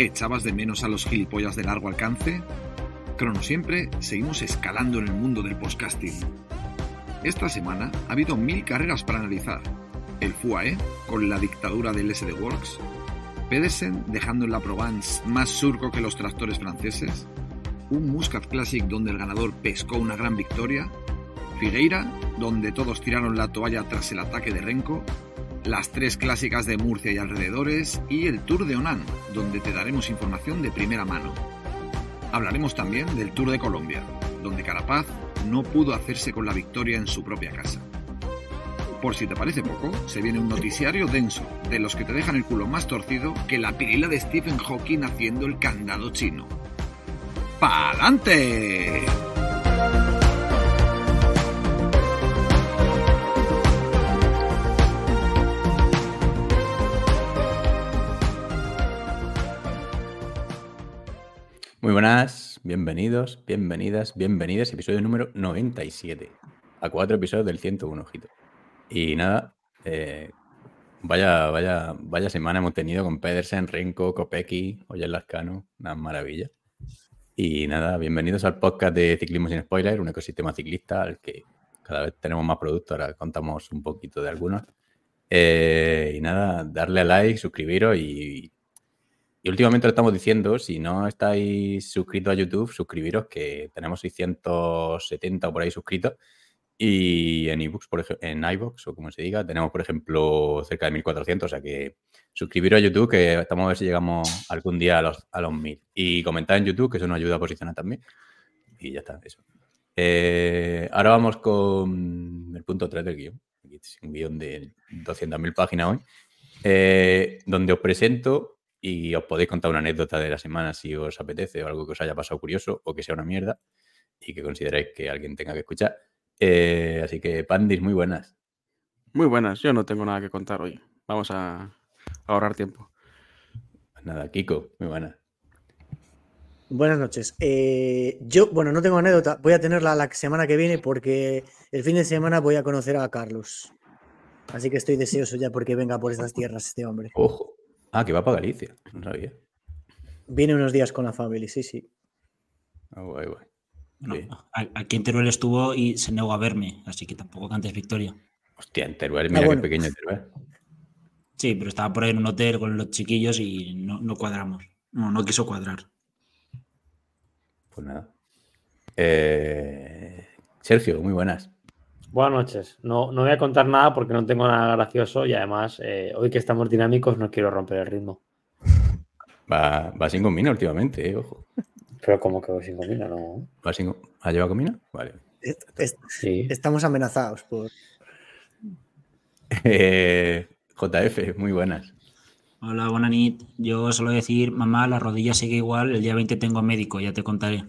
¿Echabas de menos a los gilipollas de largo alcance? Crono siempre, seguimos escalando en el mundo del podcasting. Esta semana ha habido mil carreras para analizar. El FUAE, con la dictadura del SD Works, Pedersen dejando en la Provence más surco que los tractores franceses, un Muscat Classic donde el ganador pescó una gran victoria, Figueira, donde todos tiraron la toalla tras el ataque de Renko, las tres clásicas de Murcia y alrededores y el Tour de Onan, donde te daremos información de primera mano. Hablaremos también del Tour de Colombia, donde Carapaz no pudo hacerse con la victoria en su propia casa. Por si te parece poco, se viene un noticiario denso, de los que te dejan el culo más torcido que la pirila de Stephen Hawking haciendo el candado chino. ¡Pa'lante! Buenas, bienvenidos, bienvenidas, bienvenidas, episodio número 97. A cuatro episodios del 101, ojito. Y nada, eh, vaya, vaya, vaya semana hemos tenido con Pedersen, Renko, Kopecky, Oyer Lascano, una maravilla. Y nada, bienvenidos al podcast de Ciclismo sin Spoiler, un ecosistema ciclista al que cada vez tenemos más productos, ahora contamos un poquito de algunos. Eh, y nada, darle a like, suscribiros y, y últimamente lo estamos diciendo, si no estáis suscritos a YouTube, suscribiros que tenemos 670 o por ahí suscritos. Y en ebooks, por ejemplo, en o como se diga, tenemos, por ejemplo, cerca de 1400. O sea que suscribiros a YouTube, que estamos a ver si llegamos algún día a los, a los 1000. Y comentar en YouTube, que eso nos ayuda a posicionar también. Y ya está, eso. Eh, ahora vamos con el punto 3 del guion. Un guion de 200.000 páginas hoy. Eh, donde os presento y os podéis contar una anécdota de la semana si os apetece o algo que os haya pasado curioso o que sea una mierda y que consideréis que alguien tenga que escuchar. Eh, así que, Pandis, muy buenas. Muy buenas, yo no tengo nada que contar hoy. Vamos a ahorrar tiempo. Pues nada, Kiko, muy buenas. Buenas noches. Eh, yo, bueno, no tengo anécdota, voy a tenerla la semana que viene porque el fin de semana voy a conocer a Carlos. Así que estoy deseoso ya porque venga por estas tierras este hombre. Ojo. Ah, que va para Galicia, no sabía. Viene unos días con la familia, sí, sí. Ah, guay, guay. Aquí en Teruel estuvo y se negó a verme, así que tampoco cantes victoria. Hostia, en Teruel, mira Ah, bueno. qué pequeño Teruel. Sí, pero estaba por ahí en un hotel con los chiquillos y no, no cuadramos. No, no quiso cuadrar. Pues nada. Eh, Sergio, muy buenas. Buenas noches. No, no voy a contar nada porque no tengo nada gracioso y además, eh, hoy que estamos dinámicos, no quiero romper el ritmo. Va, va sin comina últimamente, eh, ojo. Pero como que voy sin comida, no. ¿Va sin, ¿Ha llevado comina? Vale. Est- est- Sí. Estamos amenazados por. Eh, JF, muy buenas. Hola, Bonanit. Yo solo decir, mamá, la rodilla sigue igual, el día 20 tengo médico, ya te contaré.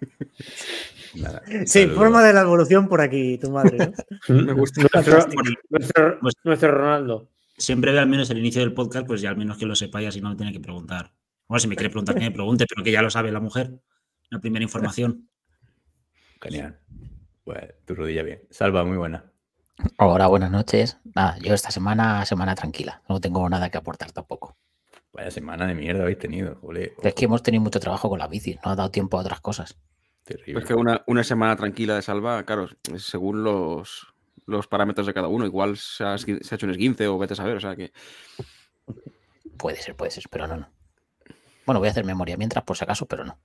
Nada, Sí, saludos. forma de la evolución por aquí, tu madre. ¿no? Me gusta. Nuestro, nuestro- nuestro Ronaldo. Siempre ve al menos el inicio del podcast, pues ya al menos que lo sepáis, así no me tiene que preguntar. Bueno, si me quiere preguntar, que me pregunte, pero que ya lo sabe la mujer. La primera información. Genial. Pues tu rodilla bien. Salva, muy buena. Hola, buenas noches. Nada, yo esta semana, semana tranquila. No tengo nada que aportar tampoco. Vaya semana de mierda habéis tenido. Ole, Es que hemos tenido mucho trabajo con la bici, no ha dado tiempo a otras cosas. Terrible. Es que una, una semana tranquila de salva, claro, según los, los parámetros de cada uno. Igual se ha, se ha hecho un esguince o vete a saber. O sea que Puede ser, puede ser, pero no, no. Bueno, voy a hacer memoria mientras, por si acaso, pero no.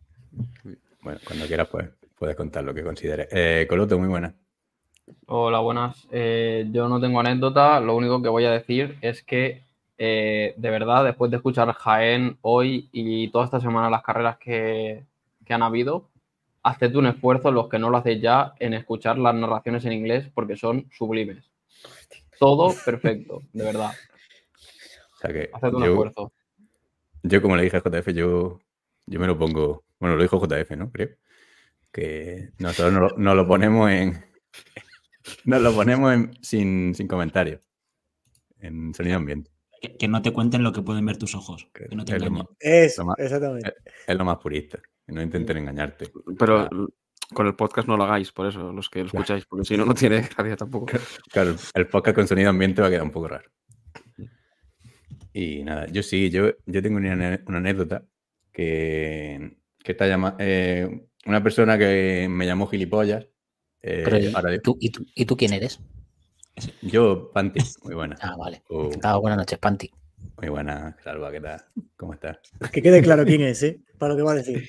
Bueno, cuando quieras, pues puedes contar lo que consideres. Eh, Coloto, muy buena. Hola, buenas. Eh, yo no tengo anécdota, lo único que voy a decir es que eh, de verdad, después de escuchar Jaén hoy y toda esta semana las carreras que, que han habido, haced un esfuerzo, los que no lo hacéis ya, en escuchar las narraciones en inglés porque son sublimes. Todo perfecto, de verdad. O sea que Haced un yo, esfuerzo. yo, como le dije a JF, yo, yo me lo pongo. Bueno, lo dijo JF, ¿no? Creo. Que nosotros no lo, no lo ponemos en. Nos lo ponemos en- sin, sin comentarios. En sonido ambiente. Que, que no te cuenten lo que pueden ver tus ojos. Que no te Es lo engañen. más- Eso, Toma. exactamente. es lo más purista. No intenten engañarte. Pero Ah. con el podcast no lo hagáis, por eso, los que lo escucháis, porque si no, no tiene gracia tampoco. Claro, el podcast con sonido ambiente va a quedar un poco raro. Y nada, yo sí, yo, yo tengo una, anécdota que, que está llama, eh, una persona que me llamó gilipollas. eh, Pero, ¿y, ahora tú, y, tú, ¿Y tú quién eres? yo, Panti, muy buena. Ah, vale. Oh, Ah, buenas noches, Panti. muy buena, Salva, ¿qué tal? ¿Cómo estás? Que quede claro quién es, ¿eh? Para lo que va a decir.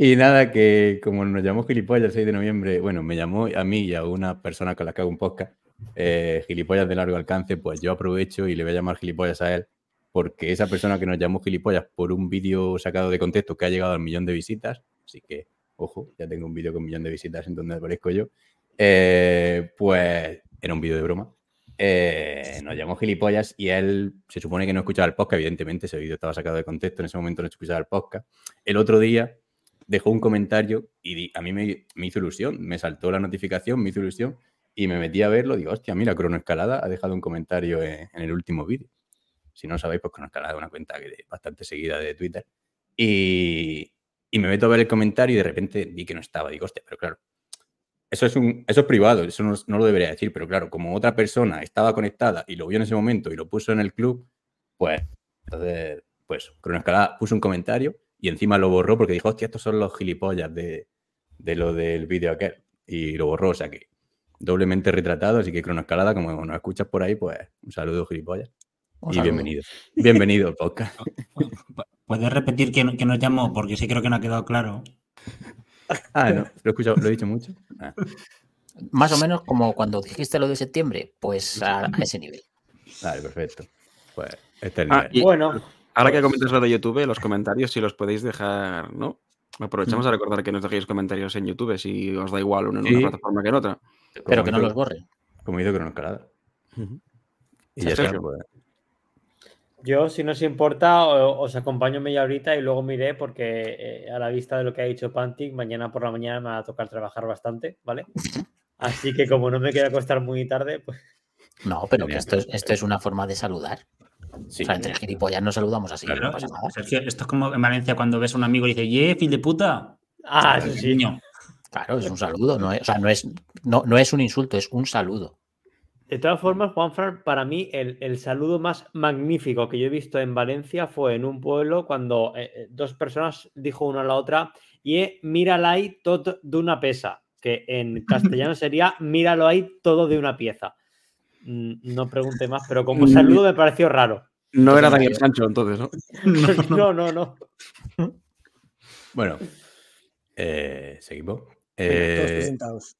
Y nada, que como nos llamó gilipollas el 6 de noviembre, bueno, me llamó a mí y a una persona con la que hago un podcast, eh, gilipollas de largo alcance, pues yo aprovecho y le voy a llamar gilipollas a él, porque esa persona que nos llamó gilipollas por un vídeo sacado de contexto que ha llegado al millón de visitas, así que, ojo, ya tengo un vídeo con un millón de visitas en donde aparezco yo, eh, pues era un vídeo de broma. Eh, nos llamó gilipollas y él se supone que no escuchaba el podcast, evidentemente ese vídeo estaba sacado de contexto, en ese momento no escuchaba el podcast. El otro día dejó un comentario y a mí me, hizo ilusión, me saltó la notificación, me hizo ilusión y me metí a verlo. Digo, hostia, mira, Cronoescalada ha dejado un comentario en, el último vídeo. Si no sabéis, pues Cronoescalada es una cuenta que- bastante seguida de Twitter. Y, y me meto a ver el comentario y de repente vi que no estaba. Digo, hostia, pero claro, eso es, un, eso es privado, eso no, no lo debería decir, pero claro, como otra persona estaba conectada y lo vio en ese momento y lo puso en el club, pues entonces, pues Cronoescalada puso un comentario y encima lo borró porque dijo, hostia, estos son los gilipollas de, de lo del vídeo aquel. Y lo borró, o sea que doblemente retratado, así que Cronoescalada, como nos escuchas por ahí, pues un saludo gilipollas. Un y saludo. bienvenido. Bienvenido al podcast. ¿Puedes repetir que, que nos llamó? Porque sí creo que no ha quedado claro. Ah, no, lo he escuchado, lo he dicho mucho. Ah, Más o menos como cuando dijiste lo de septiembre, pues a, a ese nivel. vale, perfecto. Pues este es el Ah, nivel. y Bueno, ahora que pues- comentas lo de YouTube, los comentarios, si los podéis dejar, ¿no? Aprovechamos a recordar que nos dejéis comentarios en YouTube si os da igual uno en Sí. una plataforma que en otra. Pero que no los borren. Como hizo Cronoescalada. Y ya está, pues, Yo, si no os importa, os acompaño media horita y luego miré, porque eh, a la vista de lo que ha dicho Pantic, mañana por la mañana me va a tocar trabajar bastante, ¿vale? Así que como no me quiero acostar muy tarde, pues No, pero que esto es, esto es una forma de saludar. sí. O sea, entre gilipollas nos saludamos así, Claro, no pasa nada. Sergio, esto es como en Valencia cuando ves a un amigo y dices, ¡ye, fin de puta! Ah, eso sí. Niño. Claro, es un saludo, no es, o sea, no es, no, no es un insulto, es un saludo. De todas formas, Juanfran, para mí el, el saludo más magnífico que yo he visto en Valencia fue en un pueblo cuando eh, eh, dos personas dijo una a la otra, y mírala ahí todo de una pesa, que en castellano sería míralo ahí todo de una pieza. Mm, No pregunte más, pero como saludo me pareció raro. No era Daniel Sancho entonces, ¿no? No, no, no. Bueno, eh, seguimos. Venga, todos Eh, presentados.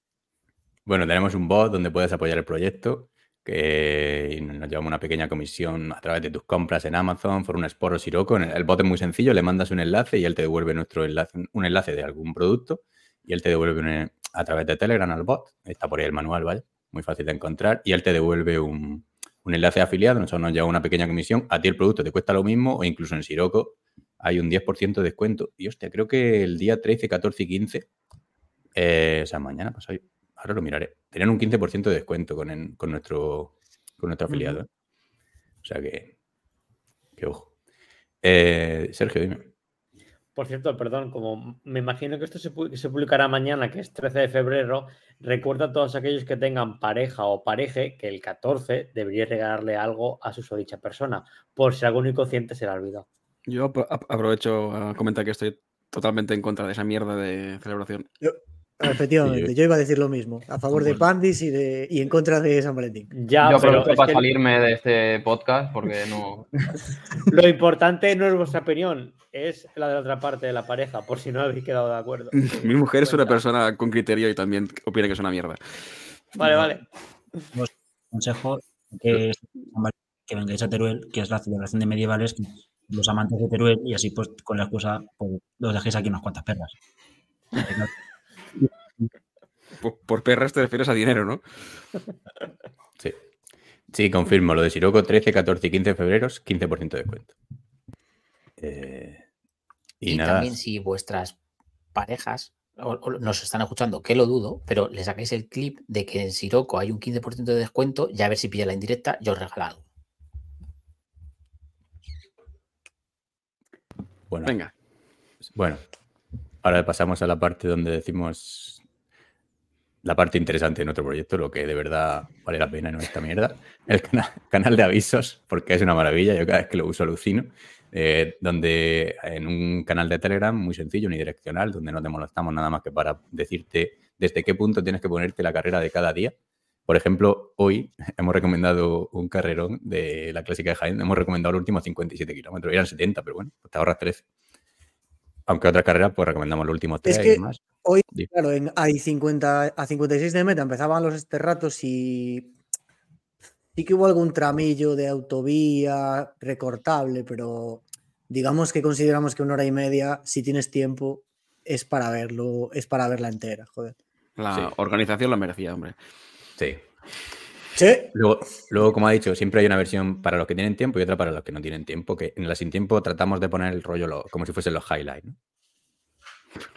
Bueno, tenemos un bot donde puedes apoyar el proyecto, que nos llevamos una pequeña comisión a través de tus compras en Amazon, por un Sport o Siroco. El bot es muy sencillo, le mandas un enlace y él te devuelve nuestro enlace, un enlace de algún producto y él te devuelve a través de Telegram al bot. Está por ahí el manual, ¿vale? Muy fácil de encontrar. Y él te devuelve un, enlace afiliado. Nosotros nos lleva una pequeña comisión. A ti el producto te cuesta lo mismo o incluso en Siroco hay un 10% de descuento. Y hostia, creo que el día 13, 14 y 15, eh, o sea, mañana pasado, ahora lo miraré, tenían un 15% de descuento con, en- con, nuestro, con nuestro afiliado. ¿eh? O sea que, que ojo. Eh, Sergio, dime. Por cierto, perdón, como me imagino que esto se, que se publicará mañana, que es 13 de febrero, recuerda a todos aquellos que tengan pareja o pareje que el 14 debería regalarle algo a su dicha persona, por si algún inconsciente se le ha olvidado. Yo apro- ap- aprovecho a comentar que estoy totalmente en contra de esa mierda de celebración. Efectivamente, Sí, yo iba a decir lo mismo. A favor de Pandis y, de, y en contra de San Valentín. Ya, Yo pero para que salirme de este podcast porque no. lo importante no es vuestra opinión, es la de la otra parte de la pareja, por si no habéis quedado de acuerdo. Mi mujer es una persona con criterio y también opina que es una mierda. Vale, vale. Consejo que, que vengáis a Teruel, que es la celebración de medievales, los amantes de Teruel, y así pues con la excusa pues, los dejéis aquí unas cuantas perras. Por, por perras te refieres a dinero, ¿no? Sí. Sí, confirmo. Lo de Siroco, 13, 14 y 15 de febrero, 15% de descuento. Eh, y, Y, nada. también si vuestras parejas o- o nos están escuchando, que lo dudo, pero le sacáis el clip de que en Siroco hay un 15% de descuento, ya a ver si pilla la indirecta, yo os regalo algo. Bueno, Venga. Bueno, ahora pasamos a la parte donde decimos la parte interesante de nuestro proyecto, lo que de verdad vale la pena no esta mierda. El cana- canal de avisos, porque es una maravilla, yo cada vez que lo uso alucino. eh, donde en un canal de Telegram muy sencillo, unidireccional, donde no te molestamos nada más que para decirte desde qué punto tienes que ponerte la carrera de cada día. Por ejemplo, hoy hemos recomendado un carrerón de la clásica de Jaén, hemos recomendado los últimos 57 kilómetros, eran 70, pero bueno, pues te ahorras 13. Aunque otras carreras, pues recomendamos los últimos 3 Es y demás. hoy, claro, en, hay 50, a 56 de meta empezaban los esterratos y sí que hubo algún tramillo de autovía recortable, pero digamos que consideramos que una hora y media, si tienes tiempo, es para verlo, es para verla entera, joder. La Sí. organización la merecía, hombre. Sí. Sí, Luego, luego, como ha dicho, siempre hay una versión para los que tienen tiempo y otra para los que no tienen tiempo, que en la sin tiempo tratamos de poner el rollo lo- como si fuesen los highlights, ¿no?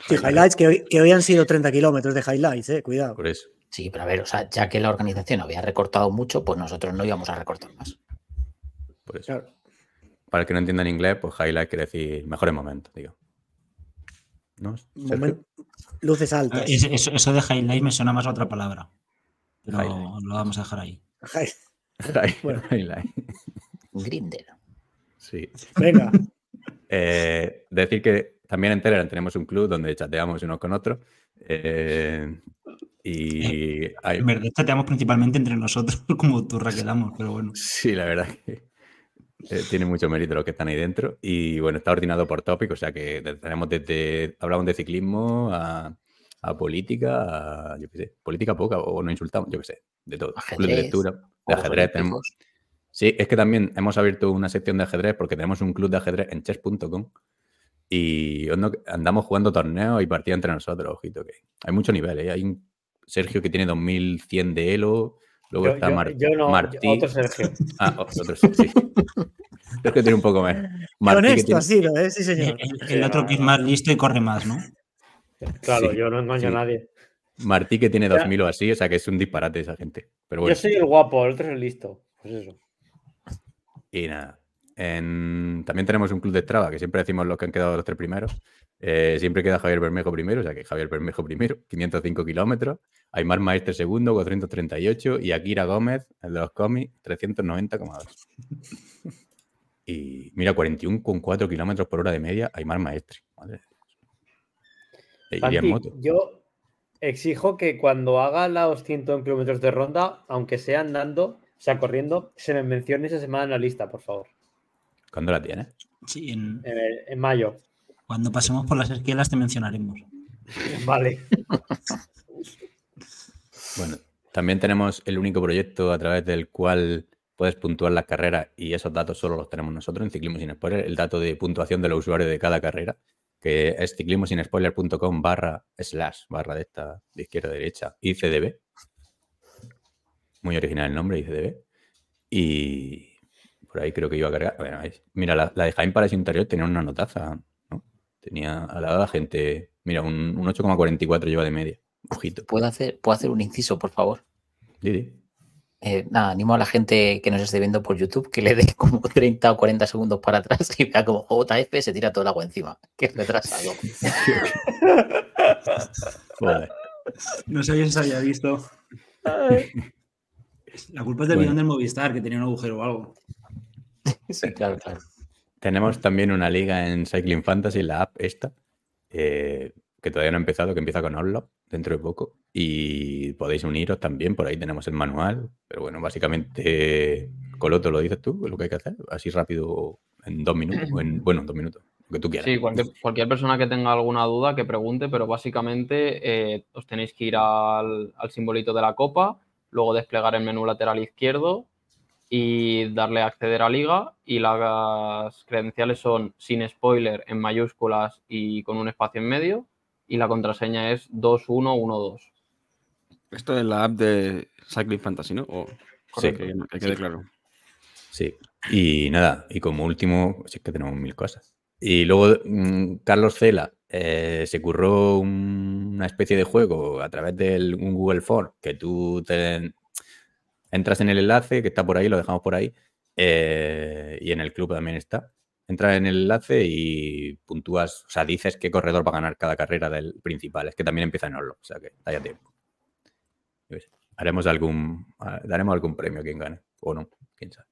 sí, highlights, que hoy, que hoy han sido 30 kilómetros de highlights, eh, cuidado. Por eso. Sí, pero a ver, o sea, ya que la organización había recortado mucho, pues nosotros no íbamos a recortar más. Por eso. Claro. Para el que no entienda en inglés, pues highlight quiere decir mejores momentos, digo. ¿No? Luces altas. Es- Eso, eso de highlight me suena más a otra palabra. Pero Highlight. lo vamos a dejar ahí. Bueno. Highlight. Grinder. Sí. Venga, Eh, decir que también en Telegram tenemos un club donde chateamos unos con otros. eh, y hay, En verdad, chateamos principalmente entre nosotros, como turra que damos, pero bueno. Sí, la verdad que eh, tiene mucho mérito los que están ahí dentro. Y bueno, está ordenado por tópico, o sea que tenemos desde, hablamos de ciclismo a, a política, a, yo qué sé, política poca, o nos insultamos, yo qué sé, de todo. Club de Ajedrez, lectura, de ajedrez. tenemos-. Sí, es que también hemos abierto una sección de ajedrez porque tenemos un club de ajedrez en chess.com y andamos jugando torneos y partidas entre nosotros, ojito, que hay mucho nivel, ¿eh? Hay un Sergio que tiene 2100 de Elo, luego Yo, está yo- Mar- yo no, yo- Martí. otro Sergio. Ah, otro sí. sí. Es que tiene un poco más. Martí, tiene- ¿eh? Sí, El, señor. el- el otro que es más listo y corre más, ¿no? Claro, Sí, yo no engaño sí. a nadie. Martí que tiene Ya. 2000 o así, o sea que es un disparate esa gente. Pero bueno, Yo soy el guapo, el otro es el listo. Pues eso. y nada. En- También tenemos un club de Strava, que siempre decimos los que han quedado los tres primeros. Eh, siempre queda Javier Bermejo primero, o sea que Javier Bermejo primero, 505 kilómetros. Aymar Maestre segundo, 438. Y Akira Gómez, el de los cómics, 390,2. Y mira, 41,4 kilómetros por hora de media, Aymar Maestre. Madre iría en Santi, moto. yo exijo que cuando haga los 100 kilómetros de ronda, aunque sea andando, sea, corriendo, se me mencione esa semana en la lista, por favor. ¿Cuándo la tienes? Sí, en- En, en mayo. cuando pasemos por las esquelas te mencionaremos. Vale. Bueno, también tenemos el único proyecto a través del cual puedes puntuar las carreras y esos datos solo los tenemos nosotros en Ciclismo Sin Spoiler, el dato de puntuación de los usuarios de cada carrera, que es ciclismosinespoiler.com barra slash, barra de esta, de izquierda a derecha, ICDB. Muy original el nombre, ICDB. Y por ahí creo que iba a cargar. Bueno, mira, la, la de Jaime Palacio Interior tenía una notaza, ¿no? Tenía al lado la gente, mira, un, un 8,44 lleva de media. Ojito. ¿Puedo hacer, ¿Puedo hacer un inciso, por favor? Didi. Eh, nada, animo a la gente que nos esté viendo por YouTube que le dé como 30 o 40 segundos para atrás y vea como JF se tira todo el agua encima. Qué retrasado. Joder. No sé si se había visto. La culpa es del Bueno. guion del Movistar, que tenía un agujero o algo. Sí, claro, claro. Tenemos también una liga en Cycling Fantasy, la app esta, eh, que todavía no ha empezado, que empieza con Orlop dentro de poco. Y podéis uniros también, por ahí tenemos el manual. Pero bueno, básicamente, Coloto, ¿lo dices tú? ¿Es lo que hay que hacer? Así rápido, en dos minutos. en, bueno, en dos minutos, lo que tú quieras. Sí, cualquier, cualquier persona que tenga alguna duda que pregunte, pero básicamente eh, os tenéis que ir al, al simbolito de la copa, luego desplegar el menú lateral izquierdo y darle a acceder a liga y las credenciales son sin spoiler en mayúsculas y con un espacio en medio y la contraseña es 2112. Esto es la app de Cycling Fantasy, ¿no? O, Sí. que, que quede claro. Sí, y nada, y como último, sí que tenemos mil cosas. Y luego mm, Carlos Cela eh, se curró un- una especie de juego a través de un Google Form que tú te entras en el enlace que está por ahí, lo dejamos por ahí, eh, y en el club también está. Entras en el enlace y puntúas, o sea, dices qué corredor va a ganar cada carrera del principal. Es que también empieza en Orlo, o sea que da ya tiempo. Haremos algún, daremos algún premio a quien gane, o no, quién sabe.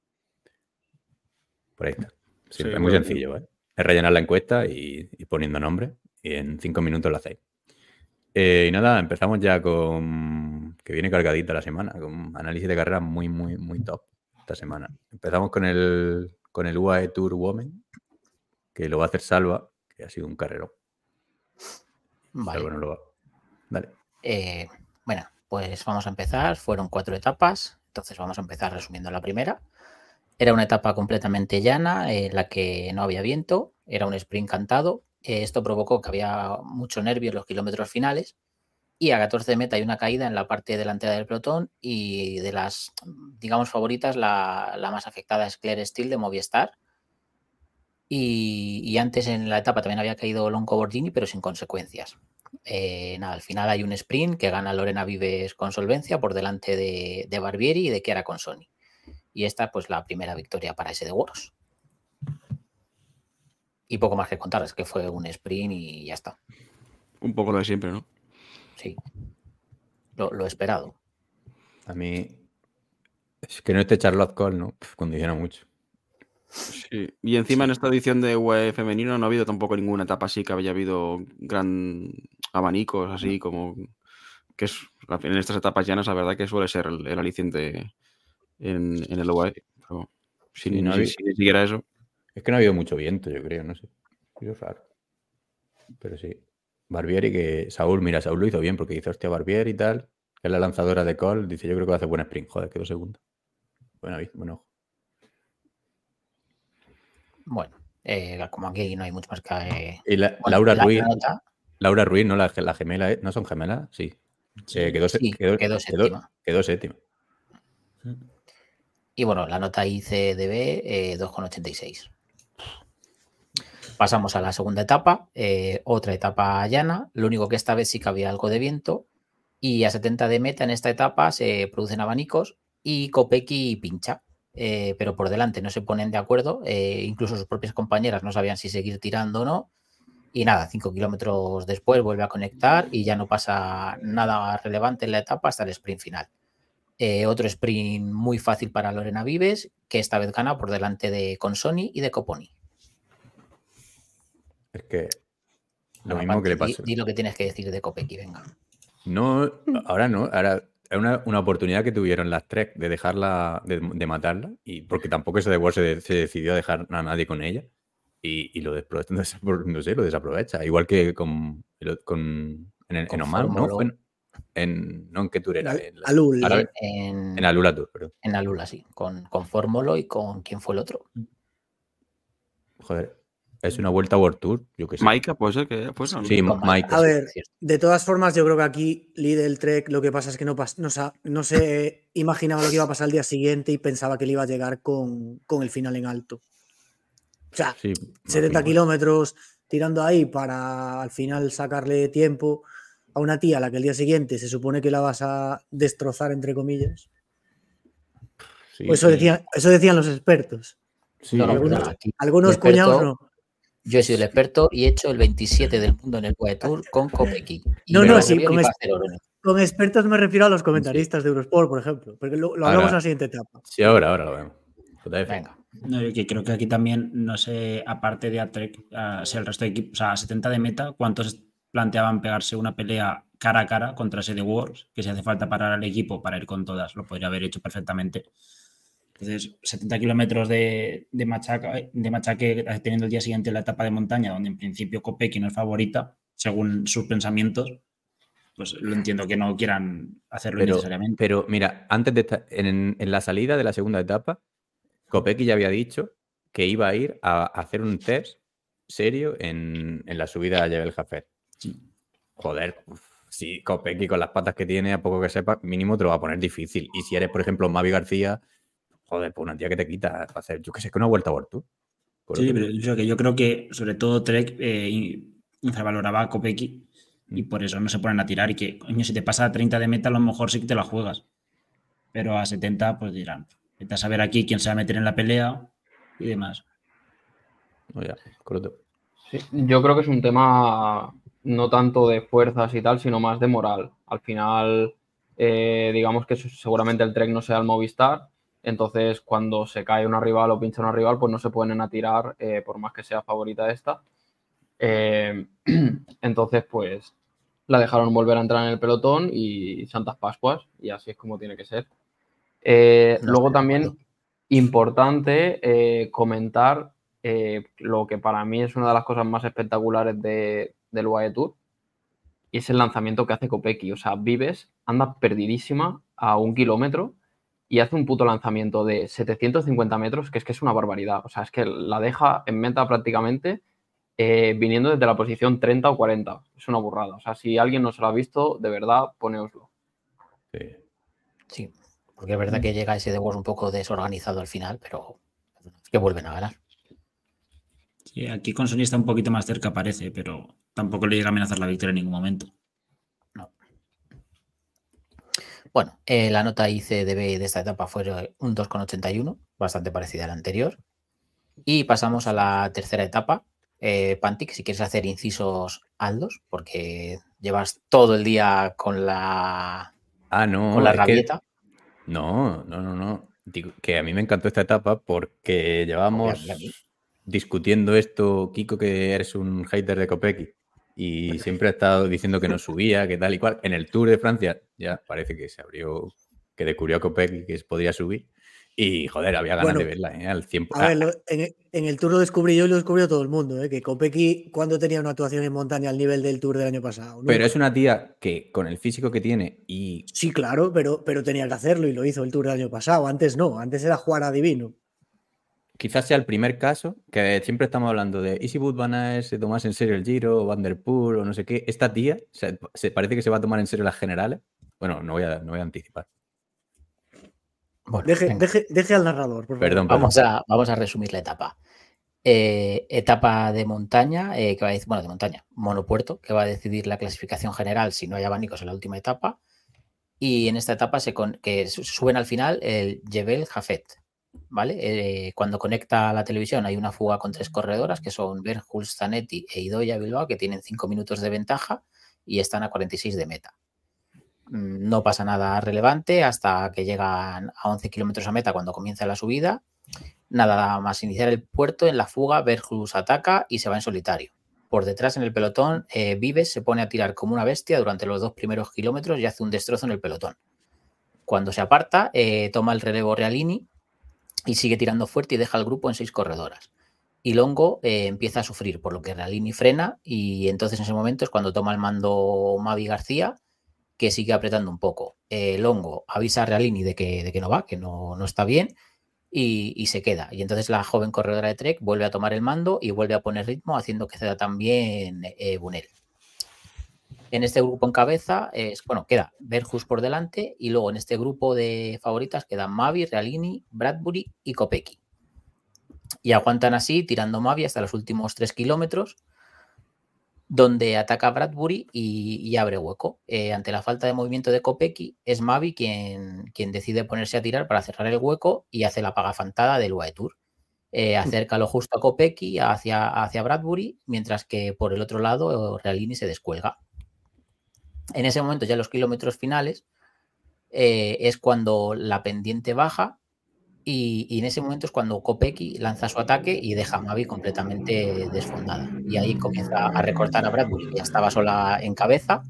Por ahí está. Sí, es muy sencillo, ¿eh? Es rellenar la encuesta y, y poniendo nombre y en cinco minutos lo hacéis. Eh, y nada, empezamos ya con que viene cargadita la semana, con análisis de carrera muy, muy, muy top esta semana. Empezamos con el, con el UAE Tour Women, que lo va a hacer Salva, que ha sido un carrero. Vale. Salva no lo va. Dale. Eh, bueno, pues vamos a empezar. Fueron cuatro etapas, entonces vamos a empezar resumiendo la primera. Era una etapa completamente llana en la que no había viento, era un sprint cantado. Eh, esto provocó que había mucho nervio en los kilómetros finales y a 14 de meta hay una caída en la parte delantera del pelotón y de las, digamos, favoritas, la, la más afectada es Claire Steele de Movistar. Y, y antes en la etapa también había caído Lonco Bordini, pero sin consecuencias. Eh, nada, al final hay un sprint que gana Lorena Vives con solvencia por delante de, de Barbieri y de Chiara Consoni. Y esta, pues, la primera victoria para ese de Woros. Y poco más que contar, es que fue un sprint y ya está. Un poco lo de siempre, ¿no? Sí. Lo, lo esperado. A mí es que no esté Charlotte Cole, ¿no? Condiciona mucho. Sí. Y encima en esta edición de UE femenino no ha habido tampoco ninguna etapa así que haya habido gran abanicos, así como que es en estas etapas llanas, la verdad que suele ser el, el aliciente en, en el UAE. Pero si, Sí, no si- si siquiera eso. Es que no ha habido mucho viento, yo creo, no sé. Es raro. Pero sí. Barbieri, que Saúl, mira, Saúl lo hizo bien porque dice, hostia, Barbieri y tal, que es la lanzadora de Cole, dice, yo creo que va a hacer buen sprint. Joder, quedó segundo. Bueno, bueno. Bueno, eh, como aquí no hay mucho más que. eh, Y la- bueno, Laura la- Ruiz, nota, Laura Ruiz, ¿no? La, la gemela, ¿eh? ¿no son gemelas? Sí. Eh, quedó, sí, quedó, quedó séptima. quedó séptima. Y bueno, la nota ICDB eh, 2,86. Pasamos a la segunda etapa, eh, otra etapa llana, lo único que esta vez sí que había algo de viento y a 70 de meta en esta etapa se producen abanicos y Kopecky pincha, eh, pero por delante no se ponen de acuerdo, eh, incluso sus propias compañeras no sabían si seguir tirando o no y nada, 5 kilómetros después vuelve a conectar y ya no pasa nada relevante en la etapa hasta el sprint final. Eh, otro sprint muy fácil para Lorena Vives, que esta vez gana por delante de Consoni y de Coponi. Es que lo Bueno, mismo que le Panchi, di- pasó. Di, lo que tienes que decir de Kopecky, venga. No, ahora no, ahora es una, una oportunidad que tuvieron las tres de dejarla, de, de matarla, y porque tampoco ese de War se, de- se decidió a dejar a nadie con ella, y, y lo, desapro- no sé, lo desaprovecha. Igual que con, con en, el- en Oman, ¿no? Fue en, en- no en qué tour era, en, la- Alul. Árabe- En, en Alula Tour, perdón. en Alula, sí, con, con Fórmulo y con quién fue el otro. Joder, es una vuelta a World Tour, yo que sé. Maika, puede ser que. Pues, no, Sí. Maika, A ver. De todas formas, yo creo que aquí Lidl Trek lo que pasa es que no, pas- no, no se imaginaba lo que iba a pasar el día siguiente y pensaba que le iba a llegar con, con el final en alto. O sea, Sí, 70 imagino. kilómetros tirando ahí para al final sacarle tiempo a una tía a la que el día siguiente se supone que la vas a destrozar, entre comillas. Sí, Pues eso, sí. decían, eso decían los expertos. Sí, algunos- Algunos experto- cuñados no. Yo he sido el experto y he hecho el 27 del mundo en el World Tour con Kopecky. No, no, sí, con. Con expertos me refiero a los comentaristas de Eurosport, por ejemplo. Porque lo, lo hablamos en la siguiente etapa. Sí, ahora, ahora lo vemos. JF. Venga. No, yo que creo que aquí también, no sé, aparte de Atrek, ah, si el resto de equipos, o sea, a 70 de meta, ¿cuántos planteaban pegarse una pelea cara a cara contra ese de Wars? Que si hace falta parar al equipo para ir con todas, lo podría haber hecho perfectamente. Entonces, 70 kilómetros de, de, machaca, de machaque eh, teniendo el día siguiente la etapa de montaña, donde en principio Kopecky no es favorita, según sus pensamientos, pues lo entiendo que no quieran hacerlo Pero, necesariamente. pero mira, antes de esta, en, en la salida de la segunda etapa, Kopecky ya había dicho que iba a ir a, a hacer un test serio en, en la subida a Jebel Jafet. Joder, uf, si Kopecky con las patas que tiene, a poco que sepa, mínimo te lo va a poner difícil. Y si eres, por ejemplo, Mavi García, joder, pues una tía que te quita para hacer, yo qué sé, que una vuelta a World Tour. Por Sí, que- pero yo, creo que yo creo que sobre todo Trek eh, in- infravaloraba a Kopecky y Mm. por eso no se ponen a tirar. Y que, coño, si te pasa a 30 de meta, a lo mejor sí que te la juegas. Pero a 70, pues dirán, vete a saber aquí quién se va a meter en la pelea y demás. No, ya. Sí, yo creo que es un tema no tanto de fuerzas y tal, sino más de moral. Al final, eh, digamos que seguramente el Trek no sea el Movistar Entonces, cuando se cae una rival o pincha una rival, pues no se ponen a tirar, eh, por más que sea favorita esta. Eh, entonces, pues la dejaron volver a entrar en el pelotón y Santas Pascuas, y así es como tiene que ser. Eh, No luego también, importante eh, comentar lo que para mí es una de las cosas más espectaculares de, del UAE Tour, y es el lanzamiento que hace Kopecky. O sea, Vives anda perdidísima a un kilómetro y hace un puto lanzamiento de 750 metros, que es que es una barbaridad. O sea, es que la deja en meta prácticamente eh, viniendo desde la posición 30 o 40. Es una burrada. O sea, si alguien no se lo ha visto, de verdad, poneoslo. Sí. Sí, porque es verdad que llega ese de Wars un poco desorganizado al final, pero es que vuelven a ganar. Sí, aquí con Sony está un poquito más cerca, parece, pero tampoco le llega a amenazar la victoria en ningún momento. Bueno, eh, la nota ICDB de esta etapa fue un 2,81, bastante parecida a la anterior. Y pasamos a la tercera etapa. Eh, Pantic, si quieres hacer incisos aldos, porque llevas todo el día con la, Ah, no. con la que- rabieta. No, no, no, no. Digo que a mí me encantó esta etapa porque llevamos discutiendo esto, Kiko, que eres un hater de Kopecky. Y siempre ha estado diciendo que no subía, que tal y cual. En el Tour de Francia ya parece que se abrió, que descubrió a Kopecky que podía subir. Y joder, había ganas Bueno, de verla, ¿eh? Al 100%. A ver, lo- en, en el Tour lo descubrí yo y lo descubrió todo el mundo, ¿eh? que Kopecky cuando tenía una actuación en montaña al nivel del Tour del año pasado. Pero es una tía que con el físico que tiene y Sí, claro, pero, pero tenía que hacerlo y lo hizo el Tour del año pasado. Antes no, antes era jugar a divino. Quizás sea el primer caso que siempre estamos hablando de ¿y si Van Aert se tomase en serio el Giro o Van Der Poel o no sé qué? Esta tía se, se parece que se va a tomar en serio las generales. Bueno, no voy a, no voy a anticipar. Bueno, Deje, deje, deje al narrador, por favor. Perdón, Vamos a, vamos a resumir la etapa. Eh, etapa de montaña, eh, que va a decir, bueno, de montaña, monopuerto, que va a decidir la clasificación general si no hay abanicos en la última etapa. Y en esta etapa se con- que su- suben al final el Jebel Jafet. Eh, cuando conecta la televisión hay una fuga con tres corredoras que son Berjuls, Zanetti e Idoia Bilbao, que tienen cinco minutos de ventaja y están a 46 de meta. Mm, No pasa nada relevante hasta que llegan a 11 kilómetros a meta cuando comienza la subida Nada más iniciar el puerto, en la fuga, Berjus ataca y se va en solitario. Por detrás, en el pelotón, eh, Vives se pone a tirar como una bestia durante los dos primeros kilómetros y hace un destrozo en el pelotón. Cuando se aparta, eh, toma el relevo Realini y sigue tirando fuerte y deja el grupo en seis corredoras. Y Longo eh, empieza a sufrir, por lo que Realini frena y entonces en ese momento es cuando toma el mando Mavi García, que sigue apretando un poco. Eh, Longo avisa a Realini de que, de que no va, que no, no está bien y, y se queda. Y entonces la joven corredora de Trek vuelve a tomar el mando y vuelve a poner ritmo, haciendo que ceda también eh, Bunel. En este grupo en cabeza, es, bueno, queda Berjus por delante y luego en este grupo de favoritas quedan Mavi, Realini, Bradbury y Kopecky. Y aguantan así, tirando Mavi hasta los últimos tres kilómetros, donde ataca Bradbury y, y abre hueco. Eh, ante la falta de movimiento de Kopecky, es Mavi quien, quien decide ponerse a tirar para cerrar el hueco y hace la pagafantada del UAE Tour. Eh, acerca lo justo a Kopecky hacia, hacia Bradbury, mientras que por el otro lado Realini se descuelga. En ese momento, ya los kilómetros finales, eh, es cuando la pendiente baja y, en ese momento es cuando Kopecky lanza su ataque y deja a Mavi completamente desfondada. Y ahí comienza a recortar a Bradbury, que ya estaba sola en cabeza,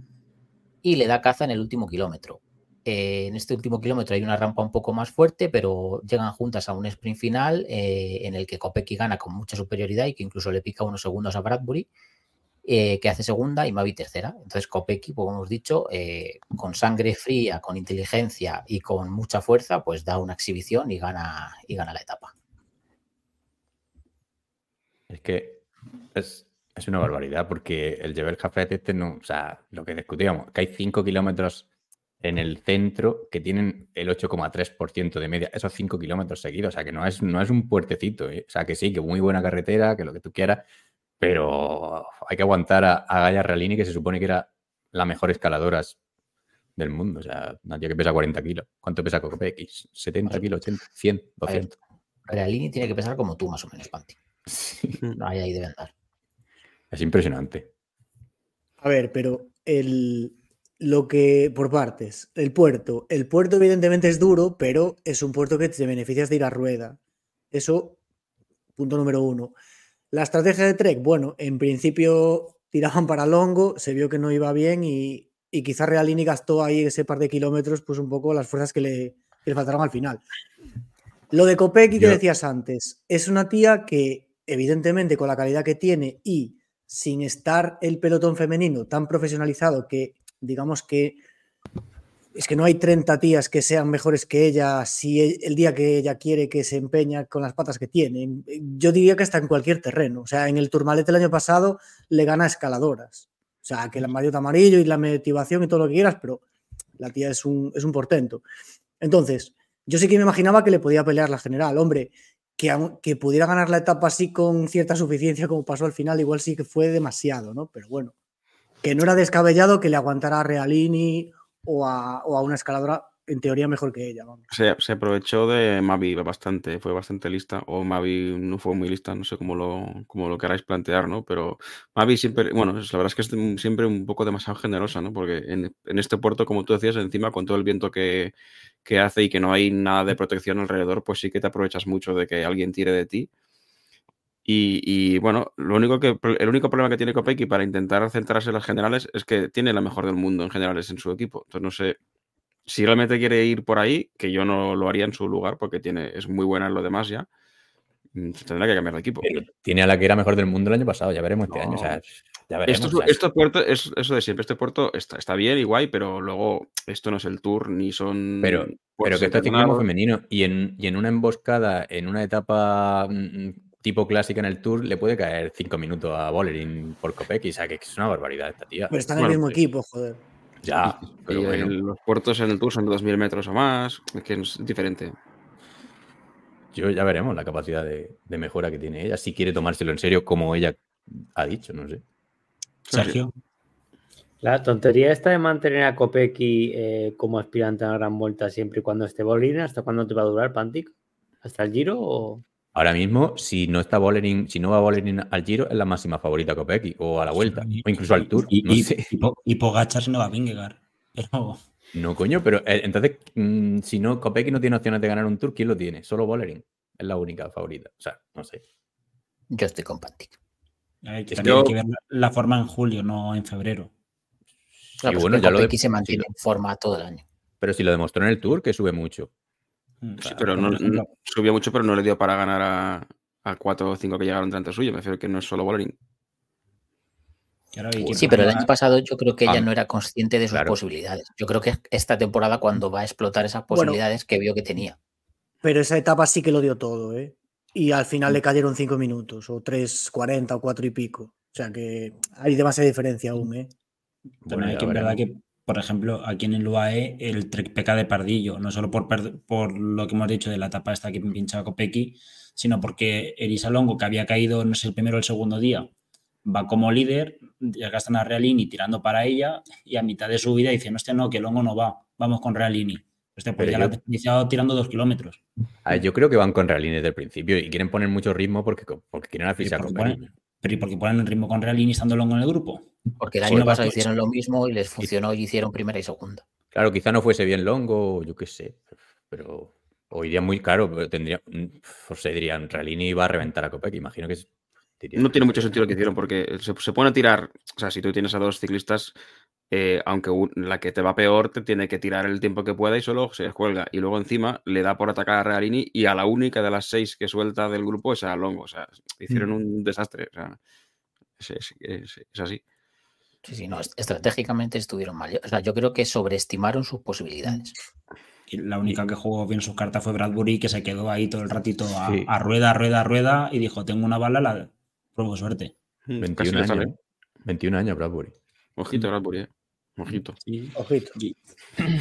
y le da caza en el último kilómetro. Eh, en este último kilómetro hay una rampa un poco más fuerte, pero llegan juntas a un sprint final eh, en el que Kopecky gana con mucha superioridad y que incluso le pica unos segundos a Bradbury, eh, que hace segunda y Mavi tercera. Entonces Kopecky, como hemos dicho, eh, con sangre fría, con inteligencia y con mucha fuerza, pues da una exhibición y gana, y gana la etapa. Es que es, es una barbaridad porque el Jebel Jafet este no, o sea, lo que discutíamos, que hay 5 kilómetros en el centro que tienen el 8,3% de media, esos 5 kilómetros seguidos, o sea, que no es, no es un puertecito, ¿eh? o sea, que sí, que muy buena carretera, que lo que tú quieras, pero hay que aguantar a, a Gaia Realini, que se supone que era la mejor escaladora del mundo, o sea, una tía que pesa 40 kilos. ¿Cuánto pesa Kopecky? ¿70 kilos, 80, 100, 200? Realini tiene que pesar como tú, más o menos, Panti. Ahí, ahí debe andar. Es impresionante. A ver, pero el, lo que, por partes, el puerto. El puerto evidentemente es duro, pero es un puerto que te beneficias de ir a rueda. Eso, punto número uno. La estrategia de Trek, bueno, en principio tiraban para Longo, se vio que no iba bien y, y quizá Realini gastó ahí ese par de kilómetros, pues un poco las fuerzas que le, que le faltaron al final. Lo de Copec que Yo- decías antes, es una tía que, evidentemente, con la calidad que tiene y sin estar el pelotón femenino tan profesionalizado que, digamos que es que no hay 30 tías que sean mejores que ella si e- el día que ella quiere que se empeña con las patas que tiene. Yo diría que está en cualquier terreno. O sea, en el Tourmalet el año pasado le gana escaladoras. O sea, que el maillot amarillo y la motivación y todo lo que quieras, pero la tía es un, es un portento. Entonces, yo sí que me imaginaba que le podía pelear la general. Hombre, que, que pudiera ganar la etapa así con cierta suficiencia como pasó al final, igual sí que fue demasiado, ¿no? Pero bueno, que no era descabellado que le aguantara a Realini o a, o a una escaladora en teoría mejor que ella. Se, aprovechó de Mavi bastante, fue bastante lista, o Mavi no fue muy lista, no sé cómo lo, cómo lo queráis plantear, ¿no? Pero Mavi siempre, bueno, la verdad es que es siempre un poco demasiado generosa, ¿no? Porque en, en este puerto, como tú decías, encima con todo el viento que, que hace y que no hay nada de protección alrededor, pues sí que te aprovechas mucho de que alguien tire de ti. Y, y, bueno, lo único que, el único problema que tiene Kopecky para intentar centrarse en las generales es que tiene la mejor del mundo en generales en su equipo. Entonces no sé si realmente quiere ir por ahí, que yo no lo haría en su lugar porque tiene, es muy buena en lo demás ya, mm, tendrá que cambiar de equipo. Pero tiene a la que era mejor del mundo el año pasado, ya veremos este año. O sea, ya veremos. Esto, esto puerto es eso de siempre. Este puerto está, está bien y guay, pero luego esto no es el tour ni son. Pero, pero que esto es ciclismo femenino y en, y en una emboscada, en una etapa mm, tipo clásica en el Tour, le puede caer cinco minutos a Bollering por Kopecky. O sea, que es una barbaridad esta tía. Pero está en el mismo pues- equipo, joder. Ya, Y pero bueno. el- los puertos en el tour son de 2.000 metros o más, es que es diferente. Yo ya veremos la capacidad de, de mejora que tiene ella, si quiere tomárselo en serio, como ella ha dicho, no sé. Sergio. La tontería esta de mantener a Kopecky eh, como aspirante a la gran vuelta siempre y cuando esté Bolina, ¿hasta cuándo te va a durar, Pantic? ¿Hasta el Giro o...? Ahora mismo, si no está Bollering, si no va Bollering al Giro, es la máxima favorita Kopecky, o a la vuelta, o incluso al Tour. Y, no y, sé. y Po- y Pogacar se no va a Vingegaard. Pero No, coño, pero eh, entonces, mm, si no, Kopecky no tiene opciones de ganar un Tour, ¿quién lo tiene? Solo Bollering. Es la única favorita. O sea, no sé. Yo estoy con Pantic. hay que, hay que ver la, la forma en julio, no en febrero. Claro, Y pues bueno, ya lo de- Kopecky se mantiene sí, en forma todo el año. Pero si lo demostró en el Tour, que sube mucho. Mm, Sí, pero no, no- subió mucho, pero no le dio para ganar a, a 4 o 5 que llegaron delante suyo. Me refiero que no es solo Bollering. claro, Sí, pero el año pasado yo creo que ella Ah, no era consciente de sus claro. posibilidades. Yo creo que esta temporada, cuando va a explotar esas Bueno. posibilidades que vio que tenía. Pero esa etapa sí que lo dio todo, ¿eh? Y al final Mm. le cayeron cinco minutos, o 3.40 o 4 y pico. O sea que hay demasiada diferencia aún, ¿eh? Bueno, hay que verdad que, por ejemplo, aquí en el UAE el Trek de pardillo, no solo por, por lo que hemos dicho de la etapa esta que pinchaba Kopecky, sino porque Elisa Longo, que había caído, no sé, el primero o el segundo día, va como líder, ya gastan a Realini tirando para ella y a mitad de su vida dicen, hostia, no, que Longo no va, vamos con Realini. Hostia, pues Pero ya yo- la ha desperdiciado tirando dos kilómetros. Yo creo que van con Realini desde el principio y quieren poner mucho ritmo porque, porque quieren asfixiar porque con cariño. Pero ¿y por qué ponen el ritmo con Realini estando Longo en el grupo? Porque el año no, pasado hicieron lo mismo y les funcionó y hicieron primera y segunda. Claro, quizá no fuese bien longo, yo qué sé, pero hoy día muy caro, pero tendría, mm, o sea, dirían, Realini va a reventar a Kopecky, imagino que es- No tiene mucho sentido lo que hicieron porque se, se pone a tirar. O sea, si tú tienes a dos ciclistas, eh, aunque un- la que te va peor te tiene que tirar el tiempo que pueda y solo se cuelga. Y luego encima le da por atacar a Realini y a la única de las seis que suelta del grupo es a Longo. O sea, hicieron un desastre. O sea, es, es- es- es así. Sí, sí, no, est- estratégicamente estuvieron mal. O sea, yo creo que sobreestimaron sus posibilidades. Y la única que jugó bien sus cartas fue Bradbury, que se quedó ahí todo el ratito a, Sí. a rueda, a rueda, rueda y dijo, tengo una bala, la pruebo suerte. Casi 21 le años, sale. ¿eh? 21 años Bradbury. Ojito, Bradbury, eh. Ojito. Sí. Ojito. Y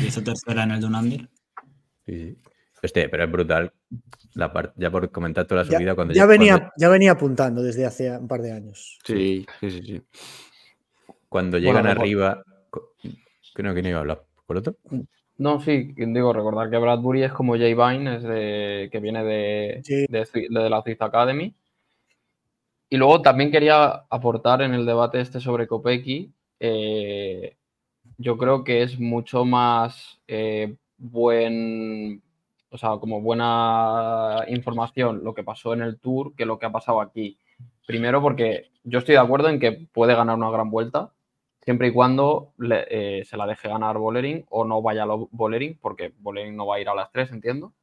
hizo tercera en el Dunander. Sí, sí. Este, pero es brutal. La par- ya por comentar toda la Ya, subida cuando ya cuando- venía, ya venía apuntando desde hace un par de años. Sí, sí, sí. sí. Cuando llegan arriba. Creo que no iba a hablar. ¿Por otro? No, sí, digo, recordar que Bradbury es como Jay Vine, es de, que viene de, Sí. de, Swi- de la Swiss Academy. Y luego también quería aportar en el debate este sobre Kopecky, eh, yo creo que es mucho más eh, buen, o sea, como buena información lo que pasó en el Tour que lo que ha pasado aquí. Primero porque yo estoy de acuerdo en que puede ganar una gran vuelta, siempre y cuando eh, se la deje ganar Bollering o no vaya a Bollering, porque Bollering no va a ir a las tres, entiendo.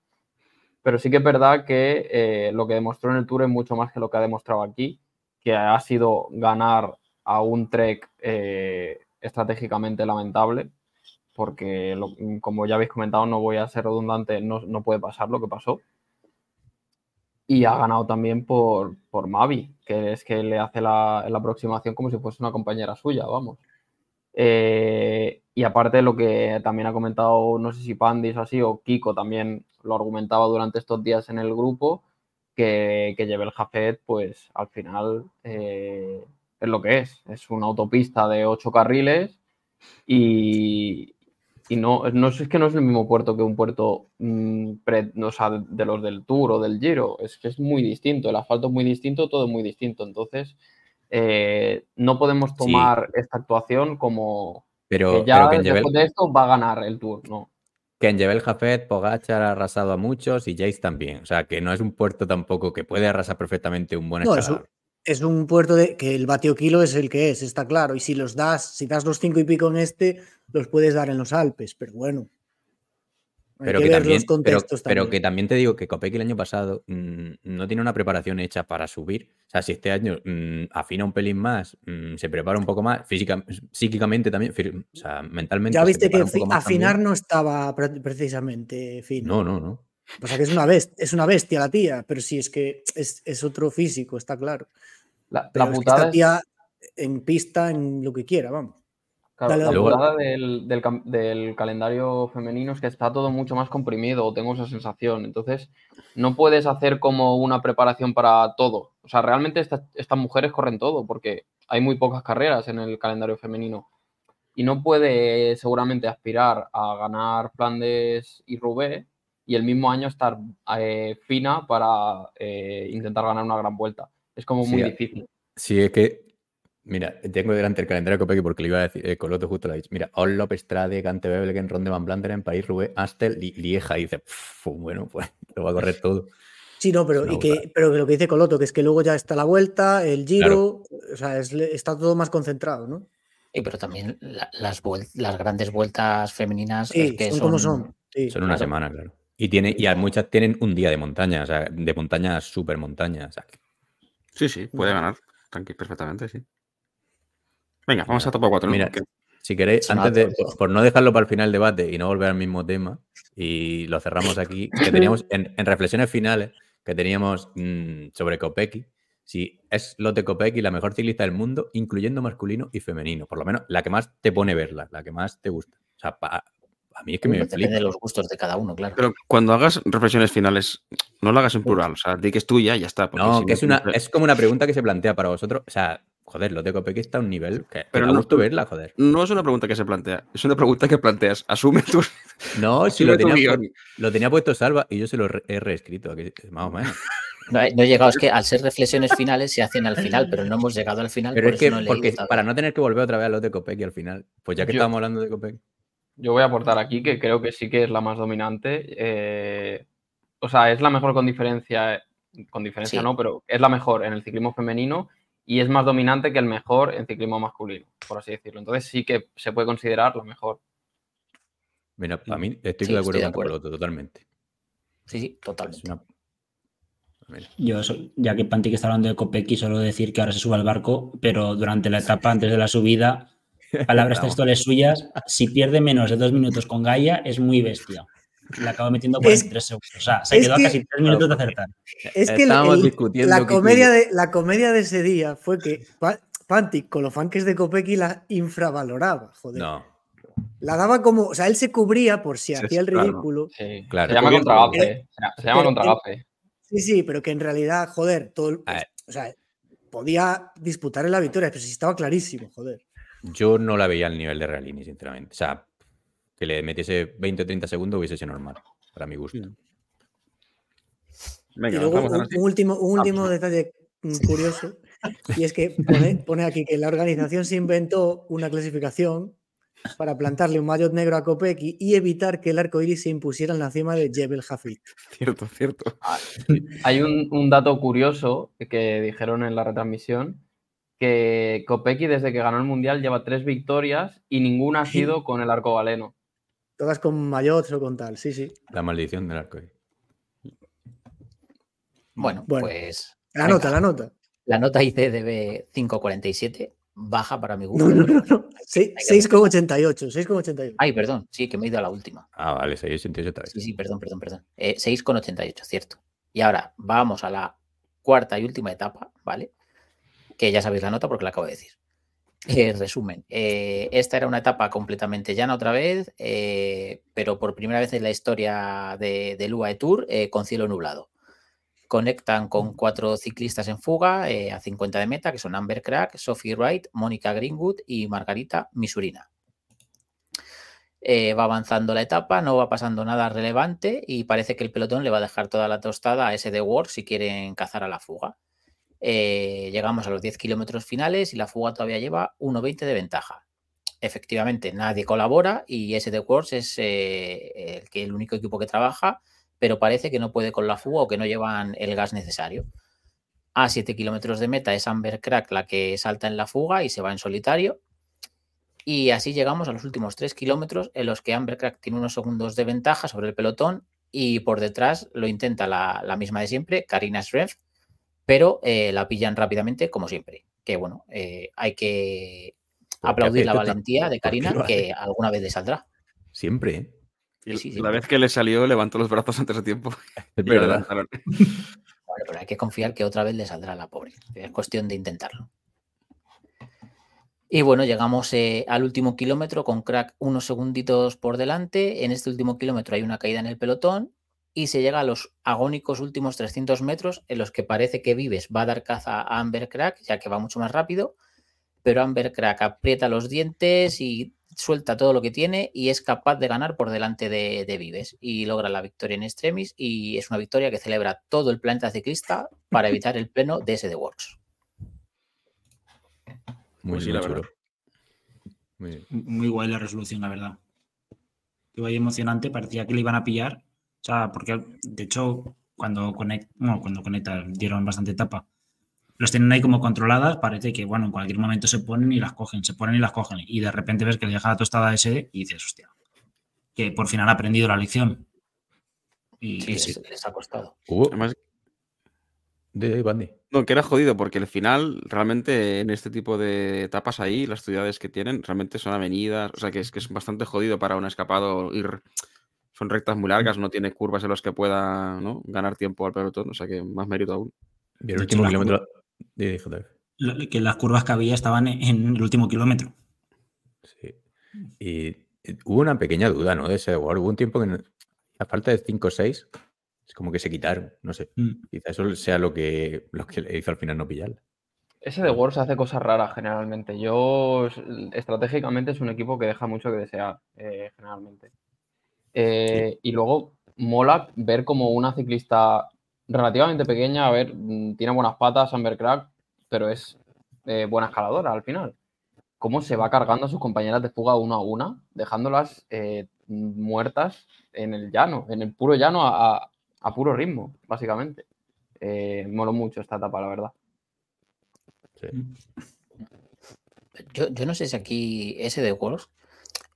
Pero sí que es verdad que eh, lo que demostró en el Tour es mucho más que lo que ha demostrado aquí, que ha sido ganar a un Trek eh, estratégicamente lamentable, porque como ya habéis comentado, no voy a ser redundante, no, no puede pasar lo que pasó. Y ha ganado también por, por Mavi, que es que le hace la, la aproximación como si fuese una compañera suya, vamos. Eh, y aparte lo que también ha comentado, no sé si Pandis o así, o Kiko también lo argumentaba durante estos días en el grupo, que, que el Jafet, pues al final eh, es lo que es. Es una autopista de ocho carriles y, y no, no es que no es el mismo puerto que un puerto mm, pre- de los del Tour o del Giro. Es que es muy distinto. El asfalto es muy distinto, todo es muy distinto. Entonces, eh, no podemos tomar esta actuación como Pero, que ya pero que después Jebel, de esto va a ganar el Tour. No. que en Jebel Jafet, Pogacar ha arrasado a muchos y Jace también. O sea, que no es un puerto tampoco que puede arrasar perfectamente un buen No, es un, escalador. es un puerto de que el vatio kilo es el que es, está claro. Y si los das, si das los cinco y pico en este, los puedes dar en los Alpes. Pero bueno. Pero que que, también, los pero, contextos pero también. que también te digo que Kopecky el año pasado mm, no tiene una preparación hecha para subir. O sea, si este año mm, afina un pelín más, mm, se prepara un poco más, física, psíquicamente también, fir- o sea, mentalmente. Ya viste que afinar también. no estaba pre- precisamente fino. No, no, no. O sea que es una bestia, es una bestia la tía, pero sí es que es, es otro físico, está claro. La, la es que putada esta es- tía en pista, en lo que quiera, vamos. Claro, Dale, la putada del, del calendario femenino es que está todo mucho más comprimido, tengo esa sensación. Entonces, no puedes hacer como una preparación para todo. O sea, realmente estas, estas mujeres corren todo, porque hay muy pocas carreras en el calendario femenino. Y no puede seguramente aspirar a ganar Flandes y Roubaix y el mismo año estar eh, fina para eh, intentar ganar una gran vuelta. Es como muy Sí, a- difícil. Sí, es que, mira, tengo delante el calendario Kopecky porque le iba a decir, eh, Coloto justo lo ha dicho. Mira, Ollop, Strade, Cante Bebelgen, Ronde Van Blanderen, París, Roubaix, Astel, Li- Lieja. Y dice, "Pff, bueno, pues lo va a correr todo. Sí, no, pero, y que, pero lo que dice Coloto, que es que luego ya está la vuelta, el giro, o sea, es- está todo más concentrado, ¿no? Sí, pero también la- las, grandes vueltas femeninas Sí, es que son, son, como son. sí. Son una Claro. semana, claro. Y, tiene, y a muchas tienen un día de montaña, o sea, de montaña súper montaña. O sea, que- Sí, sí, puede ganar. Tranqui, perfectamente, sí. Venga, vamos a top 4. Mira, si queréis, antes de, por, no dejarlo para el final del debate y no volver al mismo tema, y lo cerramos aquí, que teníamos en, en reflexiones finales, que teníamos mm, sobre Kopecky, si es Lotte Kopecky la mejor ciclista del mundo, incluyendo masculino y femenino, por lo menos la que más te pone verla, la que más te gusta. O sea, pa- a mí es que me Depende flipa. de los gustos de cada uno, claro. Pero cuando hagas reflexiones finales, no lo hagas en plural. O sea, di que es tuya y ya está. No, si que es, una, es como una pregunta que se plantea para vosotros. O sea, joder, Lotte Kopecky está a un nivel que, Pero no- gusto verla, joder. No es una pregunta que se plantea, es una pregunta que planteas. Asume tu, No, si asume lo tu tenía, lo tenía puesto Salva y yo se lo he reescrito, aquí, más o menos. No he, no he llegado, es que al ser reflexiones finales se hacen al final, pero no hemos llegado al final. Pero por es que, eso no he leído porque para no tener que volver otra vez a los de Kopecky al final, pues ya que Yo- estábamos hablando de Kopecky. Yo voy a aportar aquí que creo que sí que es la más dominante. eh, o sea, es la mejor con diferencia, con diferencia Sí. no, pero es la mejor en el ciclismo femenino y es más dominante que el mejor en ciclismo masculino, por así decirlo. Entonces sí que se puede considerar la mejor. Mira, para mí estoy Sí, de estoy acuerdo de con totalmente. Sí, sí, totalmente. una- Yo, ya que Panti que está hablando de Kopecky, solo decir que ahora se sube al barco, pero durante la etapa antes de la subida, palabras textuales suyas, si pierde menos de dos minutos con Gaia, es muy bestia. Le acabo metiendo Es- 43 segundos. O sea, se quedó a que- casi tres minutos de acertar. Es que Estábamos el- discutiendo la, comedia de, la comedia de ese día fue que Pa- Panty, con los fanques de Kopecky, la infravaloraba, joder. No, La daba como, o sea, él se cubría por si Sí, hacía el claro. ridículo. Sí, Claro. Se llama contragafe. Se, se llama contragafe. Sí, sí, pero que en realidad, joder, todo ver. o sea, podía disputarle la victoria, pero sí estaba clarísimo, joder. yo no la veía al nivel de Realini, sinceramente. O sea, que le metiese 20 o 30 segundos hubiese sido normal, para mi gusto. Venga, y luego vamos un, último, un último detalle mm, curioso, y es que pone, pone aquí que la organización se inventó una clasificación para plantarle un maillot negro a Kopecky y evitar que el arco iris se impusiera en la cima de Jebel Hafid. Cierto, cierto. Hay un, un dato curioso que dijeron en la retransmisión, que Kopecky desde que ganó el Mundial lleva tres victorias y ninguna ha sido con el arco galeno. Todas con maillots o con tal, sí, sí. La maldición del arco. Bueno, Bueno. pues La Venga. nota, la nota. la nota ICDB 547 baja para mi gusto. No, no, no, no. Se- Hay que- 6,88, 6,88. Ay, perdón, sí, que me he ido a la última. Ah, vale, 6,88 otra vez. Sí, sí, perdón, perdón, perdón. Eh, 6,88, cierto. Y ahora vamos a la cuarta y última etapa, ¿vale? Que ya sabéis la nota porque la acabo de decir. Eh, resumen, eh, esta era una etapa completamente llana otra vez, eh, pero por primera vez en la historia de, del UAE Tour eh, con cielo nublado. Conectan con cuatro ciclistas en fuga a 50 de meta, que son Amber Crack, Sophie Wright, Mónica Greenwood y Margarita Misurina. Va avanzando la etapa, no va pasando nada relevante y parece que el pelotón le va a dejar toda la tostada a ese de Ward si quieren cazar a la fuga. Eh, llegamos a los 10 kilómetros finales y la fuga todavía lleva 1.20 de ventaja. Efectivamente, nadie colabora y de Wars es eh, el, único equipo que trabaja, pero parece que no puede con la fuga o que no llevan el gas necesario. A 7 kilómetros de meta es Amber Crack la que salta en la fuga y se va en solitario. Y así llegamos a los últimos 3 kilómetros en los que Amber Crack tiene unos segundos de ventaja sobre el pelotón y por detrás lo intenta la, la misma de siempre, Karina Schreff, pero eh, la pillan rápidamente como siempre. Que bueno, eh, hay que ¿Por qué aplaudir la valentía de Karina que alguna vez le saldrá. Siempre, ¿eh? Y Sí, sí, la sí. vez que le salió, levantó los brazos antes de tiempo. Es verdad. Bueno, pero hay que confiar que otra vez le saldrá a la pobre. Es cuestión de intentarlo. Y bueno, llegamos eh, al último kilómetro con crack unos segunditos por delante. En este último kilómetro hay una caída en el pelotón y se llega a los agónicos últimos 300 metros en los que parece que Vives va a dar caza a Amber Crack, ya que va mucho más rápido, pero Amber Crack aprieta los dientes y suelta todo lo que tiene y es capaz de ganar por delante de, de Vives y logra la victoria en extremis y es una victoria que celebra todo el planeta ciclista para evitar el pleno de ese de Works. Muy, Pues sí, muy la chulo. verdad. Muy bien. Muy guay la resolución, la verdad. Iba ahí emocionante, parecía que le iban a pillar. O sea, porque de hecho, cuando, conect, no, cuando conectan, dieron bastante etapa. Los tienen ahí como controladas, parece que, bueno, en cualquier momento se ponen y las cogen, se ponen y las cogen. Y de repente ves que le deja la tostada a ese y dices, hostia, que por fin han aprendido la lección. Y Sí, sí, les, les ha costado. Hubo Además, de Bandy. no, que era jodido porque el final, realmente en este tipo de etapas ahí, las ciudades que tienen, realmente son avenidas, o sea que es que es bastante jodido para un escapado ir. Son rectas muy largas, no tiene curvas en las que pueda ¿no? ganar tiempo al pelotón, o sea que más mérito aún. Y el último kilómetro. de JF. lo- que las curvas que había estaban en, el último kilómetro. Sí. Y hubo una pequeña duda, ¿no? De ese World. Hubo un tiempo que no- a falta de 5 o 6, es como que se quitaron. No sé. Mm. Quizá eso sea lo que, lo que le hizo al final no pillarla. Ese de Worlds hace cosas raras generalmente. Yo, estratégicamente, es un equipo que deja mucho que desear, eh, generalmente. Eh, Y luego mola ver como una ciclista relativamente pequeña, a ver, mm, tiene buenas patas, Amber Crack, pero es eh, buena escaladora al final. Cómo se va cargando a sus compañeras de fuga una a una, dejándolas eh, muertas en el llano, en el puro llano a, a- a puro ritmo, básicamente. Eh, moló mucho esta etapa, la verdad. Sí. Yo, yo no sé si aquí ese de Works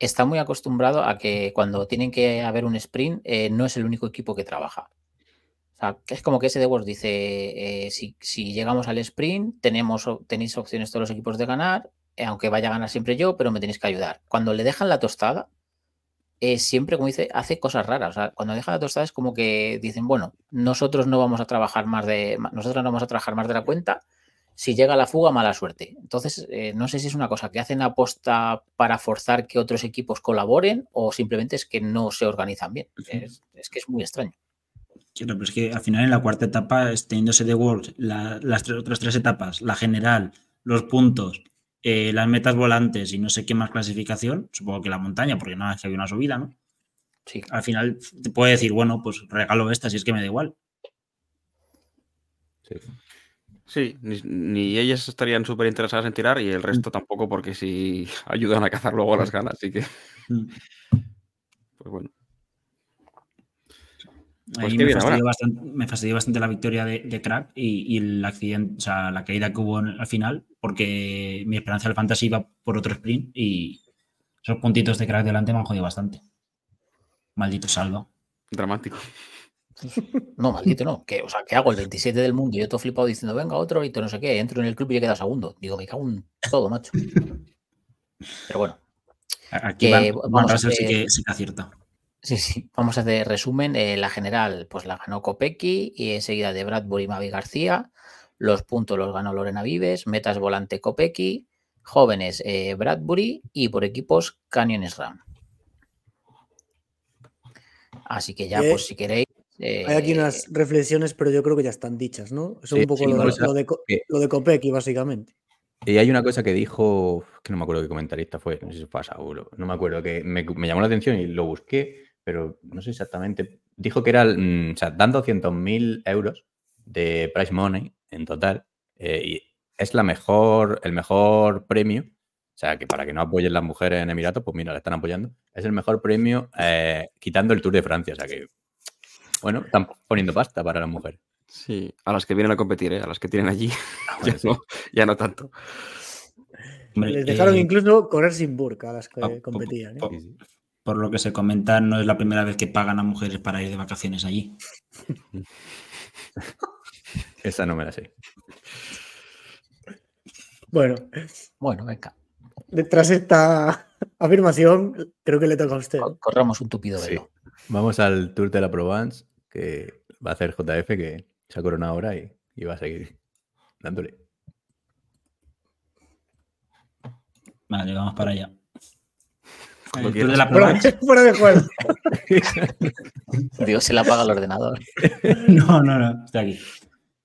está muy acostumbrado a que cuando tienen que haber un sprint eh, no es el único equipo que trabaja. O sea, es como que ese de Works dice, eh, si, llegamos al sprint, tenemos, tenéis opciones todos los equipos de ganar, eh, aunque vaya a ganar siempre yo, pero me tenéis que ayudar. Cuando le dejan la tostada, siempre, como dice, hace cosas raras. O sea, cuando deja la tostada es como que dicen, bueno, nosotros no vamos a trabajar más de, nosotros no vamos a trabajar más de la cuenta. Si llega la fuga, mala suerte. Entonces, eh, no sé si es una cosa que hacen aposta para forzar que otros equipos colaboren o simplemente es que no se organizan bien. Es, es que es muy extraño. Claro, pero es que al final en la cuarta etapa, teniéndose de World, la- las tres- otras tres etapas, la general, los puntos, eh, las metas volantes y no sé qué más clasificación, supongo que la montaña, porque nada, es que había una subida, ¿no? Sí. Al final te puede decir, bueno, pues regalo esta si es que me da igual. Sí. Sí, ni, ni ellas estarían súper interesadas en tirar y el resto tampoco, porque si ayudan a cazar luego las ganas, así que, Mm. pues bueno. Pues me, fastidió bastante, me fastidió bastante la victoria de, de Crack y, y el accidente, o sea, la caída que hubo en- al final, porque mi esperanza del fantasy iba por otro sprint y esos puntitos de Crack delante me han jodido bastante. Maldito salva. Dramático. No, maldito no. ¿Qué, o sea, ¿qué hago? El 27 del mundo. Yo todo flipado diciendo, venga, otro hito, no sé qué. Entro en el club y he quedado segundo. Digo, me cago en todo, macho. Pero bueno, Aquí Que Van, vamos Van a Russell sí hacer- que, sí que acierta. sí, sí. Vamos a hacer resumen. Eh, la general, pues la ganó Kopecky y enseguida de Bradbury Mavi García. Los puntos los ganó Lorena Vives. Metas volante Kopecky. Jóvenes eh, Bradbury y por equipos Canyon SRAM. Así que ya, pues si queréis. Hay aquí eh, unas reflexiones, pero yo creo que ya están dichas, ¿no? Eso Sí, un poco sí, lo, de- lo de, Co- que- lo de Kopecky, básicamente. Y hay una cosa que dijo, que no me acuerdo qué comentarista fue, no sé si fue Saulo, no me acuerdo, que me, me llamó la atención y lo busqué, pero no sé exactamente. Dijo que era, mm, o sea, dan 200.000 euros de price money en total, eh, y es la mejor, el mejor premio, o sea, que para que no apoyen las mujeres en Emiratos, pues mira, la están apoyando, es el mejor premio eh, quitando el Tour de Francia, o sea que, bueno, están poniendo pasta para las mujeres. Sí, a las que vienen a competir, ¿eh? a las que tienen allí, Ah, ya, no, ya no tanto. Les dejaron eh, incluso correr sin burka a las que po- competían. ¿eh? po- por lo que se comenta, no es la primera vez que pagan a mujeres para ir de vacaciones allí. Esa no me la sé. Bueno, Bueno, venga. tras esta afirmación, creo que le toca a usted. co- Corramos un tupido Sí. velo. Vamos al Tour de la Provence, que va a hacer JF, que se ha coronado ahora y, y va a seguir dándole. Vale, vamos para allá. El de la fuera de juego. Dios se le apaga el ordenador. No, no, no, está aquí.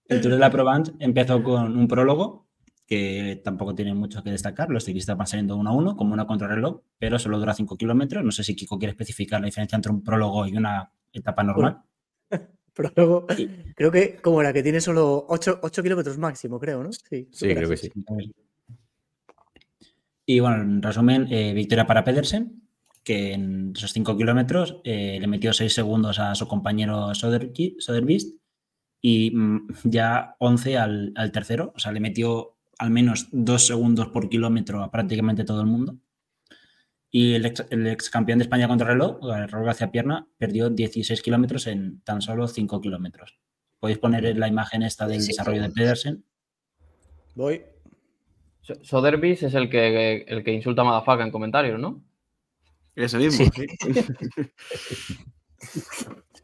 El Tour de la Provence empezó con un prólogo que tampoco tiene mucho que destacar. Los ciclistas van saliendo uno a uno, como una contrarreloj, pero solo dura 5 kilómetros. No sé si Kiko quiere especificar la diferencia entre un prólogo y una etapa normal. Pero luego, creo que, como era, que tiene solo 8, kilómetros máximo, creo, ¿no? Sí, Sí, creo que sí. Y bueno, en resumen, eh, victoria para Pedersen, que en esos 5 kilómetros eh, le metió 6 segundos a su compañero Soderqui- Soderbeest y mm, ya 11 al, al tercero. O sea, le metió al menos 2 segundos por kilómetro a prácticamente todo el mundo. Y el ex, el ex campeón de España contra reloj, Raúl García Pierna, perdió 16 kilómetros en tan solo 5 kilómetros. Podéis poner la imagen esta del Sí, desarrollo de. Pedersen. Voy. So- Sotheby's es el que, el que insulta a Madafaka en comentarios, ¿no? Ese mismo, Sí. sí.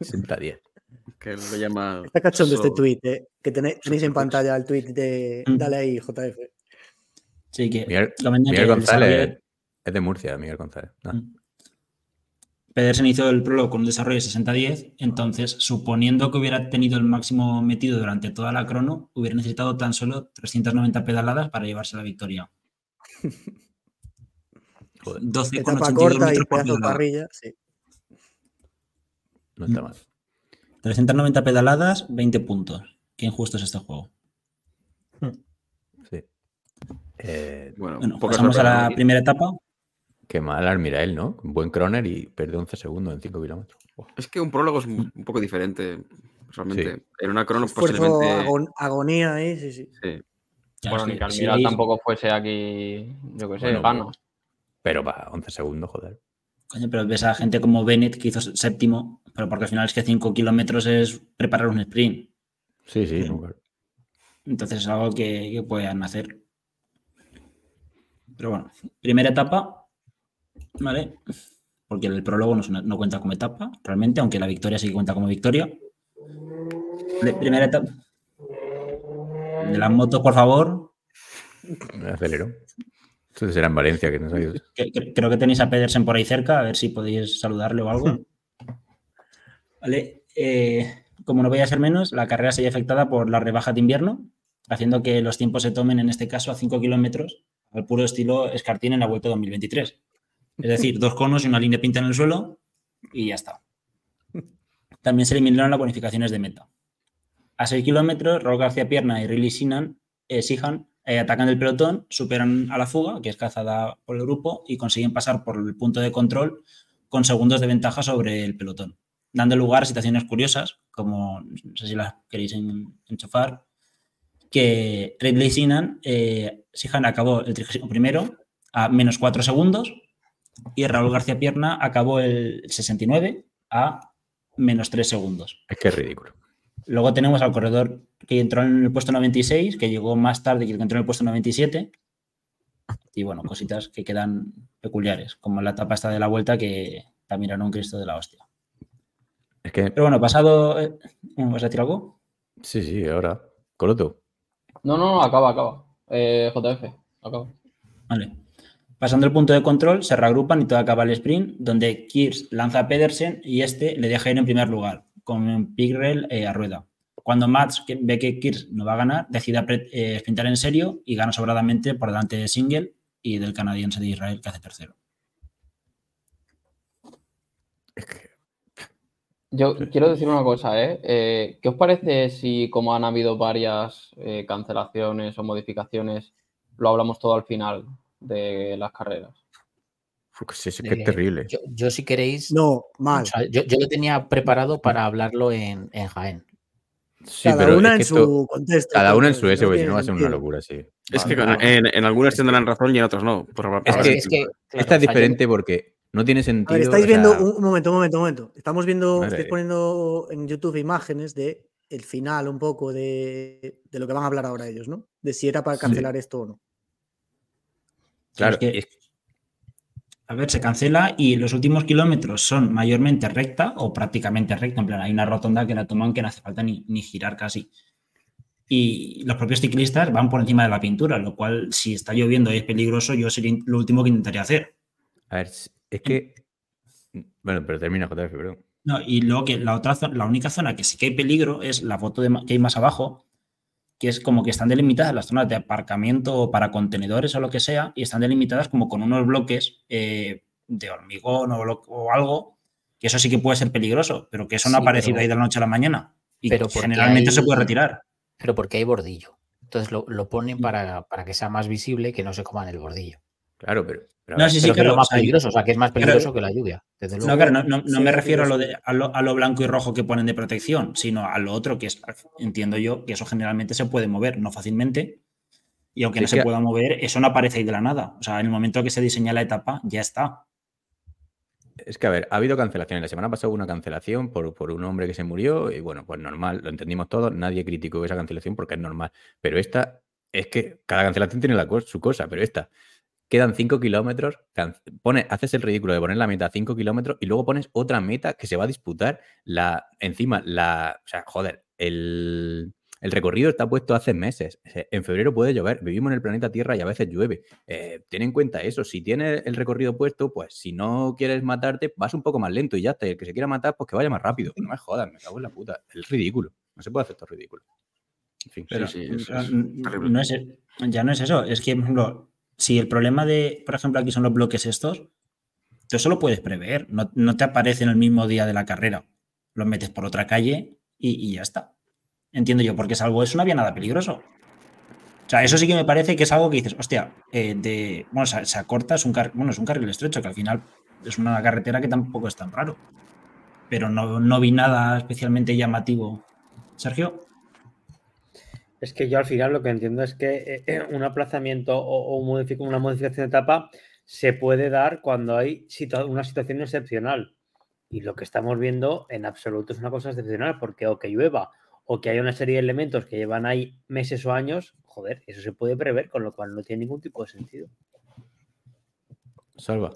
60-10. que lo llama. Está cachondo este tweet, ¿eh? que tenéis, tenéis en pantalla el tweet de Mm. Dale ahí, JF. Sí, que Miguel, Miguel el González es de Murcia, Miguel González. Ah, Mm. Pedersen hizo el prólogo con un desarrollo de 60-10, entonces, suponiendo que hubiera tenido el máximo metido durante toda la crono, hubiera necesitado tan solo 390 pedaladas para llevarse la victoria. joder, 12,82 Etapa corta y metros por parrilla. Sí. no está mal. 390 pedaladas, 20 puntos. Qué injusto es este juego. Sí. Eh, Bueno, pasamos a la primera etapa. Qué mal Almirael, ¿no? Un buen croner y perdió 11 segundos en 5 kilómetros. Es que un prólogo es un un poco diferente. Realmente. En una crono Esfuerzo, posiblemente. agon- agonía ahí, sí, sí. sí. Bueno, ni que Almiral veis- tampoco fuese aquí, yo qué sé, Bueno, pues, Pero para 11 segundos, joder. Coño, pero ves a gente como Bennett que hizo séptimo, pero porque al final es que 5 kilómetros es preparar un sprint. Sí, sí, Sí. no, claro. Entonces es algo que, que puedan hacer. Pero bueno, primera etapa, ¿vale? Porque el prólogo no, no cuenta como etapa, realmente, aunque la victoria sí que cuenta como victoria. De- primera etapa. De las motos, por favor. Me aceleró. Esto será en Valencia, que no que- creo que tenéis a Pedersen por ahí cerca, a ver si podéis saludarle o algo. Vale. eh, como no voy a ser menos, la carrera se ve afectada por la rebaja de invierno, haciendo que los tiempos se tomen, en este caso, a 5 kilómetros, al puro estilo Escartín en la Vuelta 2023. Es decir, dos conos y una línea pinta en el suelo y ya está. También se eliminaron las bonificaciones de meta. A 6 kilómetros, Raúl García Pierna y Riley Sinan, eh, atacan el pelotón, superan a la fuga, que es cazada por el grupo, y consiguen pasar por el punto de control con segundos de ventaja sobre el pelotón, dando lugar a situaciones curiosas, como, no sé si las queréis en- enchufar, que Ridley Sinan, eh, acabó el 31 a menos 4 segundos y Raúl García Pierna acabó el 69 a menos 3 segundos. Es que es ridículo. Luego tenemos al corredor que entró en el puesto 96, que llegó más tarde que el que entró en el puesto 97. Y bueno, cositas que quedan peculiares, como la etapa esta de la vuelta que también era un Cristo de la hostia. Es que, Pero bueno, pasado. eh, ¿Vas a decir algo? sí, sí, ahora. Coloto. No, no, no, acaba, acaba. Eh, JF, acaba. Vale. Pasando el punto de control, se reagrupan y todo acaba el sprint, donde Kirs lanza a Pedersen y este le deja ir en primer lugar, con Pigrel eh, a rueda. Cuando Mats ve que Kirs no va a ganar, decide eh, sprintar en serio y gana sobradamente por delante de Single y del canadiense de Israel, que hace tercero. Yo quiero decir una cosa, ¿eh? Eh, ¿Qué os parece si, como han habido varias eh, cancelaciones o modificaciones, lo hablamos todo al final de las carreras? Sí, sí, que es Eh, terrible. Yo, yo si queréis, No, mal. o sea, yo, yo lo tenía preparado para hablarlo en, en Jaén. Sí, cada pero una es en su esto- contexto. cada uno en su ese, no si va a ser una locura, sí. Es que Vale. en, en algunas tendrán razón y en otras no. Por- Es que- es que, claro, Esta es diferente porque no tiene A sentido. ver, estáis o viendo, sea, un, un momento, un momento, un momento. Estamos viendo, Madre estáis poniendo en YouTube imágenes de el final un poco de, de lo que van a hablar ahora ellos, ¿no? De si era para Sí. cancelar esto o no. Claro, Es que- A ver, se cancela y los últimos kilómetros son mayormente recta o prácticamente recta. En plan, hay una rotonda que la toman que no hace falta ni, ni girar casi. Y los propios ciclistas van por encima de la pintura, lo cual, si está lloviendo y es peligroso, yo sería lo último que intentaría hacer. a ver, es que. Bueno, pero termina, JF, perdón. No, y luego que la otra la única zona que sí que hay peligro es la foto de, que hay más abajo, que es como que están delimitadas las zonas de aparcamiento o para contenedores o lo que sea, y están delimitadas como con unos bloques eh, de hormigón o, lo- o algo, que eso sí que puede ser peligroso, pero que eso no ha aparecido pero- ahí de la noche a la mañana. Y pero generalmente se puede retirar. Pero porque hay bordillo. Entonces lo, lo ponen para, para que sea más visible que no se coman el bordillo. Claro, pero. Pero No, sí, sí, Pero que es más o sea, peligroso, o sea, que es más claro, peligroso que la lluvia. Desde luego. No, claro, no, no- no sí, me refiero a lo, de, a, lo, a lo blanco y rojo que ponen de protección, sino a lo otro que es, entiendo yo, que eso generalmente se puede mover, no fácilmente. Y aunque Sí, no se que- pueda mover, eso no aparece ahí de la nada. O sea, en el momento que se diseña la etapa, ya está. Es que, a ver, ha habido cancelaciones. La semana pasada hubo una cancelación por, por un hombre que se murió y bueno, pues normal, lo entendimos todos. Nadie criticó esa cancelación porque es normal. Pero esta es que cada cancelación tiene la su cosa, pero esta. Quedan 5 kilómetros, pone, haces el ridículo de poner la meta a 5 kilómetros y luego pones otra meta que se va a disputar la, encima, la, o sea, joder, el, el recorrido está puesto hace meses. En febrero puede llover, vivimos en el planeta Tierra y a veces llueve. Eh, ten en cuenta eso, si tienes el recorrido puesto, pues si no quieres matarte, vas un poco más lento y ya está. Y el que se quiera matar, pues que vaya más rápido. No me jodas, me cago en la puta. Es ridículo. No se puede hacer todo ridículo. En fin. Pero sí, es- es no es, ya no es eso. Es que, por ejemplo, si el problema de, por ejemplo, aquí son los bloques estos, tú eso lo puedes prever. No, no te aparece en el mismo día de la carrera. Los metes por otra calle y, ya está. Entiendo yo, porque salvo eso no había nada peligroso. O sea, eso sí que me parece que es algo que dices, hostia, eh, de, bueno, se, se acorta, es un, car- bueno, es un carril estrecho, que al final es una carretera que tampoco es tan raro. Pero no, no vi nada especialmente llamativo. Sergio. Es que yo al final lo que entiendo es que eh, un aplazamiento o, una modificación de etapa se puede dar cuando hay una situación excepcional. Y lo que estamos viendo en absoluto es una cosa excepcional, porque o que llueva o que haya una serie de elementos que llevan ahí meses o años, joder, eso se puede prever, con lo cual no tiene ningún tipo de sentido. Salva.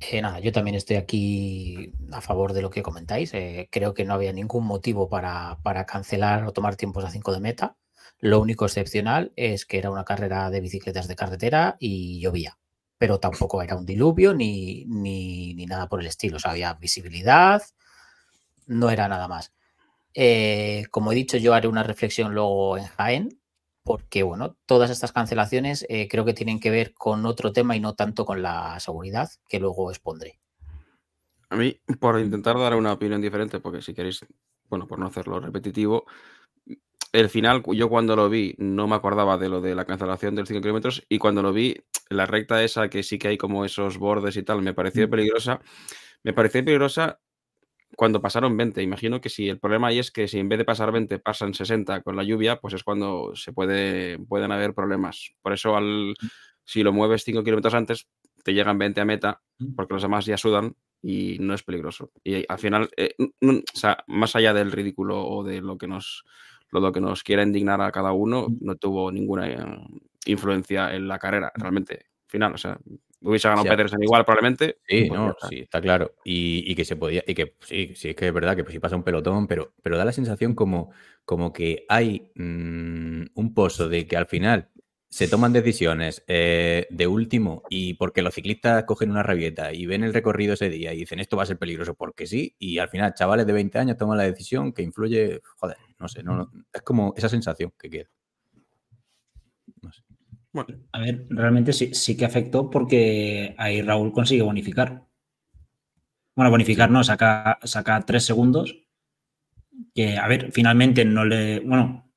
Eh, nada, yo también estoy aquí a favor de lo que comentáis. Eh, creo que no había ningún motivo para, para cancelar o tomar tiempos a 5 de meta. Lo único excepcional es que era una carrera de bicicletas de carretera y llovía. Pero tampoco era un diluvio ni, ni, ni nada por el estilo. O sea, había visibilidad, no era nada más. Eh, como he dicho, yo haré una reflexión luego en Jaén, porque bueno, todas estas cancelaciones eh, creo que tienen que ver con otro tema y no tanto con la seguridad, que luego expondré. A mí, por intentar dar una opinión diferente, porque si queréis, bueno, por no hacerlo repetitivo, el final, yo cuando lo vi, no me acordaba de lo de la cancelación de los 5 kilómetros y cuando lo vi, la recta esa que sí que hay como esos bordes y tal, me pareció Mm. peligrosa. Me pareció peligrosa cuando pasaron 20. Imagino que si el problema ahí es que si en vez de pasar 20 pasan 60 con la lluvia, pues es cuando se puede, pueden haber problemas. Por eso al, si lo mueves 5 kilómetros antes, te llegan 20 a meta, Mm. porque los demás ya sudan y no es peligroso. Y al final, eh, o sea, más allá del ridículo o de lo que nos, lo, lo que nos quiera indignar a cada uno, Mm. no tuvo ninguna eh, influencia en la carrera, realmente. Final, o sea, hubiese ganado Sí, Peterson igual probablemente. Sí, pues no, está. sí, está claro. Y, y que se podía, y que sí, sí es que es verdad que pues, sí pasa un pelotón, pero, pero da la sensación como, como que hay mm, un pozo de que al final se toman decisiones eh, de último y porque los ciclistas cogen una rabieta y ven el recorrido ese día y dicen esto va a ser peligroso porque sí, y al final chavales de 20 años toman la decisión que influye, joder, no sé, no, no- es como esa sensación que queda. A ver, realmente sí, sí que afectó porque ahí Raúl consigue bonificar. Bueno, bonificar no, saca, saca tres segundos. Que, a ver, finalmente no le. Bueno,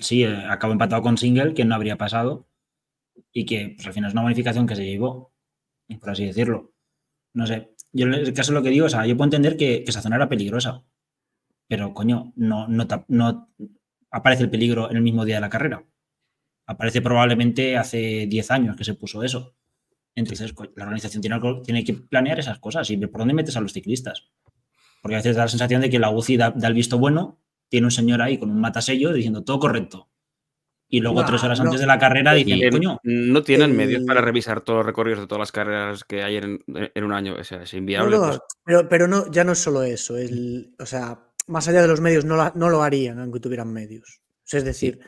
sí, acabó empatado con Single, que no habría pasado. Y que pues, al final es una bonificación que se llevó, por así decirlo. No sé. Yo en el caso lo que digo, o sea, yo puedo entender que, que esa zona era peligrosa. Pero, coño, no, no, no aparece el peligro en el mismo día de la carrera aparece probablemente hace 10 años que se puso eso. Entonces, co- la organización tiene, tiene que planear esas cosas y ver por dónde metes a los ciclistas. Porque a veces da la sensación de que la UCI da, da el visto bueno, tiene un señor ahí con un matasello diciendo todo correcto. Y luego, No, tres horas no. antes de la carrera, dicen, Eh, coño, no tienen el- medios para revisar todos los recorridos de todas las carreras que hay en, en un año. O sea, es No, inviable. no, pues, pero, pero no, ya no es solo eso. El, o sea, más allá de los medios, no, la- no lo harían aunque tuvieran medios. O sea, es decir,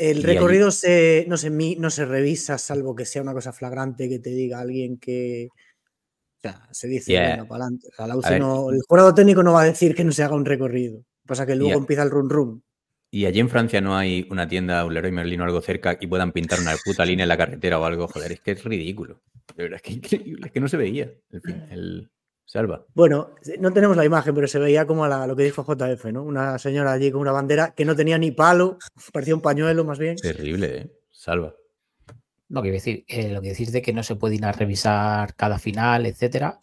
el recorrido se, no, se, no se revisa, salvo que sea una cosa flagrante que te diga alguien que. O sea, se dice, Yeah. venga, para adelante. O sea, la A UCI ver, no- el jurado técnico no va a decir que no se haga un recorrido. Pasa que luego Yeah. empieza el run run. Y allí en Francia no hay una tienda, un Leroy Merlin o algo cerca y puedan pintar una puta línea en la carretera o algo. Joder, es que es ridículo. De verdad, es que increíble. Es que no se veía el, el Salva. Bueno, no tenemos la imagen, pero se veía como a la- lo que dijo JF, ¿no? Una señora allí con una bandera que no tenía ni palo, parecía un pañuelo más bien. Terrible, ¿eh? Salva. No, quiero decir, eh, lo que decís de que no se puede ir a revisar cada final, etcétera.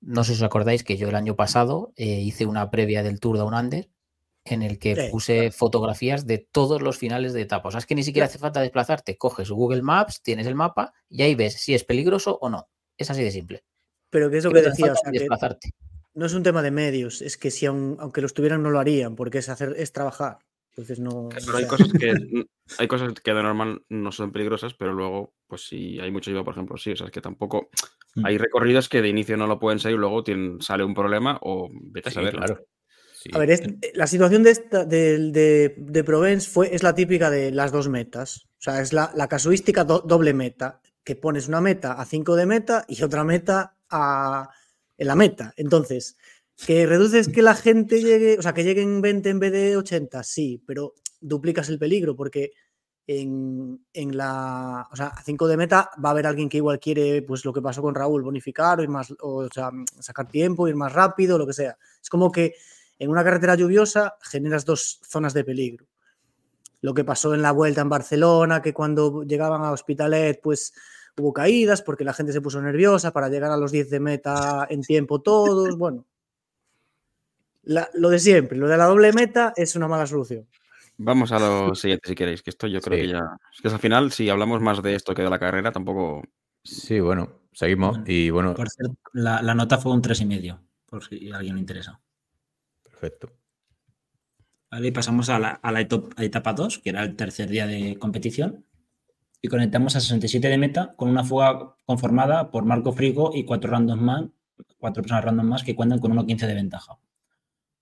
No sé si os acordáis que yo el año pasado eh, hice una previa del Tour Down Under en el que Sí, puse fotografías de todos los finales de etapa. O sea, es que ni siquiera hace falta desplazarte. Coges Google Maps, tienes el mapa y ahí ves si es peligroso o no. Es así de simple. Pero que es lo Que decía, o sea, que no es un tema de medios, es que si aun- aunque los tuvieran no lo harían, porque es hacer, es trabajar. Entonces no. Pero o hay sea, cosas que hay cosas que de normal no son peligrosas, pero luego, pues si hay mucho lluvia, por ejemplo, sí. O sea, es que tampoco. Mm. Hay recorridos que de inicio no lo pueden ser y luego tienen, sale un problema o vete a Sí, saberlo. claro. Sí. A ver, es- la situación de, esta, de, de Provence fue, es la típica de las dos metas. O sea, es la, la casuística do- doble meta, que pones una meta a 5 de meta y otra meta a, en la meta. Entonces, que reduces que la gente llegue, o sea, que lleguen 20 en vez de 80, sí, pero duplicas el peligro porque en, en la, o sea, a 5 de meta va a haber alguien que igual quiere, pues lo que pasó con Raúl, bonificar o ir más, o sea, sacar tiempo, ir más rápido, lo que sea. Es como que en una carretera lluviosa generas dos zonas de peligro. Lo que pasó en la vuelta en Barcelona, que cuando llegaban a Hospitalet, pues hubo caídas porque la gente se puso nerviosa para llegar a los 10 de meta en tiempo todos. Bueno, la- lo de siempre, lo de la doble meta es una mala solución. Vamos a lo siguiente si queréis, que esto yo creo Sí. que ya. Es que al final, si hablamos más de esto que de la carrera, tampoco. Sí, bueno, seguimos. Bueno, Y bueno, por cierto, la, la nota fue un 3,5, por si a alguien le interesa. perfecto. Vale, y pasamos a la, a la etapa 2, que era el tercer día de competición. Y conectamos a 67 de meta con una fuga conformada por Marco Frigo y cuatro random más, cuatro personas random más que cuentan con 1.15 de ventaja.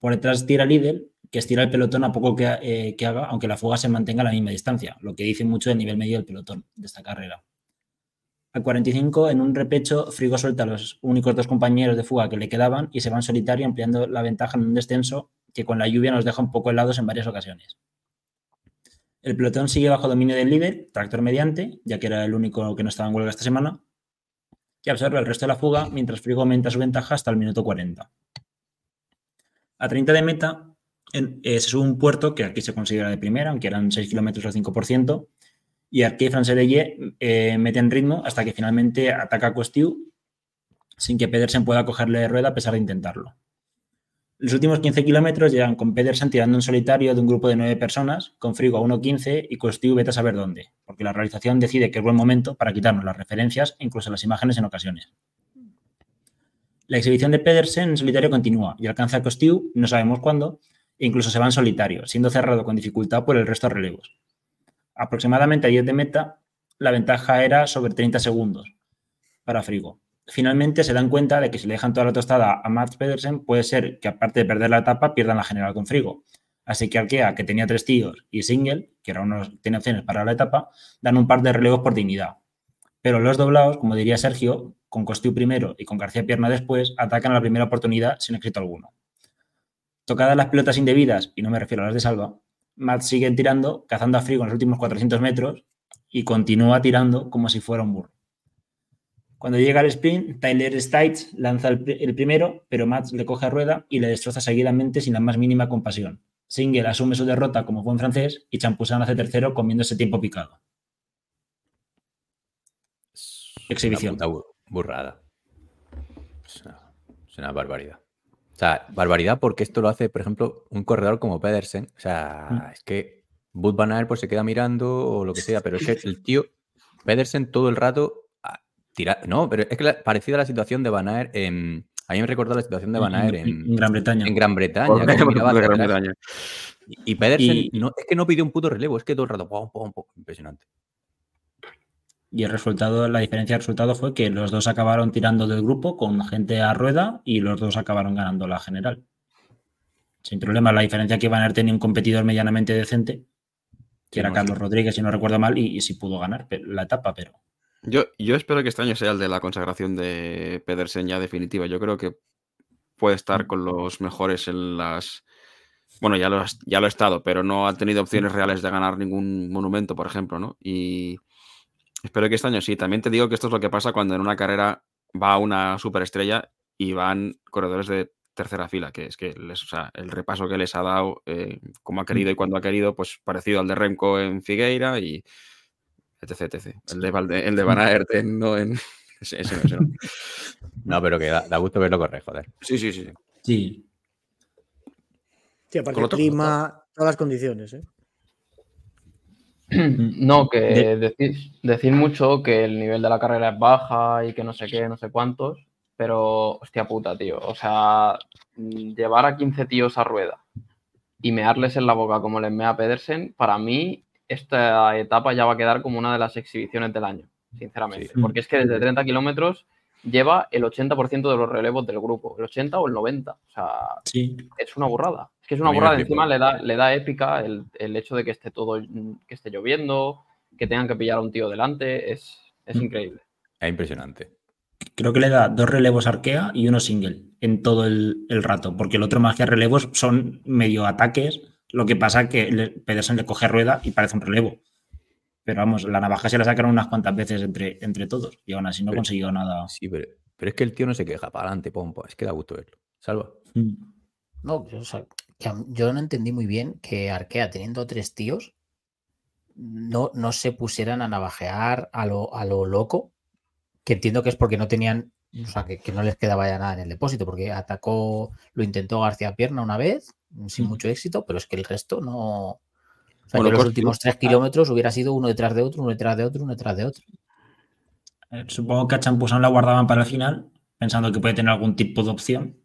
Por detrás tira líder, que estira el pelotón a poco que, eh, que haga, aunque la fuga se mantenga a la misma distancia, lo que dice mucho del nivel medio del pelotón de esta carrera. A 45, en un repecho, Frigo suelta a los únicos dos compañeros de fuga que le quedaban y se van solitario ampliando la ventaja en un descenso que con la lluvia nos deja un poco helados en varias ocasiones. El pelotón sigue bajo dominio del líder, tractor mediante, ya que era el único que no estaba en huelga esta semana, que absorbe el resto de la fuga mientras Frigo aumenta su ventaja hasta el minuto 40. A 30 de meta, en- eh, se sube un puerto que aquí se considera de primera, aunque eran 6 kilómetros al 5%, y Arqué y Francerelle eh, meten ritmo hasta que finalmente ataca a Costiu sin que Pedersen pueda cogerle de rueda a pesar de intentarlo. Los últimos 15 kilómetros llegan con Pedersen tirando en solitario de un grupo de 9 personas, con Frigo a 1.15 y Costiu vete a saber dónde, porque la realización decide que es buen momento para quitarnos las referencias e incluso las imágenes en ocasiones. La exhibición de Pedersen en solitario continúa y alcanza a Costiu, no sabemos cuándo, e incluso se va en solitario, siendo cerrado con dificultad por el resto de relevos. Aproximadamente a 10 de meta, la ventaja era sobre 30 segundos para Frigo. Finalmente se dan cuenta de que si le dejan toda la tostada a Mats Pedersen, puede ser que aparte de perder la etapa, pierdan la general con Frigo. Así que Arkea, que tenía tres tíos, y Single, que era uno, tiene opciones para la etapa, dan un par de relevos por dignidad. Pero los doblados, como diría Sergio, con Costiu primero y con García Pierna después, atacan a la primera oportunidad sin éxito alguno. Tocadas las pelotas indebidas, y no me refiero a las de Salva, Matt sigue tirando, cazando a Frigo en los últimos 400 metros y continúa tirando como si fuera un burro. Cuando llega al sprint, Tyler Stites lanza el, pri- el primero, pero Matt le coge a rueda y le destroza seguidamente sin la más mínima compasión. Single asume su derrota como buen francés y Champusán hace tercero comiéndose tiempo picado. Es Exhibición. Una puta burrada. Es una, es una barbaridad. O sea, barbaridad porque esto lo hace, por ejemplo, un corredor como Pedersen. O sea, Mm. es que Bud Van Aert pues se queda mirando o lo que sea, pero es que el tío, Pedersen todo el rato No, pero es que la- parecida a la situación de Van Aert en. A mí me recordó la situación de Van Aert en, Gran Bretaña. en Gran Bretaña. Gran. Y y Pedersen Y- no, es que no pidió un puto relevo, es que todo el rato. pum, pum, pum, impresionante. Y el resultado, la diferencia de resultado fue que los dos acabaron tirando del grupo con gente a rueda y los dos acabaron ganando la general. Sin problema, la diferencia que Van Aert tenía un competidor medianamente decente, que Sí, era no, Carlos sí. Rodríguez, si no recuerdo mal, y, y sí pudo ganar la etapa, pero Yo, yo espero que este año sea el de la consagración de Pedersen ya definitiva. Yo creo que puede estar con los mejores en las. Bueno, ya lo, has- ya lo ha estado, pero no ha tenido opciones reales de ganar ningún monumento, por ejemplo, ¿no? Y espero que este año sí. También te digo que esto es lo que pasa cuando en una carrera va una superestrella y van corredores de tercera fila, que es que les, o sea, el repaso que les ha dado, eh, como ha querido y cuando ha querido, pues parecido al de Remco en Figueira y etc. etc. El de, Valde- el de Van Aert en- no en... Ese, ese no, ese no. No, pero que da, da gusto verlo correr, joder. Sí, sí, sí. sí. Sí, aparte Con el clima, todas las condiciones. ¿eh? No, que De- decir, decir mucho que el nivel de la carrera es baja y que no sé qué, no sé cuántos, pero hostia puta, tío. O sea, llevar a 15 tíos a rueda y mearles en la boca como les mea Pedersen, para mí esta etapa ya va a quedar como una de las exhibiciones del año, sinceramente. Sí. Porque es que desde 30 kilómetros lleva el 80% de los relevos del grupo, el 80 o el 90. O sea, Sí, es una burrada. Es que es una burrada. Encima le da, le da épica el, el hecho de que esté todo, que esté lloviendo, que tengan que pillar a un tío delante. Es, es Mm. increíble. Es impresionante. creo que le da dos relevos a Arkea y uno single en todo el, el rato, porque el otro más que relevos son medio ataques, lo que pasa que le- Pedersen le coge rueda y parece un relevo. Pero vamos, la navaja se la sacaron unas cuantas veces entre, entre todos y aún así no Pero- consiguió nada. Sí, pero, pero es que el tío no se queja, para adelante, pom, pom, Es que da gusto verlo. Salva. Mm. No, yo, o sea, que a- yo no entendí muy bien que Arkea, teniendo tres tíos, no, no se pusieran a navajear a lo, a lo loco, que entiendo que es porque no tenían, o sea, que, que no les quedaba ya nada en el depósito, porque atacó, lo intentó García Pierna una vez, sin Mm. mucho éxito, pero es que el resto no... O sea, Bueno, que los Costi- últimos tres kilómetros hubiera sido uno detrás de otro, uno detrás de otro, uno detrás de otro. Eh, Supongo que a Champusán la guardaban para el final, pensando que puede tener algún tipo de opción.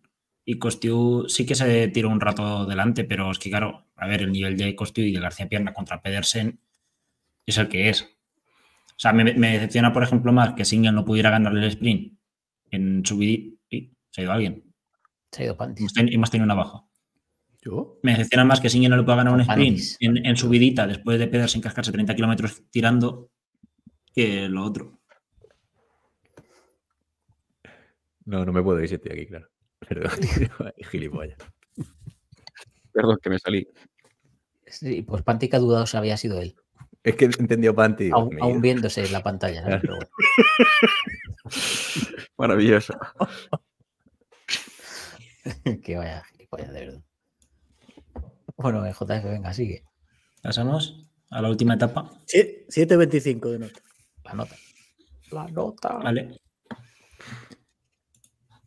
Y Costiu sí que se tiró un rato delante, pero es que, claro, a ver, el nivel de Costiu y de García Pierna contra Pedersen es el que es. O sea, me, me decepciona, por ejemplo, más que Single no pudiera ganarle el sprint en subida. Se ha ido alguien. Se ha ido Pantis. Hemos, ten- hemos tenido una baja. ¿Yo? Me decepciona más que Single no le pueda ganar un sprint en, en subidita después de Pedersen cascarse 30 kilómetros tirando que lo otro. No, no me puedo ir si estoy aquí, claro. Perdón. Gilipollas. Perdón, que me salí. Sí, pues Panti que ha dudado si había sido él, Es que entendió Panti. aún, viéndose en la pantalla. ¿sabes? Pero bueno. Maravilloso. que vaya gilipollas, de verdad. Bueno, en JF, venga, sigue. Pasamos a la última etapa. Sie- 7.25 de nota. La nota. La nota. Vale.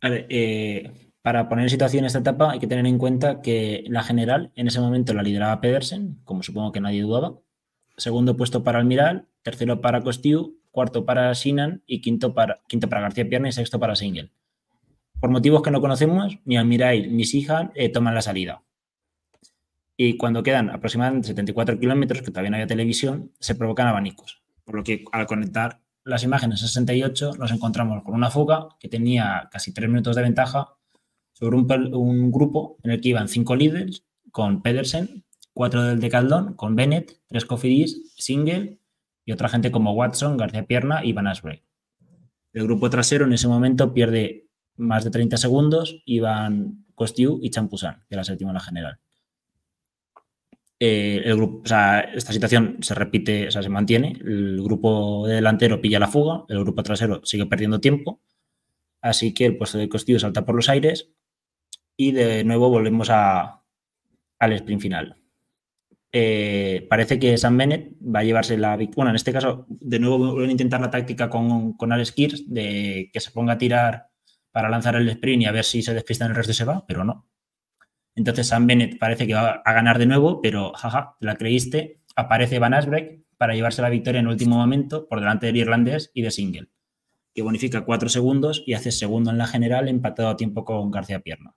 Vale, eh, para poner en situación esta etapa hay que tener en cuenta que la general en ese momento la lideraba Pedersen, como supongo que nadie dudaba. Segundo puesto para Almiral, tercero para Costiu, cuarto para Sinan y quinto para, quinto para García Pierna y sexto para Single. Por motivos que no conocemos, ni Almiral ni Sihan eh, toman la salida. Y cuando quedan aproximadamente 74 kilómetros, que todavía no había televisión, se provocan abanicos. Por lo que al conectar las imágenes 68 nos encontramos con una fuga que tenía casi tres minutos de ventaja sobre un, un grupo en el que iban cinco líderes con Pedersen, cuatro del Decaldón, con Bennett, tres Cofidis, Single y otra gente como Watson, García Pierna y Van Asbrey. El grupo trasero en ese momento pierde más de 30 segundos y van Costiu y Champusán, que era la séptima en la general. Eh, el grupo, esta situación se repite, o sea, se mantiene. El grupo delantero pilla la fuga, el grupo trasero sigue perdiendo tiempo. Así que el puesto de Costillo salta por los aires y de nuevo volvemos a, al sprint final. Eh, parece que Sam Bennett va a llevarse la victoria. Bueno, en este caso, de nuevo vuelven a intentar la táctica con, con Alex Kirs de que se ponga a tirar para lanzar el sprint y a ver si se despista en el resto y se va, pero no. Entonces Sam Bennett parece que va a ganar de nuevo, pero jaja, te la creíste. Aparece Van Asbrecht para llevarse la victoria en último momento por delante del irlandés y de Single, que bonifica cuatro segundos y hace segundo en la general empatado a tiempo con García Pierna.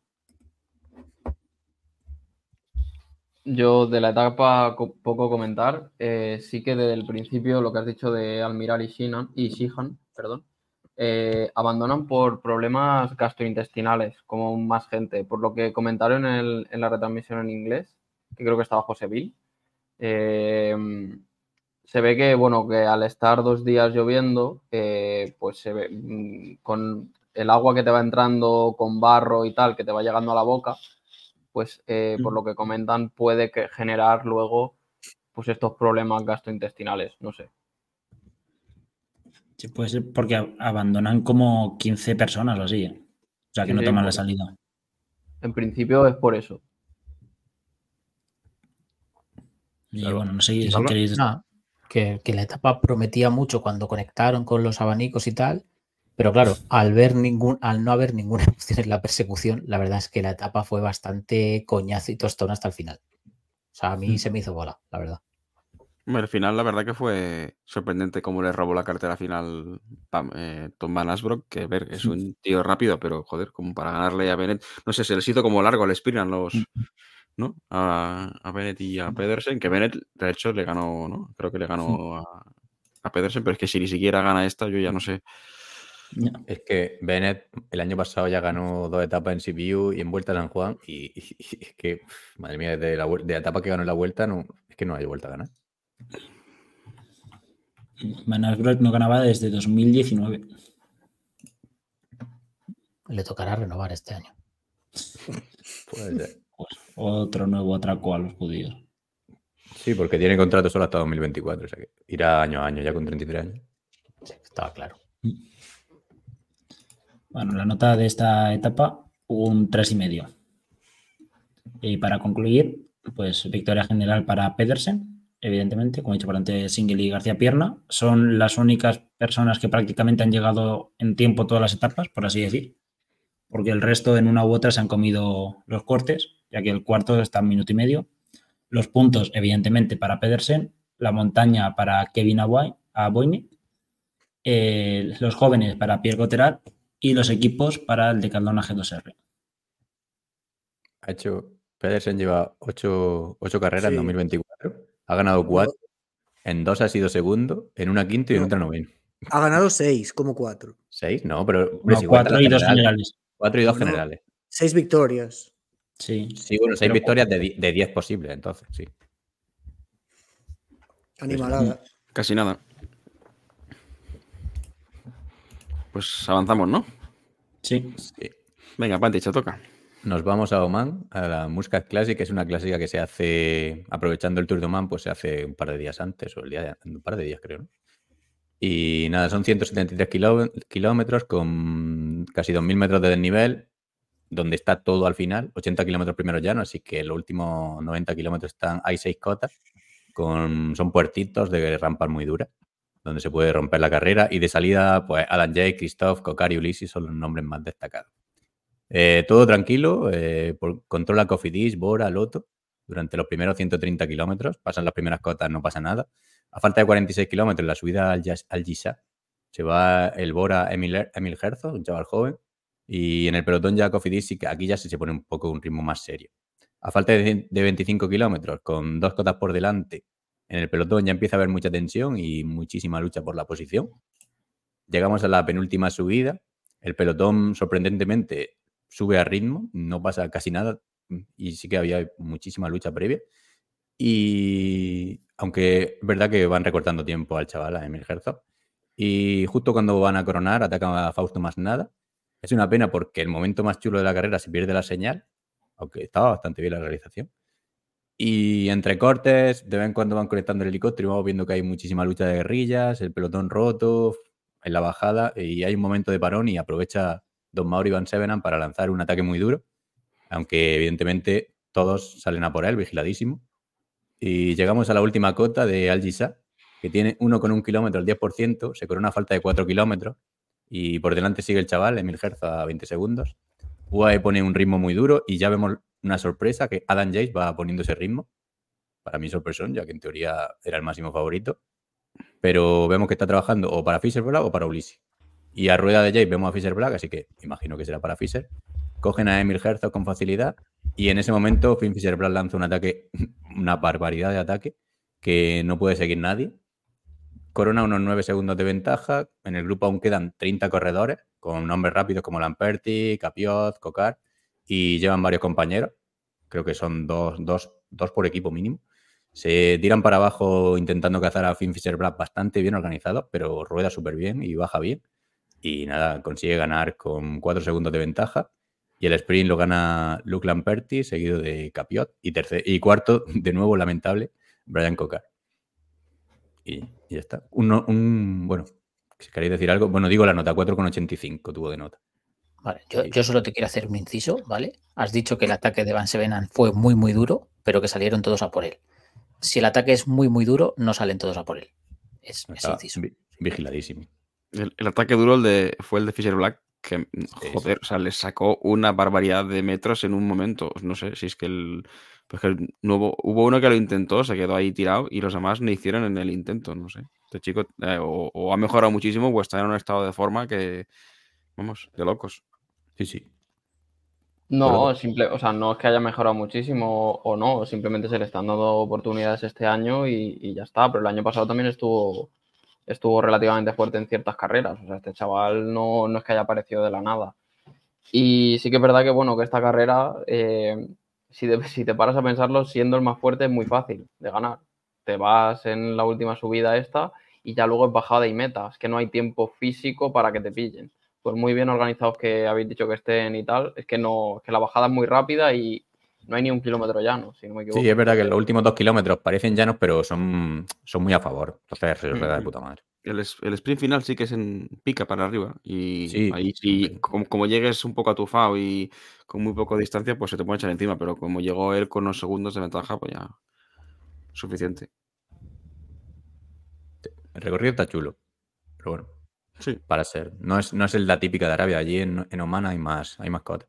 Yo de la etapa co- poco comentar. Eh, sí que desde el principio lo que has dicho de Almiral y Shinan y Shihan, perdón, eh, abandonan por problemas gastrointestinales, como más gente. Por lo que comentaron en, el- la retransmisión en inglés, que creo que estaba José Bill. eh, se ve que, bueno, que al estar dos días lloviendo, pues se ve mm, con el agua que te va entrando con barro y tal, que te va llegando a la boca, pues eh, por lo que comentan puede que generar luego pues estos problemas gastrointestinales, no sé. Sí, puede ser porque abandonan como 15 personas o así. ¿eh? O sea, que Sí, no sí, toman la salida. En principio es por eso. Y bueno, no sé si queréis. Nada, que, que la etapa prometía mucho cuando conectaron con los abanicos y tal, pero claro, al ver ningún, al no haber ninguna opción en la persecución, la verdad es que la etapa fue bastante coñazo y tostón hasta el final. O sea, a mí se me hizo bola, la verdad. Al final, la verdad que fue sorprendente cómo le robó la cartera final pam, eh, Tom Van Asbrook, que ver, es un tío rápido, pero joder, como para ganarle a Bennett. No sé, se les hizo como largo al a los, ¿no? A, a Bennett y a Pedersen, que Bennett, de hecho, le ganó, ¿no? Creo que le ganó a, a Pedersen, pero es que si ni siquiera gana esta, yo ya no sé. Es que Bennett el año pasado ya ganó dos etapas en CPU y en Vuelta a San Juan. Y, y- y es que, madre mía, de la, de la etapa que ganó en la Vuelta, no, es que no hay vuelta a ganar. Van Aert no ganaba desde 2019. Le tocará renovar este año. Puede ser. Pues otro nuevo atraco a los judíos. Sí, porque tiene contrato solo hasta 2024. O sea que irá año a año ya con 33 años. Sí, estaba claro. Bueno, la nota de esta etapa, un 3,5. Y para concluir, pues victoria general para Pedersen, evidentemente, como he dicho por antes, Single y García Pierna. Son las únicas personas que prácticamente han llegado en tiempo todas las etapas, por así decir. Porque el resto en una u otra se han comido los cortes, ya que el cuarto está en minuto y medio. Los puntos, evidentemente, para Pedersen. La montaña para Kevin Aboyne. eh, los jóvenes para Pierre Cotterat y los equipos para el Decathlon G2R. Ha hecho. Pedersen lleva ocho, ocho carreras en Sí. 2024. Ha ganado cuatro. En dos ha sido segundo, en una quinto y en No. otra noveno. Ha ganado seis, como cuatro. ¿Seis? No, pero. hombre, No, si cuatro y dos generales. Cuatro y dos generales. Seis victorias. Sí. Sí, bueno, seis Pero- victorias de, de diez posibles, entonces, sí. Animalada. Casi nada. Pues avanzamos, ¿no? Sí. Sí. Venga, Panti, te toca. Nos vamos a Oman, a la Muscat Classic, que es una clásica que se hace, aprovechando el Tour de Oman, pues se hace un par de días antes, o el día de- un par de días creo, ¿no? Y nada, son 173 kiló- kilómetros con casi 2.000 metros de desnivel. donde está todo al final, 80 kilómetros primero llano, así que los últimos 90 kilómetros están, hay seis cotas, con, son puertitos de rampas muy duras, donde se puede romper la carrera, y de salida, pues Adam Jay, Christoph, Kokar y Ulises son los nombres más destacados. Eh, todo tranquilo, eh, por, controla Cofidis, Bora, Loto, durante los primeros 130 kilómetros, pasan las primeras cotas, no pasa nada. A falta de 46 kilómetros, la subida al, al se va el Bora Emil, Emil Herzog, un chaval joven, y en el pelotón ya Cofidis aquí ya sí se pone un poco un ritmo más serio. A falta de 25 kilómetros, con dos cotas por delante, en el pelotón ya empieza a haber mucha tensión y muchísima lucha por la posición. Llegamos a la penúltima subida. El pelotón, sorprendentemente, sube a ritmo, no pasa casi nada y sí que había muchísima lucha previa. Y aunque es verdad que van recortando tiempo al chaval, a Emil Herzog. Y justo cuando van a coronar, ataca a Fausto más nada. Es una pena porque el momento más chulo de la carrera se pierde la señal, aunque estaba bastante bien la realización. Y entre cortes, de vez en cuando van conectando el helicóptero y vamos viendo que hay muchísima lucha de guerrillas, el pelotón roto en la bajada y hay un momento de parón y aprovecha Don Mauro y Van Sevenan para lanzar un ataque muy duro, aunque evidentemente todos salen a por él, vigiladísimo. Y llegamos a la última cota de Al-Jisa, que tiene uno con un kilómetro al 10%, se corona falta de 4 kilómetros y por delante sigue el chaval, Emil Herza, a 20 segundos. UAE pone un ritmo muy duro y ya vemos una sorpresa que Adam Jace va poniendo ese ritmo. Para mí sorpresón, ya que en teoría era el máximo favorito. Pero vemos que está trabajando o para Fisher Black o para Ulises. Y a rueda de Jace vemos a Fisher Black, así que imagino que será para Fisher. Cogen a Emil Herzog con facilidad y en ese momento Finn Fisher Black lanza un ataque, una barbaridad de ataque que no puede seguir nadie. Corona unos 9 segundos de ventaja. En el grupo aún quedan 30 corredores con nombres rápidos como Lamperti, Capiot, Cocar y llevan varios compañeros. Creo que son dos, dos, dos por equipo mínimo. Se tiran para abajo intentando cazar a Finn Fisher Black bastante bien organizado, pero rueda súper bien y baja bien. Y nada, consigue ganar con 4 segundos de ventaja. Y el sprint lo gana Luke Lamperti, seguido de Capiot. Y, cuarto, de nuevo lamentable, Brian Cocar. Y, ya está. Un, bueno, si queréis decir algo, bueno, digo la nota, 4,85 tuvo de nota. Vale, yo, yo, solo te quiero hacer un inciso, ¿vale? Has dicho que el ataque de Van Sevenan fue muy, muy duro, pero que salieron todos a por él. Si el ataque es muy, muy duro, no salen todos a por él. Es, es inciso. Vigiladísimo. El, el, ataque duro el de, fue el de Fisher Black, que, joder, o sea, le sacó una barbaridad de metros en un momento. No sé si es que el. Pues que el, no hubo, hubo, uno que lo intentó, se quedó ahí tirado y los demás no hicieron en el intento, no sé. Este chico eh, o, o, ha mejorado muchísimo o está en un estado de forma que. Vamos, de locos. Sí, sí. No, simple, o sea, no es que haya mejorado muchísimo o no, simplemente se le están dando oportunidades este año y, y ya está. Pero el año pasado también estuvo, estuvo relativamente fuerte en ciertas carreras. O sea, este chaval no, no es que haya aparecido de la nada. Y sí que es verdad que, bueno, que esta carrera, eh, si, de, si, te paras a pensarlo, siendo el más fuerte es muy fácil de ganar. Te vas en la última subida esta y ya luego es bajada y meta. Es que no hay tiempo físico para que te pillen. Por muy bien organizados que habéis dicho que estén y tal, es que no, es que la bajada es muy rápida y no hay ni un kilómetro llano, si no me equivoco. Sí, es verdad que los últimos dos kilómetros parecen llanos, pero son, son muy a favor. Entonces, se rueda de puta madre. El, el, sprint final sí que es en pica para arriba. Y sí, ahí sí, como, como, llegues un poco atufado y con muy poco distancia, pues se te puede echar encima. Pero como llegó él con unos segundos de ventaja, pues ya suficiente. El recorrido está chulo. Pero bueno. Sí. Para ser. No es, no es el la típica de Arabia. Allí en, en Oman hay más, hay mascotas.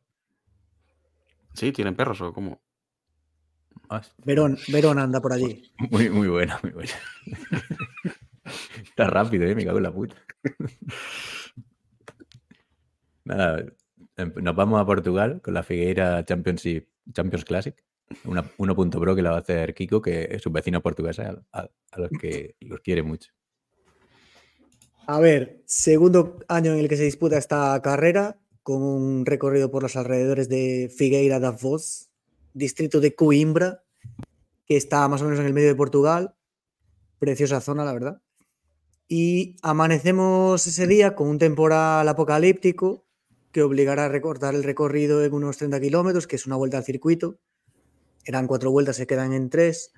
Sí, tienen perros o cómo. Ah, Verón, Verón anda por allí. Muy, muy buena, muy buena. Está rápido, eh, me cago en la puta. Nada, em, nos vamos a Portugal con la Figueira Championship, Champions Classic. Una 1.pro que la va a hacer Kiko, que es un vecino portugués a, a, a los que los quiere mucho. A ver, segundo año en el que se disputa esta carrera, con un recorrido por los alrededores de Figueira da Foz, distrito de Coimbra, que está más o menos en el medio de Portugal. Preciosa zona, la verdad. Y amanecemos ese día con un temporal apocalíptico que obligará a recortar el recorrido en unos 30 kilómetros, que es una vuelta al circuito. Eran cuatro vueltas, se quedan en tres.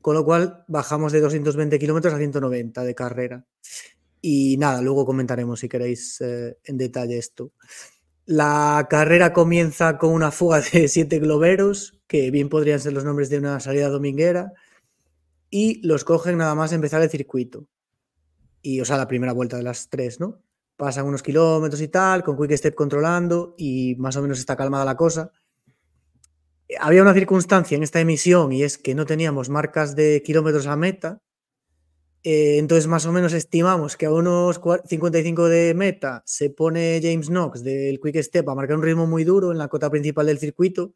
Con lo cual bajamos de 220 kilómetros a 190 de carrera. Y nada, luego comentaremos si queréis eh, en detalle esto. La carrera comienza con una fuga de siete globeros, que bien podrían ser los nombres de una salida dominguera, y los cogen nada más empezar el circuito. Y, o sea, la primera vuelta de las tres, ¿no? Pasan unos kilómetros y tal, con Quick Step controlando, y más o menos está calmada la cosa. Había una circunstancia en esta emisión y es que no teníamos marcas de kilómetros a meta, eh, entonces, más o menos estimamos que a unos 55 de meta se pone James Knox del Quick Step a marcar un ritmo muy duro en la cota principal del circuito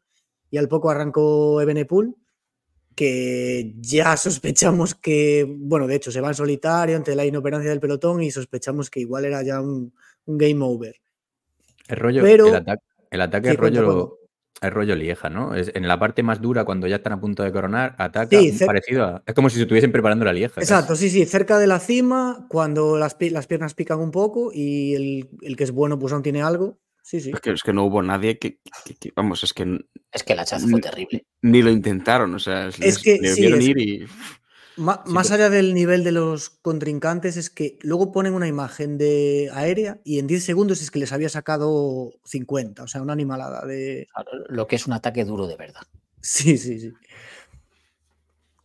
y al poco arrancó Ebenepool, que ya sospechamos que, bueno, de hecho se va en solitario ante la inoperancia del pelotón y sospechamos que igual era ya un, un game over. El rollo, Pero- el, ataque, el ataque es rollo, cuenta. Es rollo Lieja, ¿no? Es en la parte más dura, cuando ya están a punto de coronar, ataca Sí, parecido a. Es como si se estuviesen preparando la Lieja. casi. Exacto, sí, sí, cerca de la cima, cuando las, las piernas pican un poco y el, el que es bueno pues aún tiene algo. Sí, sí. Es que, es que no hubo nadie que, que- que- vamos, es que Es que el hachazo fue terrible. ni lo intentaron, o sea, es, les- que le sí, vieron es- ir y Sí, más allá del nivel de los contrincantes, es que luego ponen una imagen de aérea y en 10 segundos es que les había sacado 50, o sea, una animalada de. Lo que es un ataque duro de verdad. Sí, sí, sí.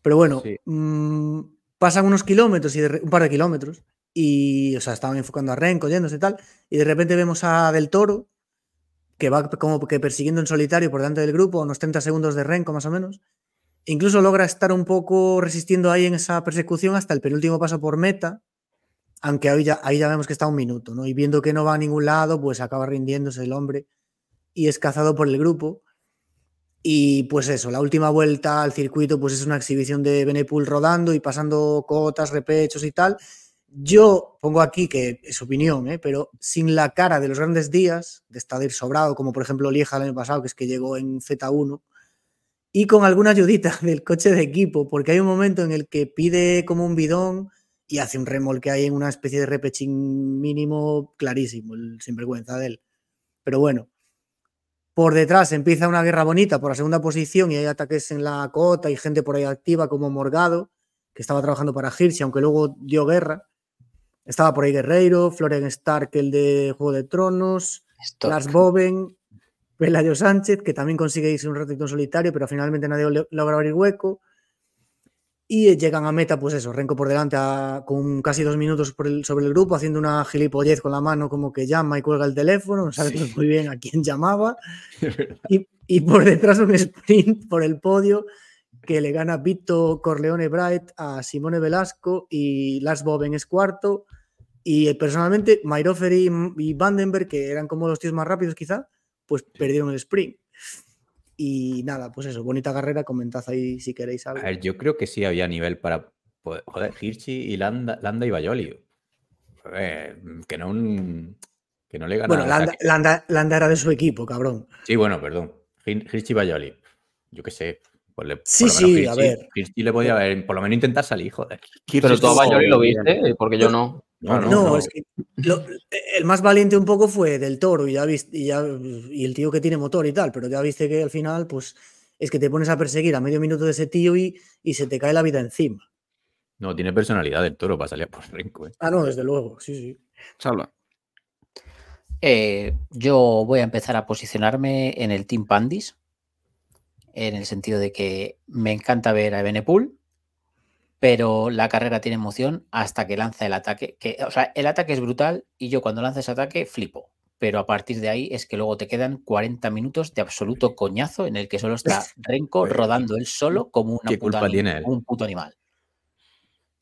Pero bueno, Sí. mm, pasan unos kilómetros y de un par de kilómetros y, o sea, estaban enfocando a Renko, yéndose y tal, y de repente vemos a Del Toro que va como que persiguiendo en solitario por delante del grupo, unos 30 segundos de Renko más o menos. Incluso logra estar un poco resistiendo ahí en esa persecución hasta el penúltimo paso por meta, aunque ahí ya, vemos que está un minuto, ¿no? Y viendo que no va a ningún lado, pues acaba rindiéndose el hombre y es cazado por el grupo. Y pues eso, la última vuelta al circuito pues es una exhibición de Benepool rodando y pasando cotas, repechos y tal. Yo pongo aquí que es opinión, ¿eh? pero sin la cara de los grandes días, de Stadir sobrado, como por ejemplo Lieja el año pasado, que es que llegó en Z1, y con alguna ayudita del coche de equipo, porque hay un momento en el que pide como un bidón y hace un remolque ahí en una especie de repechín mínimo clarísimo, el sinvergüenza de él. Pero bueno, por detrás empieza una guerra bonita por la segunda posición y hay ataques en la cota y gente por ahí activa como Morgado, que estaba trabajando para Hirschi, aunque luego dio guerra. Estaba por ahí Guerreiro, Florian Stark, el de Juego de Tronos, Lars Boven, Pelayo Sánchez, que también consigue irse un ratito en solitario, pero finalmente nadie logra abrir hueco. Y eh, llegan a meta, pues eso, Renko por delante a- con casi dos minutos por el- sobre el grupo, haciendo una gilipollez con la mano, como que llama y cuelga el teléfono, no sabes Sí. muy bien a quién llamaba. Y, y por detrás un sprint por el podio que le gana Vito Corleone Bright a Simone Velasco y Lars Boven es cuarto. Y eh, personalmente, Mayrofer y, y Vandenberg, que eran como los tíos más rápidos quizá, pues perdieron el sprint. Y nada, pues eso, bonita carrera, comentad ahí si queréis algo. A ver, yo creo que sí había nivel para. poder- Joder, Hirschi y Landa, Landa y Bayoli. Joder, que no un- Que no le gana. Bueno, Landa, Landa- Landa era de su equipo, cabrón. Sí, bueno, perdón. Hir- Hirschi y Bayoli. Yo qué sé. Pues le, Sí, por lo menos sí, a ver. Hirschi le podía haber, por lo menos intentar salir, joder. Pero tú a Bayoli lo viste, porque yo no. No, No, no, es que lo- el más valiente un poco fue del toro y ya viste, y, ya, y el tío que tiene motor y tal, pero ya viste que al final, pues es que te pones a perseguir a medio minuto de ese tío y, y se te cae la vida encima. No, tiene personalidad el toro para salir por Renko. eh. Ah, no, desde luego, sí, sí. Salva. Eh, yo voy a empezar a posicionarme en el Team Pandis, en el sentido de que me encanta ver a Benepool, pero la carrera tiene emoción hasta que lanza el ataque. Que, o sea, el ataque es brutal y yo cuando lanza ese ataque flipo. Pero a partir de ahí es que luego te quedan 40 minutos de absoluto coñazo en el que solo está Renko rodando él solo como una ¿qué puta culpa ani- tiene él? como un puto animal.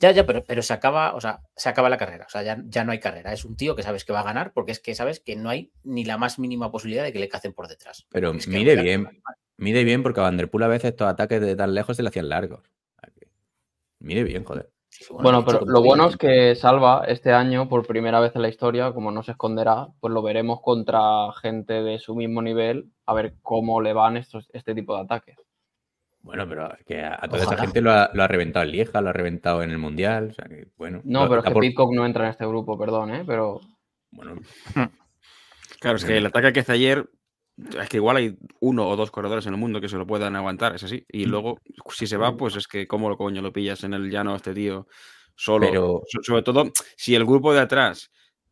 Ya, ya, pero, pero se acaba, o sea, se acaba la carrera. O sea, ya, ya no hay carrera. Es un tío que sabes que va a ganar porque es que sabes que no hay ni la más mínima posibilidad de que le cacen por detrás. Pero Es que rueda bien. Mide bien porque a Vanderpool a veces estos ataques de tan lejos se le hacían largos. Mide bien, joder. Bueno, pero lo bueno es que Salva este año, por primera vez en la historia, como no se esconderá, pues lo veremos contra gente de su mismo nivel, a ver cómo le van estos, este tipo de ataques. Bueno, pero es que a, a toda esa gente lo ha, lo ha reventado en Lieja, lo ha reventado en el Mundial. O sea que, bueno. No, lo- pero es que por- Pitcock no entra en este grupo, perdón, ¿eh? Pero Bueno, Claro, es que el ataque que hace ayer, es que igual hay uno o dos corredores en el mundo que se lo puedan aguantar, es así. Y luego, si se va, pues es que cómo lo coño lo pillas en el llano a este tío solo. Pero- So- sobre todo, si el grupo de atrás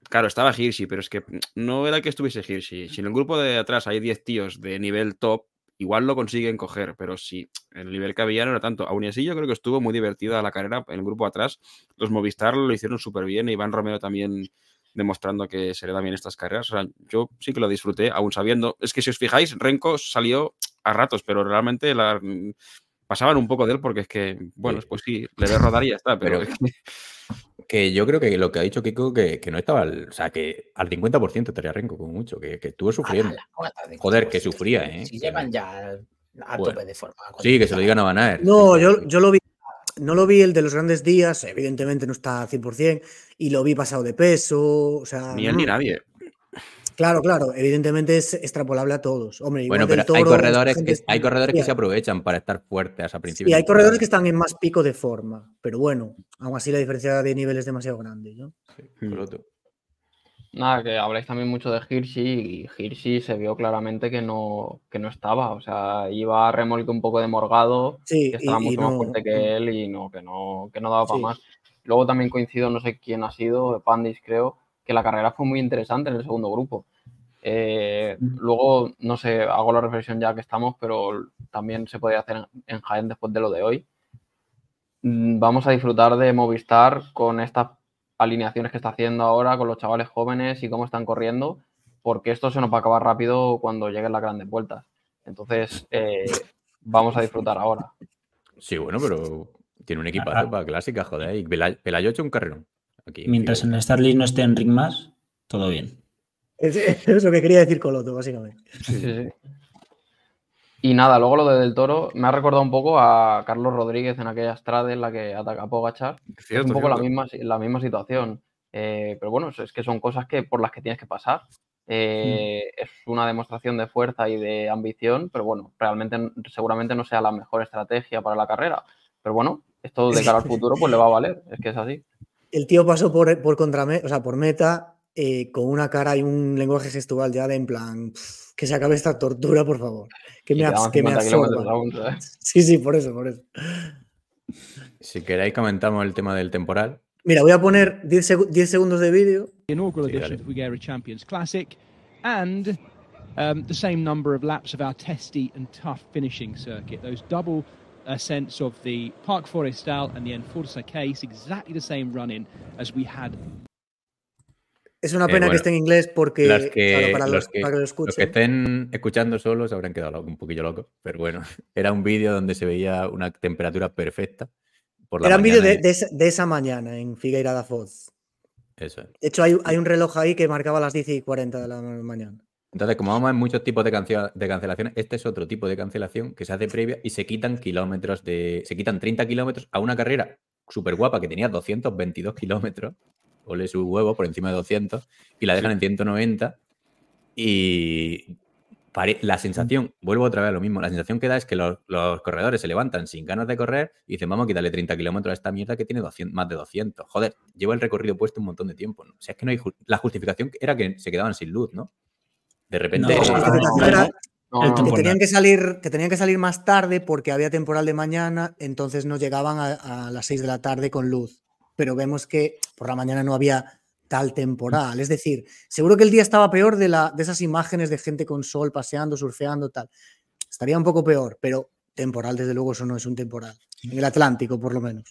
Claro, estaba Hirschi, pero es que no era que estuviese Hirschi. Si en el grupo de atrás hay 10 tíos de nivel top, igual lo consiguen coger, pero si el nivel que había no era tanto. Aún así, yo creo que estuvo muy divertida la carrera en el grupo de atrás. Los Movistar lo hicieron súper bien. Iván Romero también demostrando que se le da bien estas carreras. O sea, yo sí que lo disfruté, aún sabiendo. Es que si os fijáis, Renko salió a ratos, pero realmente la, pasaban un poco de él porque es que, bueno, pues sí, le ve rodar y ya está, pero, Pero- Que yo creo que lo que ha dicho Kiko, que, que no estaba, al- o sea, que al 50% estaría Renko, como mucho, que, que estuvo sufriendo. Ala, ¿cómo está de Joder, que sufría, ¿eh? Si llevan ya a Bueno. tope de forma. Sí, que se lo digan a Van Aert. No, yo, yo lo vi. No lo vi el de los grandes días, evidentemente no está al 100%, y lo vi pasado de peso. O sea, ni él ni nadie. Claro, claro, evidentemente es extrapolable a todos. Hombre, igual Bueno, pero hay corredores, que, hay corredores se aprovechan para estar fuertes a principios. Y hay corredores que están en más pico de forma, pero bueno, aún así la diferencia de nivel es demasiado grande. ¿no? Sí, Mm. Coloto. Nada, que habláis también mucho de Hirschi y Hirschi se vio claramente que no, que no estaba. O sea, iba a remolque un poco de morgado, Sí, que estaba y- y mucho más fuerte que él y no, que no, que no daba para Sí. más. Luego también coincido, no sé quién ha sido, Pandis creo, que la carrera fue muy interesante en el segundo grupo. Eh, luego, no sé, hago la reflexión ya que estamos, pero también se podría hacer en, en Jaén después de lo de hoy. Mm, Vamos a disfrutar de Movistar con estas alineaciones que está haciendo ahora, con los chavales jóvenes y cómo están corriendo, porque esto se nos va a acabar rápido cuando lleguen las grandes vueltas. Entonces, eh, vamos a disfrutar ahora. Sí, bueno, pero tiene un equipazo Ah. para clásica, joder. Y Pela- Pelayo ha hecho un carrerón. Aquí, Mientras en el Starlist no esté Enric más, todo bien. Es, es lo que quería decir Coloto, básicamente. Sí, sí. Y nada, luego lo de Del Toro me ha recordado un poco a Carlos Rodríguez en aquella estrada en la que ataca a Pogachar. Es Cierto, un poco la misma, la misma situación. Eh, pero bueno, es que son cosas que, por las que tienes que pasar. Eh, Es una demostración de fuerza y de ambición, pero bueno, realmente seguramente no sea la mejor estrategia para la carrera. Pero bueno, esto de cara al futuro pues le va a valer, es que es así. El tío pasó por, por contrame- o sea, por meta eh, con una cara y un lenguaje gestual ya de en plan, "Pff, que se acabe esta tortura, por favor. Que Y me, que me 50 kilómetros absorba. ¿sabes? Sí, sí, por eso, por eso. Si queréis comentamos el tema del temporal. Mira, voy a poner 10, segu- 10 segundos de vídeo. inaugural Sí, edition of the Champions Classic, and um, the same number of laps of our testy and tough finishing circuit. Those double ascents of the Parc Forestal and the Enforza case, exactly the same run-in as we had Es una Eh, pena bueno, que esté en inglés porque Los que, claro, para, los los, que- para que lo los que escuchen. estén escuchando solos habrán quedado loco- un poquillo locos, pero bueno, era un vídeo donde se veía una temperatura perfecta. Por la Era un vídeo de, esa, de esa mañana en Figueira da Foz. Eso es. De hecho, hay, hay un reloj ahí que marcaba las 10 y 40 de la mañana. Entonces, como vamos en muchos tipos de cancelaciones, este es otro tipo de cancelación que se hace previa y se quitan kilómetros de. Se quitan 30 kilómetros a una carrera súper guapa que tenía 222 kilómetros. Ole su huevo por encima de 200 y la dejan en 190. Y pare- la sensación, vuelvo otra vez a lo mismo, la sensación que da es que los, los corredores se levantan sin ganas de correr y dicen, vamos a quitarle 30 kilómetros a esta mierda que tiene 200, más de 200. Joder, llevo el recorrido puesto un montón de tiempo. ¿no? O sea, es que no hay. ju- La justificación era que se quedaban sin luz, ¿no? De repente. No, no, que tenían que salir, que tenían que salir más tarde porque había temporal de mañana, entonces no llegaban a, a las 6 de la tarde con luz. Pero vemos que por la mañana no había tal temporal. Es decir, seguro que el día estaba peor de, la, de esas imágenes de gente con sol paseando, surfeando, tal. Estaría un poco peor, pero temporal, desde luego, eso no es un temporal. En el Atlántico, por lo menos.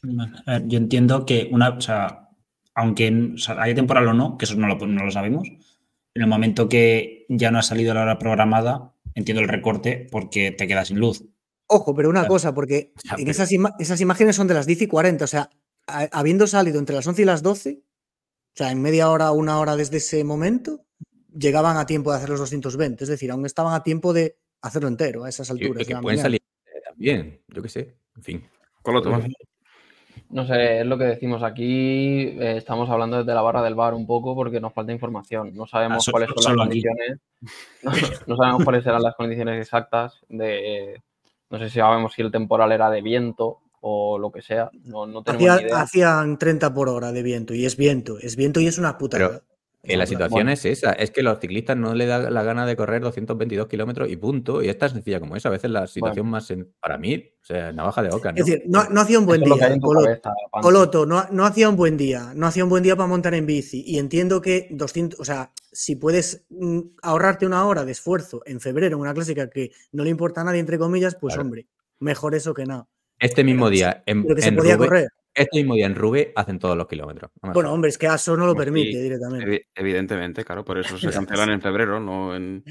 Yo entiendo que una, o sea, aunque o sea, haya temporal o no, que eso no lo, no lo sabemos, en el momento que ya no ha salido la hora programada, entiendo el recorte porque te quedas sin luz. Ojo, pero una Claro. cosa, porque Ya, en pero- esas, esas imágenes son de las 10 y 40, o sea, habiendo salido entre las 11 y las 12, o sea, en media hora, una hora desde ese momento, llegaban a tiempo de hacer los 220, es decir, aún estaban a tiempo de hacerlo entero a esas que, alturas. que de la pueden mañana. salir eh, también, yo qué sé, en fin. Coloto, va. No sé, es lo que decimos aquí. eh, estamos hablando desde la barra del bar un poco porque nos falta información. No sabemos Ah, so- cuáles son las condiciones. No, no sabemos cuáles serán las condiciones exactas de. No sé si sabemos si el temporal era de viento o lo que sea. No, no tenemos Hacía- ni idea. hacían 30 por hora de viento, y es viento, es viento y es una puta. Pero- Que la situación es esa, es que los ciclistas no le da la gana de correr 222 kilómetros y punto. Y es tan sencilla como esa. A veces la situación más, en- para mí, o sea, navaja de oca. ¿no? Es decir, no, no hacía un buen es día. cabeza. Coloto, no, no hacía un buen día. No hacía un buen día para montar en bici. Y entiendo que 200, o sea, si puedes mm, ahorrarte una hora de esfuerzo en febrero en una clásica que no le importa a nadie, entre comillas, pues Claro. hombre, mejor eso que nada. Este mismo Pero que día en, Pero que se en podía Roubaix- correr. este mismo día en Rubé hacen todos los kilómetros. no me Bueno, hombre, es que ASO no lo sí, permite directamente. Evi- Evidentemente, claro, por eso se cancelan en febrero, no en.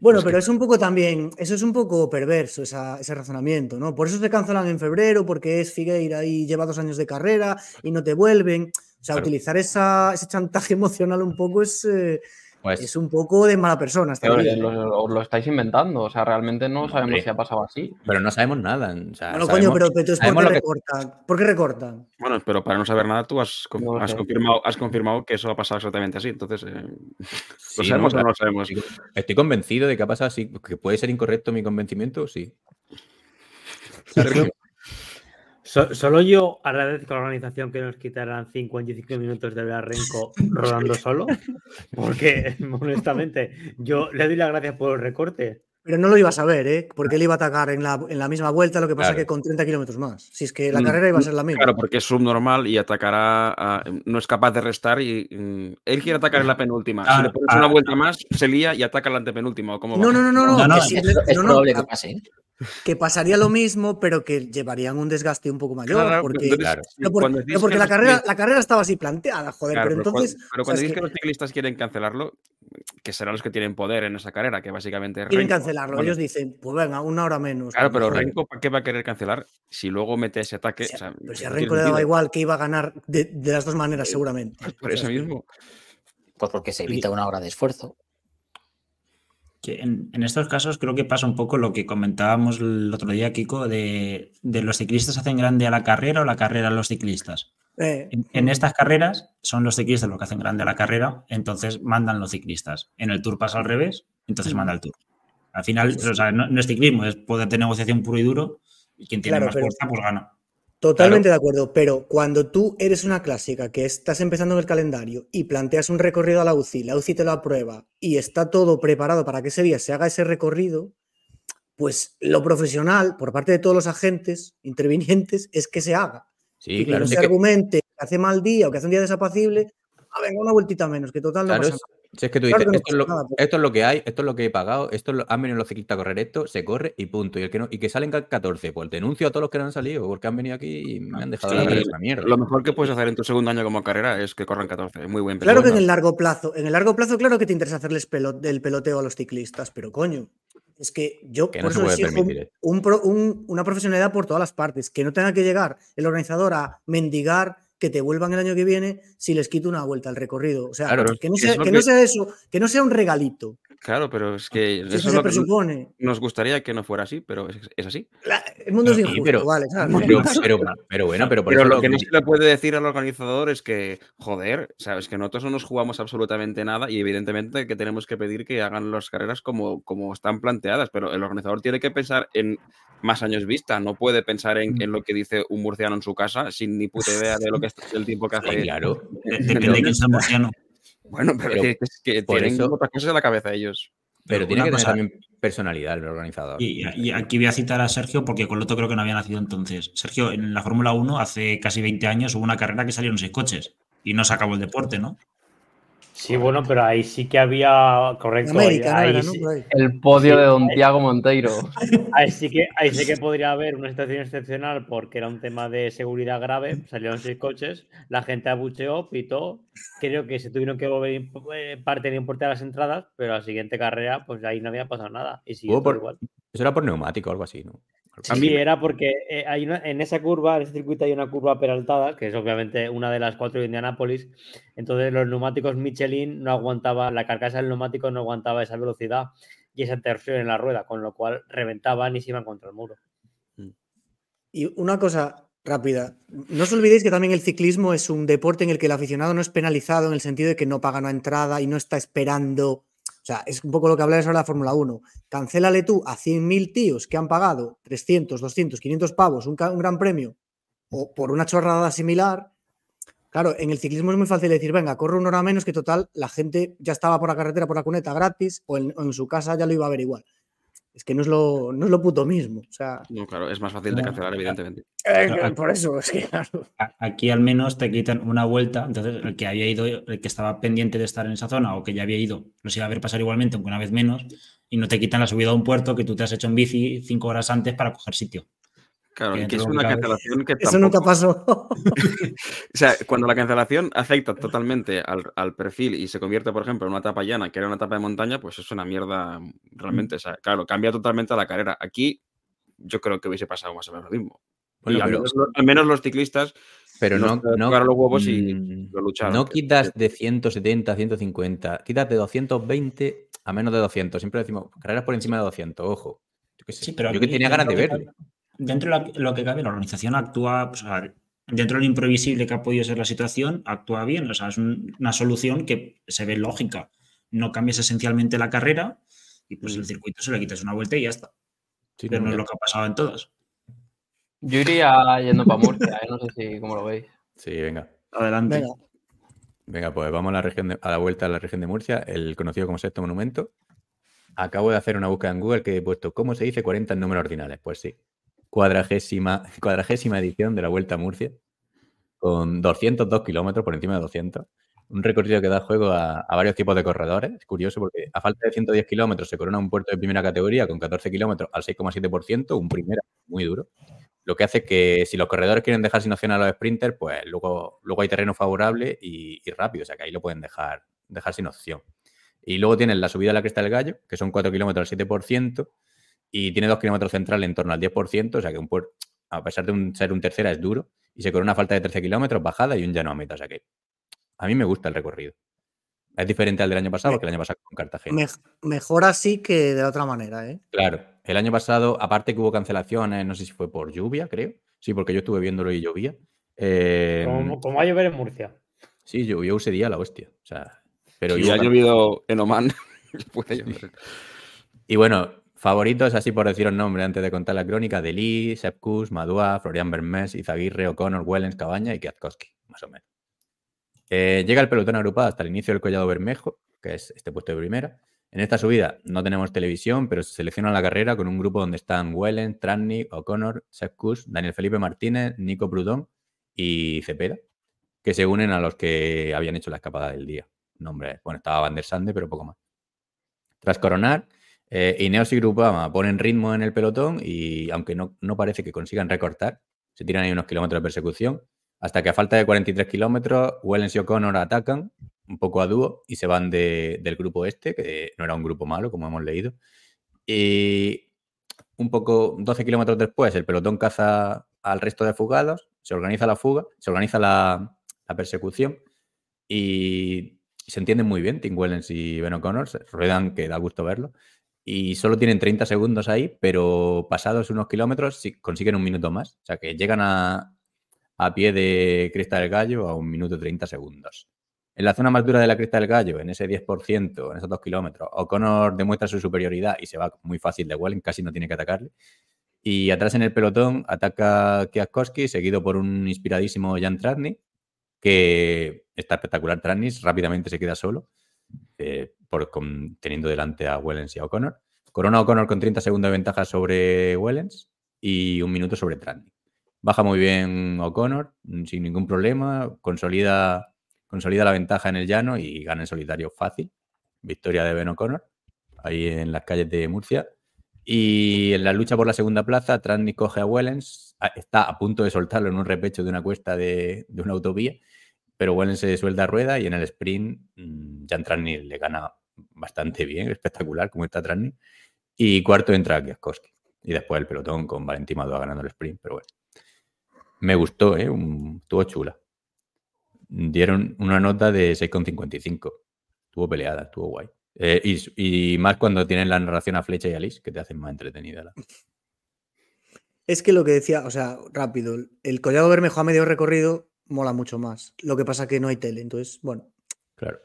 Bueno, Pues que- pero es un poco también, eso es un poco perverso, esa- ese razonamiento, ¿no? Por eso se cancelan en febrero, porque es Figueira y lleva dos años de carrera y no te vuelven. O sea, Claro. utilizar esa, ese chantaje emocional un poco es, eh, Pues, es un poco de mala persona. hasta Pero, lo, os lo estáis inventando, o sea, realmente no sabemos si ha pasado así. pero no sabemos nada. O sea, Bueno, coño, sabemos- pero, pero entonces, ¿por sabemos qué lo que- recortan? ¿Por qué recortan? Bueno, pero para no saber nada, tú has, No has confirmado, has confirmado que eso ha pasado exactamente así. Entonces, eh, Sí, ¿lo no, sabemos o claro. no lo sabemos? Estoy, estoy convencido de que ha pasado así. Que puede ser incorrecto mi convencimiento, sí. Sergio. So- solo yo agradezco a la organización que nos quitaran 55 minutos de ver a Renko rodando solo, porque honestamente yo le doy las gracias por el recorte. Pero no lo ibas a ver, ¿eh? Porque él iba a atacar en la, en la misma vuelta, lo que pasa Claro. que con 30 kilómetros más. Si es que la Mm, carrera iba a ser la misma. Claro, porque es subnormal y atacará. a- no es capaz de restar y. mm, él quiere atacar en la penúltima. si Ah, le pones ah. una vuelta más, se lía y ataca en la antepenúltima. ¿o cómo? No, no, no, no, no, No, no, que es- simple- Es, es no, no, probable a- que pase. ¿eh? que pasaría lo mismo, pero que llevarían un desgaste un poco mayor. Claro, porque, entonces, Claro. por- dices porque que la los carrera, la carrera estaba así planteada, joder. Claro, pero entonces, pero o sea, cuando es dices que que los ciclistas quieren cancelarlo, que serán los que tienen poder en esa carrera, que básicamente quieren Renko. cancelarlo. Bueno, Ellos dicen, pues venga, una hora menos. Claro, pues pero. Renko, ¿para qué va a querer cancelar si luego mete ese ataque? O sea, pero si a Renko le daba igual que iba a ganar de, de las dos maneras, seguramente. Por O sea, eso mismo. Pues porque se evita una hora de esfuerzo. Que en, en estos casos creo que pasa un poco lo que comentábamos el otro día, Kiko, de, de los ciclistas hacen grande a la carrera o la carrera a los ciclistas. Eh, En, en estas carreras son los ciclistas los que hacen grande la carrera, entonces mandan los ciclistas. En el Tour pasa al revés, entonces manda el Tour. Al final, o sea, no, no es ciclismo, es poder de negociación puro y duro, y quien tiene Claro, más fuerza, pues gana. Totalmente de acuerdo, pero cuando tú eres una clásica que estás empezando en el calendario y planteas un recorrido a la UCI, la UCI te lo aprueba y está todo preparado para que ese día se haga ese recorrido, pues lo profesional por parte de todos los agentes intervinientes es que se haga. Sí, que claro. no se que- argumente que hace mal día o que hace un día desapacible, ah, venga, una vueltita menos, que total no Claro, pasa es, nada. si es que tú Claro dices, que no esto, es lo, pasa nada, pero- esto es lo que hay, esto es lo que he pagado, esto es lo- han venido los ciclistas a correr esto, se corre y punto. Y el que no, y que salen ca- 14, pues denuncio a todos los que no han salido, porque han venido aquí y me han dejado Sí, la carrera mierda. Lo mejor que puedes hacer en tu segundo año como carrera es que corran 14. Muy buen Claro que en el largo plazo, en el largo plazo, claro que te interesa hacerles pelo- el peloteo a los ciclistas, pero coño, es que yo Que por no eso exijo un- una profesionalidad por todas las partes, que no tenga que llegar el organizador a mendigar que te vuelvan el año que viene si les quito una vuelta al recorrido. O sea, Claro, que, no sea, que no sea eso, que no sea un regalito. Claro, pero es que eso eso es se lo que presupone. nos gustaría que no fuera así, pero es, es así. La- el mundo es injusto, pero- vale. ¿sabes? Pero, pero- pero bueno, pero por Pero eso lo los que no se le puede decir al organizador es que, joder, sabes que nosotros no nos jugamos absolutamente nada y evidentemente que tenemos que pedir que hagan las carreras como, como están planteadas, pero el organizador tiene que pensar en más años vista, no puede pensar en, en lo que dice un murciano en su casa sin ni puta idea de lo que es el tiempo que hace. Sí, claro. De- Depende de quién sea el murciano. Bueno, pero, Pero que, tienen eso- otras cosas en la cabeza ellos. Pero Pero tiene que tener también personalidad el organizador. Y, y aquí voy a citar a Sergio porque Coloto creo que no había nacido entonces. Sergio, en la Fórmula 1 hace casi 20 años hubo una carrera que salieron seis coches y no se acabó el deporte, ¿no? Sí, bueno, pero ahí sí que había, correcto. Ahí, sí. El podio Sí, de Don ahí- Tiago Monteiro. ahí sí que, ahí sí que podría haber una situación excepcional porque era un tema de seguridad grave. Salieron seis coches, la gente abucheó, pitó. Creo que se tuvieron que volver eh, parte de importe a las entradas, pero la siguiente carrera, pues ahí no había pasado nada. Y por- igual. Eso era por neumático o algo así, ¿no? Sí, A mí era porque eh, hay una- en esa curva, en ese circuito hay una curva peraltada, que es obviamente una de las cuatro de Indianápolis. Entonces los neumáticos Michelin no aguantaban, la carcasa del neumático no aguantaba esa velocidad y esa torsión en la rueda, con lo cual reventaban y se iban contra el muro. Y una cosa rápida, no os olvidéis que también el ciclismo es un deporte en el que el aficionado no es penalizado en el sentido de que no paga una entrada y no está esperando. O sea, es un poco lo que habláis ahora de la Fórmula 1. Cancélale tú a 100.000 tíos que han pagado 300, 200, 500 pavos un, gran premio o por una chorrada similar, Claro, en el ciclismo es muy fácil decir, venga, corre una hora menos, que total, la gente ya estaba por la carretera, por la cuneta gratis, o en, en su casa ya lo iba a ver igual. Es que no es lo, no es lo puto mismo. O sea, No, claro, es más fácil de cancelar, evidentemente. eh, por eso, es que claro. Aquí al menos te quitan una vuelta, entonces el que había ido, el que estaba pendiente de estar en esa zona o que ya había ido, los iba a ver pasar igualmente, aunque una vez menos, y no te quitan la subida a un puerto que tú te has hecho en bici cinco horas antes para coger sitio. Claro, Que y que es una que cancelación que Eso nunca pasó. O sea, cuando la cancelación afecta totalmente al, al perfil y se convierte, por ejemplo, en una etapa llana, que era una etapa de montaña, pues es una mierda realmente. O sea, claro, cambia totalmente a la carrera. Aquí yo creo que hubiese pasado más o menos lo mismo. Bueno, y al, pero- menos, lo- al menos los ciclistas Pero no, no, los huevos y mm, lo lucharon. no que- quitas de 170 a 150, quitas de 220 a menos de 200. Siempre decimos carreras por encima de 200, ojo. Yo, qué sé, Sí, pero yo que tenía ganas de verlo. Dentro de la- lo que cabe, la organización actúa, o sea, dentro de lo imprevisible que ha podido ser la situación, actúa bien. O sea, es un- una solución que se ve lógica. No cambias esencialmente la carrera y pues el circuito se le quitas una vuelta y ya está. Sí, Pero no es lo que ha pasado en todas. Yo iría yendo para Murcia, ¿eh? no sé si cómo lo veis. Sí, venga. Adelante. Venga, Venga, pues vamos a la, región de- a la vuelta a la región de Murcia, el conocido como sexto monumento. Acabo de hacer una búsqueda en Google que he puesto, ¿cómo se dice 40 en números ordinales? Pues sí, cuadragésima, cuadragésima edición de la Vuelta a Murcia, con 202 kilómetros, por encima de 200. Un recorrido que da juego a, varios tipos de corredores. Es curioso porque a falta de 110 kilómetros se corona un puerto de primera categoría con 14 kilómetros al 6,7%, un primera muy duro. Lo que hace que si los corredores quieren dejar sin opción a los sprinters, pues luego, luego hay terreno favorable y, y rápido, o sea que ahí lo pueden dejar, dejar sin opción. Y luego tienen la subida a la Cresta del Gallo, que son 4 kilómetros al 7%, y tiene 2 kilómetros central en torno al 10%, o sea que un puerto, a pesar de un- ser un tercera, es duro, y se corona una falta de 13 kilómetros, bajada y un llano a meta, o sea que a mí me gusta el recorrido. Es diferente al del año pasado, porque el año pasado con Cartagena. mej- mejor así que de otra manera, ¿eh? Claro, el año pasado, aparte que hubo cancelaciones, no sé si fue por lluvia, creo. Sí, porque yo estuve viéndolo y llovía. Eh, Como, como va a llover en Murcia. sí, llovió ese día la hostia. O sea, pero si hubo ha llovido en Oman. Y bueno, favoritos, así por deciros nombres antes de contar la crónica, de Lee, Sepkus, Madua, Florian Bermés, Izaguirre, O'Connor, Wellens, Cabaña y Kwiatkowski, más o menos. Eh, llega el pelotón agrupado hasta el inicio del Collado Bermejo, que es este puesto de primera. En esta subida no tenemos televisión, pero se selecciona la carrera con un grupo donde están Wellens, Trasnik, O'Connor, Sepkus, Daniel Felipe Martínez, Nico Prudón y Cepeda, que se unen a los que habían hecho la escapada del día. Nombres, bueno, estaba Van der Sande, pero poco más. Tras coronar, eh, Ineos y Grupama ponen ritmo en el pelotón y aunque no, no parece que consigan recortar, se tiran ahí unos kilómetros de persecución, hasta que a falta de 43 kilómetros, Wellens y O'Connor atacan un poco a dúo y se van de- del grupo este, que no era un grupo malo, como hemos leído. Y un poco, 12 kilómetros después, el pelotón caza al resto de fugados, se organiza la fuga, se organiza la, persecución y se entienden muy bien, Tim Wellens y Ben O'Connor, ruedan que da gusto verlo. Y solo tienen 30 segundos ahí, pero pasados unos kilómetros consiguen un minuto más. O sea que llegan a, pie de Cresta del Gallo a un minuto 30 segundos. En la zona más dura de la Cresta del Gallo, en ese 10%, en esos dos kilómetros, O'Connor demuestra su superioridad y se va muy fácil de Wellens, casi no tiene que atacarle. Y atrás en el pelotón ataca Kwiatkowski, seguido por un inspiradísimo Jan Tratnik, que está espectacular Tranis, rápidamente se queda solo, eh, por, teniendo delante a Wellens y a O'Connor. Corona O'Connor con 30 segundos de ventaja sobre Wellens y un minuto sobre Tranis. Baja muy bien O'Connor, mm, sin ningún problema, consolida, consolida la ventaja en el llano y gana en solitario fácil. Victoria de Ben O'Connor, ahí en las calles de Murcia. Y en la lucha por la segunda plaza, Transnik coge a Wellens, a- está a punto de soltarlo en un repecho de una cuesta de, de una autovía, pero Wellens se suelta a rueda y en el sprint mm, Jan Transnik le gana bastante bien, espectacular como está Transnik. Y cuarto entra Kwiatkowski. Y después el pelotón con Valentín Madua ganando el sprint, pero bueno. Me gustó, ¿eh? Un- estuvo chula. Dieron una nota de 6,55. Estuvo peleada, estuvo guay. Eh, y, más cuando tienen la narración a Flecha y a Lis, que te hacen más entretenida. Es que lo que decía, o sea, rápido, el Collado Bermejo a medio recorrido mola mucho más. Lo que pasa que no hay tele, entonces, bueno, Claro.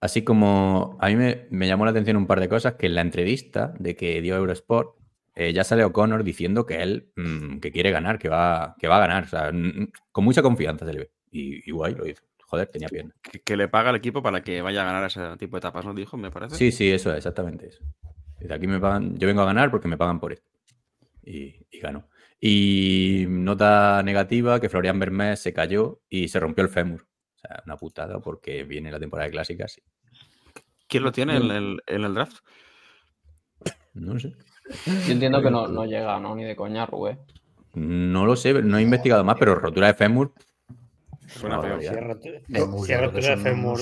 Así como a mí me, me llamó la atención un par de cosas que en la entrevista de que dio Eurosport eh, ya sale O'Connor diciendo que él mm, que quiere ganar, que va, que va a ganar. O sea, con mucha confianza se le ve. Y, y guay lo hizo. Joder, tenía pierna. Que, que le paga al equipo para que vaya a ganar ese tipo de etapas, ¿no? Dijo, me parece. Sí, sí, eso es, exactamente eso. Desde aquí me pagan, yo vengo a ganar porque me pagan por esto. Y, y gano. Y nota negativa que Florian Bermés se cayó y se rompió el fémur. O sea, una putada porque viene la temporada de clásicas. ¿Quién lo tiene en el, en el draft? No sé. Yo entiendo que no, no llega, ¿no? Ni de coña, Rubén. No lo sé, no he investigado más, pero rotura de fémur. Suena barbaridad. Si es rotura- De fémur,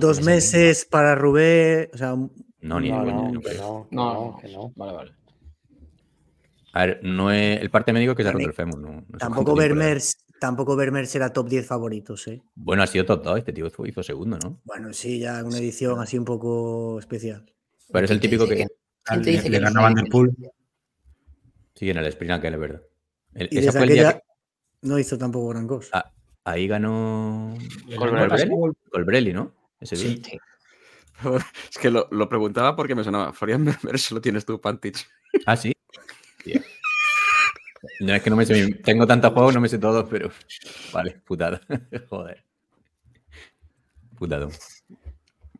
Dos meses para Rubén. O sea, No, ni de No, coña, no, no que creo. no, que No, no, no, que no. Vale, vale. A ver, no es, el parte médico que se ha roto el fémur. No, no tampoco le. Vermeers, tampoco Vermeers era top 10 favoritos, ¿eh? Bueno, ha sido top 2. Este tío hizo segundo, ¿no? Bueno, sí, ya una edición así un poco especial. Pero es el ¿Quién te típico que. ¿Quién te Le- le que Van se der Poel. Sí, en el sprint aquel, es verdad. El- Y desde fue el día que- no hizo tampoco gran cosa. Ah, ahí ganó. Colbrelli. ¿no? Ese día. Sí, Es que lo, lo preguntaba porque me sonaba. Florian Berber se lo tienes tú, Pantich. Ah, sí. No es que no me sé. Tengo tantos juegos, no me sé todos, pero. Vale, putada. Joder. Putado.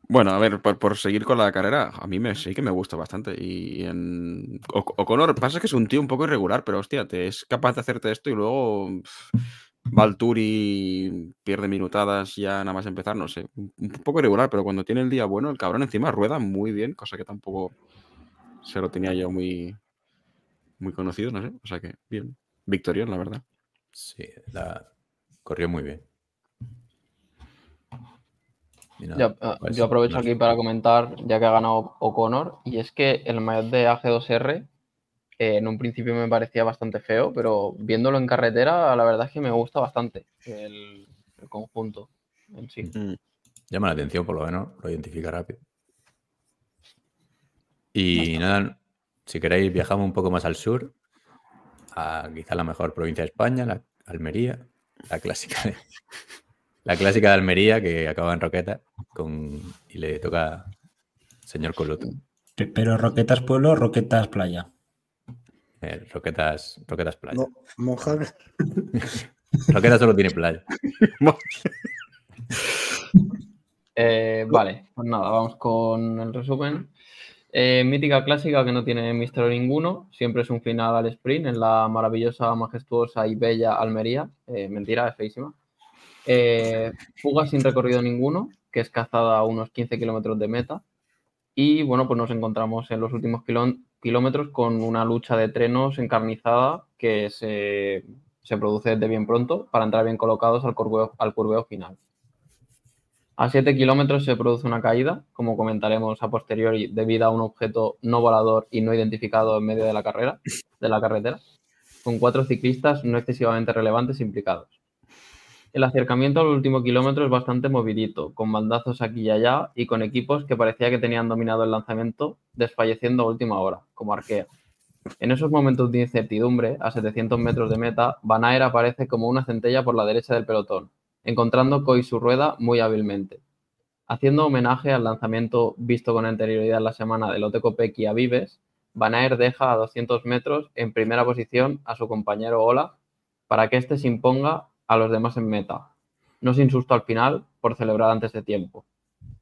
Bueno, a ver, por, por seguir con la carrera, a mí me, sí que me gusta bastante. Y en O'Connor, pasa que es un tío un poco irregular, pero hostia, es capaz de hacerte esto y luego pff, va al tour y pierde minutadas ya nada más empezar, no sé. Un poco irregular, pero cuando tiene el día bueno, el cabrón encima rueda muy bien, cosa que tampoco se lo tenía yo muy, muy conocido, no sé. O sea que, bien. Victorión, la verdad. Sí, la... corrió muy bien. Y nada, Yo, eh, pues, yo aprovecho no aquí para comentar, ya que ha ganado O'Connor, y es que el maillot de AG2R eh, en un principio me parecía bastante feo, pero viéndolo en carretera, la verdad es que me gusta bastante el, el conjunto en sí. Mm. Llama la atención, por lo menos, lo identifica rápido. Y nada, si queréis, viajamos un poco más al sur, a quizá la mejor provincia de España, la Almería, la clásica de, la clásica de Almería que acaba en Roqueta con, y le toca señor Coloto. Pe- Pero Roquetas Pueblo, Roquetas Playa. Eh, Roquetas, Roquetas Playa. Mo- Mojácar. Roquetas solo tiene playa. Eh, vale, pues nada, vamos con el resumen. Eh, mítica clásica que no tiene misterio ninguno, siempre es un final al sprint en la maravillosa, majestuosa y bella Almería. Eh, mentira, es feísima. Eh, fuga sin recorrido ninguno, que es cazada a unos 15 kilómetros de meta. Y bueno, pues nos encontramos en los últimos kilómetros con una lucha de trenos encarnizada que se, se produce desde bien pronto para entrar bien colocados al curveo, al curveo final. A 7 kilómetros se produce una caída, como comentaremos a posteriori, debido a un objeto no volador y no identificado en medio de la carrera, de la carretera, con cuatro ciclistas no excesivamente relevantes implicados. El acercamiento al último kilómetro es bastante movidito, con bandazos aquí y allá y con equipos que parecía que tenían dominado el lanzamiento, desfalleciendo a última hora, como Arkea. En esos momentos de incertidumbre, a 700 metros de meta, Van aparece como una centella por la derecha del pelotón, encontrando Coy su rueda muy hábilmente. Haciendo homenaje al lanzamiento visto con anterioridad la semana de Kopecky a Vives, Van deja a 200 metros en primera posición a su compañero Ola para que éste se imponga a los demás en meta, no sin susto al final por celebrar antes de tiempo.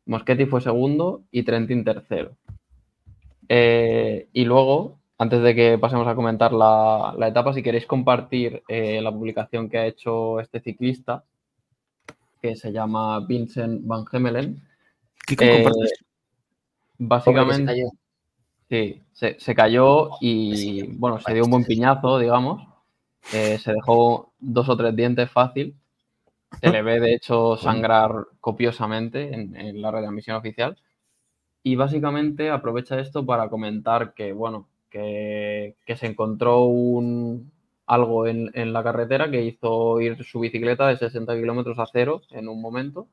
Moschetti fue segundo y Trentin tercero. Eh, y luego, antes de que pasemos a comentar la, la etapa, si queréis compartir eh, la publicación que ha hecho este ciclista, que se llama Vincent Van Gemelen. Kiko, Eh, básicamente, sí, se, se cayó y bueno, se dio un buen piñazo, digamos. Eh, se dejó dos o tres dientes fácil. Se le ve, de hecho, sangrar copiosamente en, en la retransmisión oficial. Y básicamente aprovecha esto para comentar que, bueno, que, que se encontró un, algo en, en la carretera que hizo ir su bicicleta de 60 kilómetros a cero en un momento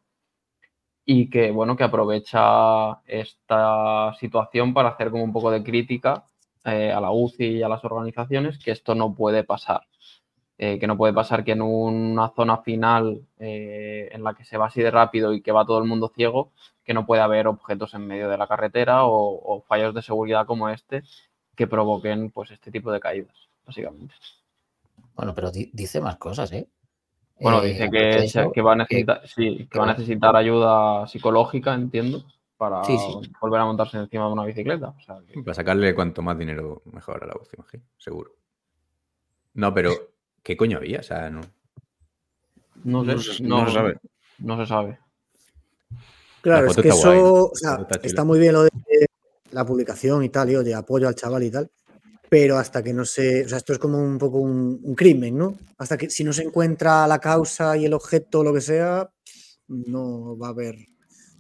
y que, bueno, que aprovecha esta situación para hacer como un poco de crítica eh, a la UCI y a las organizaciones, que esto no puede pasar. Eh, que no puede pasar que en una zona final eh, en la que se va así de rápido y que va todo el mundo ciego, que no puede haber objetos en medio de la carretera o, o fallos de seguridad como este, que provoquen pues este tipo de caídas, básicamente. Bueno, pero di- dice más cosas, ¿eh? Bueno, Eh, dice que, se- eso, que va a necesitar, sí, que va a necesitar ayuda psicológica, entiendo, para Sí, sí. volver a montarse encima de una bicicleta. O sea, que- Para sacarle cuanto más dinero mejor a la voz, imagino, seguro. No, pero ¿qué coño había? O sea, no. no, No sé, se- no, no se sabe. No se sabe. Claro, La es que eso, guay, o sea, está muy bien lo de la publicación y tal, y oye, apoyo al chaval y tal, pero hasta que no se, o sea, esto es como un poco un, un crimen, ¿no? Hasta que si no se encuentra la causa y el objeto, lo que sea, no va a haber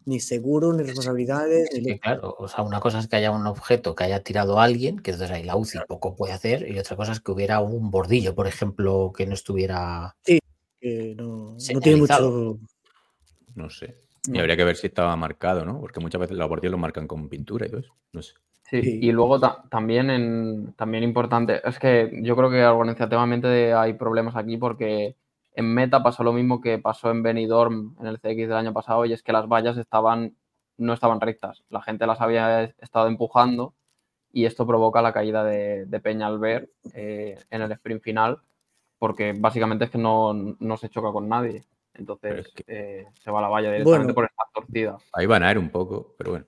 ni seguro, ni responsabilidades, ni ley. claro, o sea, una cosa es que haya un objeto que haya tirado a alguien, que entonces ahí la UCI poco puede hacer, y otra cosa es que hubiera un bordillo, por ejemplo, que no estuviera. que no, no tiene mucho. No sé. Y habría que ver si estaba marcado, ¿no? Porque muchas veces los bordillos lo marcan con pintura y todo eso. No sé. Sí, Sí. y luego ta- también, en, también importante, es que yo creo que organizativamente hay problemas aquí porque en Meta pasó lo mismo que pasó en Benidorm en el CX del año pasado y es que las vallas estaban, no estaban rectas. La gente las había estado empujando y esto provoca la caída de, de Peñalver eh, en el sprint final porque básicamente es que no, no se choca con nadie. Entonces es que- eh, se va a la valla directamente Bueno. por estar torcida. Ahí van a ir un poco, pero bueno.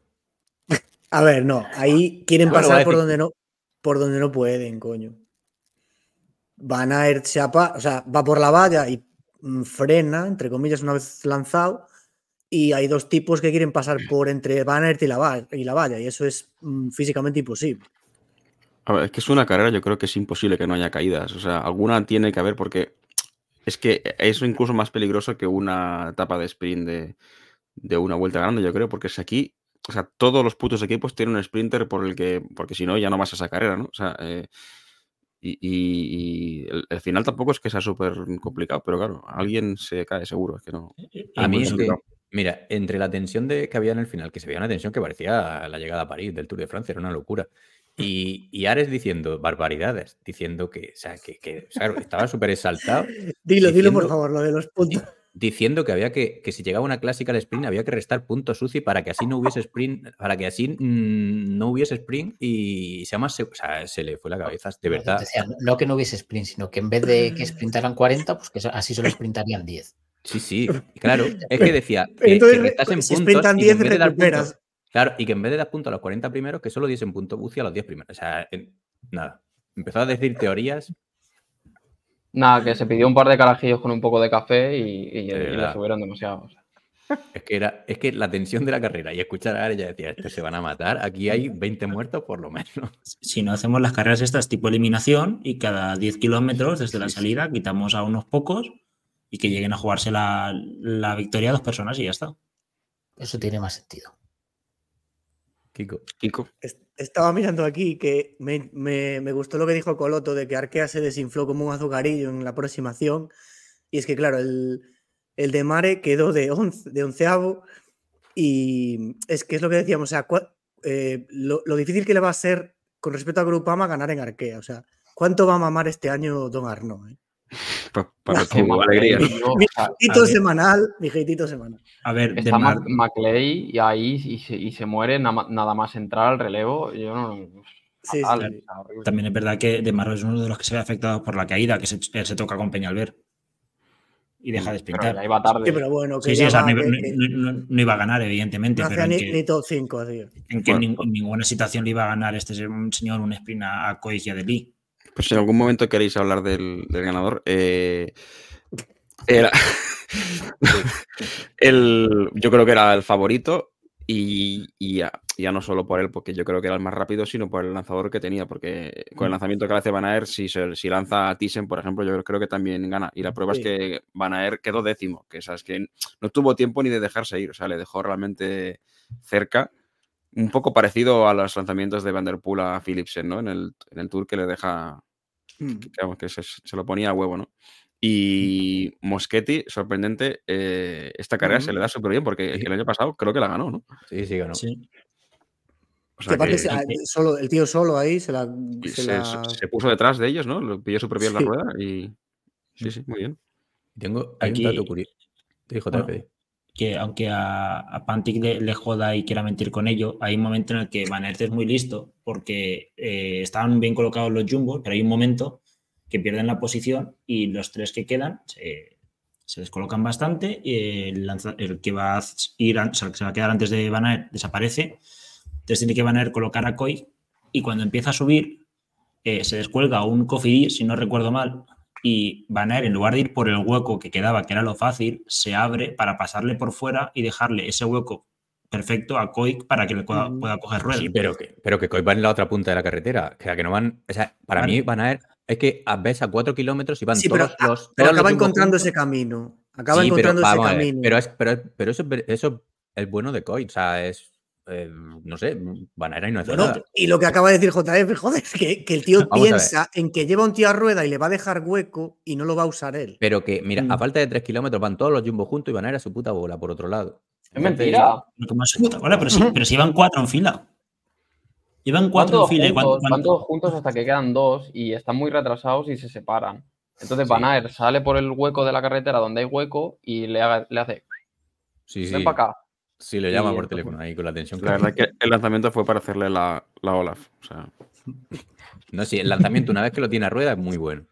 A ver, no, ahí quieren Bueno, pasar a por donde no, por donde no pueden, coño. Van a ir, se apa- o sea, va por la valla y mm, frena, entre comillas, una vez lanzado. Y hay dos tipos que quieren pasar por entre Van Aert y la, va- y la valla, y eso es mm, físicamente imposible. A ver, es que es una carrera, yo creo que es imposible que no haya caídas. O sea, alguna tiene que haber porque es que es incluso más peligroso que una etapa de sprint de, de una vuelta grande, yo creo, porque es aquí, o sea, todos los putos equipos tienen un sprinter por el que, porque si no, ya no vas a esa carrera, ¿no? O sea, eh, y, y- y el, el final tampoco es que sea súper complicado, pero claro, alguien se cae seguro, es que no. A mí es que, complicado. mira, entre la tensión de, que había en el final, que se veía una tensión que parecía la llegada a París del Tour de Francia, era una locura. Y, y Ares diciendo barbaridades, diciendo que, o sea, que, que, o sea, estaba súper exaltado, Dilo, dilo por favor, lo de los puntos. Diciendo que había que, que si llegaba una clásica al sprint había que restar puntos UCI para que así no hubiese sprint, para que así mm, no hubiese sprint y se, llama, se, o sea, se le fue la cabeza, de verdad. Decía, no que no hubiese sprint, sino que en vez de que sprintaran 40, pues que así solo sprintarían 10. Sí, sí, claro. Es que decía que, entonces, que restasen si puntos sprintan y que 10, en vez de dar recuperas. puntos- claro, y que en vez de dar puntos a los 40 primeros, que solo diesen puntos UCI a los 10 primeros. O sea, en- nada. Empezó a decir teorías. Nada, que se pidió un par de carajillos con un poco de café y, y- y subieron demasiado. o sea. Es que era, es que la tensión de la carrera y escuchar a Ares ya decía, estos se van a matar. Aquí hay 20 muertos por lo menos. Si no hacemos las carreras estas tipo eliminación y cada 10 kilómetros desde la salida quitamos a unos pocos y que lleguen a jugarse la, la victoria dos personas y ya está. Eso tiene más sentido. Kiko. Kiko. Estaba mirando aquí que me, me- me gustó lo que dijo Coloto de que Arkea se desinfló como un azucarillo en la aproximación. Y es que, claro, el, el de Mare quedó de, once, de onceavo. Y es que es lo que decíamos, o sea, eh, lo, lo difícil que le va a ser con respecto a Grupama ganar en Arkea. O sea, ¿cuánto va a mamar este año Don Arno? eh? Pa- para tu alegría. Mi semanal, mi hatito semanal. A ver, de está Mar- Maclay y ahí y se, y se muere na- nada más entrar al relevo. Yo no. Sí, fatal, sí. o sea, horrible. también es verdad que De Mar es uno de los que se ve afectado por la caída, que se, toca con Peñalver y deja de Pero ya iba tarde. Sí, pero bueno, que Sí, sí, ya o sea, va, no, que- no- que no- no- no iba a ganar, evidentemente, no pero hacía ni, que, ni top 5, tío. en que Bueno. nin- en ninguna situación le iba a ganar este señor un sprint a, a Koig y a Deli. Pues si en algún momento queréis hablar del, del ganador, eh, era el, yo creo que era el favorito y, y ya, ya no solo por él, porque yo creo que era el más rápido, sino por el lanzador que tenía, porque con el lanzamiento que hace Van Aert, si, si lanza a Thyssen, por ejemplo, yo creo que también gana. Y la prueba Sí. es que Van Aert quedó décimo, que, sabes que no tuvo tiempo ni de dejarse ir, o sea, le dejó realmente cerca. Un poco parecido a los lanzamientos de Van Der Poel a Philipsen, ¿no? En el, en el tour que le deja Mm. que, se, se lo ponía a huevo, ¿no? Y Moschetti, sorprendente, eh, esta carrera se le da súper bien porque el año pasado creo que la ganó, ¿no? Sí, sí, ganó. Sí. O Que sea aparte que se- ah, solo, el tío solo ahí se la. se se, la- se puso detrás de ellos, ¿no? Lo pilló súper bien la Sí. rueda y... Sí, sí, muy bien. Tengo, hay Aquí- un dato curioso. Te dijo Bueno. Que aunque a, a Pantic le, joda y quiera mentir con ello, hay un momento en el que Van Aert es muy listo porque eh, estaban bien colocados los jumbos, pero hay un momento que pierden la posición y los tres que quedan se, descolocan bastante. y el, que va a ir, o sea, que se va a quedar antes de Van desaparece. Entonces tiene que Van colocar a Coy y cuando empieza a subir eh, se descuelga un cofidis, si no recuerdo mal, y Van Aert, en lugar de ir por el hueco que quedaba, que era lo fácil, se abre para pasarle por fuera y dejarle ese hueco perfecto a Koik para que le pueda, coger ruedas. Sí, pero que, pero que Coy va en la otra punta de la carretera. O sea, que no van. O sea, para Vale. mí van a ver. Es que a- ves a cuatro kilómetros y van Sí, pero, todos a- los. pero todos los acaba jumbos encontrando juntos. ese camino. Acaba Sí, pero encontrando ese camino. Pero, es, pero, pero eso, eso es bueno de Coy. O sea, es. Eh, no sé, Van Aert ahí no hace Bueno, nada. y lo que acaba de decir JF, joder, es que, que el tío Vamos a piensa en que lleva un tío a rueda y le va a dejar hueco y no lo va a usar él. Pero que, mira, a Mm. falta de tres kilómetros van todos los jumbos juntos y Van Aert a su puta bola por otro lado. Es mentira. Que más puta bola, pero, sí, pero si llevan cuatro en fila. Llevan Van cuatro en fila. y juntos, van todos juntos hasta que quedan dos y están muy retrasados y se separan. Entonces Sí. Van Aert sale por el hueco de la carretera donde hay hueco y le, haga- le hace, Sí, sí. ven para acá. Sí, le llama por teléfono ahí con la tensión. La verdad que el lanzamiento fue para hacerle la, la Olaf. O sea, No, sí, el lanzamiento, una vez que lo tiene a rueda, es muy bueno.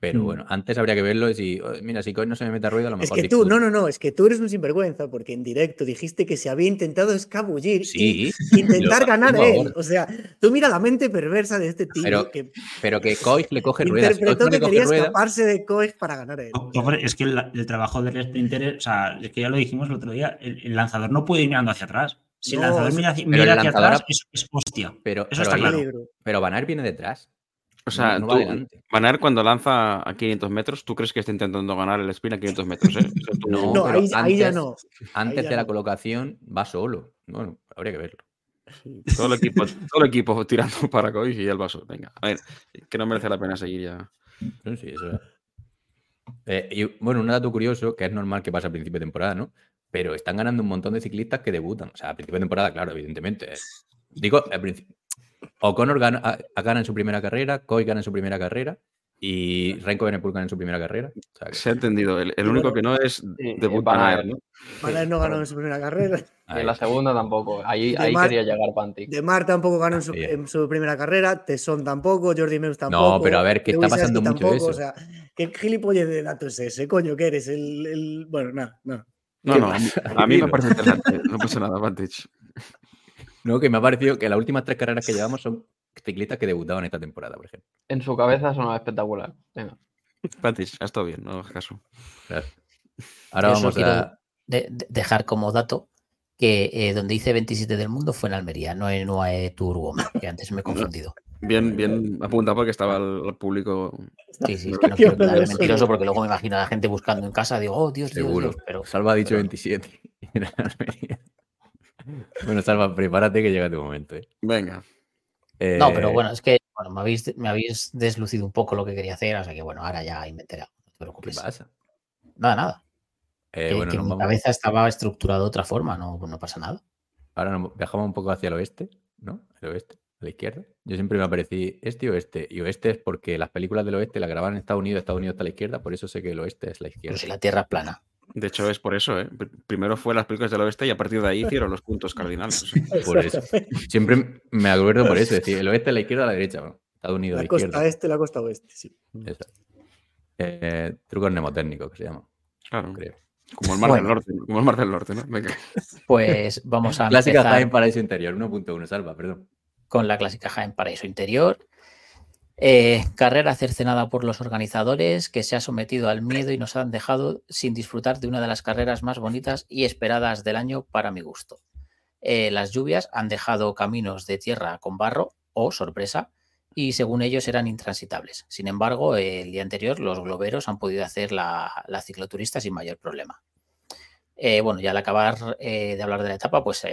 Pero Mm. bueno, antes habría que verlo y si, "Oh, mira, si Coy no se me mete a rueda, a lo Es mejor. que tú, disfruto". no, no, no, es que tú eres un sinvergüenza porque en directo dijiste que se había intentado escabullir Sí, y intentar lo- ganar favor. él. O sea, tú mira la mente perversa de este tío Pero que Pero que Coy le coge ruedas. Interpretó que quería escaparse de Koech para ganar él. No, hombre, es que el, el trabajo del sprinter, es- o sea, es que ya lo dijimos el otro día, el, el lanzador no puede ir mirando hacia atrás. Si el lanzador mira hacia, atrás, es, es hostia. pero, Eso pero está ahí- claro. Pero Van viene detrás. O sea no tú, va adelante. Van Aert cuando lanza a 500 metros, ¿tú crees que está intentando ganar el sprint a 500 metros? eh? O sea, tú- No, No, pero ahí, ahí ya no. Antes ya de la no. colocación va solo. Bueno, habría que verlo. Todo el equipo, todo el equipo tirando para Coy y el vaso. Venga, a ver, que no merece la pena seguir ya. No, sí, eso es. Eh, y bueno, un dato curioso, que es normal que pase a principio de temporada, ¿no? Pero están ganando un montón de ciclistas que debutan. O sea, a principio de temporada, claro, evidentemente. Digo, al principio. O'Connor gana, a- a- gana en su primera carrera, Coy gana en su primera carrera y Renko Benepul gana en su primera carrera. O sea, que- Se ha entendido. El, único que no es debut Van Van Aert. ¿no? Van Aert no ganó en su primera carrera. Y en la segunda tampoco. Ahí, De ahí Mar- quería llegar Pantic. De Mar tampoco ganó en su, Bien. en su primera carrera, Tesson tampoco, Jordi Meus tampoco. pero a ver, que está pasando mucho tampoco, eso. O sea, ¿qué gilipollas de datos es ese, coño? que eres? El, el- Bueno, nada, no. No, ¿Qué no, a mí, me parece interesante. No pasa nada, Vantage. No, que me ha parecido que las últimas tres carreras que llevamos son ciclistas que debutaban esta temporada, por ejemplo. En su cabeza sonaba espectacular. Venga. Vantage, ha estado bien, no hagas caso. Claro. Ahora Yo solo vamos quiero a. de- de- dejar como dato que eh, donde hice 27 del mundo fue en Almería, no en UAE Tour Woman, que antes me he confundido. Bien, bien apunta porque estaba el, el público. Sí, sí, es que no quiero quedar mentiroso porque luego me imagino a la gente buscando en casa, digo, oh, Dios, Dios, Seguro. Dios, pero Salva ha dicho pero no. 27. Bueno, Salva, prepárate que llega tu momento. ¿eh? Venga. No, pero Eh, bueno, es que bueno, me, habéis, me habéis deslucido un poco lo que quería hacer, o sea que bueno, ahora ya inventaré algo, no te ¿Qué preocupes. pasa? Nada, nada. Eh, que bueno, que nos mi vamos- cabeza estaba estructurada de otra forma, no, no pasa nada. ahora nos viajamos un poco hacia el oeste, ¿no? El oeste, a la izquierda. Yo siempre me aparecí este y oeste. Y oeste es porque las películas del oeste las graban en Estados Unidos, Estados Unidos está a la izquierda, por eso sé que el oeste es la Pero izquierda. si la Tierra es plana. De hecho, es por eso, ¿eh? Pr- Primero fue las películas del oeste y a partir de ahí hicieron los puntos cardinales. Por eso. Siempre me acuerdo por eso, es decir, el oeste a la izquierda a la derecha, ¿no? Estados Unidos a La la costa izquierda. este, la costa oeste, sí. Eso. Eh, trucos mnemotécnicos que se llama, Claro. creo. Como el mar del norte, ¿no? Como el mar del norte, ¿no? Venga. Pues vamos a Clásica empezar Jaén Paraíso Interior, 1.1, salva, perdón. con la clásica Jaén Paraíso Interior. Eh, carrera cercenada por los organizadores que se ha sometido al miedo y nos han dejado sin disfrutar de una de las carreras más bonitas y esperadas del año para mi gusto. Eh, las lluvias han dejado caminos de tierra con barro o sorpresa y según ellos eran intransitables. Sin embargo, el día anterior los globeros han podido hacer la, cicloturista sin mayor problema. Eh, bueno, ya al acabar de hablar de la etapa, pues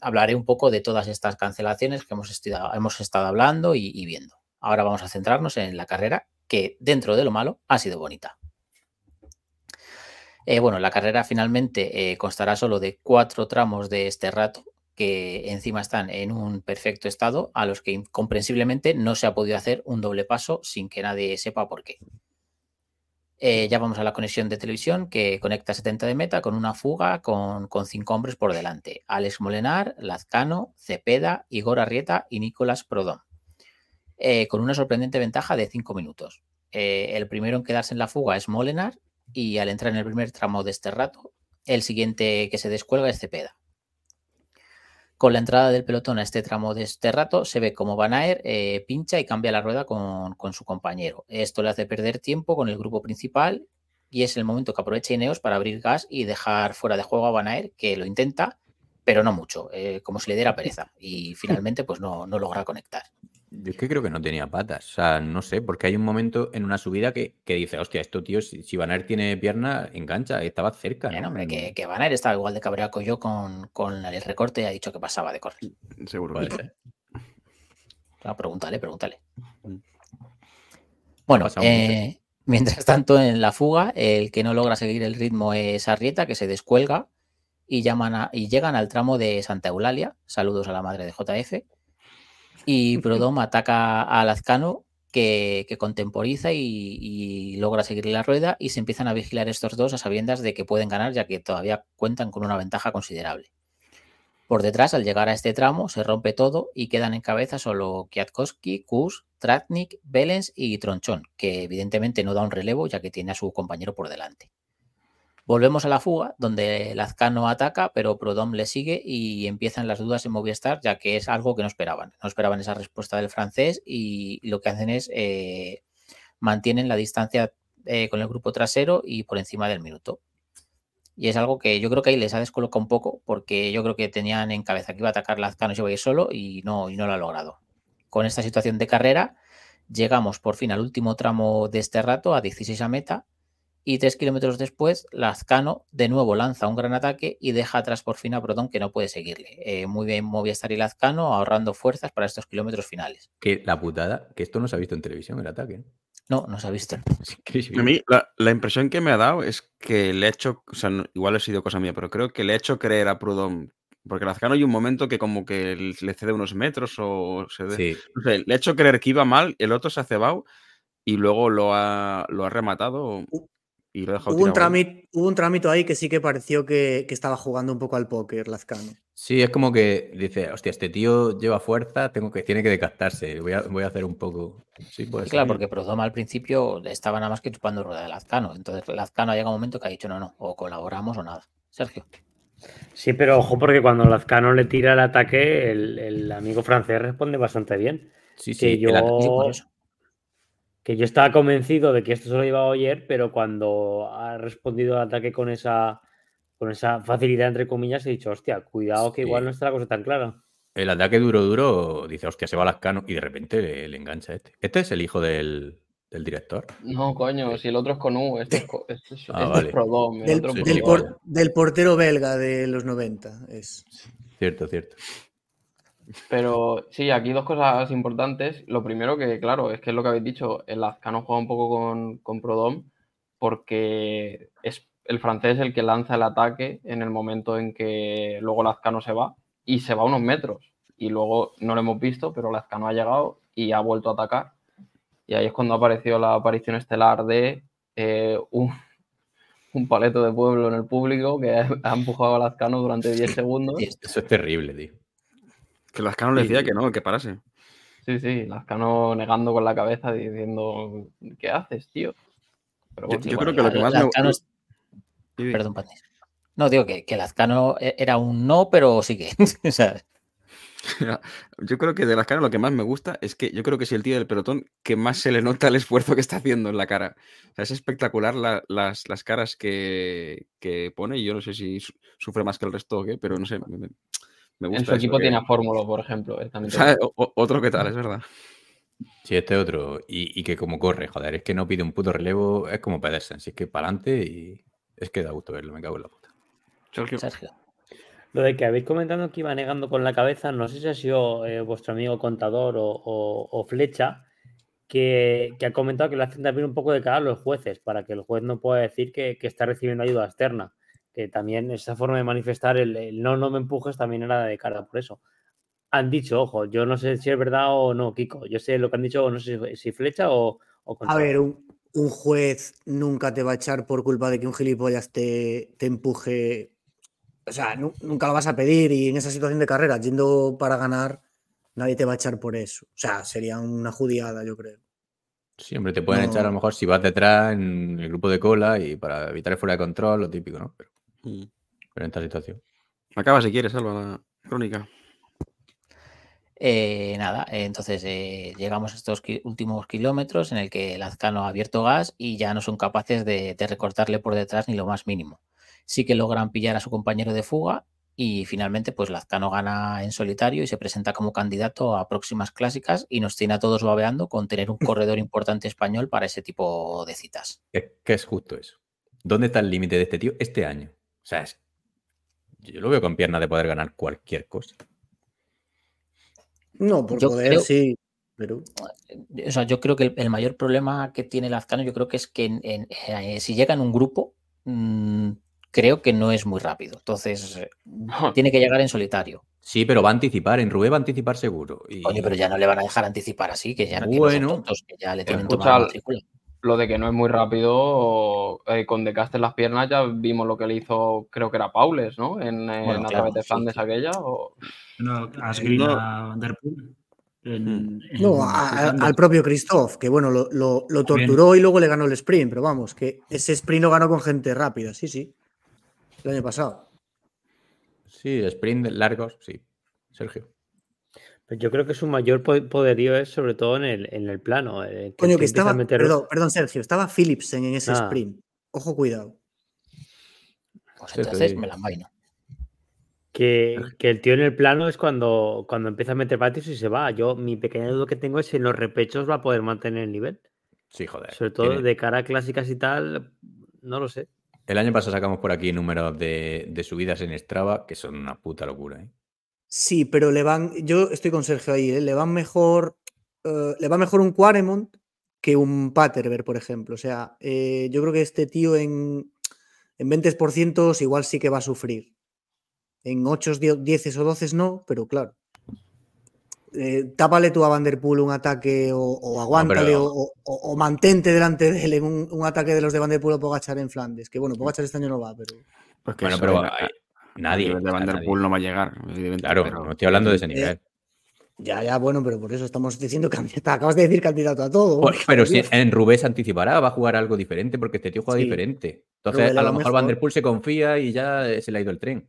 hablaré un poco de todas estas cancelaciones que hemos, estudiado- hemos estado hablando y viendo. Ahora vamos a centrarnos en la carrera, que dentro de lo malo ha sido bonita. Eh, bueno, la carrera finalmente eh, constará solo de cuatro tramos de este rato, que encima están en un perfecto estado, a los que incomprensiblemente no se ha podido hacer un doble paso sin que nadie sepa por qué. Eh, ya vamos a la conexión de televisión que conecta 70 de meta con una fuga con, con cinco hombres por delante. Alex Molenar, Lazcano, Cepeda, Igor Arrieta y Nicolás Prodón. Eh, con una sorprendente ventaja de 5 minutos. Eh, el primero en quedarse en la fuga es Molenar y al entrar en el primer tramo de este rato, el siguiente que se descuelga es Cepeda. Con la entrada del pelotón a este tramo de este rato, se ve como Van Aer eh, pincha y cambia la rueda con, con, su compañero. Esto le hace perder tiempo con el grupo principal y es el momento que aprovecha Ineos para abrir gas y dejar fuera de juego a Van Aer, que lo intenta, pero no mucho, eh, como si le diera pereza. Y finalmente, pues no, no logra conectar. Yo es que creo que no tenía patas. O sea, no sé, porque hay un momento en una subida que, que dice, hostia, esto, tío, si, si Van Aert tiene pierna, engancha. Estaba cerca. Bueno, que, que Van Aert estaba igual de cabreado que yo con, con el recorte y ha dicho que pasaba de correr. Seguro. Ser. No, pregúntale, pregúntale. Bueno, pasado eh, mientras tanto, en la fuga, el que no logra seguir el ritmo es Arrieta, que se descuelga y, llaman a- y llegan al tramo de Santa Eulalia. Saludos a la madre de JF. Y Prodom ataca a Lazcano, que, que contemporiza y, y logra seguirle la rueda. Y se empiezan a vigilar estos dos a sabiendas de que pueden ganar, ya que todavía cuentan con una ventaja considerable. Por detrás, al llegar a este tramo, se rompe todo y quedan en cabeza solo Kwiatkowski, Kus, Tratnik, Belens y Tronchón, que evidentemente no da un relevo ya que tiene a su compañero por delante. Volvemos a la fuga, donde Lazcano ataca, pero Prodom le sigue y empiezan las dudas en Movistar, ya que es algo que no esperaban. No esperaban esa respuesta del francés y lo que hacen es eh, mantienen la distancia eh, con el grupo trasero y por encima del minuto. Y es algo que yo creo que ahí les ha descolocado un poco, porque yo creo que tenían en cabeza que iba a atacar Lazcano y iba a ir solo y no, y no lo ha logrado. Con esta situación de carrera, llegamos por fin al último tramo de este rato, a 16 a meta, y tres kilómetros después, Lazcano de nuevo lanza un gran ataque y deja atrás por fin a Prodón que no puede seguirle. Eh, muy bien Movistar y Lazcano ahorrando fuerzas para estos kilómetros finales. Que la putada, que esto no se ha visto en televisión, el ataque. ¿no? No, no se ha visto. A mí la, la impresión que me ha dado es que le he hecho, o sea, no- igual ha sido cosa mía, pero creo que le he hecho creer a Prudhomme, porque Lazcano hay un momento que como que le cede unos metros o se de- Sí, no sé, le he hecho creer que iba mal, el otro se ha cebado y luego lo ha, lo ha rematado y lo ha dejado Hubo un, trámite, hubo un trámite ahí que sí que pareció que, que estaba jugando un poco al póker, Lazcano. sí, es como que dice, hostia, este tío lleva fuerza, tengo que, tiene que desgastarse, voy a, voy a hacer un poco. Sí, puede Claro, ser. porque Prodom al principio estaba nada más que chupando rueda de Lazcano. Entonces Lazcano ha llegado un momento que ha dicho no, no, o colaboramos o nada. Sergio. Sí, pero ojo, porque cuando Lazcano le tira el ataque, el, el amigo francés responde bastante bien. Sí, que sí, el Sí, yo, por eso. Que yo estaba convencido de que esto se lo iba a oír, pero cuando ha respondido al ataque con esa, con esa facilidad, entre comillas, he dicho, hostia, cuidado que igual no está la cosa tan clara. el ataque duro, duro, dice, hostia, se va Lascano y de repente le, le engancha este. Este es el hijo del, del director. No, coño, si el otro es con U, este es, co- este es, Ah, este es vale. Prodom, el Del, otro sí, del Prodom. vale. por- del portero belga de los 90. Es. Cierto, cierto. Pero sí, aquí dos cosas importantes. Lo primero que, claro, es que es lo que habéis dicho, el Lazcano juega un poco con, con Prodom porque es el francés el que lanza el ataque en el momento en que luego Lazcano se va y se va unos metros. Y luego no lo hemos visto, pero Lazcano ha llegado y ha vuelto a atacar. Y ahí es cuando apareció la aparición estelar de eh, un, un paleto de pueblo en el público que ha empujado a Lazcano durante 10 segundos. Eso es terrible, tío. Que Lazcano le decía Y- que no, que parase. Sí, sí, Lazcano negando con la cabeza diciendo, ¿qué haces, tío? Pero Yo- bueno, yo igual, creo que lo que más me- Lazcano. Perdón, Patis. No, digo que, que Lazcano e- era un no, pero sigue. O sea, Yo creo que de las caras lo que más me gusta es que yo creo que es el tío del pelotón que más se le nota el esfuerzo que está haciendo en la cara. O sea, es espectacular la- las, las caras que, que pone y yo no sé si su- sufre más que el resto o qué, pero no sé, me, me- gusta. en su equipo que- tiene a Fórmula, por ejemplo. eh, otro que tal, es verdad. Sí, este otro. Y, y que como corre, joder, es que no pide un puto relevo, es como Pedersen, si es que para adelante y es que da gusto verlo, me cago en la puta. Sergio. Sergio. Lo de que habéis comentado que iba negando con la cabeza, no sé si ha sido eh, vuestro amigo contador o, o- o Flecha, que, que ha comentado que le hacen también un poco de cara a los jueces, para que el juez no pueda decir que, que está recibiendo ayuda externa. Que también esa forma de manifestar el, el no, no me empujes también era de cara por eso. Han dicho, ojo, yo no sé si es verdad o no, Kiko. Yo sé lo que han dicho, no sé si, Flecha o, o A ver, un, un juez nunca te va a echar por culpa de que un gilipollas te, te empuje. O sea, nu- nunca lo vas a pedir y en esa situación de carrera, yendo para ganar, nadie te va a echar por eso. O sea, sería una judiada, yo creo. Siempre te pueden echar a lo No. mejor si vas detrás en el grupo de cola y para evitar el fuera de control, lo típico, ¿no? Pero, Mm. pero en esta situación. Acaba si quieres, Alba, la crónica. Eh, nada, eh, entonces eh, llegamos a estos ki- últimos kilómetros en el que Lazcano ha abierto gas y ya no son capaces de, de recortarle por detrás ni lo más mínimo. Sí que logran pillar a su compañero de fuga y finalmente pues Lazcano gana en solitario y se presenta como candidato a próximas clásicas y nos tiene a todos babeando con tener un corredor importante español para ese tipo de citas. Es que es justo eso. ¿Dónde está el límite de este tío este año? O sea, es- yo lo veo con piernas de poder ganar cualquier cosa. No, por Yo poder, creo- sí. Pero O sea, yo creo que el, el mayor problema que tiene Lazcano, yo creo que es que en- en- eh, si llega en un grupo, mm, creo que no es muy rápido. Entonces, eh, tiene que llegar en solitario. Sí, pero va a anticipar. En Rubé va a anticipar seguro. Y... Oye, pero ya no le van a dejar anticipar así, que ya no, Bueno. tontos, que ya le tienen tomada la matrícula. Lo de que no es muy rápido, eh, con De Castell las piernas ya vimos lo que le hizo, creo que era Paules, ¿no? En, eh, Bueno, en la claro, través de Flandes sí. aquella. o- No, Asgreen No. a en- en no, a- al propio Christoph, que bueno, lo, lo- lo También. torturó y luego le ganó el sprint, pero vamos, que ese sprint lo ganó con gente rápida, sí, sí. El año pasado. Sí, sprint largos, sí. Sergio. Yo creo que su mayor po- poderío es sobre todo en el, en el plano. eh, Coño, que empieza a estaba. meter- Perdón, perdón, Sergio, estaba Philipsen en ese Ah. sprint. Ojo, cuidado. Pues entonces me la envaino. Que, que el tío en el plano es cuando, cuando empieza a meter patios y se va. Yo, mi pequeña duda que tengo es si en los repechos va a poder mantener el nivel. Sí, joder. Sobre todo Tiene- de cara a clásicas y tal, no lo sé. El año pasado sacamos por aquí números de, de subidas en Strava que son una puta locura. ¿eh? Sí, pero le van. Yo estoy con Sergio ahí, ¿eh? le van mejor. eh, le va mejor un Quaremont que un Paterberg, por ejemplo. O sea, eh, yo creo que este tío en, en 20% igual sí que va a sufrir. En 8, 10 o 12 no, pero claro. Eh, tápale tú a Van Der Poel un ataque o, o aguántale pero- o, o- o mantente delante de él en un, un ataque de los de Van Der Poel o Pogachar en Flandes. Que bueno, Pogachar este año no va, pero. Pues que Bueno, pero hay- nadie. nivel de o sea, Van der nadie. Poel no va a llegar, evidentemente. Claro, pero- no estoy hablando de ese Eh, nivel. Ya, ya, bueno, pero por eso estamos diciendo candidato. Acabas de decir candidato a todo. Pues, pero si en Rubén se anticipará, va a jugar algo diferente porque este tío juega Sí. diferente. Entonces, a lo mejor Van mejor. der Poel se confía y ya se le ha ido el tren.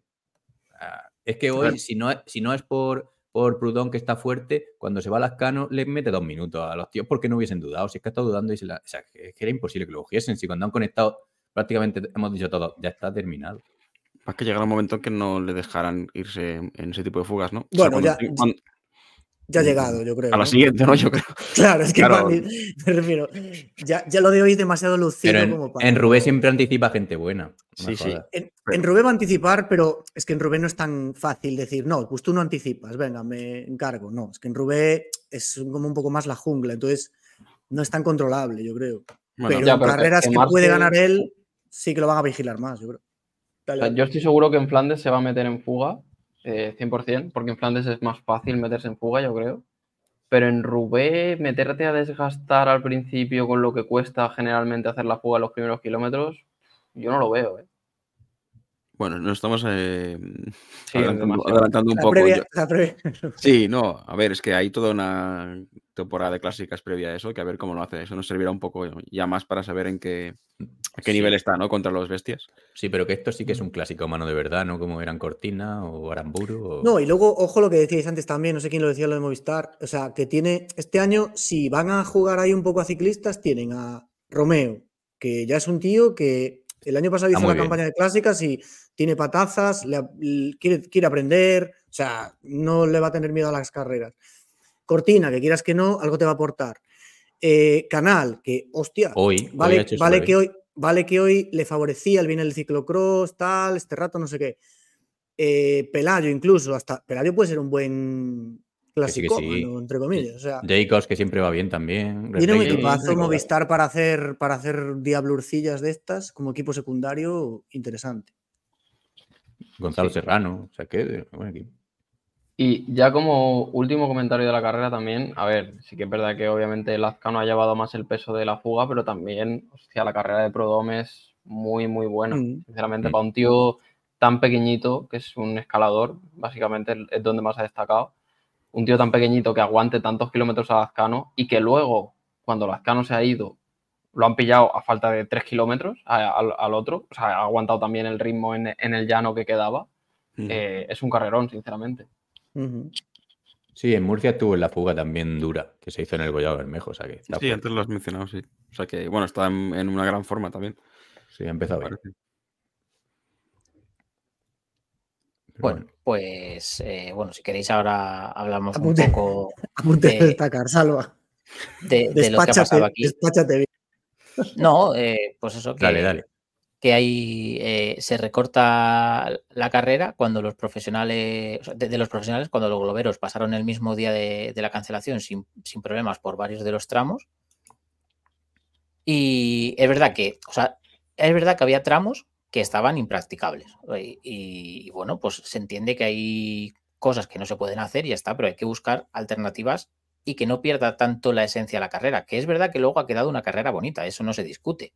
Es que hoy, Claro. si no, es- si no es por, por Prudón que está fuerte, cuando se va a Lascano le mete dos minutos a los tíos porque no hubiesen dudado. Si es que ha estado dudando y se la. O sea, que es que era imposible que lo cogiesen. Si cuando han conectado, prácticamente hemos dicho todo, ya está terminado. Es que llegará un momento en que no le dejarán irse en ese tipo de fugas, ¿no? O sea, Bueno, cuando ya- te- cuando- Ya ha llegado, yo creo. a la siguiente, ¿no? Yo creo. Claro, es que Claro. mí- me refiero. Ya, ya lo de hoy es demasiado lucido Pero en, como para. en Rubén siempre anticipa gente buena. Sí, sí. En, en Rubén va a anticipar, pero es que en Rubén no es tan fácil decir, no, pues tú no anticipas, venga, me encargo. No, es que en Rubén es como un poco más la jungla, entonces no es tan controlable, yo creo. Bueno, pero ya, en pero que- carreras que que, puede ganar él, sí que lo van a vigilar más, yo creo. Dale, dale. yo estoy seguro que en Flandes se va a meter en fuga, eh, 100%, porque en Flandes es más fácil meterse en fuga, yo creo. Pero en Roubaix, meterte a desgastar al principio con lo que cuesta generalmente hacer la fuga en los primeros kilómetros, yo no lo veo. ¿eh? bueno, nos estamos eh, Sí, adelantando, un La poco. previa- Yo- la previa- Sí, no, a ver, es que hay toda una temporada de clásicas previa a eso, que a ver cómo lo hace. Eso nos servirá un poco ya más para saber en qué, a qué Sí. nivel está, ¿no? Contra los bestias. Sí, pero que esto sí que es un clásico humano de verdad, ¿no? Como eran Cortina o Aramburu. O... No, y luego, ojo lo que decíais antes también, no sé quién lo decía lo de Movistar, o sea, que tiene, este año, si van a jugar ahí un poco a ciclistas, tienen a Romeo, que ya es un tío que el año pasado Está hizo la bien. campaña de clásicas y tiene patazas, le, quiere, quiere aprender, o sea, no le va a tener miedo a las carreras. Cortina, que quieras que no, algo te va a aportar. Eh, Canal, que, hostia, Hoy, ha vale, que hoy, vale que hoy le favorecía el bien el ciclocross, tal, este rato, no sé qué. Eh, Pelayo incluso, hasta Pelayo puede ser un buen sí, clásico, sí. entre comillas. O sea, Jacobs, que siempre va bien también. tiene un equipazo. Movistar para hacer, para hacer diablurcillas de estas como equipo secundario interesante. Gonzalo Sí. Serrano. O sea, que buen equipo. Y ya como último comentario de la carrera también, a ver, sí que es verdad que obviamente Lazcano ha llevado más el peso de la fuga, pero también, hostia, la carrera de Prodome es muy, muy buena. Mm. Sinceramente, Mm. para un tío tan pequeñito, que es un escalador, básicamente es donde más ha destacado, un tío tan pequeñito que aguante tantos kilómetros a Lazcano y que luego, cuando Lazcano se ha ido, lo han pillado a falta de tres kilómetros al, al otro, o sea, ha aguantado también el ritmo en, en el llano que quedaba. Mm. Eh, es un carrerón, sinceramente. Sí, en Murcia estuvo en la fuga también dura, que se hizo en el Gollado Bermejo. O sea que está Sí, antes lo has mencionado, sí. O sea que, bueno, está en, en una gran forma también. Sí, ha empezado bien. Bueno, pues eh, bueno, si queréis ahora hablamos un poco Apunte a Eh, destacar, salva. de, de lo que ha pasado aquí. despáchate bien. No, eh, pues eso, que, Dale, dale. Que ahí eh, se recorta la carrera cuando los profesionales, de, los profesionales, cuando los globeros pasaron el mismo día de, de la cancelación sin, sin problemas por varios de los tramos. Y es verdad que, o sea, es verdad que había tramos que estaban impracticables. Y, y, bueno, pues se entiende que hay cosas que no se pueden hacer y ya está, pero hay que buscar alternativas y que no pierda tanto la esencia de la carrera, que es verdad que luego ha quedado una carrera bonita, eso no se discute.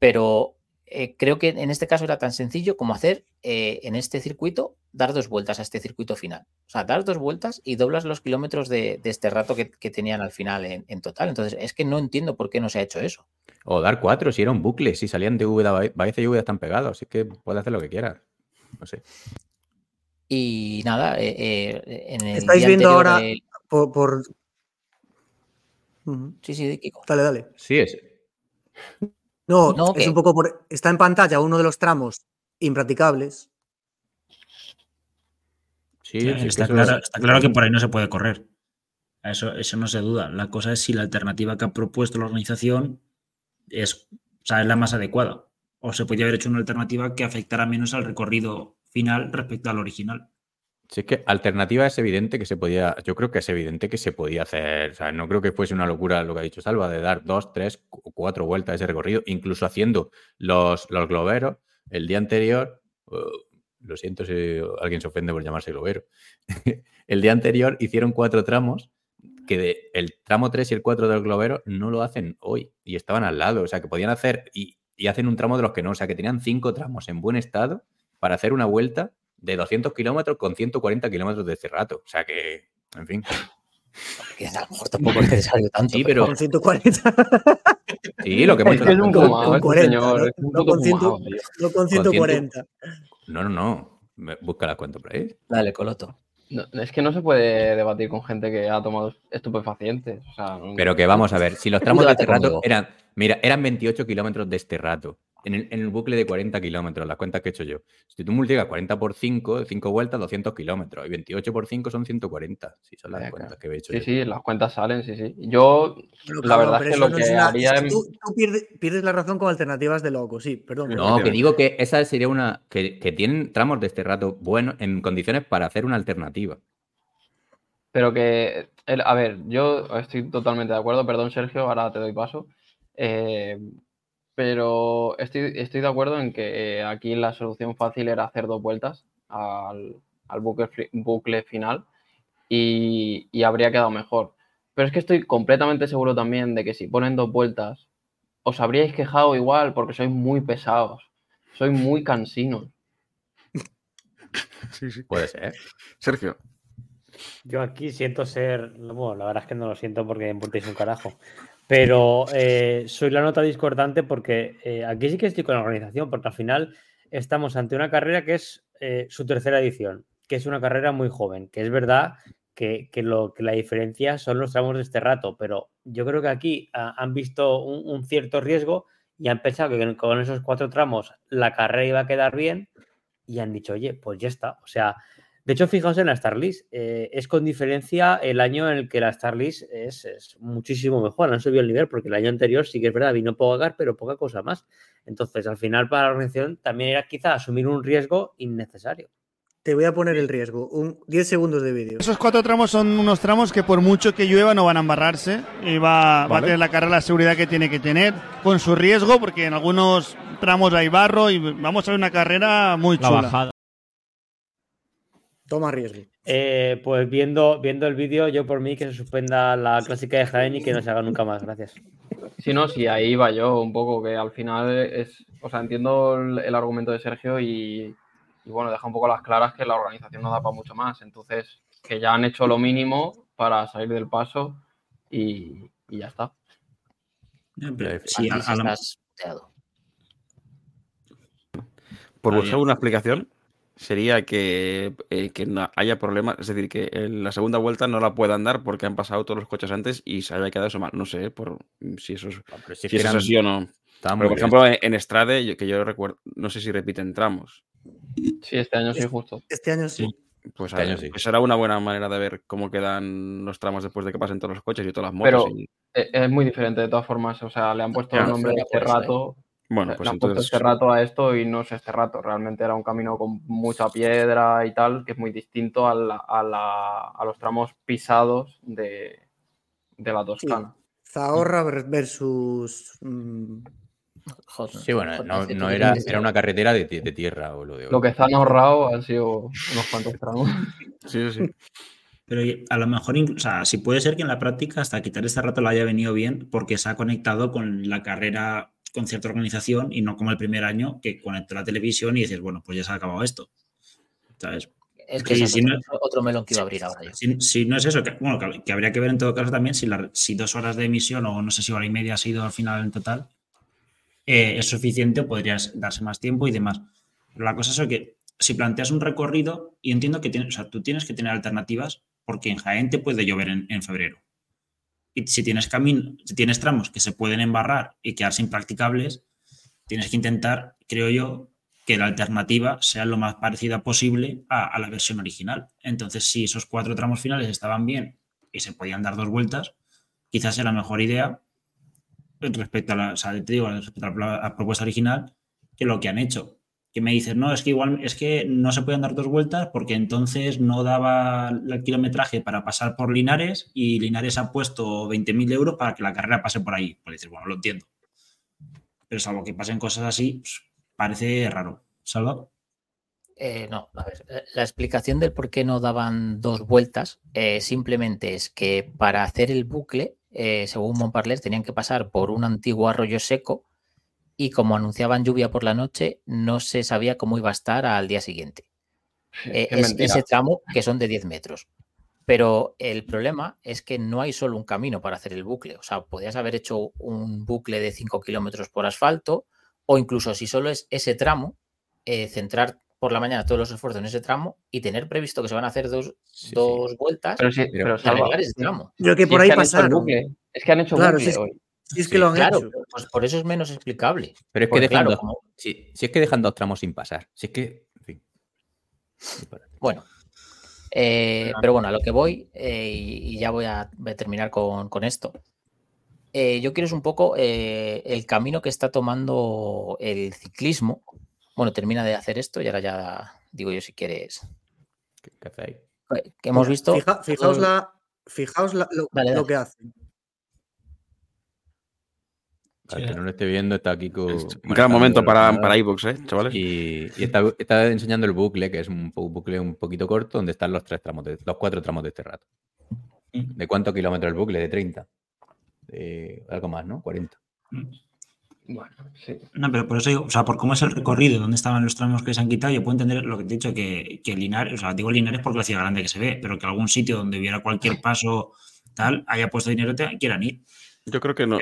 Pero eh, creo que en este caso era tan sencillo como hacer eh, en este circuito, dar dos vueltas a este circuito final. O sea, dar dos vueltas y doblas los kilómetros de, de este rato que, que, tenían al final en, en, total. Entonces, es que no entiendo por qué no se ha hecho eso. O dar cuatro, si era un bucle, si salían de V, Baeza y V están pegados, así que puede hacer lo que quiera. No sé. Y nada, eh, eh, en el Estáis viendo ahora de... por. por... Uh -huh. Sí, sí, Kiko. Dale, dale. Sí, es. No, no es un poco por. Está en pantalla uno de los tramos impracticables. Sí, sí está, claro, está, claro, que por ahí no se puede correr. Eso, eso no se duda. La cosa es si la alternativa que ha propuesto la organización es, o sea, es la más adecuada. O se podría haber hecho una alternativa que afectara menos al recorrido final respecto al original. Si es que alternativa es evidente que se podía, yo creo que es evidente que se podía hacer, o sea, no creo que fuese una locura lo que ha dicho Salva, de dar dos, tres, cuatro vueltas ese recorrido, incluso haciendo los, los globeros el día anterior, uh, lo siento si alguien se ofende por llamarse globero, el día anterior hicieron cuatro tramos que el tramo 3 y el 4 del globero no lo hacen hoy y estaban al lado, o sea, que podían hacer y, y hacen un tramo de los que no, o sea, que tenían cinco tramos en buen estado para hacer una vuelta de 200 kilómetros con 140 kilómetros de cerrato. O sea que, en fin. Que a lo mejor tampoco es necesario tanto. Sí, pero. Con 140. Sí, lo que hemos es, que es un con, con 40, señor, no, no, con 100, fumado, no con 140. No, no, no. Busca las cuentas por ahí. Dale, Coloto. No, es que no se puede debatir con gente que ha tomado estupefacientes. O sea, no- Pero que vamos a ver, si los tramos de este rato eran, mira, eran 28 kilómetros de este rato. En el, en el bucle de 40 kilómetros, las cuentas que he hecho yo. Si tú multiplicas 40 por 5, 5 vueltas, 200 kilómetros. Y 28 por 5 son 140. Si son las cuentas que he hecho Sí, yo. sí, las cuentas salen, sí, sí. Yo, Pero, la verdad es que lo no que es una- haría es tú, tú pierdes, pierdes la razón con alternativas de loco, sí, perdón. No, que digo que esa sería una. Que, que tienen tramos de este rato buenos en condiciones para hacer una alternativa. Pero que, el- a ver, yo estoy totalmente de acuerdo, perdón Sergio, ahora te doy paso. Eh, pero estoy, estoy de acuerdo en que aquí la solución fácil era hacer dos vueltas al, al bucle, bucle final y, y habría quedado mejor. Pero es que estoy completamente seguro también de que si ponen dos vueltas, os habríais quejado igual porque sois muy pesados, sois muy cansinos. Sí, sí. Puede ser. Sergio. Yo aquí siento ser, bueno, la verdad es que no lo siento porque me importéis un carajo, pero eh, soy la nota discordante porque eh, aquí sí que estoy con la organización, porque al final estamos ante una carrera que es eh, su tercera edición, que es una carrera muy joven, que es verdad que, que lo, que la diferencia son los tramos de este rato, pero yo creo que aquí ah, han visto un, un cierto riesgo y han pensado que con esos cuatro tramos la carrera iba a quedar bien y han dicho, oye, pues ya está, o sea... De hecho, fijaos en la Starlist. eh, es con diferencia el año en el que la Starlist es, es muchísimo mejor. Han subido el nivel porque el año anterior sí que es verdad, vino Pogacar, pero poca cosa más. Entonces, al final, para la organización también era quizá asumir un riesgo innecesario. Te voy a poner el riesgo. Un 10 segundos de vídeo. Esos cuatro tramos son unos tramos que por mucho que llueva no van a embarrarse y va, va a tener la carrera la seguridad que tiene que tener, con su riesgo, porque en algunos tramos hay barro y vamos a ver una carrera muy La chula. bajada. Toma riesgo. Eh, pues viendo, viendo el vídeo, yo por mí que se suspenda la clásica de Jaén y que no se haga nunca más. Gracias. Sí, no, sí, ahí va yo un poco, que al final es, o sea, entiendo el, el argumento de Sergio y, y bueno, deja un poco las claras que la organización no da para mucho más. Entonces, que ya han hecho lo mínimo para salir del paso y, y ya está. Pero sí, a- a la-. Por buscar una explicación, sería que, eh, que no haya problemas, es decir, que en la segunda vuelta no la puedan dar porque han pasado todos los coches antes y se haya quedado eso mal. No sé por si eso es, pero si es si es eran- así o no. Pero, por bien ejemplo, en, en Estrade, que yo recuerdo, no sé si repiten tramos. Sí, este año sí, justo. Este año sí. Pues, Este a- año sí. pues será una buena manera de ver cómo quedan los tramos después de que pasen todos los coches y todas las motos. Pero y- e- es muy diferente de todas formas. O sea, le han puesto el nombre ¿eh? rato. Bueno, le pues han puesto entonces. este rato a esto y no es este rato. Realmente era un camino con mucha piedra y tal, que es muy distinto a, la- a la- a los tramos pisados de, de la Toscana. Zahorra ver- versus. mm, Sí, bueno, no, no era, era una carretera de, ti- de tierra o lo de hoy. Lo que se han ahorrado han sido unos cuantos tramos. Sí, sí. Pero a lo mejor, o sea, si puede ser que en la práctica hasta quitar este rato le haya venido bien porque se ha conectado con la carrera con cierta organización y no como el primer año que conectó la televisión y dices, bueno, pues ya se ha acabado esto. ¿Sabes? Es que ese si es no- otro, otro melón que iba a abrir ahora yo. Si, si no es eso, que, bueno, que, que habría que ver en todo caso también si, la- si dos horas de emisión o no sé si hora y media ha sido al final en total, eh, es suficiente o podrías darse más tiempo y demás. Pero la cosa es que si planteas un recorrido, y entiendo que tienes, o sea, tú tienes que tener alternativas porque en Jaén te puede llover en, en febrero. Y si tienes camino, si tienes tramos que se pueden embarrar y quedarse impracticables, tienes que intentar, creo yo, que la alternativa sea lo más parecida posible a, la versión original. Entonces, si esos cuatro tramos finales estaban bien y se podían dar dos vueltas, quizás era mejor idea respecto a la, o te digo, respecto la, a la propuesta original que lo que han hecho. Que me dices, no, es que igual es que no se pueden dar dos vueltas porque entonces no daba el kilometraje para pasar por Linares y Linares ha puesto 20.000 euros para que la carrera pase por ahí. Pues dices, bueno, lo entiendo. Pero salvo que pasen cosas así, pues, parece raro. ¿Salva? Eh, no, a ver, eh, la explicación del por qué no daban dos vueltas eh, simplemente es que para hacer el bucle, eh, según Montparler, tenían que pasar por un antiguo arroyo seco y como anunciaban lluvia por la noche, no se sabía cómo iba a estar al día siguiente. Eh, Es mentira. ese tramo que son de 10 metros. Pero el problema es que no hay solo un camino para hacer el bucle. O sea, podías haber hecho un bucle de 5 kilómetros por asfalto o incluso si solo es ese tramo, eh, centrar por la mañana todos los esfuerzos en ese tramo y tener previsto que se van a hacer dos, Sí, sí. dos vueltas Pero sí, Pero- pero y Salva, arreglar ese tramo. Yo que si por es ahí que pasaron. bucle, es que han hecho Claro, bucle si es- hoy. Si es que Sí, lo han Claro, hecho. pues por eso es menos explicable. Pero es que Porque, dejan claro, dos, como- si, si es que dejan dos tramos sin pasar. Si es que, en fin. Disparate. Bueno, eh, pero bueno, a lo que voy, eh, y, y ya voy a, voy a terminar con, con esto. Eh, yo quiero es un poco eh, el camino que está tomando el ciclismo. Bueno, termina de hacer esto y ahora ya digo yo si quieres. ¿Qué, qué hacéis? Eh, Que hemos visto. fija- fijaos la, fijaos la- lo, Dale, lo que hacen. Al que no lo esté viendo, está aquí con. Un gran momento para, para iVoox, ¿eh, chavales? Y, y está, está enseñando el bucle, que es un bucle un poquito corto, donde están los tres tramos, de- los cuatro tramos de este rato. Mm. ¿De cuántos kilómetros el bucle? De 30. De algo más, ¿no? 40. Bueno, sí. No, pero por eso digo, o sea, por cómo es el recorrido, dónde estaban los tramos que se han quitado, yo puedo entender lo que te he dicho, que, que Linares, o sea, digo Linares porque la ciudad grande que se ve, pero que algún sitio donde hubiera cualquier paso tal, haya puesto dinero y quieran ir. Yo creo que no.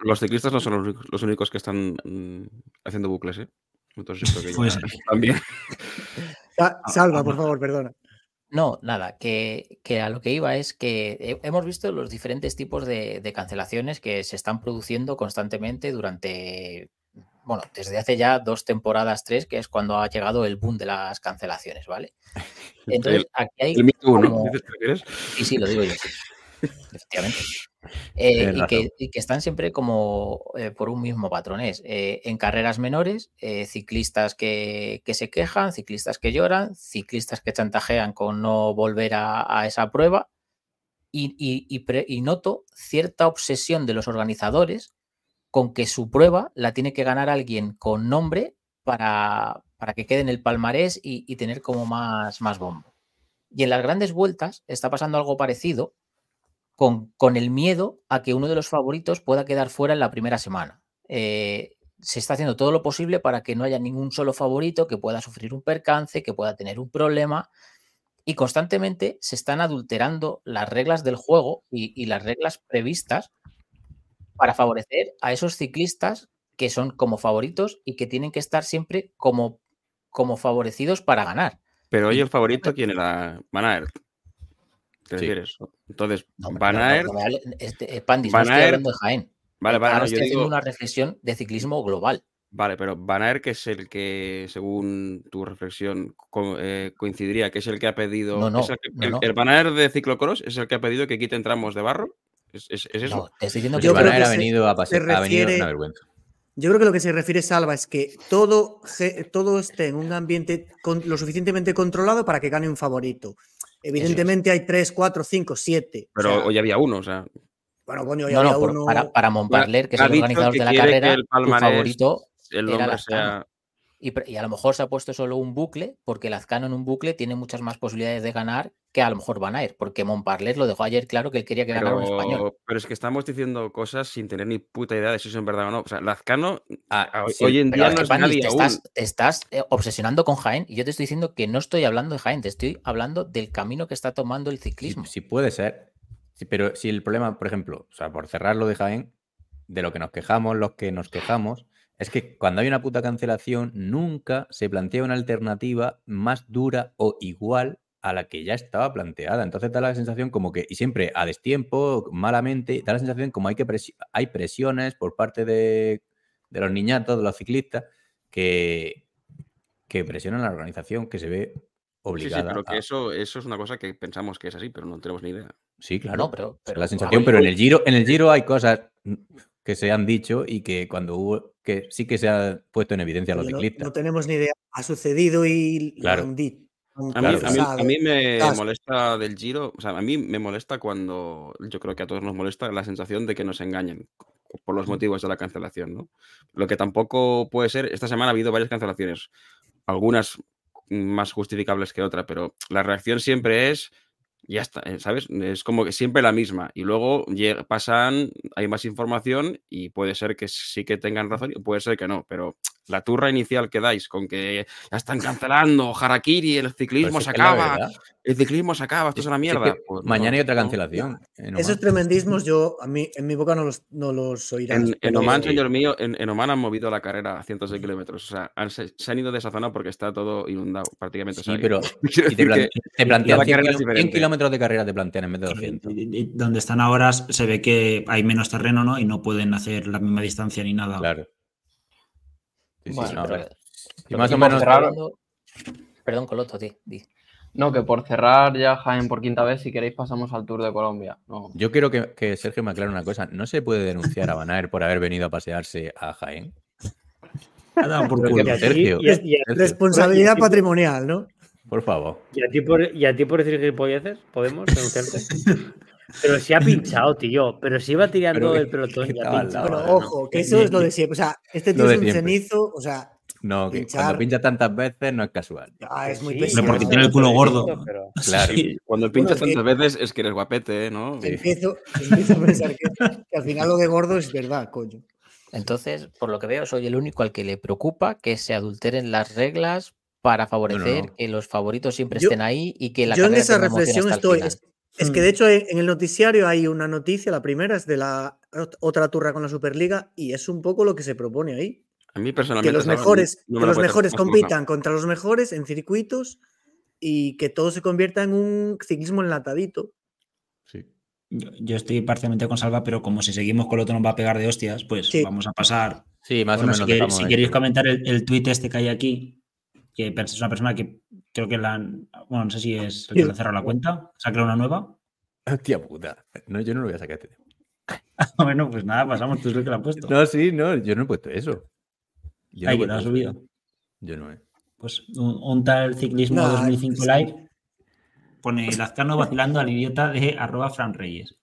Los ciclistas no son los únicos, los únicos que están mm, haciendo bucles, ¿eh? Entonces, yo creo que Puede ya ser. también. Ah, Salva, ah, por favor, perdona. No, nada, que, que a lo que iba es que he- hemos visto los diferentes tipos de, de cancelaciones que se están produciendo constantemente durante, bueno, desde hace ya dos temporadas, tres, que es cuando ha llegado el boom de las cancelaciones, ¿vale? Entonces, aquí hay El como- ¿Dices que quieres? Sí, sí, lo digo yo, sí. Efectivamente. Eh, y, que, y que están siempre como eh, por un mismo patrón. Es eh, en carreras menores, ciclistas que, que se quejan, ciclistas que lloran, ciclistas que chantajean con no volver a, a esa prueba. Y, y- y pre- y noto cierta obsesión de los organizadores con que su prueba la tiene que ganar alguien con nombre para, para que quede en el palmarés y, y tener como más, más bombo. Y en las grandes vueltas está pasando algo parecido con, con el miedo a que uno de los favoritos pueda quedar fuera en la primera semana. Eh, se está haciendo todo lo posible para que no haya ningún solo favorito que pueda sufrir un percance, que pueda tener un problema. Y constantemente se están adulterando las reglas del juego y, y las reglas previstas para favorecer a esos ciclistas que son como favoritos y que tienen que estar siempre como, como favorecidos para ganar. Pero hoy el favorito, ¿quién era? Van Aert. ¿Te Sí. refieres? Entonces, No, Van no, no, Aert. no hable- este, eh, Pandis, Van no estoy hablando de Jaén. Vale, vale, Ahora no, estoy yo haciendo digo. una reflexión de ciclismo global. Vale, pero Van Aert, que es el que, según tu reflexión, co- eh, coincidiría, que es el que ha pedido. No, no, es el, que- no, el- no. el Van Aert de ciclocross es el que ha pedido que quiten tramos de barro. ¿Es, es- es eso? No, te estoy diciendo Pues que Yo Van creo Aert que ha venido a ha venido refiere- una vergüenza. Yo creo que lo que se refiere Salva es que todo, todo esté en un ambiente con- lo suficientemente controlado para que gane un favorito. Evidentemente hay 3, 4, 5, 7. Pero hoy había uno, o sea. bueno, coño, hoy No, había no, por- uno. para, para Montparler, que es el organizador que de la carrera, el favorito El era nombre sea. Y, a lo mejor se ha puesto solo un bucle, porque Lazcano en un bucle tiene muchas más posibilidades de ganar que a lo mejor Van Aert, porque Montparler lo dejó ayer claro que él quería que ganara un español. Pero, es que estamos diciendo cosas sin tener ni puta idea de si eso es verdad o no. O sea, Lazcano Ah, hoy, sí, hoy en día no es nadie te aún. estás, te estás eh, obsesionando con Jaén y yo te estoy diciendo que no estoy hablando de Jaén, te estoy hablando del camino que está tomando el Sí, ciclismo. sí puede ser. Sí, pero si el problema, por ejemplo, o sea, por cerrar lo de Jaén, de lo que nos quejamos, los que nos quejamos, es que cuando hay una puta cancelación, nunca se plantea una alternativa más dura o igual a la que ya estaba planteada. Entonces da la sensación como que, y siempre a destiempo, malamente, da la sensación como hay que presi- hay presiones por parte de, de los niñatos, de los ciclistas, que, que presionan a la organización, que se ve Sí, sí, obligada pero que a- eso, eso es una cosa que pensamos que es así, pero no tenemos ni idea. Sí, claro. No, pero- pero- la sensación, pero en el Giro, en el Giro hay cosas que se han dicho y que cuando hubo, que sí que se ha puesto en evidencia a los no, ciclistas. no tenemos ni idea. Ha sucedido y lo Claro. han dicho. han A mí, a mí- confesado. a mí me molesta del Giro, o sea, a mí me molesta cuando, yo creo que a todos nos molesta la sensación de que nos engañen por los motivos de la cancelación, ¿no? Lo que tampoco puede ser, esta semana ha habido varias cancelaciones, algunas más justificables que otra, pero la reacción siempre es, ya está, eh, ¿sabes? Es como que siempre la misma y luego pasan, hay más información y puede ser que sí que tengan razón y puede ser que no, pero la turra inicial que dais con que ya están cancelando, Harakiri, el ciclismo se acaba, el ciclismo se acaba, esto es una Si es que mierda. Pues mañana no, hay otra cancelación. en Esos tremendismos yo a mí en mi boca no los, no los oirás. En, Oman, señor mío, en, en Oman han movido la carrera a cientos de kilómetros. O sea, han- se, se han ido de esa zona porque está todo inundado prácticamente. o Sí, sea, pero te, te plantean cada 100, carrera es kilo- 100 diferente. kilómetros de carrera, te plantean en vez de 200. Y- y- Donde están ahora se ve que hay menos terreno, ¿no? Y no pueden hacer la misma distancia ni nada. Claro. Sí, sí, Bueno, no, pero- Lo más que o menos. cerrar- hablando- Perdón, Coloto, di, di. No, que por cerrar ya Jaén por quinta vez, si queréis pasamos al Tour de Colombia. No. Yo quiero que, que Sergio me aclare una cosa. ¿No se puede denunciar a Van Aert por haber venido a pasearse a Jaén? Ha dado por culo. Y Sergio, y y Responsabilidad y- patrimonial, ¿no? por favor. ¿Y a ti por, y a ti por decir gilipolleces? ¿Podemos denunciarte? Pero si ha pinchado, tío. Pero si iba tirando Pero del que- pelotón que y ha pinchado. lado, Bueno, no. ojo, que eso es lo de siempre. O sea, este tío es un siempre. cenizo, o sea, No, que Pinchar. cuando pincha tantas veces no es casual. ya es muy Sí, pesado. porque tiene el culo gordo. pero- Claro. Sí, cuando pinchas Bueno, tantas veces es que eres guapete, ¿eh? ¿no? Sí. Empiezo, empiezo a pensar que, que al final lo de gordo es verdad, coño. Entonces, por lo que veo, soy el único al que le preocupa que se adulteren las reglas para favorecer no. que los favoritos siempre Yo- estén ahí y que la Yo en carrera esa reflexión estoy. Es, es que Mm. de hecho en, el noticiario hay una noticia, la primera es de la ot- otra turra con la Superliga y es un poco lo que se propone ahí. A mí Que personalmente. los ¿sabes? mejores, No me que los mejores compitan contra los mejores en circuitos y que todo se convierta en un ciclismo enlatadito. Sí. Yo, yo estoy parcialmente con Salva, pero como si seguimos con el otro nos va a pegar de hostias, pues Sí. vamos a pasar. Sí, más Bueno, o si, menos. si queréis comentar el, el tuit este que hay aquí, que es una persona que creo que la bueno, no sé si es el que le ha cerrado la cuenta, creado una nueva. Hostia puta. No, yo no lo voy a sacar. este bueno, pues nada, pasamos, tú es el que la has puesto. No, sí, no, yo no he puesto eso. Yo no Ay, que lo has subido. Yo no he. Pues un, un tal ciclismo Nah, 2005 sí. live pone Lazcano vacilando al idiota de arroba Fran Reyes.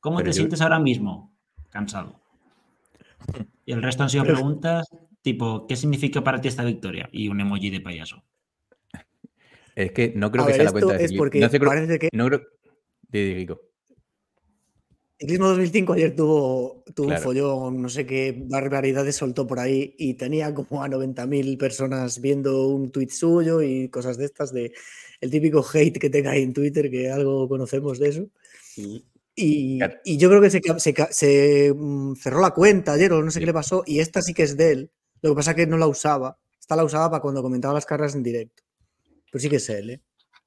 ¿Cómo Pero te yo- sientes ahora mismo? Cansado. Y el resto han sido preguntas tipo, ¿qué significa para ti esta victoria? Y un emoji de payaso. Es que no creo A que ver, sea la cuenta de es porque no sé, creo- parece que No creo. Di, Kiko. Ciclismo 2005 ayer tuvo, tuvo Claro. un follón, no sé qué barbaridades soltó por ahí y tenía como a 90.000 personas viendo un tuit suyo y cosas de estas, de el típico hate que tenga ahí en Twitter, que algo conocemos de eso. Y, Claro. y yo creo que se, se mm, cerró la cuenta ayer o no sé Sí. qué le pasó y esta sí que es de él. Lo que pasa es que no la usaba. Esta la usaba para cuando comentaba las carreras en directo. Pero sí que es él, ¿eh?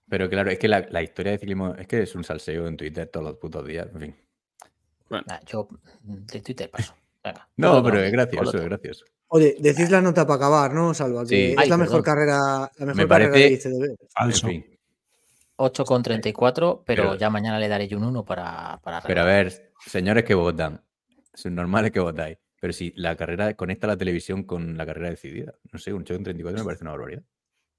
Pero claro, es que la, la historia de ciclismo es que es un salseo en Twitter todos los putos días. En fin. Nah, yo de Twitter paso. Venga, No, pero es gracioso, es gracioso. Oye, decís la nota para acabar, ¿no, Salva? Que Sí. es Ay, la mejor perdón. carrera, la mejor Me carrera de ICDB. Falso. En fin. 8,34, pero Pero- ya mañana le daré yo un 1 para, para Pero a ver, señores que votan, son normales que votáis. Pero si la carrera conecta la televisión con la carrera decidida, no sé, un 8 en 34 me parece una barbaridad.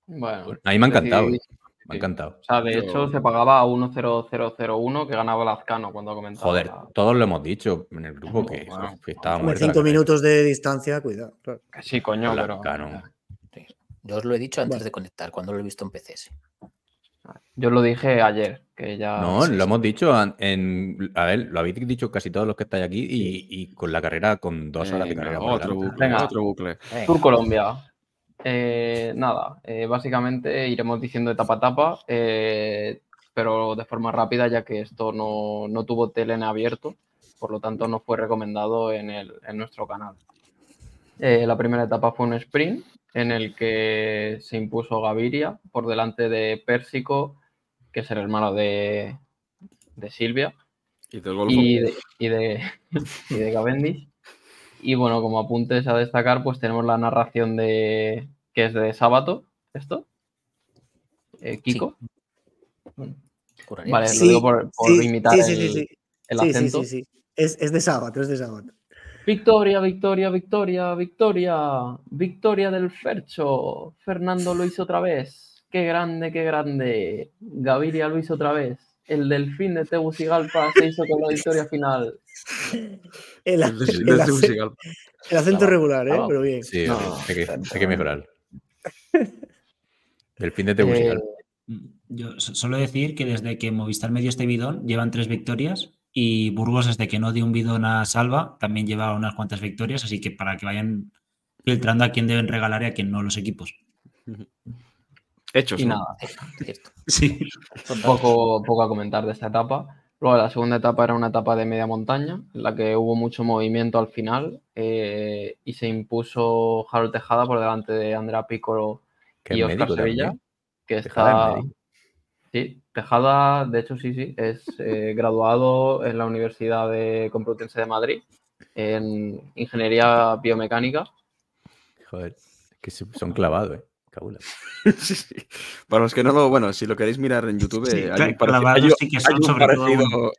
Bueno, A mí me ha encantado, decidí- me ha encantado. O sea, de Yo- hecho, se pagaba a 1.0001 que ganaba Lazcano cuando ha comentado. Joder, la- todos lo hemos dicho en el grupo que, bueno. que estaba cinco minutos de distancia, cuidado. claro. Sí, coño, pero. Yo os lo he dicho antes de conectar, cuando lo he visto en PCS. Yo lo dije ayer, que ya. No, lo hemos dicho en. A ver, lo habéis dicho casi todos los que estáis aquí y, y con la carrera, con dos horas de carrera. otro bucle, Venga. otro bucle. Venga. Tour Colombia. Eh, nada, eh, básicamente iremos diciendo etapa a etapa, eh, pero de forma rápida, ya que esto no, no tuvo tele en abierto, por lo tanto no fue recomendado en, el- en nuestro canal. La primera etapa fue un sprint en el que se impuso Gaviria por delante de Pérsico, que es el hermano de, de Silvia Y y de, y de, y de Cavendish. Y bueno, como apuntes a destacar, pues tenemos la narración de que es de Sábato, esto. Eh, Kiko. Vale, lo digo por, por sí, imitar sí, sí, el, sí, sí. el Sí, sí, acento. sí, sí. Es, es de sábado, es de sábado. Victoria, victoria, victoria, victoria, victoria del Fercho. Fernando lo hizo otra vez. Qué grande, qué grande. Gaviria lo hizo otra vez. El delfín de Tegucigalpa se hizo con la victoria final. El, El de- el el de acento- el acento regular, ¿eh? Pero bien. Sí, No, hay, que, hay que mejorar. El fin de Eh, Tegucigalpa. Yo so- solo decir que desde que Movistar me dio este bidón llevan tres victorias y Burgos desde que no dio un bidón a Salva también lleva unas cuantas victorias, así que para que vayan filtrando a quién deben regalar y a quién no los equipos. Hechos. y ¿no? nada, Cierto. Sí. poco, poco a comentar de esta etapa. Luego la segunda etapa era una etapa de media montaña, en la que hubo mucho movimiento al final eh, y se impuso Harold Tejada por delante de Andrea Piccolo Que y Oscar Sevilla, también. que está... Sí, Tejada, de hecho sí, sí, es eh, graduado en la Universidad de Complutense de Madrid en Ingeniería Biomecánica. Joder, que son clavados, ¿eh? Cabula. Sí, sí. Para los que no lo, bueno, si lo queréis mirar en YouTube, Sí, hay, un parecido, hay hay un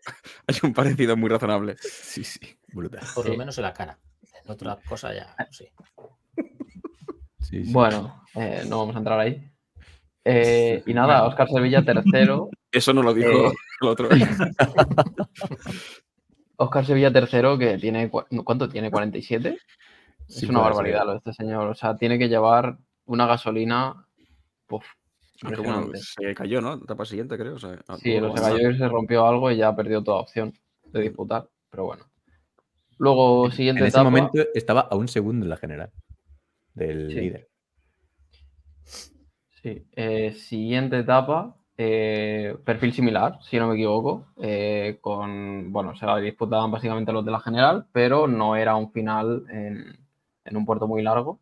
hay un muy razonable. Sí, sí, brutal. Por lo menos en la cara. En otra cosa ya. Sí. Bueno, eh, no vamos a entrar ahí. Eh, y nada, Oscar Sevilla tercero, Eso no lo dijo Eh. el otro. Oscar Sevilla tercero, que tiene, ¿cuánto tiene? ¿47? Es Sí, una puede barbaridad ser. lo de este señor. O sea, tiene que llevar una gasolina. Puf, bueno, se cayó, ¿no? Etapa siguiente, creo. o sea, Sí, se cayó y se rompió algo y ya perdió toda opción de disputar. Pero bueno. Luego, siguiente En ese etapa. momento estaba a un segundo en la general del Sí. líder. Sí, eh, siguiente etapa, eh, perfil similar, si no me equivoco, eh, con, bueno, se la disputaban básicamente los de la general, pero no era un final en, en un puerto muy largo.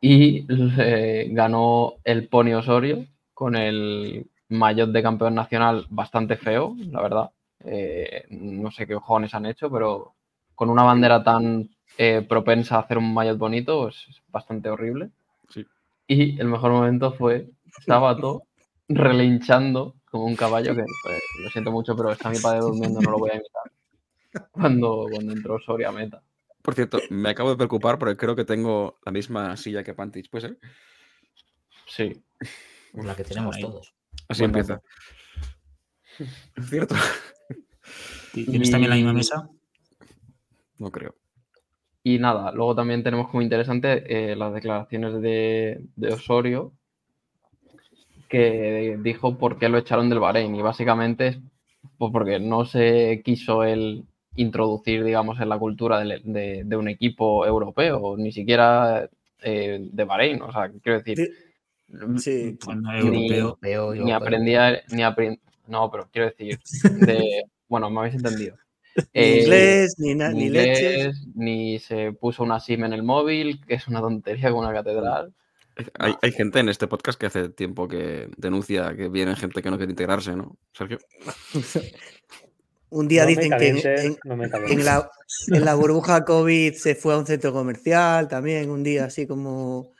Y eh, ganó el Pony Osorio con el maillot de campeón nacional bastante feo, la verdad. Eh, no sé qué cojones han hecho, pero con una bandera tan eh, propensa a hacer un maillot bonito, es bastante horrible. Sí. Y el mejor momento fue Sábato relinchando como un caballo que, pues, lo siento mucho, pero está mi padre durmiendo, no lo voy a imitar. Cuando, cuando entró Soria a meta. Por cierto, me acabo de preocupar porque creo que tengo la misma silla que Pantich, ¿puede ser? Sí. La que tenemos Ahí. todos. Así empieza. ¿Es cierto? ¿Tienes también la misma mesa? No creo. Y nada, luego también tenemos como interesante eh, las declaraciones de, de Osorio, que dijo por qué lo echaron del Bahrein y básicamente es pues porque no se quiso él introducir, digamos, en la cultura de, de- de un equipo europeo, ni siquiera eh, de Bahrein. O sea, quiero decir, Sí, Pues no, ni, europeo. Europeo, ni europeo. aprendía, ni no, pero quiero decir, de, bueno, me habéis entendido. ni Eh, inglés, ni, na- ni ni leches. ni se puso una SIM en el móvil, que es una tontería como una catedral. Hay, hay gente en este podcast que hace tiempo que denuncia que viene gente que no quiere integrarse, ¿no? Sergio. Un día No me dicen que en, no la, en la burbuja COVID se fue a un centro comercial también, un día así como...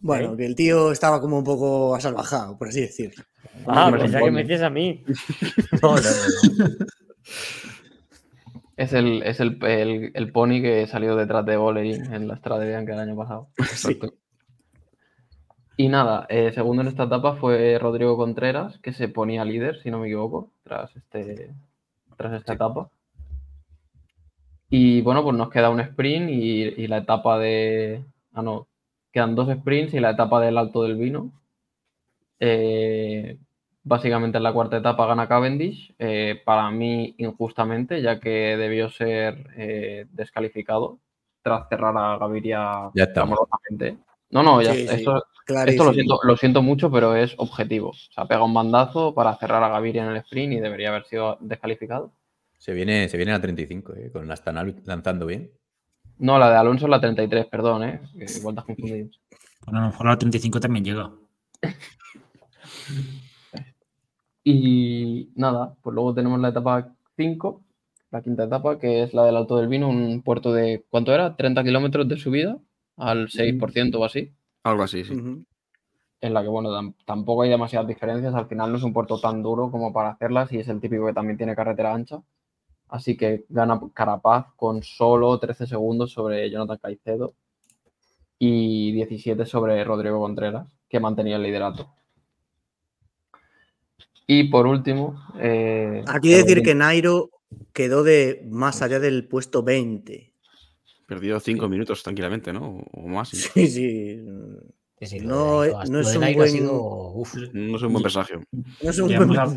Bueno, ¿Eh? que el tío estaba como un poco asalvajado, por así decirlo. Ah, Hombre, pensaba que me dices a mí. No, no, no, no. Es el, es el, el, el pony que salió detrás de Bolerín en la Estrada de Bianca el año pasado. Exacto. Y nada, eh, segundo en esta etapa fue Rodrigo Contreras, que se ponía líder, si no me equivoco, tras, este, tras esta etapa. Y bueno, pues nos queda un sprint y, y la etapa de... Ah, no, quedan dos sprints y la etapa del Alto del Vino. Eh, básicamente en la cuarta etapa gana Cavendish, eh, para mí injustamente, ya que debió ser eh, descalificado tras cerrar a Gaviria Ya estamos. clamorosamente. No, no, ya, Sí, sí, esto, lo siento, lo siento mucho, pero es objetivo. O sea, pega un bandazo para cerrar a Gaviria en el sprint y debería haber sido descalificado. Se viene, se viene a 35, ¿eh? con la Astana lanzando bien. No, la de Alonso es la 33, perdón, ¿eh? Igual te has confundido. Bueno, a lo mejor la 35 también llega. Y nada, pues luego tenemos la etapa 5, la quinta etapa, que es la del Alto del Vino, un puerto de, ¿cuánto era? 30 kilómetros de subida al 6% o así, Algo así, sí. En la que, bueno, tam- tampoco hay demasiadas diferencias, al final no es un puerto tan duro como para hacerlas y es el típico que también tiene carretera ancha. Así que gana Carapaz con solo 13 segundos sobre Jonathan Caicedo y 17 sobre Rodrigo Contreras, que mantenía el liderato. Y por último... eh, Aquí decir que Nairo quedó de más allá del puesto 20. Perdió cinco minutos tranquilamente, ¿no? O más. Sí, sí. Sí, sí, lo No, eh, no es buen- sido, uf, No es un buen presagio. No es un Ya buen hemos.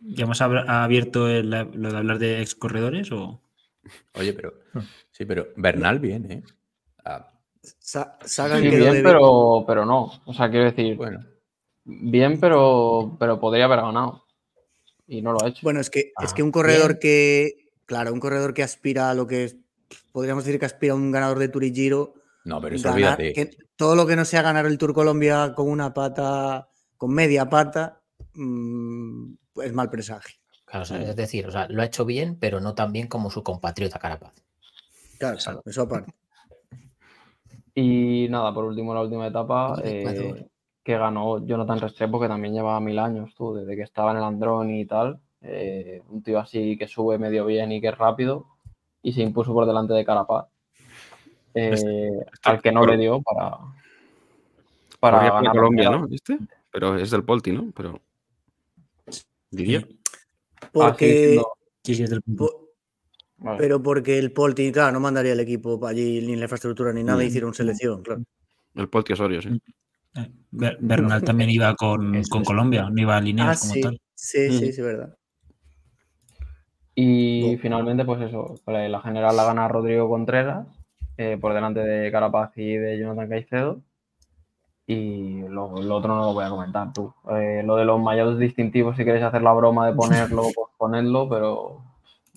¿Ya hemos abierto el- lo de hablar de ex corredores o...? Oye, pero. Sí, pero Bernal bien, ¿eh? Ah, Sa- Sagan Sí, quedó bien, de- pero, pero no. O sea, quiero decir, bueno. bien, pero, pero podría haber ganado. Y no lo ha hecho. Bueno, es que, es Ah, que un corredor bien. que, claro, un corredor que aspira a lo que es, podríamos decir que aspira a un ganador de Tour y Giro, No, pero eso ganar- olvídate. que todo lo que no sea ganar el Tour Colombia con una pata, con media pata, mm, es mal presagio. claro, o sea, es decir, o sea, lo ha hecho bien, pero no tan bien como su compatriota Carapaz. Claro, claro, eso aparte. Y nada, por último, la última etapa, Joder, eh, que ganó Jonathan Restrepo, que también llevaba mil años, tú, desde que estaba en el Androni y tal. Eh, un tío así que sube medio bien y que es rápido, y se impuso por delante de Carapaz. eh, al que no le dio para, para ganar Colombia. ¿no? ¿Viste? Pero es del Polti, ¿no? Pero. Diría. Ah, Porque, sí, es del punto. po- vale. pero porque el Polti, claro, no mandaría el equipo para allí, ni la infraestructura, ni nada, Mm. hicieron selección, claro. El Polti Osorio, sí. Eh, Ber- Bernal también iba con, con. Colombia, no iba a Ah, como sí, tal. sí, sí, Mm. sí, verdad. Y finalmente, pues eso, la la general la gana Rodrigo Contreras, eh, por delante de Carapaz y de Jonathan Caicedo. Y lo, lo otro no lo voy a comentar tú. Eh, lo de los maillots distintivos, si queréis hacer la broma de ponerlo, pues ponedlo, pero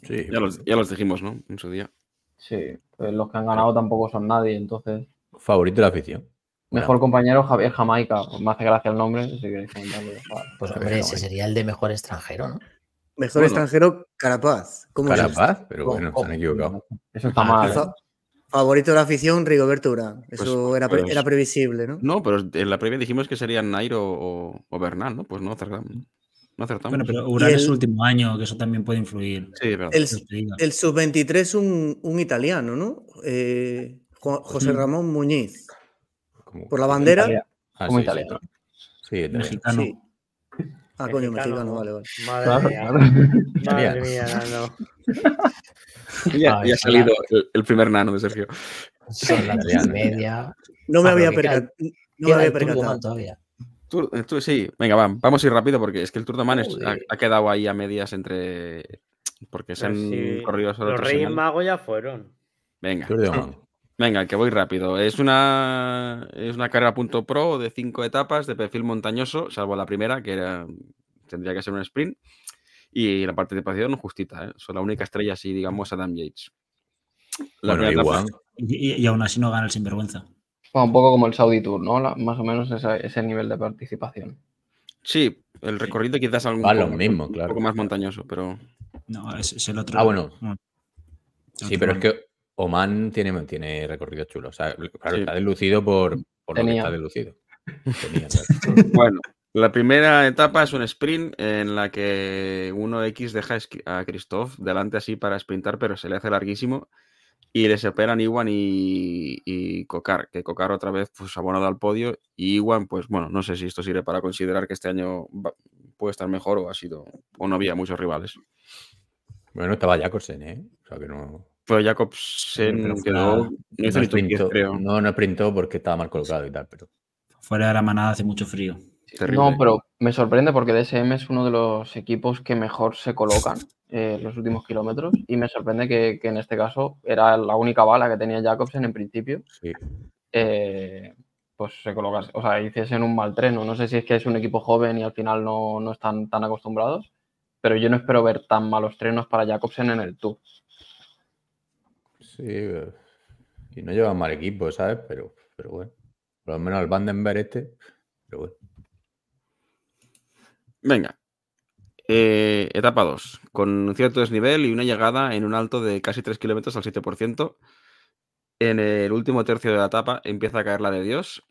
Sí, Ya los, ya los dijimos, ¿no? En su día. sí, pues los que han ganado tampoco son nadie, entonces. favorito de la afición. Mejor compañero Javier Jamaica, me hace gracia el nombre, si queréis comentarlo. Vale. Pues hombre, ese sería el de mejor extranjero, ¿no? Mejor Bueno. extranjero, Carapaz. ¿Cómo es? Carapaz, pero ¿Cómo- bueno, se cómo? han equivocado. Eso está Ah, mal. ¿eh? Favorito de la afición, Rigoberto Urán. Eso Pues- era, pre- pues- era previsible, ¿no? No, pero en la previa dijimos que serían Nairo o, o Bernal, ¿no? Pues no acertamos. No acertamos. Bueno, pero Urán es el- su último año, que eso también puede influir. Sí, verdad. El, Eso te diga. el sub-23, un, un italiano, ¿no? Eh, Jo- José. Ramón Muñiz. Por la bandera. Italia- Ah, como sí, italiano. Sí, italiano. Mexicano. Sí. Ah, coño, mexicano, vale, vale. Madre mía. Madre mía, no. Ya, Ay, ya ha salido el, el primer nano de Sergio. Son las diez y media. No me Ah, había percatado. No me había percatado. Todavía. El Tour- sí, venga, va, vamos a ir rápido porque es que el Tour de Man es- ha, quedado ahí a medias entre. Porque se han si corrido solo los tres Reyes. Magos ya fueron. Venga. Tour de Oman. Venga, que voy rápido. Es una, es una carrera punto pro de cinco etapas de perfil montañoso, salvo la primera, que era, tendría que ser un sprint. Y la participación justita, ¿eh? Son la única estrella así, digamos, Adam Yates. La Bueno, etapa- igual. Y, aún así no gana el sinvergüenza. Bueno, un poco como el Saudi Tour, ¿no? La- más o menos ese, ese nivel de participación. Sí, el recorrido quizás lo poco- mismo, un poco más montañoso, pero No, es, es el otro. Ah, bueno. Sí, pero es que Oman tiene, tiene recorrido chulo. O sea, claro, Sí. está deslucido por, por lo que está deslucido. Tenía, claro. bueno. La primera etapa es un sprint en la que 1X deja a Christoph delante así para sprintar, pero se le hace larguísimo y le superan Iwan y, y Kokar, que Kokar otra vez pues abonado al podio y Iwan pues bueno, no sé si esto sirve para considerar que este año va- puede estar mejor o ha sido o no había muchos rivales. Bueno, estaba Jacobsen, ¿eh? O sea que no. Pero Jacobsen pero fue quedó, la- no hizo no, ni top 10, sprintó, creo. no, no sprintó porque estaba mal colocado y tal, pero. Fuera de la manada hace mucho frío. Terrible. No, pero me sorprende porque DSM es uno de los equipos que mejor se colocan eh, en los últimos kilómetros y me sorprende que, que en este caso era la única bala que tenía Jacobsen en principio. Sí. eh, pues se colocase, o sea, hiciesen un mal treno. No sé si es que es un equipo joven y al final no, no están tan acostumbrados, pero yo no espero ver tan malos trenos para Jacobsen en el Tour. Sí. eh, Y no lleva mal equipo, ¿sabes? Pero, pero bueno. Por lo menos el Vandenberg este. Pero bueno. Venga. Eh, etapa 2. Con un cierto desnivel y una llegada en un alto de casi 3 kilómetros al 7%. En el último tercio de la etapa empieza a caer la de Dios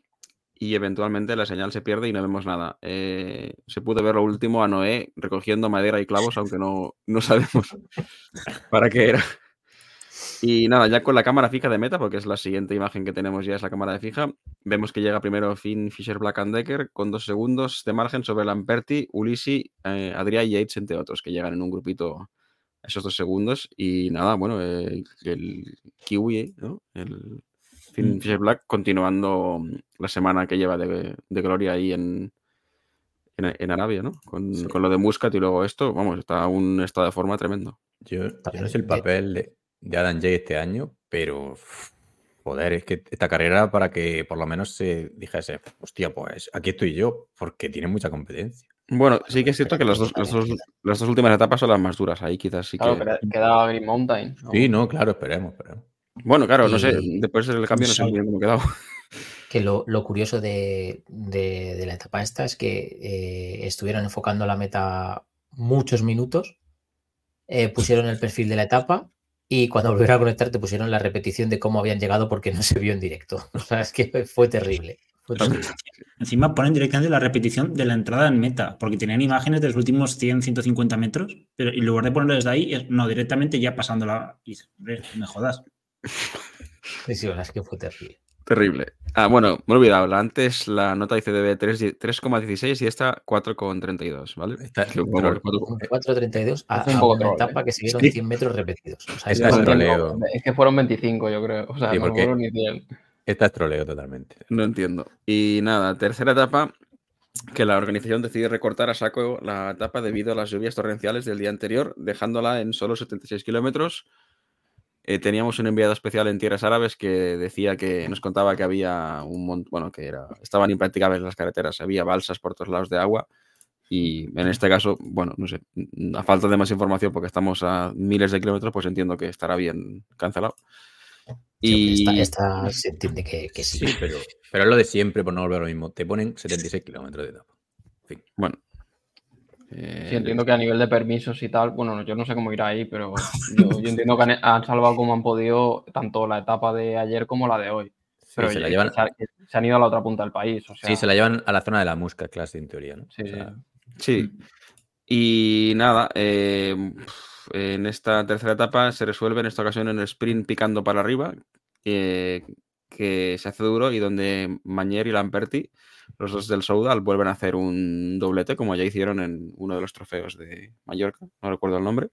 y eventualmente la señal se pierde y no vemos nada. Eh, se pudo ver lo último a Noé recogiendo madera y clavos, aunque no, no sabemos para qué era. Y nada, ya con la cámara fija de meta, porque es la siguiente imagen que tenemos ya, es la cámara de fija, vemos que llega primero Finn Fisher Black and Decker con dos segundos de margen sobre Lamperti, Ulisi, eh, Adrià y Yates, entre otros, que llegan en un grupito a esos dos segundos. Y nada, bueno, eh, el Kiwi, ¿no? El Finn Mm. Fisher Black continuando mm, la semana que lleva de, de gloria ahí en, en, en Arabia, ¿no? Con, Sí. con lo de Muscat y luego esto, vamos, está un estado de forma tremendo. Yo, yo También no sé el de- papel de, de Adam Jay este año, pero joder, es que esta carrera para que por lo menos se dijese, hostia, pues aquí estoy yo, porque tiene mucha competencia. Bueno, sí que es cierto que las dos, las dos, las dos últimas etapas son las más duras. Ahí quizás sí Claro, que. queda- queda Green Mountain. ¿no? Sí, no, claro, esperemos, esperemos. Bueno, claro, no sé. Después del cambio no sé Sol. muy bien cómo ha quedado. Que lo, lo curioso de, de- de la etapa esta es que eh, estuvieron enfocando la meta muchos minutos, eh, pusieron el perfil de la etapa y cuando volvieron a conectar te pusieron la repetición de cómo habían llegado porque no se vio en directo. O sea, es que fue terrible. fue terrible. Encima ponen directamente la repetición de la entrada en meta, porque tenían imágenes de los últimos 100, 150 metros, pero en lugar de ponerlo desde ahí, no, directamente ya pasándola. Y me jodas. Sí, sí, es que fue terrible. Terrible. Ah, bueno, me he olvidado. La antes la nota ICDB 3 3,16 y esta 4,32, ¿vale? Cuatro- Un 4.32 a, Es un a poco una etapa ¿eh? que siguieron Sí. 100 metros repetidos. O sea, Es es troleo. Es que fueron 25, yo creo. O sea, Sí, no fueron ni 100. Esta es troleo totalmente. No entiendo. Y nada, tercera etapa, que la organización decide recortar a saco la etapa debido a las lluvias torrenciales del día anterior, dejándola en solo 76 kilómetros. Eh, teníamos un enviado especial en tierras árabes que decía que nos contaba que había un montón, bueno, que era, estaban impracticables las carreteras, había balsas por todos lados de agua. Y en este caso, bueno, no sé, a falta de más información, porque estamos a miles de kilómetros, pues entiendo que estará bien cancelado. Y esta, esta se entiende que, que sí. Sí, pero, pero es lo de siempre, por no volver a lo mismo. Te ponen 76 kilómetros de etapa. En fin. bueno. Eh, Sí, entiendo que a nivel de permisos y tal, bueno, yo no sé cómo irá ahí, pero yo, yo entiendo que han, han salvado como han podido tanto la etapa de ayer como la de hoy. Sí, Pero se, la llevan, han ido a la otra punta del país. O sea, sí, se la llevan a la zona de la Musca Class, en teoría, ¿no? sí, O sea, Sí. Y nada, eh, en esta tercera etapa se resuelve en esta ocasión en el sprint picando para arriba, eh, que se hace duro y donde Mañer y Lamperti, los dos del Soudal, vuelven a hacer un doblete, como ya hicieron en uno de los trofeos de Mallorca, no recuerdo el nombre.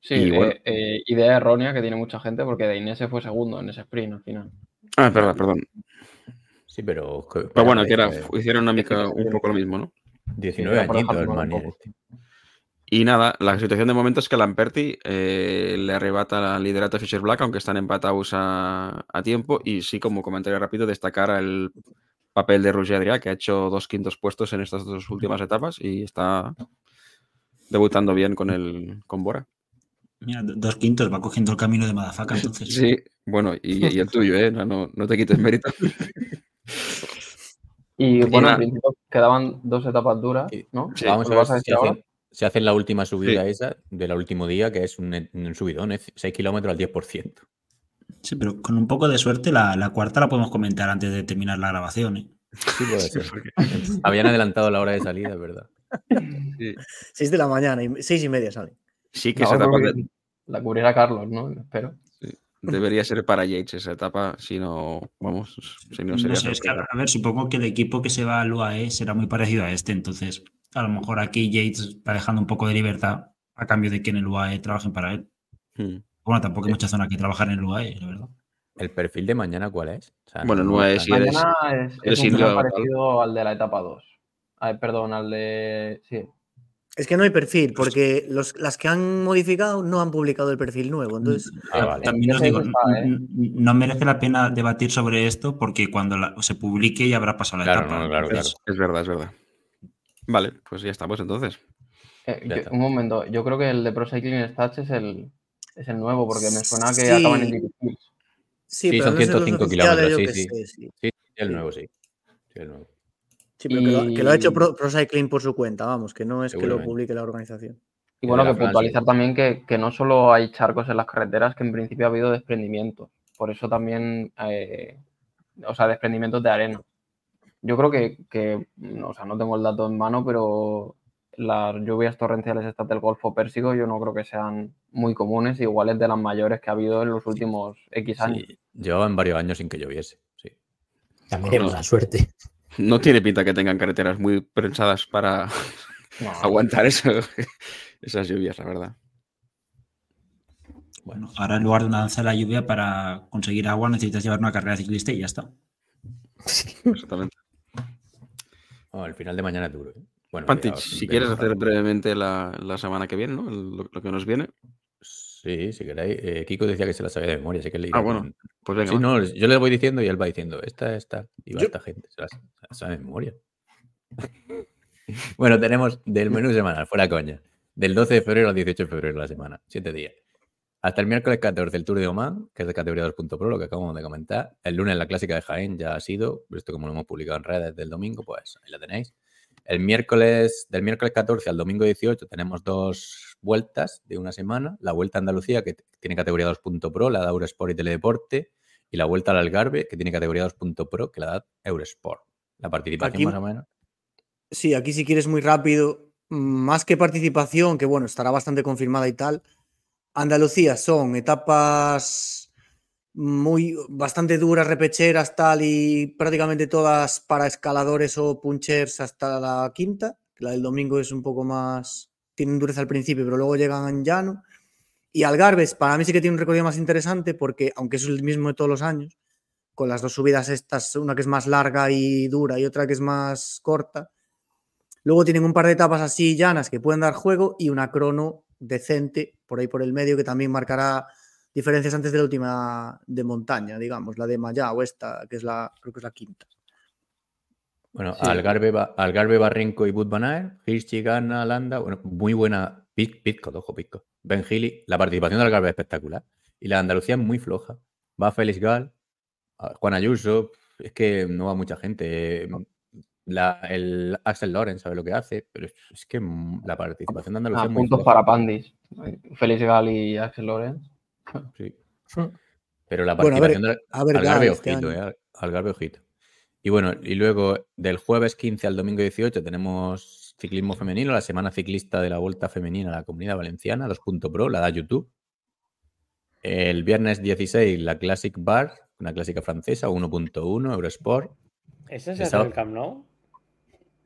Sí, Y eh, bueno. eh, idea errónea que tiene mucha gente porque de Inés se fue segundo en ese sprint al final. Ah, perdón, perdón. Sí, pero. Pero bueno, que era, hicieron una mica, un poco lo mismo, ¿no? 19 era por añitos el este. Y nada, la situación de momento es que Lamperti eh, le arrebata el liderato a Fisher Black, aunque están empatados a, a tiempo. Y sí, como comentario rápido, destacar el papel de Roger Adrià, que ha hecho dos quintos puestos en estas dos últimas etapas y está debutando bien con el con Bora. Mira, do- dos quintos, va cogiendo el camino de Madafaka entonces. Sí, bueno, y, y el tuyo, ¿eh? No, no, no te quites mérito. Y bueno, en principio quedaban dos etapas duras. ¿no? Sí. Vamos a ¿Lo ver vas a si decir ahora? Si hacen la última subida esa del último día, que es un, un subidón, es 6 kilómetros al 10%. Sí, pero con un poco de suerte la, la cuarta la podemos comentar antes de terminar la grabación. ¿eh? Sí, puede ser. Habían adelantado la hora de salida, es verdad. Sí, 6 de la mañana, y 6 y media sale. sí que No, esa etapa La cubrirá Carlos, ¿no? Espero. debería ser para Yates esa etapa, si no, vamos, si no No sería sé, es que, a ver, supongo que el equipo que se va al UAE será muy parecido a este, entonces a lo mejor aquí Yates está dejando un poco de libertad a cambio de que en el UAE trabajen para él. Hmm. Bueno, tampoco hay mucha zona que trabajar en el UAE, la verdad. ¿El perfil de mañana cuál es? O sea, Bueno, es- Si eres- Mañana es, es un tal. parecido al de la etapa 2. Ay, perdón, al de. Sí. Es que no hay perfil, porque los, las que han modificado no han publicado el perfil nuevo. Entonces, Ah, vale. También os digo, está, ¿eh? no merece la pena debatir sobre esto porque cuando la- se publique ya habrá pasado la Claro, etapa. no, claro, Entonces, Es verdad, es verdad. Vale, pues ya estamos entonces. Eh, Ya yo- está. un momento, yo creo que el de Pro Cycling Stats es el, es el nuevo, porque me suena que Sí. acaban en difícil. sí, Sí, pero son no sé los 105 oficiales, kilómetros, sí, sí. sé, sí. Sí, el nuevo, sí. Sí, el nuevo. Sí, pero que, lo, que lo ha hecho Pro, Pro Cycling por su cuenta, vamos, que no es que lo publique la organización. Y bueno, que puntualizar también que, que no solo hay charcos en las carreteras, que en principio ha habido desprendimientos. Por eso también, eh, o sea, desprendimientos de arena. Yo creo que, que, no, o sea, no tengo el dato en mano, pero las lluvias torrenciales estas del Golfo Pérsico yo no creo que sean muy comunes, iguales de las mayores que ha habido en los últimos X años. Sí, llevaban varios años sin que lloviese. Sí. También es no. mala suerte. No tiene pinta que tengan carreteras muy prensadas para No, aguantar eso, esas lluvias, la verdad. bueno, ahora en lugar de una danza de la lluvia para conseguir agua necesitas llevar una carrera ciclista y ya está. Exactamente. Oh, el final de mañana es duro. ¿eh? Bueno, Pantich, si quieres hacer brevemente la, la semana que viene, ¿no? Lo, lo que nos viene. Sí, si queréis. Eh, Kiko decía que se la sabía de memoria, así que le Ah, bueno, con- Pues venga, Sí, no, yo le voy diciendo y él va diciendo, esta, esta, y va Yo- esta gente, se la sabe de memoria. bueno, tenemos del menú semanal, fuera coña, del 12 de febrero al 18 de febrero de la semana, siete días. Hasta el miércoles 14 el Tour de Oman, que es de categoría 2.pro, lo que acabamos de comentar. El lunes la clásica de Jaén ya ha sido, esto como lo hemos publicado en redes del domingo, pues ahí la tenéis. El miércoles, del miércoles 14 al domingo 18 tenemos dos vueltas de una semana. La Vuelta a Andalucía, que tiene categoría 2.pro, la da Eurosport y Teledeporte. Y la Vuelta al Algarve, que tiene categoría 2.pro, que la da Eurosport. La participación Aquí- más o menos. Sí, aquí si quieres muy rápido, más que participación, que bueno, estará bastante confirmada y tal. Andalucía son etapas muy bastante duras, repecheras, tal, y prácticamente todas para escaladores o punchers hasta la quinta. La del domingo es un poco más. Tienen dureza al principio, pero luego llegan en llano. Y Algarves, para mí sí que tiene un recorrido más interesante, porque aunque es el mismo de todos los años, con las dos subidas estas, una que es más larga y dura y otra que es más corta, Luego tienen un par de etapas así llanas que pueden dar juego y una crono decente por ahí por el medio que también marcará diferencias antes de la última de montaña, digamos, la de Mayao, esta, que es la, creo que es la quinta. Bueno, Sí. Algarve, Algarve, Barrenco y Bud Van Aert, Hirschi, Gana, Landa, bueno, muy buena, Pit- Pitco, ojo, Pitco. Ben Gili, la participación de Algarve es espectacular. Y la de Andalucía es muy floja. Va Félix Gal, Juan Ayuso, es que no va mucha gente. La, el Axel Loren sabe lo que hace, pero es, que mm, la participación de Andalucía Ah, es puntos para Pandis. Félix Gal y Axel Lorenz. Sí. Pero la Bueno, a ver, participación de a ver, Algarve, este ojito, año. eh, Algarve, ojito. Y bueno, y luego del jueves 15 al domingo 18 tenemos ciclismo femenino, la semana ciclista de la Vuelta Femenina a la Comunidad Valenciana, 2.pro, Pro, la da YouTube. El viernes 16 la Classic Bar, una clásica francesa, 1.1, Eurosport. ¿Ese es El el Camp Nou?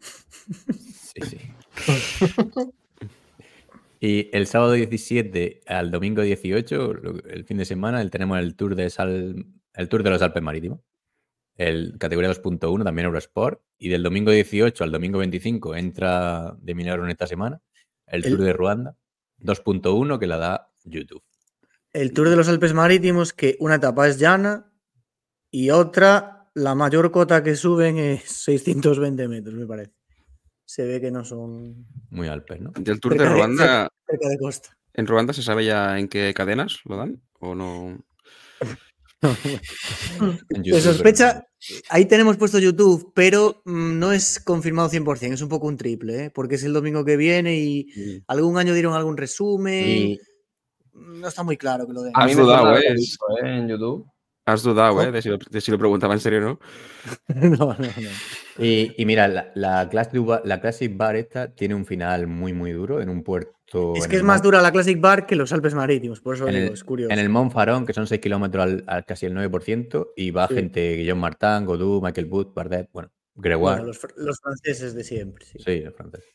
Sí, sí. y el sábado 17 al domingo 18, lo- el fin de semana, el- tenemos el Tour de Sal, el Tour de los Alpes Marítimos. el categoría 2.1, también Eurosport. Y del domingo 18 al domingo 25 entra de milagro en esta semana el, El- Tour de Ruanda 2.1 que la da YouTube. El Tour de los Alpes Marítimos, que una etapa es llana y otra, la mayor cota que suben es 620 metros, me parece. Se ve que no son Muy Alpes, ¿no? Del Tour de Cerca de- Ruanda, cerca de costa. ¿en Ruanda se sabe ya en qué cadenas lo dan? ¿O no? Se sospecha, ahí tenemos puesto YouTube, pero mm, no es confirmado 100%, es un poco un triple, ¿eh? porque es el domingo que viene y Mm. algún año dieron algún resumen. Y No está muy claro que lo den. A mí me dudado, ¿eh? En YouTube. Has dudado. ¿eh? De si, lo, de si lo preguntaba en serio, ¿no? no, no, no. Y, y mira, la, la, Classic Bar, la Classic Bar esta tiene un final muy, muy duro en un puerto. Es que es más dura la Classic Bar que los Alpes Marítimos, por eso En digo, el, es curioso. en el Mont Farón, que son 6 kilómetros al, al casi el 9%, y va Sí. gente, Guillaume Martin, Godou, Michael Booth, Bardet, bueno, Gregoire. Bueno, los, los franceses de siempre, sí. Sí, los franceses.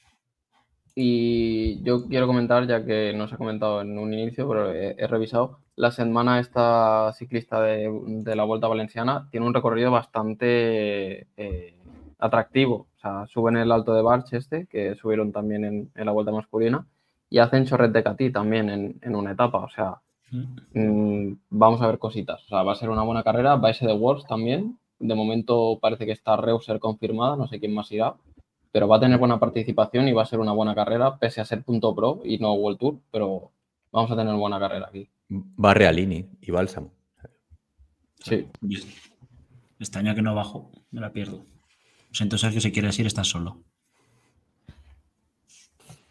Y yo quiero comentar, ya que no se ha comentado en un inicio, pero he, revisado, la semana esta ciclista de, la Vuelta Valenciana tiene un recorrido bastante eh, atractivo. O sea, suben el Alto de Barch este, que subieron también en, la Vuelta masculina, y hacen Chorret de Catí también en, una etapa. O sea, mm, vamos a ver cositas. O sea, va a ser una buena carrera, va ese de Worlds también. De momento parece que está Reuser confirmada, no sé quién más irá pero va a tener buena participación y va a ser una buena carrera, pese a ser punto pro y no World Tour, pero vamos a tener buena carrera aquí. Va Realini y Bálsamo. Sí. Este año que no bajo, me la pierdo. Siento, Sergio, si quieres ir, estás solo.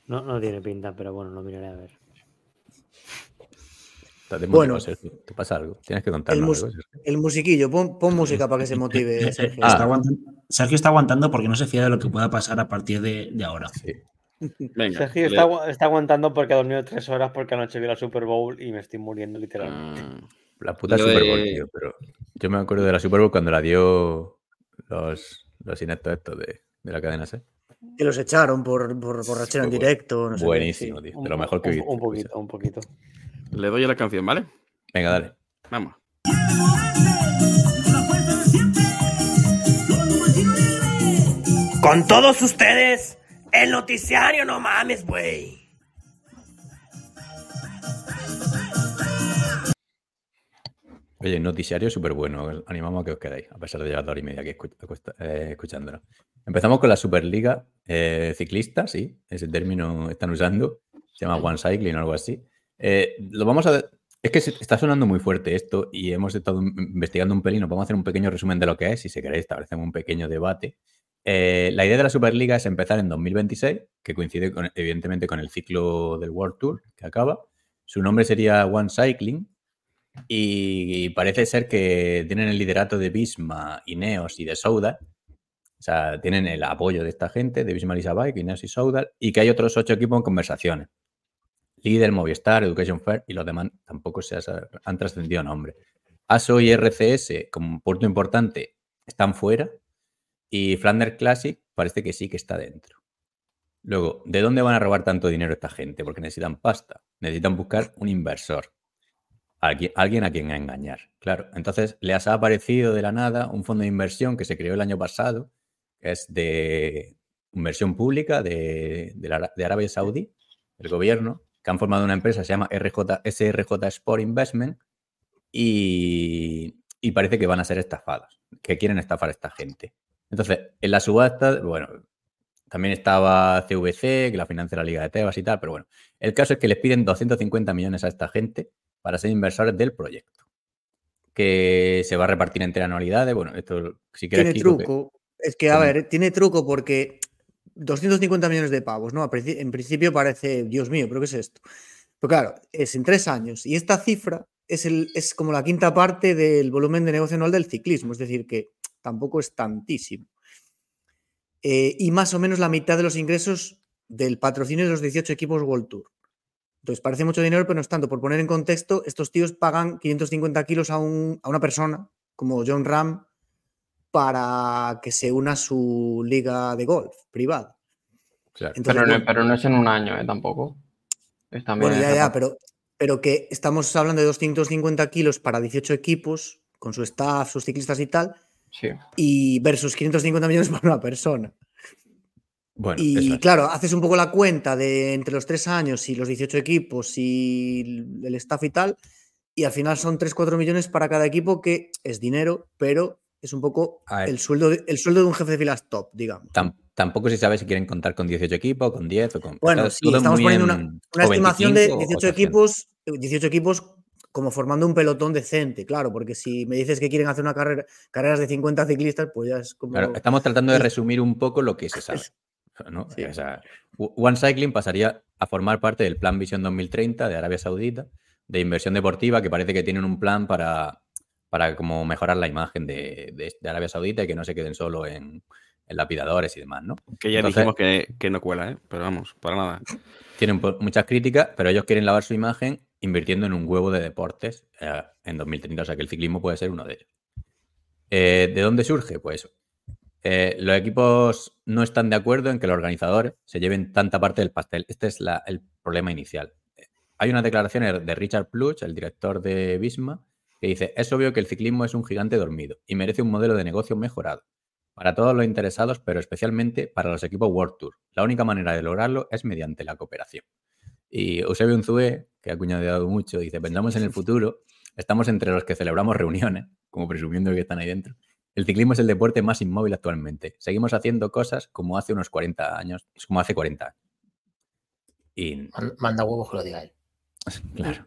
No, no tiene pinta, pero bueno, lo miraré a ver. Estás de Bueno. ¿Te pasa algo? Tienes que contarnos algo, Sergio. El musiquillo, pon, pon música para que se motive, Eh, Sergio. Ah. Está aguantando- Sergio está aguantando porque no se fía de lo que pueda pasar a partir de, de ahora. Sí. Venga. Sergio está, agu- está aguantando porque ha dormido tres horas porque anoche vi la Super Bowl y me estoy muriendo literalmente. Ah, La puta Super Bowl, de- tío, pero yo me acuerdo de la Super Bowl cuando la dio los, los ineptos estos de, de la cadena C. Que los echaron por, por borrachera en directo. No sé qué, Buenísimo, sí. tío. De lo mejor que he un- visto. Un poquito, un poquito. Le doy a la canción, ¿vale? Venga, dale. Vamos. Con todos ustedes, el noticiario, no mames, güey. Oye, noticiario súper bueno. os Animamos a que os quedáis, a pesar de llevar dos horas y media acuesta- eh, escuchándolo. Empezamos con la Superliga eh, ciclista, sí, ese término están usando. Se llama One Cycling o algo así. Eh, lo vamos a. Es que está sonando muy fuerte esto y hemos estado in- investigando un pelín. Nos vamos a hacer un pequeño resumen de lo que es. Si se queréis, establecemos un pequeño debate. Eh, la idea de la Superliga es empezar en 2026, que coincide evidentemente con el ciclo del World Tour que acaba. Su nombre sería One Cycling y parece ser que tienen el liderato de Bisma, Ineos y de Soudal. O sea, tienen el apoyo de esta gente, de Bisma Lisa Bike, Ineos y Soudal, y que hay otros ocho equipos en conversaciones. Líder, Movistar, Education Fair y los demás tampoco se han trascendido nombre. ASO y RCS, como puerto importante, están fuera. Y Flanders Classic parece que sí que está dentro. Luego, ¿de dónde van a robar tanto dinero esta gente? Porque necesitan pasta. Necesitan buscar un inversor. Alguien, a quien engañar. Claro. Entonces, les ha aparecido de la nada un fondo de inversión que se creó el año pasado, es de inversión pública de, de Arabia Saudí, el gobierno, que han formado una empresa, se llama RJ, SRJ Sport Investment, y, y parece que van a ser estafados, que quieren estafar a esta gente. Entonces, en la subasta, bueno, también estaba CVC, que la financia la Liga de Tebas y tal, pero bueno, el caso es que les piden 250 millones a esta gente para ser inversores del proyecto, que se va a repartir entre anualidades. Bueno, esto si quieres Tiene Kiko, que- truco. Es que, a ver, tiene truco porque 250 millones de pavos, ¿no? En principio parece, Dios mío, ¿pero qué es esto? Pero claro, es en tres años. Y esta cifra es, el, es como la quinta parte del volumen de negocio anual del ciclismo. Es decir, que tampoco es tantísimo. Eh, y más o menos la mitad de los ingresos del patrocinio de los 18 equipos World Tour. Entonces parece mucho dinero, pero no es tanto. Por poner en contexto, estos tíos pagan 550 kilos a, un- a una persona, como John Ram, para que se una su liga de golf privada. Entonces, Pero, no, bueno, pero no es en un año, ¿eh? Tampoco. Es también bueno, ya, ya, pero, pero que estamos hablando de 250 kilos para 18 equipos, con su staff, sus ciclistas y tal, Sí. y versus 550 millones para una persona. Bueno, Y es. claro, haces un poco la cuenta de entre los tres años y los 18 equipos y el staff y tal, y al final son 3-4 millones para cada equipo, que es dinero, pero es un poco el sueldo, de, el sueldo de un jefe de filas top, digamos. Tam- tampoco se sabe si quieren contar con 18 equipos, con 10 o con. Bueno, sí, estamos poniendo una, estimación de 25 o 18 800. equipos, 18 equipos como formando un pelotón decente, claro, porque si me dices que quieren hacer una carrera, carreras de 50 ciclistas, pues ya es como... Claro, estamos tratando de es- resumir un poco lo que se sabe. ¿no? Sí. O sea, One Cycling pasaría a formar parte del Plan Visión 2030 de Arabia Saudita, de inversión deportiva, que parece que tienen un plan para, para como mejorar la imagen de, de- de Arabia Saudita y que no se queden solo en, en lapidadores y demás, ¿no? Que ya Entonces- dijimos que, que no cuela, ¿eh? Pero vamos, para nada. Tienen muchas críticas, pero ellos quieren lavar su imagen invirtiendo en un huevo de deportes eh, en 2030. O sea que el ciclismo puede ser uno de ellos. Eh, ¿De dónde surge? Pues eh, los equipos no están de acuerdo en que los organizadores se lleven tanta parte del pastel. Este es la- el problema inicial. Hay unas declaraciones de Richard Pluch, el director de Visma, que dice, es obvio que el ciclismo es un gigante dormido y merece un modelo de negocio mejorado para todos los interesados, pero especialmente para los equipos World Tour. La única manera de lograrlo es mediante la cooperación. Y Eusebio Unzué, que ha cuñadeado mucho, dice, pensamos en el futuro, estamos entre los que celebramos reuniones, como presumiendo que están ahí dentro. El ciclismo es el deporte más inmóvil actualmente. Seguimos haciendo cosas como hace unos 40 años, es como hace 40 años. Y Man- Manda huevos que lo diga él. Claro.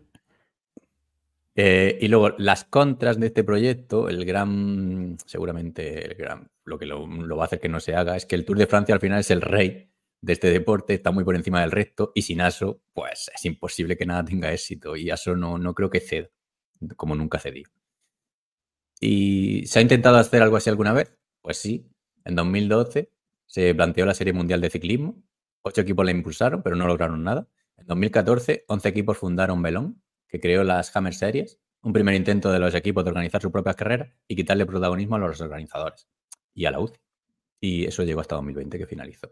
Eh, y luego, las contras de este proyecto, el gran, seguramente, el gran, lo que lo, lo va a hacer que no se haga es que el Tour de Francia al final es el rey de este deporte, está muy por encima del resto y sin ASO, pues es imposible que nada tenga éxito y ASO no, no creo que ceda, como nunca cedió. ¿Y se ha intentado hacer algo así alguna vez? Pues sí, en 2012 se planteó la Serie Mundial de Ciclismo, ocho equipos la impulsaron, pero no lograron nada. En 2014, 11 equipos fundaron Belón, que creó las Hammer Series, un primer intento de los equipos de organizar sus propias carreras y quitarle protagonismo a los organizadores y a la UCI. Y eso llegó hasta 2020, que finalizó.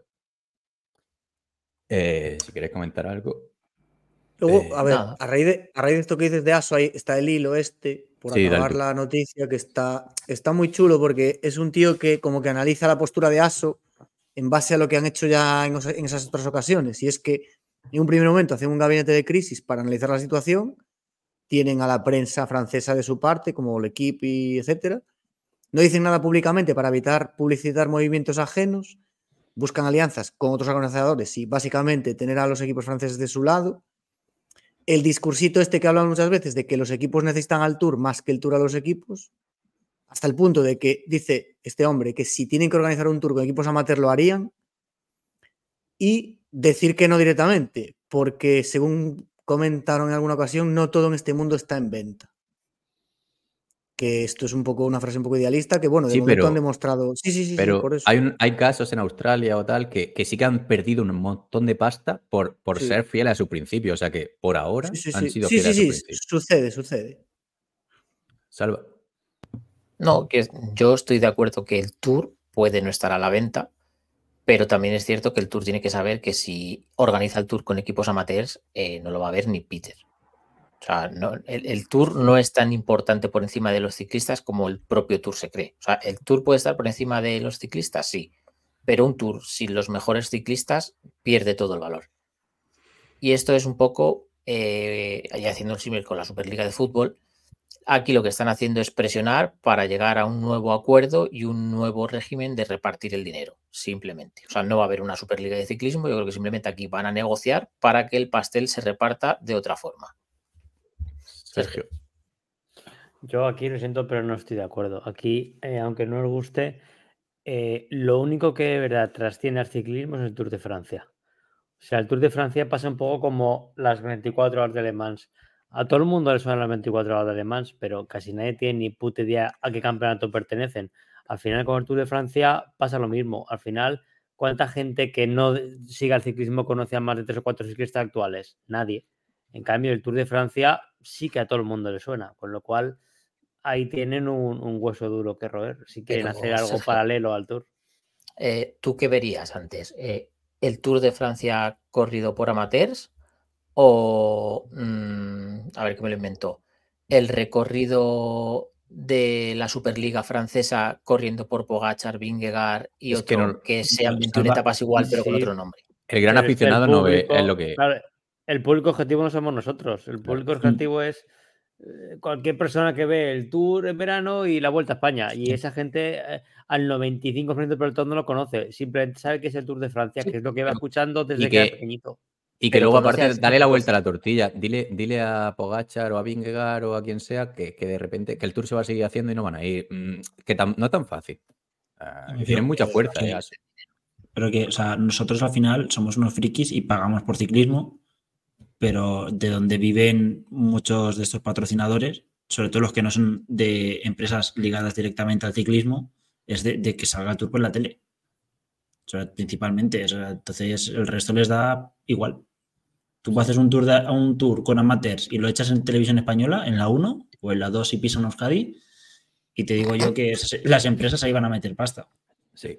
Eh, si queréis comentar algo. Luego, Eh, a ver, a raíz, de, a raíz de esto que dices de ASO, ahí está el hilo este, por Sí, acabar la noticia, que está, está muy chulo porque es un tío que como que analiza la postura de ASO en base a lo que han hecho ya en, en esas otras ocasiones. Y es que en un primer momento hacen un gabinete de crisis para analizar la situación, tienen a la prensa francesa de su parte, como L'Equipe y etcétera. No dicen nada públicamente para evitar publicitar movimientos ajenos, buscan alianzas con otros organizadores y básicamente tener a los equipos franceses de su lado el discursito este que hablan muchas veces de que los equipos necesitan al tour más que el tour a los equipos, hasta el punto de que dice este hombre que si tienen que organizar un tour con equipos amateur lo harían, y decir que no directamente, porque según comentaron en alguna ocasión, no todo en este mundo está en venta. Que esto es un poco una frase un poco idealista, que bueno, de Sí, momento pero- han demostrado. Sí, sí, sí, sí, Pero por eso. hay, un- hay casos en Australia o tal que, que sí que han perdido un montón de pasta por, por Sí. ser fieles a su principio. O sea que por ahora Sí, sí, han sí. sido Sí, fieles sí, a su sí, principio. sucede, sucede. Salva. No, que yo estoy de acuerdo que el Tour puede no estar a la venta, pero también es cierto que el Tour tiene que saber que si organiza el Tour con equipos amateurs, eh, no lo va a ver ni Peter. O sea, no- el, el Tour no es tan importante por encima de los ciclistas como el propio Tour se cree. O sea, el Tour puede estar por encima de los ciclistas, sí, pero un Tour sin los mejores ciclistas pierde todo el valor. Y esto es un poco, eh, ya haciendo el símil con la Superliga de Fútbol, Aquí lo que están haciendo es presionar para llegar a un nuevo acuerdo y un nuevo régimen de repartir el dinero, simplemente. O sea, no va a haber una Superliga de ciclismo, yo creo que simplemente aquí van a negociar para que el pastel se reparta de otra forma. Sergio. Yo aquí lo siento, pero no estoy de acuerdo. Aquí, eh, aunque no os guste, eh, lo único que de verdad trasciende al ciclismo es el Tour de Francia. O sea, el Tour de Francia pasa un poco como las 24 horas de Le Mans. A todo el mundo le suenan las 24 horas de Le Mans, pero casi nadie tiene ni puta idea a qué campeonato pertenecen. Al final, con el Tour de Francia pasa lo mismo. Al final, ¿cuánta gente que no siga el ciclismo conoce a más de tres o cuatro ciclistas actuales? Nadie. En cambio, el Tour de Francia sí que a todo el mundo le suena, con lo cual ahí tienen un, un hueso duro que roer si quieren Pero, hacer algo Sergio, paralelo al Tour. Eh, ¿Tú qué verías antes? Eh, ¿El Tour de Francia corrido por amateurs? ¿O, mm, a ver qué me lo invento, el recorrido de la Superliga francesa corriendo por Pogachar, Vingegaard y Es que otro no- que sean no 21 estaba- etapas igual, pero con otro nombre? El gran Pero es que el aficionado no ve, es lo que. claro, el público objetivo no somos nosotros. El público objetivo es eh, cualquier persona que ve el Tour en verano y la Vuelta a España. Y esa gente eh, al 95% del pelotón no lo conoce. Simplemente sabe que es el Tour de Francia, que es lo que va escuchando desde y que, era que- pequeñito. Y que Pero luego, aparte, dale la vuelta a la tortilla. Dile, dile a Pogachar o a Vingegaard o a quien sea que, que de repente que el tour se va a seguir haciendo y no van a ir. Mm, Que tam- no es tan fácil. Que tienen mucha fuerza. que- eh, Pero que, o sea, nosotros al final somos unos frikis y pagamos por ciclismo, pero de donde viven muchos de estos patrocinadores, sobre todo los que no son de empresas ligadas directamente al ciclismo, es de, de que salga el tour por la tele. O sea, principalmente. o sea, entonces el resto les da igual. Tú haces un tour, de- un tour con amateurs y lo echas en televisión española, en la 1 o en la 2 y pisan Euskadi, y te digo yo que esas- las empresas ahí van a meter pasta. Sí.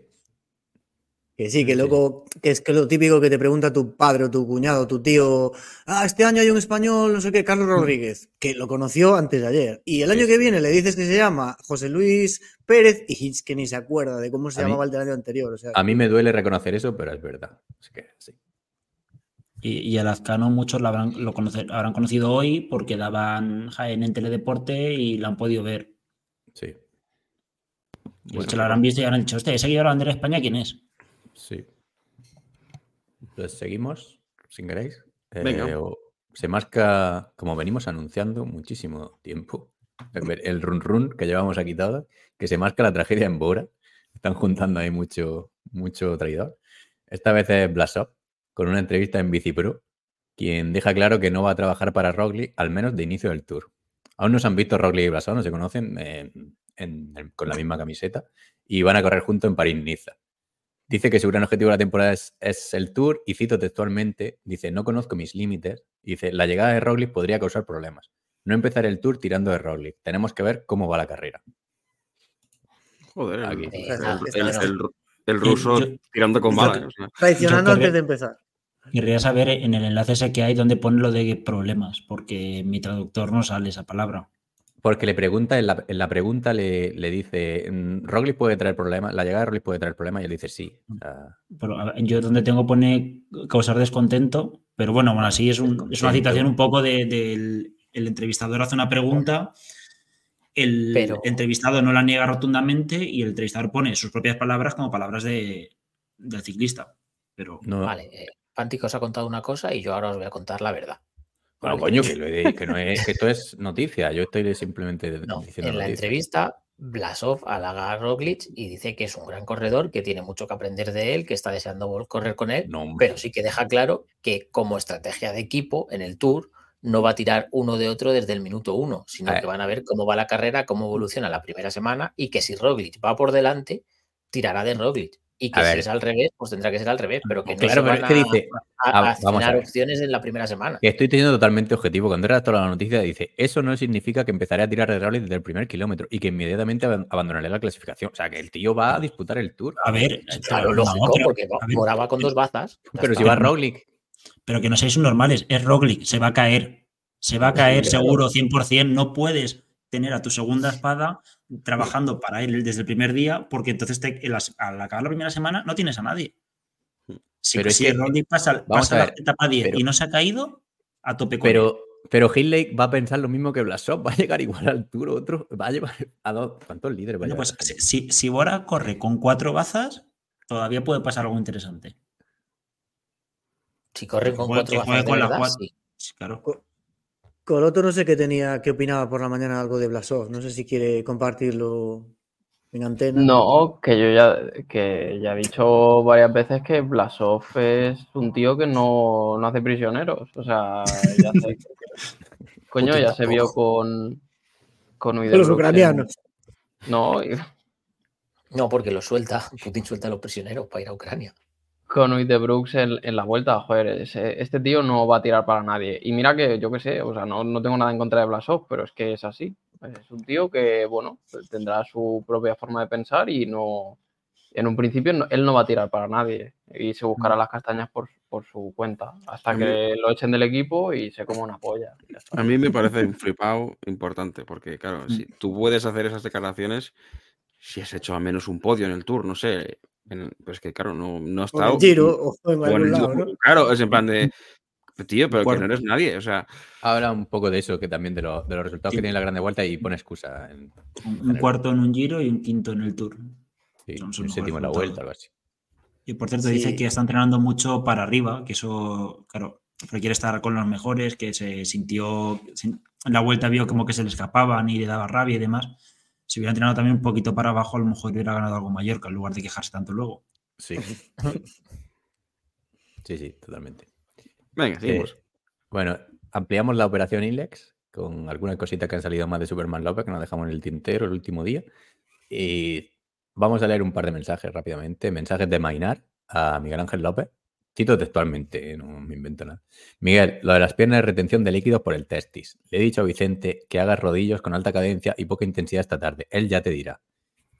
Que sí, que luego, que es que lo típico que te pregunta tu padre o tu cuñado o tu tío, ah, este año hay un español, no sé qué, Carlos Rodríguez, que lo conoció antes de ayer. Y el año que viene le dices que se llama José Luis Pérez y que ni se acuerda de cómo se A mí- llamaba el del año anterior. O sea, A mí me duele reconocer eso, pero es verdad. Así que sí. Y, y a Lazcano muchos lo habrán, lo conocer- habrán conocido hoy porque daban Jaén en Teledeporte y lo han podido ver. Sí. Pues se lo habrán visto y habrán dicho, hostia, ese que lleva la bandera de España, ¿quién es? Sí. Entonces seguimos, si queréis. Eh, Venga. o- se marca, como venimos anunciando muchísimo tiempo, el, el run run que llevamos aquí todos, que se marca la tragedia en Bora. Están juntando ahí mucho, mucho traidor. Esta vez es Blasov, con una entrevista en Bicipro, quien deja claro que no va a trabajar para Roglic, al menos de inicio del tour. Aún no se han visto Roglic y Blasov, no se conocen eh, en- en- con la misma camiseta, y van a correr juntos en París-Niza. Dice que su gran objetivo de la temporada es, es el Tour y cito textualmente, dice, no conozco mis límites. Dice, la llegada de Roglic podría causar problemas. No empezar el Tour tirando de Roglic. Tenemos que ver cómo va la carrera. Joder, el, Aquí. el- Está- el- está- el- el ruso yo- tirando con balas. traicionando antes de empezar. Querría saber en el enlace ese que hay dónde pone lo de problemas, porque en mi traductor no sale esa palabra. Porque le pregunta, en la, en la pregunta le, le dice, mm, Roglic puede traer problemas, la llegada de Roglic puede traer problemas, y él dice sí. Pero ver, yo donde tengo pone causar descontento, pero bueno, bueno, así es, un- es una citación un poco de- del el entrevistador hace una pregunta, el Pero- entrevistado no la niega rotundamente y el entrevistador pone sus propias palabras como palabras de, del ciclista. Pero no, Vale, eh, Pantic os ha contado una cosa y yo ahora os voy a contar la verdad. bueno, coño, que, lo he- que no es, que esto es noticia. Yo estoy simplemente No, diciendo en la noticia. entrevista, Blasov halaga a Roglic y dice que es un gran corredor, que tiene mucho que aprender de él, que está deseando correr con él, No, pero sí que deja claro que como estrategia de equipo en el Tour no va a tirar uno de otro desde el minuto uno, sino que van a ver cómo va la carrera, cómo evoluciona la primera semana y que si Roglic va por delante, tirará de Roglic. Y que A si ver. es al revés, pues tendrá que ser al revés, pero que no Claro, se pero van es que a- dice, a, ah, a vamos a cenar ver. opciones en la primera semana. Que estoy teniendo totalmente objetivo. Cuando he redactado la noticia, dice: Eso no significa que empezaré a tirar de Roglic desde el primer kilómetro y que inmediatamente aban- abandonaré la clasificación. O sea, que el tío va a disputar el tour. a ver, Claro, lógico, porque moraba con dos bazas. Pero está. si va Roglic, pero que no seáis normales, es Roglic, se va a caer, se va a caer seguro 100%, no puedes tener a tu segunda espada trabajando para él desde el primer día, porque entonces te- en las- al acabar la primera semana no tienes a nadie. Si, Pero es si que- Roglic pasa, pasa a la etapa 10 pero- y no se ha caído, a tope con él. pero, pero Hindley va a pensar lo mismo que Blasov. Va a llegar igual al tour, otro. Va a llevar a dos. ¿Cuántos líderes va a Bueno, llevar? pues si, si- Bora corre con cuatro bazas, todavía puede pasar algo interesante. Si corren con cuatro bazas juegue de con las verdad, cuatro. sí. Sí, claro. Coloto no sé qué tenía, qué opinaba por la mañana algo de Blasov. No sé si quiere compartirlo en antena. No, que yo ya, que ya he dicho varias veces que Blasov es un tío que no, no hace prisioneros. O sea, ya se, coño, ya se vio con, con los ucranianos. No, y- No, porque lo suelta. Putin suelta a los prisioneros para ir a Ucrania. Con Uiderbrooks en, en la vuelta, joder, ese- este tío no va a tirar para nadie. Y mira que yo qué sé, o sea, no, no tengo nada en contra de Blasov, pero es que es así. Es un tío que, bueno, pues tendrá su propia forma de pensar y no, en un principio no- él no va a tirar para nadie y se buscará las castañas por, por su cuenta, hasta que lo echen del equipo y se coma una polla. A mí me parece un flipado importante, porque claro, Mm. si tú puedes hacer esas declaraciones si has hecho al menos un podio en el tour, no sé. En- pues que claro, no, no has O en estado. Giro o en o en algún lado. ¿no? Claro, es en plan de. Tío, pero que Bueno. no eres nadie. O sea, Habla un poco de eso, que también de, lo- de los resultados Sí. que tiene la grande vuelta y pone excusa. En, Un, un cuarto en un giro y un quinto en el tour. sí, Son un séptimo en la vuelta, algo así. Y por cierto, Sí. dice que está entrenando mucho para arriba, que eso, claro, pero quiere estar con los mejores, que se sintió, sin- en la vuelta vio como que se le escapaban y le daba rabia y demás. Si hubiera entrenado también un poquito para abajo, a lo mejor hubiera ganado algo Mallorca, en lugar de quejarse tanto luego. Sí. sí, sí, totalmente. venga, Eh, seguimos. bueno, ampliamos la operación ILEX con algunas cositas que han salido más de Superman López que nos dejamos en el tintero el último día. Y vamos a leer un par de mensajes rápidamente. Mensajes de Mainar a Miguel Ángel López. Cito textualmente, eh, no me invento nada. Miguel, lo de las piernas de retención de líquidos por el testis. Le he dicho a Vicente que haga rodillos con alta cadencia y poca intensidad esta tarde. Él ya te dirá.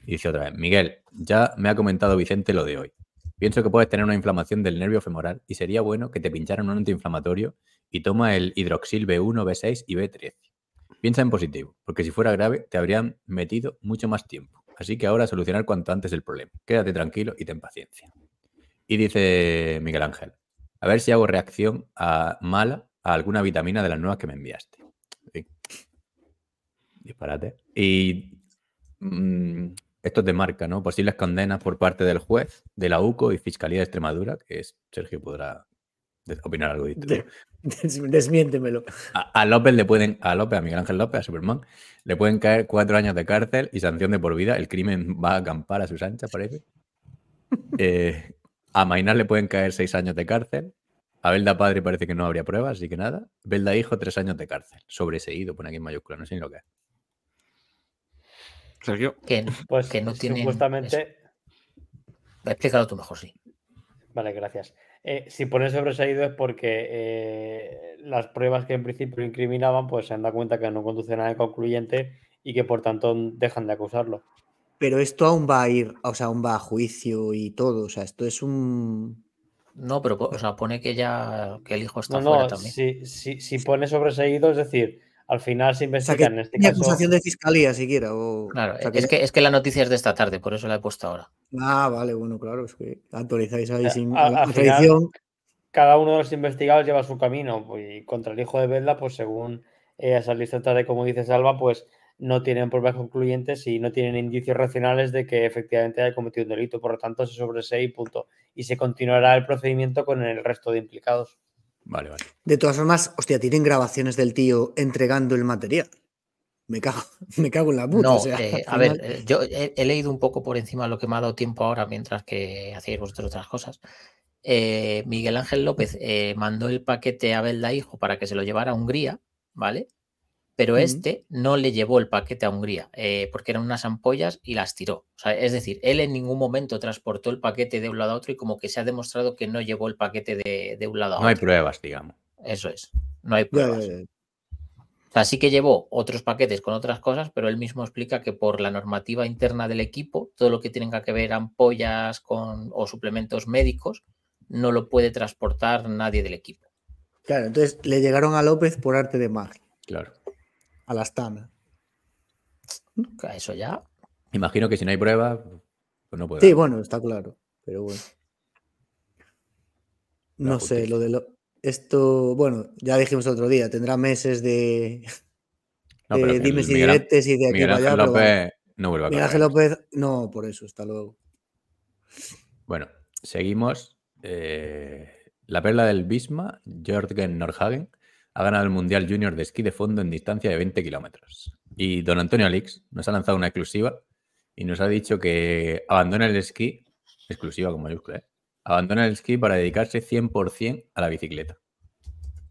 Y dice otra vez, Miguel, ya me ha comentado Vicente lo de hoy. Pienso que puedes tener una inflamación del nervio femoral y sería bueno que te pincharan un antiinflamatorio y toma el hidroxil B1, B6 y B13. Piensa en positivo, porque si fuera grave te habrían metido mucho más tiempo. Así que ahora solucionar cuanto antes el problema. Quédate tranquilo y ten paciencia. Y dice Miguel Ángel, a ver si hago reacción a mala a alguna vitamina de las nuevas que me enviaste. Sí. Disparate. Y mm, esto te marca, ¿no? Posibles condenas por parte del juez, de la UCO y Fiscalía de Extremadura, que es, Sergio podrá de- opinar algo distinto. De- des- desmiéntemelo. A, a López le pueden, a López, a Miguel Ángel López, a Superman, le pueden caer cuatro años de cárcel y sanción de por vida. El crimen va a acampar a sus anchas, parece. Eh, a Mainar le pueden caer seis años de cárcel. A Belda Padre parece que no habría pruebas, así que nada. Belda Hijo, tres años de cárcel. Sobreseído, pone aquí en mayúscula, no sé ni lo que es. Sergio. Que, Pues que no tienen. supuestamente. Explícalo tú mejor, sí. Vale, gracias. Eh, si pone sobreseído es porque eh, las pruebas que en principio lo incriminaban, pues se han dado cuenta que no conducen a nada concluyente y que por tanto dejan de acusarlo. Pero esto aún va a ir, o sea, aún va a juicio y todo. O sea, esto es un. No, pero o sea, pone que ya que el hijo está No, fuera no, también. si, si, si pone sobreseído, es decir, al final se O sea, investiga que en este ni caso. acusación de fiscalía siquiera. O, Claro, o sea, es que, es que la noticia es de esta tarde, por eso la he puesto ahora. Ah, vale, bueno, claro, es que actualizáis ahí Eh, sin a- final, cada uno de los investigados lleva su camino. pues, Y contra el hijo de Belda, pues según eh, esas listas de, como dice Salva, pues no tienen pruebas concluyentes y no tienen indicios racionales de que efectivamente haya cometido un delito. Por lo tanto, se sobresee y punto. Y se continuará el procedimiento con el resto de implicados. Vale, vale. De todas formas, hostia, tienen grabaciones del tío entregando el material. Me cago, me cago en la puta. No, o sea, eh, a ver, final- eh, yo he, he leído un poco por encima lo que me ha dado tiempo ahora mientras que hacéis vosotros otras cosas. Eh, Miguel Ángel López eh, mandó el paquete a Belda Hijo para que se lo llevara a Hungría, ¿vale? Pero este no le llevó el paquete a Hungría eh, porque eran unas ampollas y las tiró. O sea, es decir, él en ningún momento transportó el paquete de un lado a otro y como que se ha demostrado que no llevó el paquete de, de un lado a No hay otro. pruebas, digamos. Eso es, no hay pruebas. O sea, sí que llevó otros paquetes con otras cosas, pero él mismo explica que por la normativa interna del equipo, todo lo que tenga que ver ampollas con, o suplementos médicos, no lo puede transportar nadie del equipo. Claro, entonces le llegaron a López por arte de magia, Claro. A la Astana. Eso ya. Imagino que si no hay pruebas, pues no puede. Sí, haber. bueno, está claro, pero bueno. La No sé, lo de lo... Esto, bueno, ya dijimos el otro día, tendrá meses de, No, pero de dimes y Miguel diretes y de aquí Miguel para allá. Pero. López no vuelve a Miguel. Ángel López, no, por eso, hasta luego. Bueno, seguimos. Eh, la perla del Bisma, Jørgen Nordhagen, ha ganado el Mundial Junior de esquí de fondo en distancia de 20 kilómetros. Y don Antonio Alix nos ha lanzado una exclusiva y nos ha dicho que abandona el esquí, exclusiva con mayúscula, ¿eh? abandona el esquí para dedicarse 100% a la bicicleta.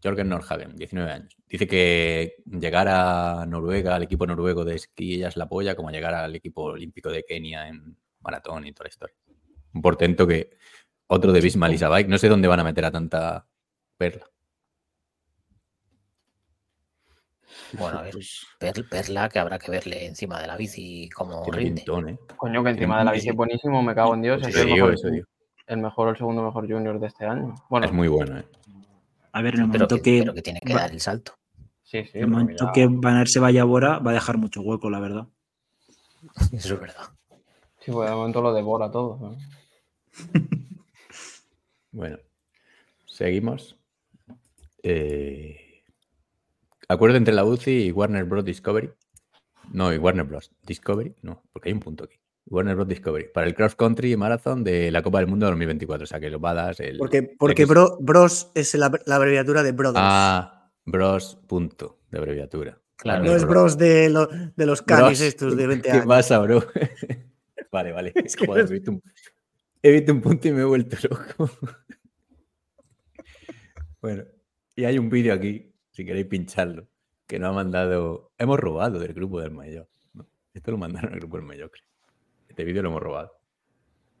Jørgen Nordhagen, 19 años. Dice que llegar a Noruega, al equipo noruego de esquí, ella es la polla, como llegar al equipo olímpico de Kenia en maratón y toda la historia. Un portento que otro de Bisma Lisa Bike. No sé dónde van a meter a tanta perla. Bueno, a ver, Pues, Per- Perla que habrá que verle encima de la bici como rinde. pintón, ¿eh? Coño, que encima de la bici es buenísimo, me cago en Dios. Pues es eso el digo, mejor- el mejor o el segundo mejor junior de este año. Bueno, Es muy bueno, ¿eh? A ver, en el Pero momento que, que, pero que tiene que va- dar el salto. sí, sí. en el momento ya- que Van Aert se vaya a Bora, va a dejar mucho hueco, la verdad. Eso es verdad. Sí, pues de momento lo devora todo. ¿no? Bueno, seguimos. Eh, acuerdo entre la UCI y Warner Bros. Discovery. No, y Warner Bros. Discovery, no, porque hay un punto aquí. Warner Bros. Discovery. Para el Cross Country Marathon de la Copa del Mundo 2024. O sea, que lo va a dar el. Porque, porque bro- Bros es la, la abreviatura de Brothers. Ah, Bros. Punto de abreviatura. Claro, no es Bros de, lo- de los canis estos de 20 ¿Qué años. pasa, bro? vale, vale. Es que Joder, no- he, visto un, he visto un punto y me he vuelto loco. bueno, y hay un vídeo aquí, si queréis pincharlo, que nos ha mandado. Hemos robado del grupo del mayor. ¿no? Esto lo mandaron al grupo del mayor, creo. Este vídeo lo hemos robado.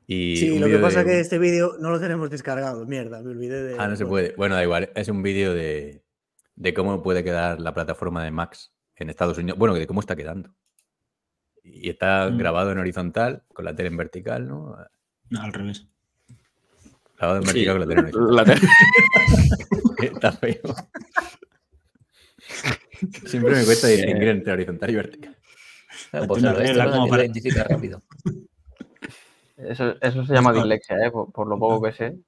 Y Sí, lo que pasa de es que este vídeo no lo tenemos descargado. Mierda, me olvidé de. Ah, no se puede. Bueno, da igual. Es un vídeo de, de cómo puede quedar la plataforma de Max en Estados Unidos. Bueno, de cómo está quedando. Y está Mm. grabado en horizontal, con la tele en vertical, ¿no? No, al revés. Grabado en Sí, vertical con la tele en horizontal. la te- Está feo. Siempre me cuesta distinguir entre horizontal y vertical. Pues Tiene claro, esto lo como para- identifica rápido. Eso, eso se llama dislexia, ¿eh? por, por lo poco que sé.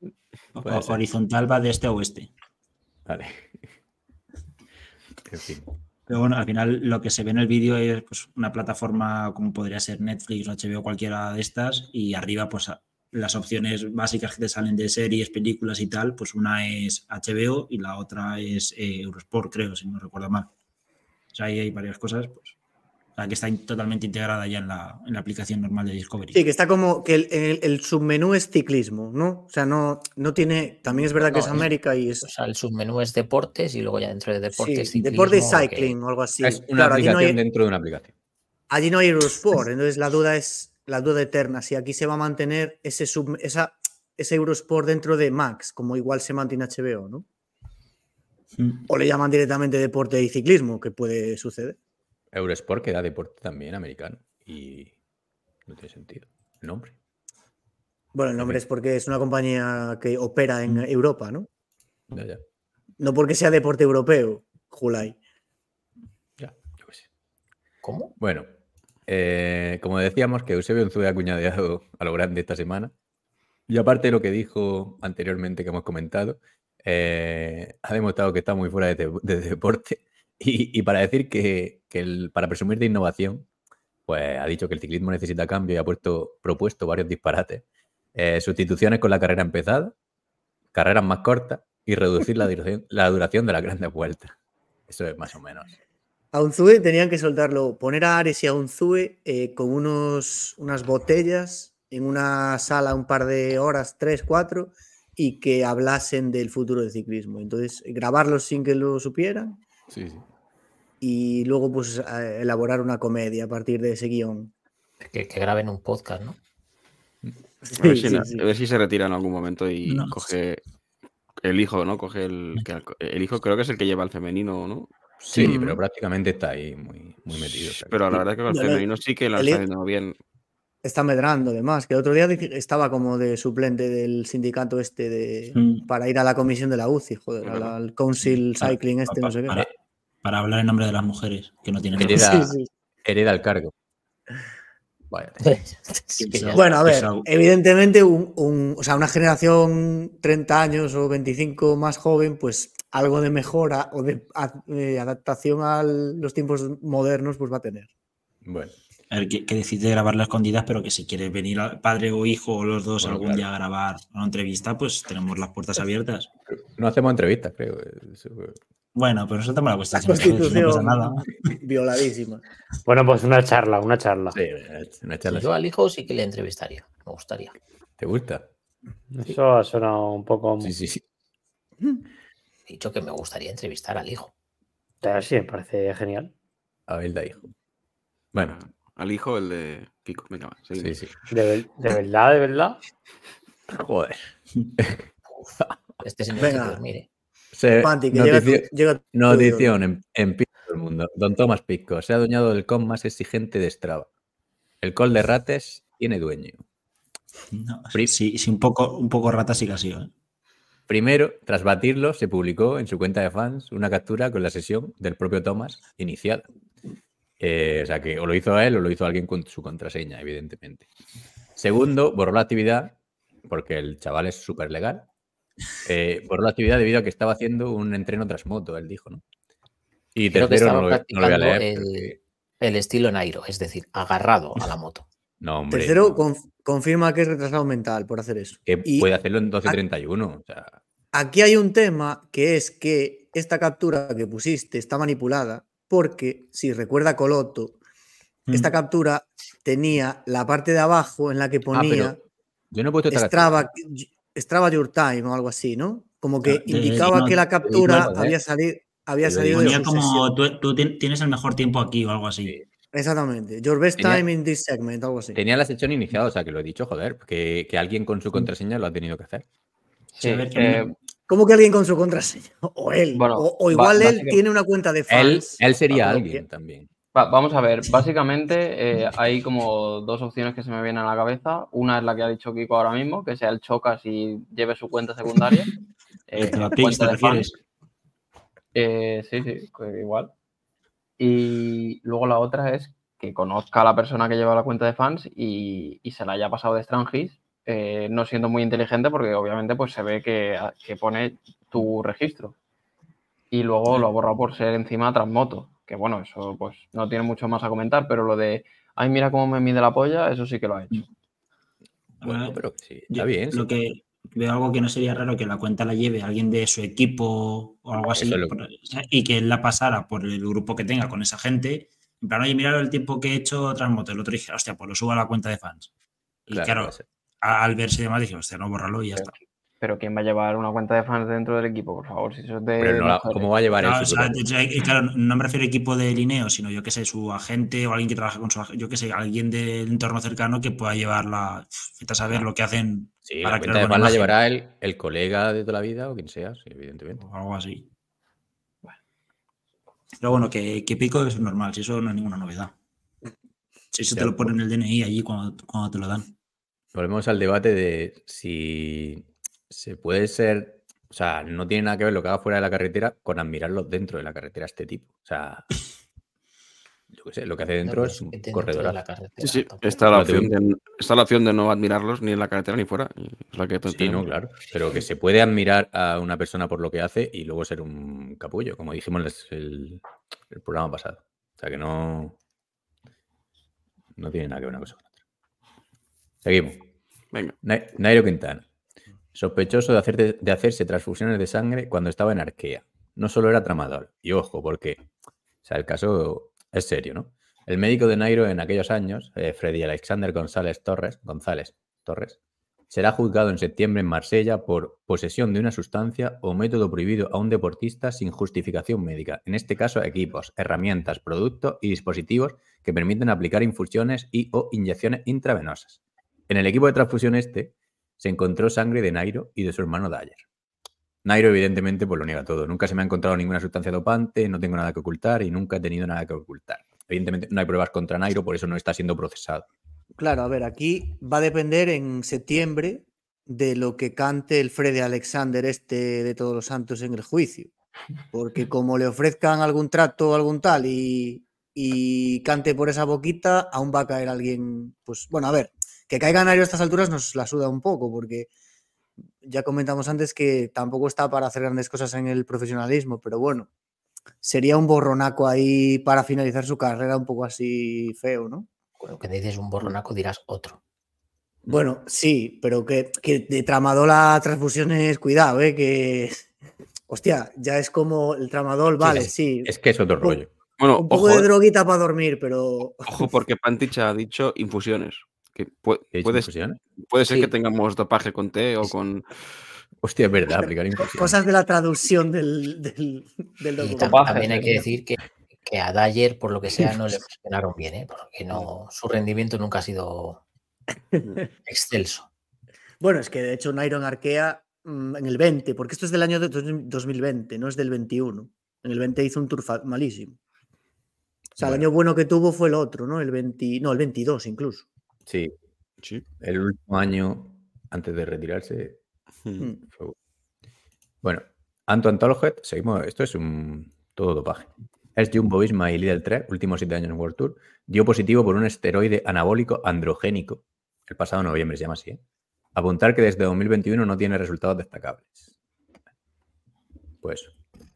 Horizontal va de este a oeste. Vale. En fin. Pero bueno, al final lo que se ve en el vídeo es pues, una plataforma como podría ser Netflix o HBO, cualquiera de estas, y arriba pues las opciones básicas que te salen de series, películas y tal, pues una es HBO y la otra es eh, Eurosport, creo, si no recuerdo mal. O sea, ahí hay varias cosas, pues, o sea, que está in- totalmente integrada ya en la, en la aplicación normal de Discovery. Sí, que está como que el, el- el submenú es ciclismo, ¿no? O sea, no, no tiene. También es verdad que No, es es- América y es. O sea, el submenú es deportes y luego ya dentro de deportes sí, ciclismo, deporte y que- cycling o algo así. es una Claro, allí no, aplicación hay, dentro de una aplicación. allí no hay Eurosport, entonces la duda es la duda eterna. Si aquí se va a mantener ese, sub- esa, ese Eurosport dentro de Max, como igual se mantiene HBO, ¿no? Mm. O le llaman directamente deporte y ciclismo, que puede suceder. Eurosport que da deporte también americano. Y no tiene sentido. El nombre. Bueno, el nombre es porque es una compañía que opera en Europa, ¿no? Ya, ya. No porque sea deporte europeo, Julai. Ya, yo qué sé. ¿Cómo? Bueno, eh, como decíamos, que Eusebio Unzue ha cuñadeado a lo grande esta semana. Y aparte de lo que dijo anteriormente que hemos comentado, eh, ha demostrado que está muy fuera de, de- de deporte. Y, para decir que, para presumir de innovación, pues ha dicho que el ciclismo necesita cambio y ha puesto, propuesto varios disparates. Eh, sustituciones con la carrera empezada, carreras más cortas y reducir la duración, la duración de las grandes vueltas. Eso es más o menos. A Unzue tenían que soltarlo, poner a Ares y a Unzue eh, con unos, unas botellas en una sala un par de horas, tres, cuatro, y que hablasen del futuro del ciclismo. Entonces, grabarlos sin que lo supieran Sí, sí. y luego pues elaborar una comedia a partir de ese guion. Que, que graben un podcast, ¿no? A ver, si, sí, na- sí. a ver si se retira en algún momento y No. coge el hijo, ¿no? Coge el. el hijo creo que es el que lleva al femenino, ¿no? Sí, pero prácticamente está ahí muy, muy metido. Pero la verdad es que con el femenino sí que lo hijo- haciendo bien. Está medrando, además, que el otro día estaba como de suplente del sindicato este de para ir a la comisión de la UCI, joder, Es al, Council Para- Cycling este, no sé qué. para, para hablar en nombre de las mujeres, que no tienen Hereda, Sí, sí. hereda el cargo. Vaya. Bueno, a ver, evidentemente, un, un- o sea, una generación 30 años o 25 más joven, pues algo de mejora o de a- eh, adaptación a los tiempos modernos, pues va a tener. Bueno, A ver, que, que decide grabarla a escondidas, pero que si quiere venir padre o hijo o los dos Bueno, algún claro. día a grabar una entrevista, pues tenemos las puertas abiertas. no hacemos entrevistas, creo. Eso- Bueno, pero eso también la La cuestión. no pasa constitución nada. violadísima. Bueno, pues una charla, una charla. Sí, una charla Yo al hijo sí que le entrevistaría, me gustaría. ¿Te gusta? Eso ha sonado un poco. Sí, sí, sí. He dicho que me gustaría entrevistar al hijo. Sí, me parece genial. Abel da hijo. Bueno, Al hijo, el de Kiko. Venga, va, sí, sí. De, ver- de verdad, de verdad. Joder. Este señor Venga. que dormir, ¿eh? Se- Panti, que llega, tu- noticio- llega tu- Notición en, en del mundo. Don Tomás Pisco se ha adueñado del con más exigente de Strava. El col de Rates tiene dueño. No, sí, sí, un poco, un poco rata sí que ha sido. ¿eh? Primero, tras batirlo, se publicó en su cuenta de fans una captura con la sesión del propio Thomas iniciada. Eh, o sea que o lo hizo él o lo hizo alguien con su contraseña, evidentemente. Segundo, borró la actividad, porque el chaval es súper legal. eh, borró la actividad debido a que estaba haciendo un entreno tras moto, él dijo, ¿no? Y Creo tercero, no lo, no lo voy a leer. el, porque- el estilo Nairo, es decir, agarrado a la moto. No, hombre. Tercero, no, conf- confirma que es retrasado mental por hacer eso. que y- puede hacerlo en 12.31. O sea, Aquí hay un tema que es que esta captura que pusiste está manipulada porque, si recuerda Coloto, esta Mm. captura tenía la parte de abajo en la que ah, ponía pero yo no he puesto esta captura. Strava, Strava Your Time o algo así, ¿no? Como que Ah, de- indicaba no, que la de- captura había, salido había salido de como tú, tú tien- tienes el mejor tiempo aquí o algo así. Exactamente. Your best Tenía- time in this segment, algo así. Tenía la sesión iniciada, o sea que lo he dicho, joder, que, que alguien con su contraseña lo ha tenido que hacer. Sí, eh, ¿Cómo que alguien con su contraseña? O él. Bueno, o, igual él tiene una cuenta de fans. él sería Ah, alguien también. Va- vamos a ver, básicamente eh, hay como dos opciones que se me vienen a la cabeza. Una es la que ha dicho Kiko ahora mismo, que sea el Chocas y lleve su cuenta secundaria. eh, ¿te refieres? Eh, sí, sí, que igual. Y luego la otra es que conozca a la persona que lleva la cuenta de fans y, y se la haya pasado de Strangis, eh, no siendo muy inteligente porque obviamente pues se ve que, que pone tu registro. Y luego lo ha borrado por ser encima Transmoto, que bueno, eso pues no tiene mucho más a comentar, pero lo de, ay, mira cómo me mide la polla, eso sí que lo ha hecho. Bueno, pero sí, Yo está bien. sí. Lo que veo algo que no sería raro que la cuenta la lleve alguien de su equipo o algo así Eso es lo- por- y que él la pasara por el grupo que tenga con esa gente. En plan, oye, mira el tiempo que he hecho Transmoto. El otro dije, hostia, pues lo subo a la cuenta de fans. Y Claro, al verse y demás dije, hostia, no, bórralo y ya está. Pero ¿quién va a llevar una cuenta de fans dentro del equipo, por favor? Si eso es de Pero no la-. ¿cómo va a llevar Claro, él o su sea, propia- de hecho, eh, claro, no me refiero a equipo de Lineo, sino yo que sé, su agente o alguien que trabaja con su agente, yo que sé, alguien del entorno cercano que pueda llevarla, vete a saber lo que hacen Sí, para la cuenta de la llevará el, el colega de toda la vida o quien sea, sí, evidentemente. o algo así. Pero bueno, que, que pico es normal, si eso no es ninguna novedad. Si eso te lo ponen en el DNI allí cuando, cuando te lo dan. Volvemos al debate de si se puede ser, o sea, no tiene nada que ver lo que haga fuera de la carretera con admirarlo dentro de la carretera este tipo. O sea, lo que hace dentro No, es un corredor. la carretera Sí, sí, está la, opción de, está la opción de no admirarlos ni en la carretera ni fuera. es la que Sí, no, claro. Pero que se puede admirar a una persona por lo que hace y luego ser un capullo, como dijimos en el, el programa pasado. O sea, que no. No tiene nada que ver una cosa con otra. Seguimos. Venga. Na- Nairo Quintana. Sospechoso de, hacer- de hacerse transfusiones de sangre cuando estaba en Arkea. No solo era tramador. Y ojo, porque. O sea, el caso es serio, ¿no? El médico de Nairo en aquellos años, eh, Freddy Alexander González Torres, González Torres, será juzgado en septiembre en Marsella por posesión de una sustancia o método prohibido a un deportista sin justificación médica. En este caso, equipos, herramientas, productos y dispositivos que permiten aplicar infusiones y o inyecciones intravenosas. En el equipo de transfusión este se encontró sangre de Nairo y de su hermano Dyer. Nairo, evidentemente, pues lo niega todo. Nunca se me ha encontrado ninguna sustancia dopante, no tengo nada que ocultar y nunca he tenido nada que ocultar. Evidentemente, no hay pruebas contra Nairo, por eso no está siendo procesado. Claro, a ver, aquí va a depender en septiembre de lo que cante el Freddy Alexander este de Todos los Santos en el juicio. Porque como le ofrezcan algún trato o algún tal y, y cante por esa boquita, aún va a caer alguien. Pues bueno, a ver, que caiga Nairo a estas alturas nos la suda un poco, porque ya comentamos antes que tampoco está para hacer grandes cosas en el profesionalismo, pero bueno, sería un borronaco ahí para finalizar su carrera un poco así feo, ¿no? Bueno, que dices un borronaco dirás otro. Bueno, sí, pero que, que de tramadol a transfusiones, cuidado, ¿eh? Que, hostia, ya es como el tramadol, vale, es- sí. Es que es otro rollo. Bueno, un poco ojo, de droguita para dormir, pero ojo, porque Pantich ha dicho infusiones. Que pu- ¿Qué he dicho puede, puede ser Sí. que tengamos dopaje con té o con. Hostia, es verdad, aplicar cosas de la traducción del, del, documento. También hay que decir que, que a Dyer, por lo que sea, no le funcionaron bien, ¿eh? porque no, su rendimiento nunca ha sido excelso. Bueno, es que de hecho Nairo en Arkea mm, en el 20, porque esto es del año de dos- 2020, no es del 21. En el 20 hizo un tour malísimo. O sea, el año bueno que tuvo fue el otro, ¿no? El 20, no, el 22 incluso. Sí. Sí. El último año antes de retirarse. Mm. fue- Bueno, Anto Antologed, seguimos. Esto es un todo dopaje. Es Jumbo Visma y Lidl 3, últimos siete años en World Tour, dio positivo por un esteroide anabólico androgénico. El pasado noviembre se llama así. ¿eh? Apuntar que desde 2021 no tiene resultados destacables. Pues,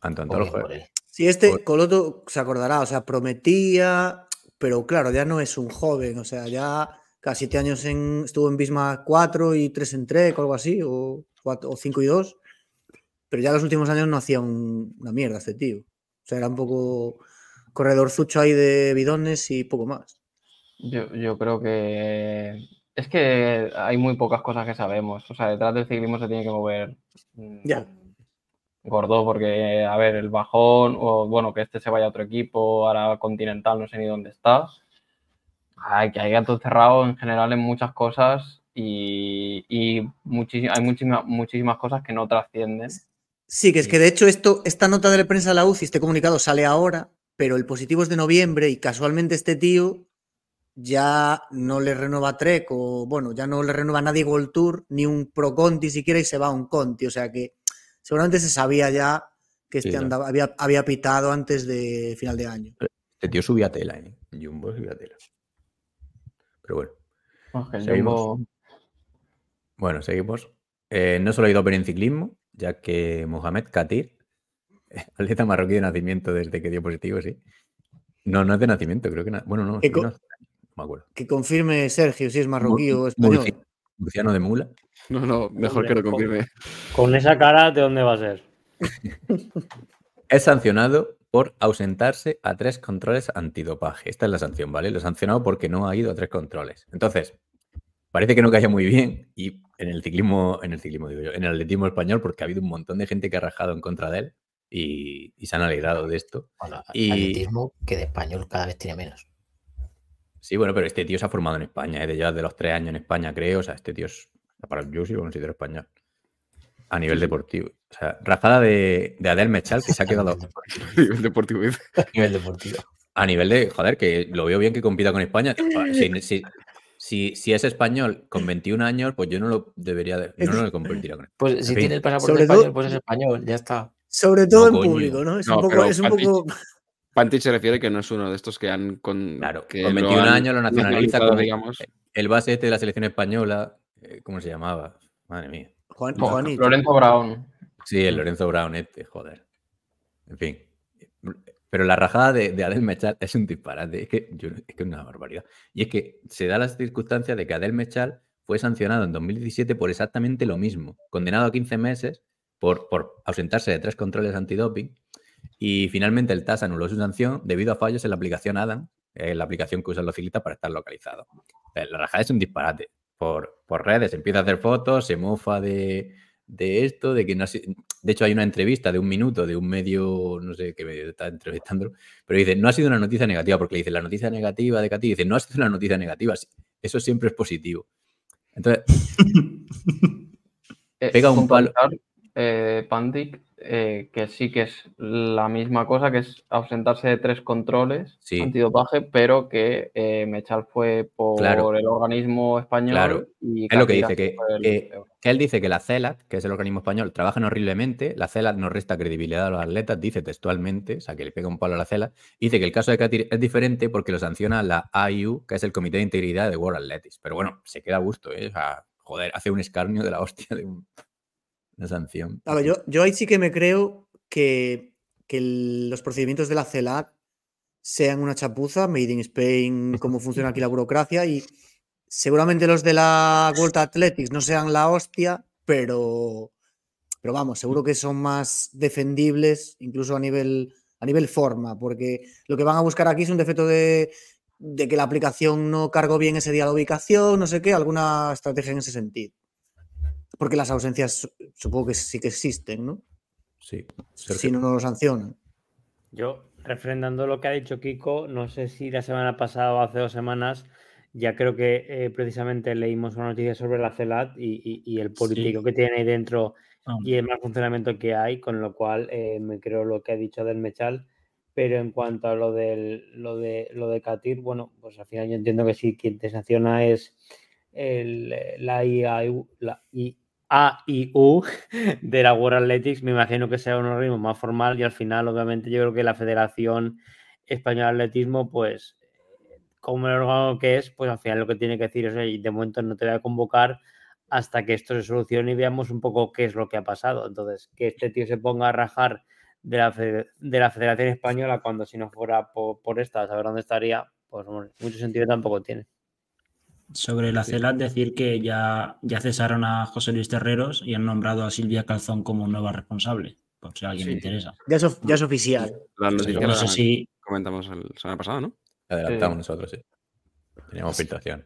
Anto Antologed. Si este Por- Coloto se acordará, o sea, prometía, pero claro, ya no es un joven, o sea, ya casi siete años en, estuvo en Bismarck 4 y 3 en Trek o algo así, o, 5 y 2, pero ya los últimos años no hacía un- una mierda este tío. O sea, era un poco corredor zucho ahí de bidones y poco más. Yo, yo creo que es que hay muy pocas cosas que sabemos. O sea, detrás del ciclismo se tiene que mover mm, Ya. gordo porque, a ver, el bajón o bueno, que este se vaya a otro equipo, ahora Continental, no sé ni dónde está. Hay que hay gato cerrado en general en muchas cosas y, y hay muchísimas, muchísimas cosas que no trascienden. Sí, que es que de hecho esto, esta nota de la prensa de la UCI, este comunicado sale ahora, pero el positivo es de noviembre y casualmente este tío ya no le renueva Trek o bueno, ya no le renueva a nadie World Tour ni un Pro Conti siquiera y se va a un Conti, o sea que seguramente se sabía ya que este andaba, había, había pitado antes de final de año. Este tío subía tela, ¿eh? Jumbo subía tela. Pero bueno. Seguimos. Jumbo- Bueno, seguimos. Eh, no solo hay doping en ciclismo, ya que Mohamed Katir, atleta marroquí de nacimiento desde que dio positivo, sí. No, no es de nacimiento, creo que. na- Bueno, no, ¿Qué sí, co- no, no me acuerdo. Que confirme Sergio si es marroquí Mur- o español. Murci- Murciano de Mula. No, no, mejor Hombre, que lo con- confirme. Con esa cara, ¿de dónde va a ser? Es sancionado por ausentarse a tres controles antidopaje. Esta es la sanción, ¿vale? Lo ha sancionado porque no ha ido a tres controles. Entonces, parece que no calla muy bien y en el ciclismo, en el ciclismo digo yo, en el atletismo español, porque ha habido un montón de gente que ha rajado en contra de él y, y se han alegrado de esto. Bueno, Y- atletismo que de español cada vez tiene menos. Sí, bueno, pero este tío se ha formado en España, ¿eh? de ya de los tres años en España, creo. O sea, este tío es. Para, yo sí lo considero español. A nivel deportivo. O sea, rajada de, de Adel Mechal, que se ha quedado. Nivel deportivo. A nivel deportivo. A nivel de. Joder, que lo veo bien que compita con España. Si, si- si- si es español con 21 años, pues yo no lo debería. de- yo no lo competiría con él. Pues En si fin. tiene el pasaporte Sobre español, todo- pues es español, ya está. Sobre todo en coño. público, ¿no? Es No, un poco, pero es un Pantich- poco Pantich se refiere que no es uno de estos que han con, Claro, que con lo 21 han años lo nacionaliza como- digamos. El base este de la selección española, eh, ¿cómo se llamaba? Madre mía. Juan, No, Juanito. Lorenzo Brown. Sí, el Lorenzo Brown este, joder. En fin. Pero la rajada de, de Adel Mechal es un disparate. Es que, yo- es que es una barbaridad. Y es que se da la circunstancia de que Adel Mechal fue sancionado en 2017 por exactamente lo mismo. Condenado a 15 meses por, por ausentarse de tres controles antidoping. Y finalmente el TAS anuló su sanción debido a fallos en la aplicación ADAM, eh, la aplicación que usan los ciclistas para estar localizados. La rajada es un disparate. Por, por redes empieza a hacer fotos, se mofa de, de esto, de que no ha si- De hecho, hay una entrevista de un minuto de un medio, no sé qué medio está entrevistándolo, pero dice, no ha sido una noticia negativa, porque le dice, la noticia negativa de Katy, dice, no ha sido una noticia negativa, eso siempre es positivo. Entonces, Pega un palo. eh, Pantic, eh, que sí que es la misma cosa, que es ausentarse de tres controles Sí. antidopaje, pero que eh, Mechal fue por Claro. el organismo español Claro. y Es lo que dice, que, el- él dice que la CELAT, que es el organismo español, trabajan horriblemente, la CELAT no resta credibilidad a los atletas, dice textualmente, o sea, que le pega un palo a la CELAT, dice que el caso de Katir es diferente porque lo sanciona la AIU, que es el Comité de Integridad de World Athletics. Pero bueno, se queda a gusto, ¿eh? O sea, joder, hace un escarnio de la hostia de un- una sanción. A ver, yo, yo ahí sí que me creo que, que el- los procedimientos de la CELAC sean una chapuza, Made in Spain, cómo funciona aquí la burocracia y seguramente los de la World Athletics no sean la hostia, pero, pero vamos, seguro que son más defendibles incluso a nivel, a nivel forma, porque lo que van a buscar aquí es un defecto de, de que la aplicación no cargó bien ese día la ubicación, no sé qué, alguna estrategia en ese sentido. Porque las ausencias su- supongo que sí que existen, ¿no? Sí. Si no, no lo sancionan. Yo, refrendando lo que ha dicho Kiko, no sé si la semana pasada o hace dos semanas, ya creo que eh, precisamente leímos una noticia sobre la CELAT y, y- y el político que tiene ahí dentro Ah, y el mal funcionamiento que hay, con lo cual eh, me creo lo que ha dicho del Mechal. Pero en cuanto a lo del lo de lo de Katir, bueno, pues al final yo entiendo que sí, quien te sanciona es el, la, IAU, la AIU de la World Athletics, me imagino que sea un organismo más formal y al final, obviamente, yo creo que la Federación Española de Atletismo, pues, como el órgano que es, pues al final lo que tiene que decir es, "Oye, de momento no te voy a convocar hasta que esto se solucione y veamos un poco qué es lo que ha pasado. Entonces, que este tío se ponga a rajar de la, de la Federación Española cuando si no fuera por, por esta, a saber dónde estaría, pues mucho sentido tampoco tiene. Sobre la CELAT, decir que ya, ya cesaron a José Luis Terreros y han nombrado a Silvia Calzón como nueva responsable, por si a alguien le interesa. Ya es, of- ya es oficial. La noticia no sé si- comentamos la semana pasada, ¿no? La adelantamos Sí. nosotros, sí. Teníamos filtración.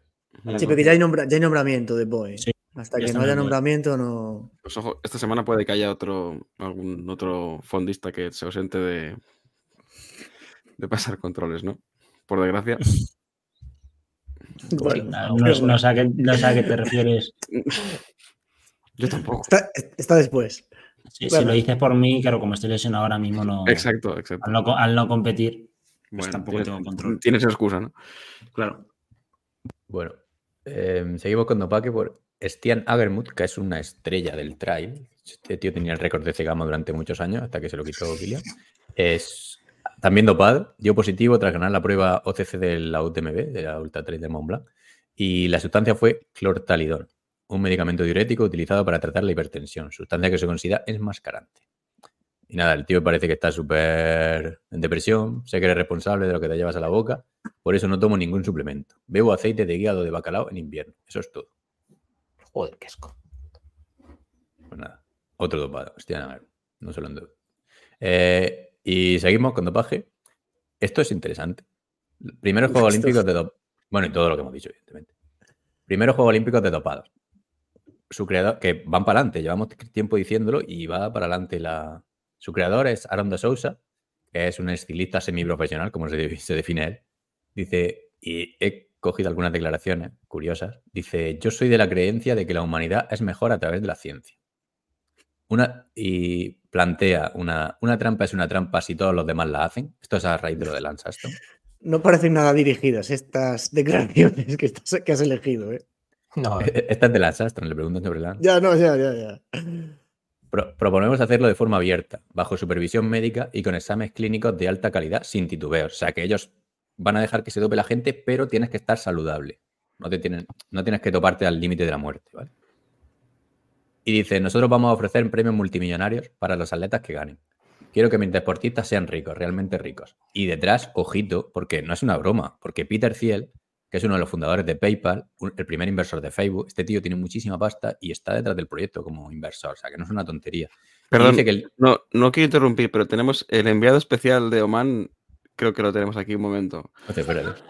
Sí, porque ya hay, nombra- ya hay nombramiento de Boe. Sí, Hasta ya que no haya nombramiento, no. Pues ojo, esta semana puede que haya otro algún otro fondista que se ausente de, de pasar controles, ¿no? Por desgracia. Bueno, No, no- no sé a qué, no sé a qué te refieres. Yo tampoco. está, está después. Si, lo dices por mí, claro, como estoy lesionado ahora mismo, no, Exacto, exacto. al, no, co- al no competir, pues Bueno, tampoco tienes, tengo control. tienes excusa, ¿no? Claro. Bueno, eh, seguimos con Dopaque por Stian Agermuth, que es una estrella del trail. Este tío tenía el récord de Cegama durante muchos años, hasta que se lo quitó Kilian. Es también dopado, dio positivo tras ganar la prueba OCC de la UTMB, de la Ultra Trail de Mont Blanc, y la sustancia fue clortalidol, un medicamento diurético utilizado para tratar la hipertensión, sustancia que se considera enmascarante. Y nada, el tío parece que está súper en depresión, sé que eres responsable de lo que te llevas a la boca, por eso no tomo ningún suplemento. Bebo aceite de hígado de bacalao en invierno, eso es todo. Joder, qué asco. Pues nada, otro dopado. Hostia, a ver, no solo en dope. Eh, y seguimos con dopaje. Esto es interesante. Primeros Juegos Olímpicos de dopaje. Bueno, y todo lo que hemos dicho, evidentemente. Primeros Juegos Olímpicos de dopados. Su creador, que van para adelante, llevamos tiempo diciéndolo y va para adelante la. Su creador es Aaron de Sousa, que es un estilista semiprofesional, como se define él. Dice, y he cogido algunas declaraciones curiosas. Dice, yo soy de la creencia de que la humanidad es mejor a través de la ciencia. Una, y plantea una, una trampa es una trampa si todos los demás la hacen. Esto es a raíz de lo de Lance Armstrong. No parecen nada dirigidas estas declaraciones que, estás- que has elegido, ¿eh? No, Esta es de Lance Armstrong, le preguntan sobre Lance. Ya, no, ya, ya, ya. Pro- proponemos hacerlo de forma abierta, bajo supervisión médica y con exámenes clínicos de alta calidad sin titubeos. O sea, que ellos van a dejar que se dope la gente, pero tienes que estar saludable. No, te tienen, no tienes que toparte al límite de la muerte, ¿vale? Y dice, nosotros vamos a ofrecer premios multimillonarios para los atletas que ganen. Quiero que mis deportistas sean ricos, realmente ricos. Y detrás, ojito, porque no es una broma, porque Peter Thiel, que es uno de los fundadores de PayPal, un- el primer inversor de Facebook, este tío tiene muchísima pasta y está detrás del proyecto como inversor, o sea, que no es una tontería. Perdón, dice que el- no, no quiero interrumpir, pero tenemos el enviado especial de Oman, creo que lo tenemos aquí un momento. Hostia, espérate.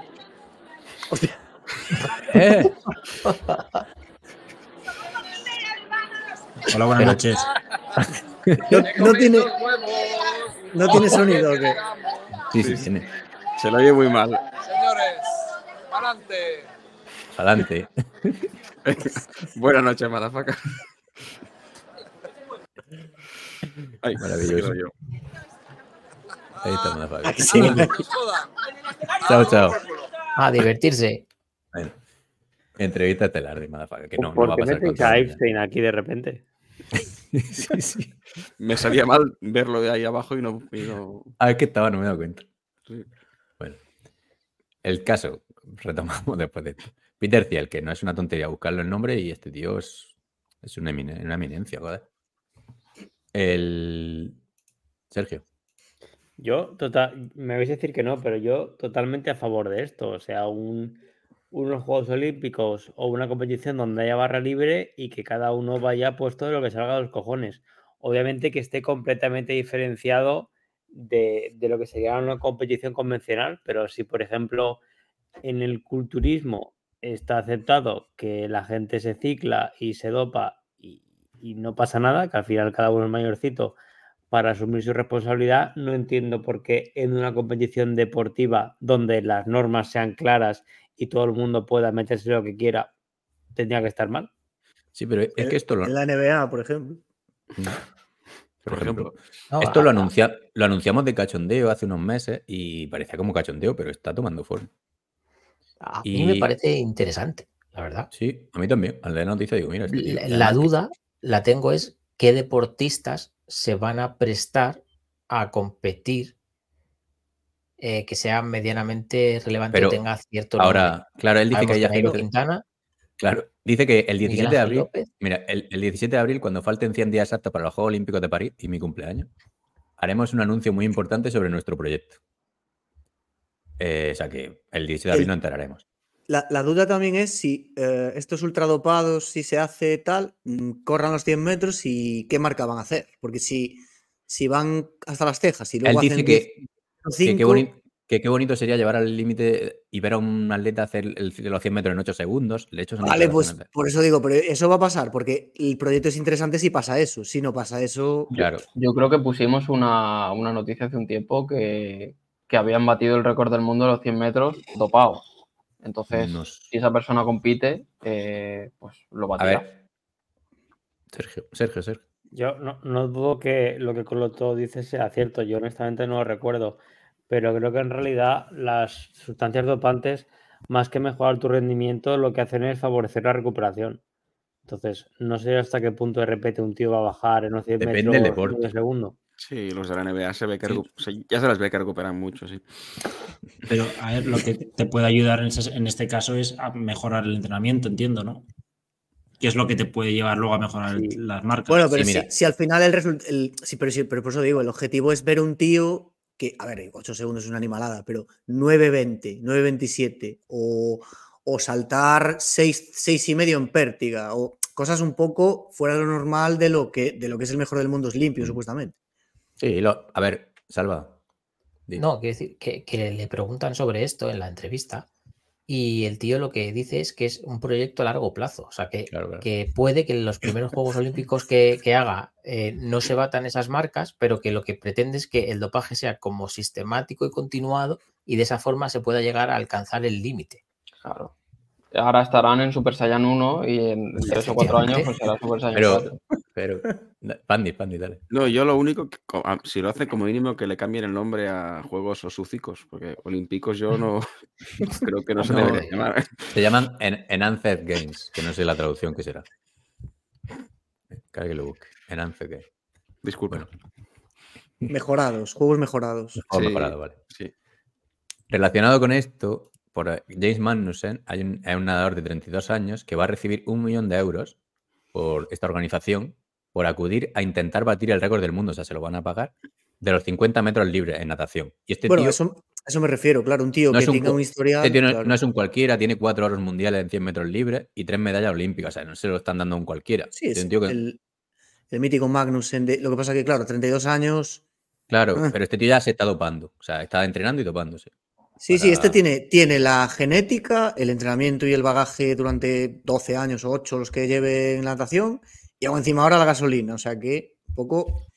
Hostia. ¡Eh! Hola, buenas noches. No, no tiene, no tiene sonido, ¿o qué? Sí, sí, tiene. Se lo oye muy mal. Señores, adelante. Adelante. Buenas noches, madafaca. Ay, Maravilloso. yo. Ahí está, motherfucker. Sí. Chao, chao. a divertirse. Bueno, entrevista estelar de motherfucker, que no, no ¿Por va a qué pasar metéis con a Epstein aquí de repente? sí, sí. Me sabía mal verlo de ahí abajo y no. y no- Ah, es que estaba, no me he dado cuenta. sí. Bueno, el caso, retomamos después de esto. Peter Thiel, que no es una tontería buscarlo el nombre y este tío es, es una, emine- una eminencia, joder. El. Sergio. Yo, total, me vais a decir que no, pero yo totalmente a favor de esto. O sea, un, unos Juegos Olímpicos o una competición donde haya barra libre y que cada uno vaya puesto de lo que salga de los cojones. Obviamente que esté completamente diferenciado de, de lo que sería una competición convencional, pero si, por ejemplo, en el culturismo está aceptado que la gente se cicla y se dopa y, y no pasa nada, que al final cada uno es mayorcito para asumir su responsabilidad, no entiendo por qué en una competición deportiva donde las normas sean claras y todo el mundo pueda meterse lo que quiera, tendría que estar mal. Sí, pero es que esto lo. En la NBA, por ejemplo. Por ejemplo, No, esto lo, a- anuncia, lo anunciamos de cachondeo hace unos meses y parecía como cachondeo, pero está tomando forma. A mí me parece interesante. la verdad. Sí, a mí también. Al leer la noticia digo, mira, este tío. La, que- duda la tengo es qué deportistas se van a prestar a competir eh, que sea medianamente relevante Pero tenga cierto nombre. ahora, claro, él dice que agentes- Quintana, Claro, dice que el Miguel 17 de abril, López. mira, el, el 17 de abril, cuando falten 100 días exactos para los Juegos Olímpicos de París y mi cumpleaños, haremos un anuncio muy importante sobre nuestro proyecto. Eh, o sea que el 17 de abril El- nos enteraremos. La, la duda también es si eh, estos ultradopados, si se hace tal, mm, corran los 100 metros y qué marca van a hacer. Porque si, si van hasta las cejas y Él luego dice hacen que, 10 o que qué 5, boni- que qué bonito sería llevar al límite y ver a un atleta hacer el, los 100 metros en 8 segundos. De hecho, son Vale, pues por eso digo, pero eso va a pasar, porque el proyecto es interesante si pasa eso. Si no pasa eso, Claro. Yo creo que pusimos una, una noticia hace un tiempo que, que habían batido el récord del mundo de los 100 metros dopado. Entonces, No sé. si esa persona compite, eh, pues lo A batirá. ver. Sergio, Sergio, Sergio. Yo no, no dudo que lo que Coloto dice sea cierto, yo honestamente no lo recuerdo, pero creo que en realidad las sustancias dopantes, más que mejorar tu rendimiento, lo que hacen es favorecer la recuperación. Entonces, no sé hasta qué punto de repente un tío va a bajar en unos 100 Depende del metros deporte. de segundo. Sí, los de la NBA se ve que Sí. ya se las ve que recuperan mucho, sí. Pero, a ver, lo que te puede ayudar en, ese- en este caso es a mejorar el entrenamiento, entiendo, ¿no? Que es lo que te puede llevar luego a mejorar Sí. las marcas. Bueno, pero Sí, si, mira. si al final el resultado. Sí, pero, sí, pero por eso digo, el objetivo es ver un tío que, a ver, 8 segundos es una animalada, pero 9.20, 9.27 o, o saltar 6, 6 y medio en pértiga o cosas un poco fuera de lo normal de lo que, de lo que es el mejor del mundo es limpio, Mm. supuestamente. Sí, lo- a ver, Salva. No, quiero decir que, que le preguntan sobre esto en la entrevista y el tío lo que dice es que es un proyecto a largo plazo. O sea, que, Claro, claro. que puede que en los primeros Juegos Olímpicos que, que haga eh, no se batan esas marcas, pero que lo que pretende es que el dopaje sea como sistemático y continuado y de esa forma se pueda llegar a alcanzar el límite. Claro. Ahora estarán en Super Saiyan 1 y en 3 o 4 años pues será Super Saiyan Pero, 4. pero, Pandi, Pandi, dale. No, yo lo único, que, si lo hace como mínimo, que le cambien el nombre a Juegos Osúcicos, porque Olímpicos yo no creo que no se No, debería llamar. Se llaman en- Enhanced Games, que no sé la traducción que será. Cada que lo busque. Enhanced Games. Disculpa. Bueno, Mejorados, juegos mejorados. o Sí. mejorado, vale. Sí. Relacionado con esto, por eh, James Magnussen, hay un, hay un nadador de 32 años que va a recibir un millón de euros por esta organización por acudir a intentar batir el récord del mundo, o sea, se lo van a pagar, de los 50 metros libres en natación. Y este bueno, tío, eso, a eso me refiero, claro, un tío No que un tenga cu- un historial. este tío no, claro. no es un cualquiera, tiene cuatro oros mundiales en 100 metros libres y tres medallas olímpicas, o sea, no se lo están dando a un cualquiera. Sí, Este es un tío que- el, el mítico Magnussen. De, lo que pasa que, claro, 32 años. Claro, Ah. pero este tío ya se está dopando, o sea, está entrenando y dopándose. Sí, sí, este tiene, tiene la genética, el entrenamiento y el bagaje durante 12 años o 8 los que lleve en la natación, y aún encima ahora la gasolina. O sea que un poco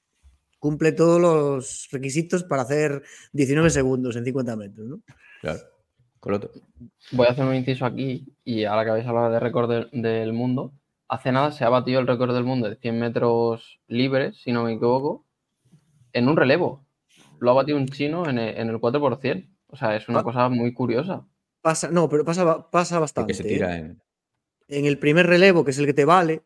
cumple todos los requisitos para hacer 19 segundos en 50 metros, ¿no? Claro. Coloto. Voy a hacer un inciso aquí y ahora que habéis hablado de récord del- del mundo, hace nada se ha batido el récord del mundo de 100 metros libres, si no me equivoco, en un relevo. Lo ha batido un chino en el, en el 4%. O sea, es una cosa muy curiosa. Pasa, no, pero pasa, pasa bastante. Porque se ¿eh? tira en. En el primer relevo, que es el que te vale,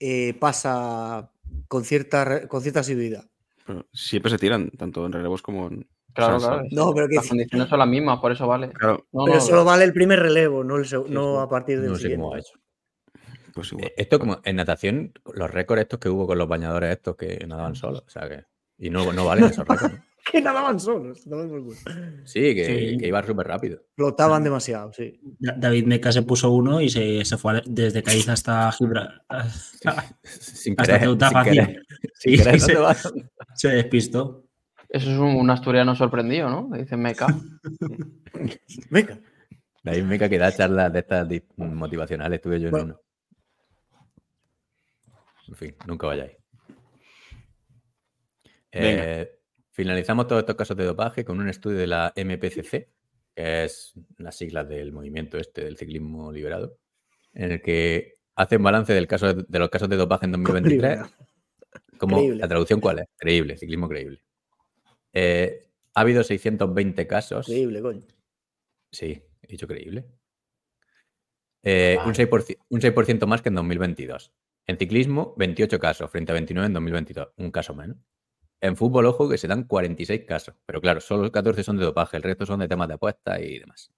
eh, pasa con cierta, con cierta asiduidad. Pero siempre se tiran, tanto en relevos como en. Claro, o sea, claro. No, pero que Las condiciones son las mismas, por eso vale. Claro, No, pero no, solo vale el primer relevo, no, el Sí, no a partir del No sé siguiente. cómo ha hecho. pues igual. Eh, Esto como en natación, los récords estos que hubo con los bañadores estos que nadaban solos, o sea que. Y no, no valen esos récords. Que nadaban solos. Sí, que, Sí. que iba súper rápido. Flotaban demasiado, sí. Da- David Meca se puso uno y se, se fue desde Cádiz hasta Gibraltar. Sin Hasta querer. Ceuta sin fácil. querer. Sí, Sin querer, se, despistó. Eso es un, un asturiano sorprendido, ¿no? Dice Meca. Venga. David Meca que da charlas de estas motivacionales, estuve yo en Bueno. uno. En fin, nunca vayáis. Venga. Eh, finalizamos todos estos casos de dopaje con un estudio de la MPCC, que es las siglas del movimiento este del ciclismo liberado, en el que hacen balance del caso de, los casos de dopaje en 2023. Como, Creíble. ¿La traducción cuál es? Creíble, ciclismo creíble. Eh, ha habido 620 casos. Increíble, coño. Sí, he dicho creíble. Eh, un, Vale. 6%, un 6% más que en 2022. En ciclismo, 28 casos frente a 29 en 2022. Un caso menos. En fútbol, ojo, que se dan 46 casos. Pero claro, solo 14 son de dopaje. El resto son de temas de apuestas y demás.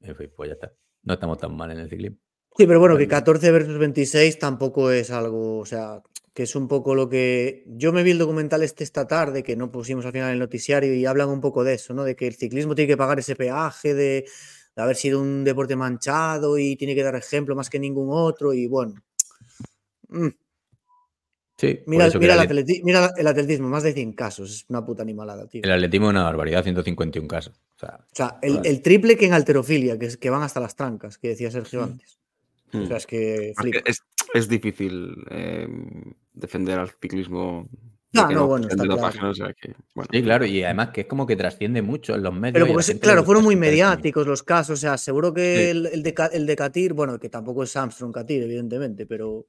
En fin, pues ya está. No estamos tan mal en el ciclismo. Sí, pero bueno, que Vale. 14 versus 26 tampoco es algo, o sea, que es un poco lo que... Yo me vi el documental este esta tarde, que no pusimos al final en el noticiario, y hablan un poco de eso, ¿no? De que el ciclismo tiene que pagar ese peaje de, de haber sido un deporte manchado y tiene que dar ejemplo más que ningún otro, y bueno. Mm, Sí, Mira, el, el atle- atleti- mira el atletismo, más de 100 casos, es una puta animalada, tío. el atletismo es una barbaridad, 151 casos. O sea, O sea, el, Vale. el triple que en alterofilia, que, es, que van hasta las trancas, que decía Sergio antes. O Hmm. sea, es que flipa. Es, es difícil eh, defender al ciclismo. Ah, que no, bueno, está dopaje, claro. ¿no? O sea que, bueno, sí, claro, y además que es como que trasciende mucho en los medios. Pero porque, claro, fueron muy mediáticos los casos. O sea, seguro que Sí. el, el de, el de Katir, bueno, que tampoco es Armstrong Katir, evidentemente, pero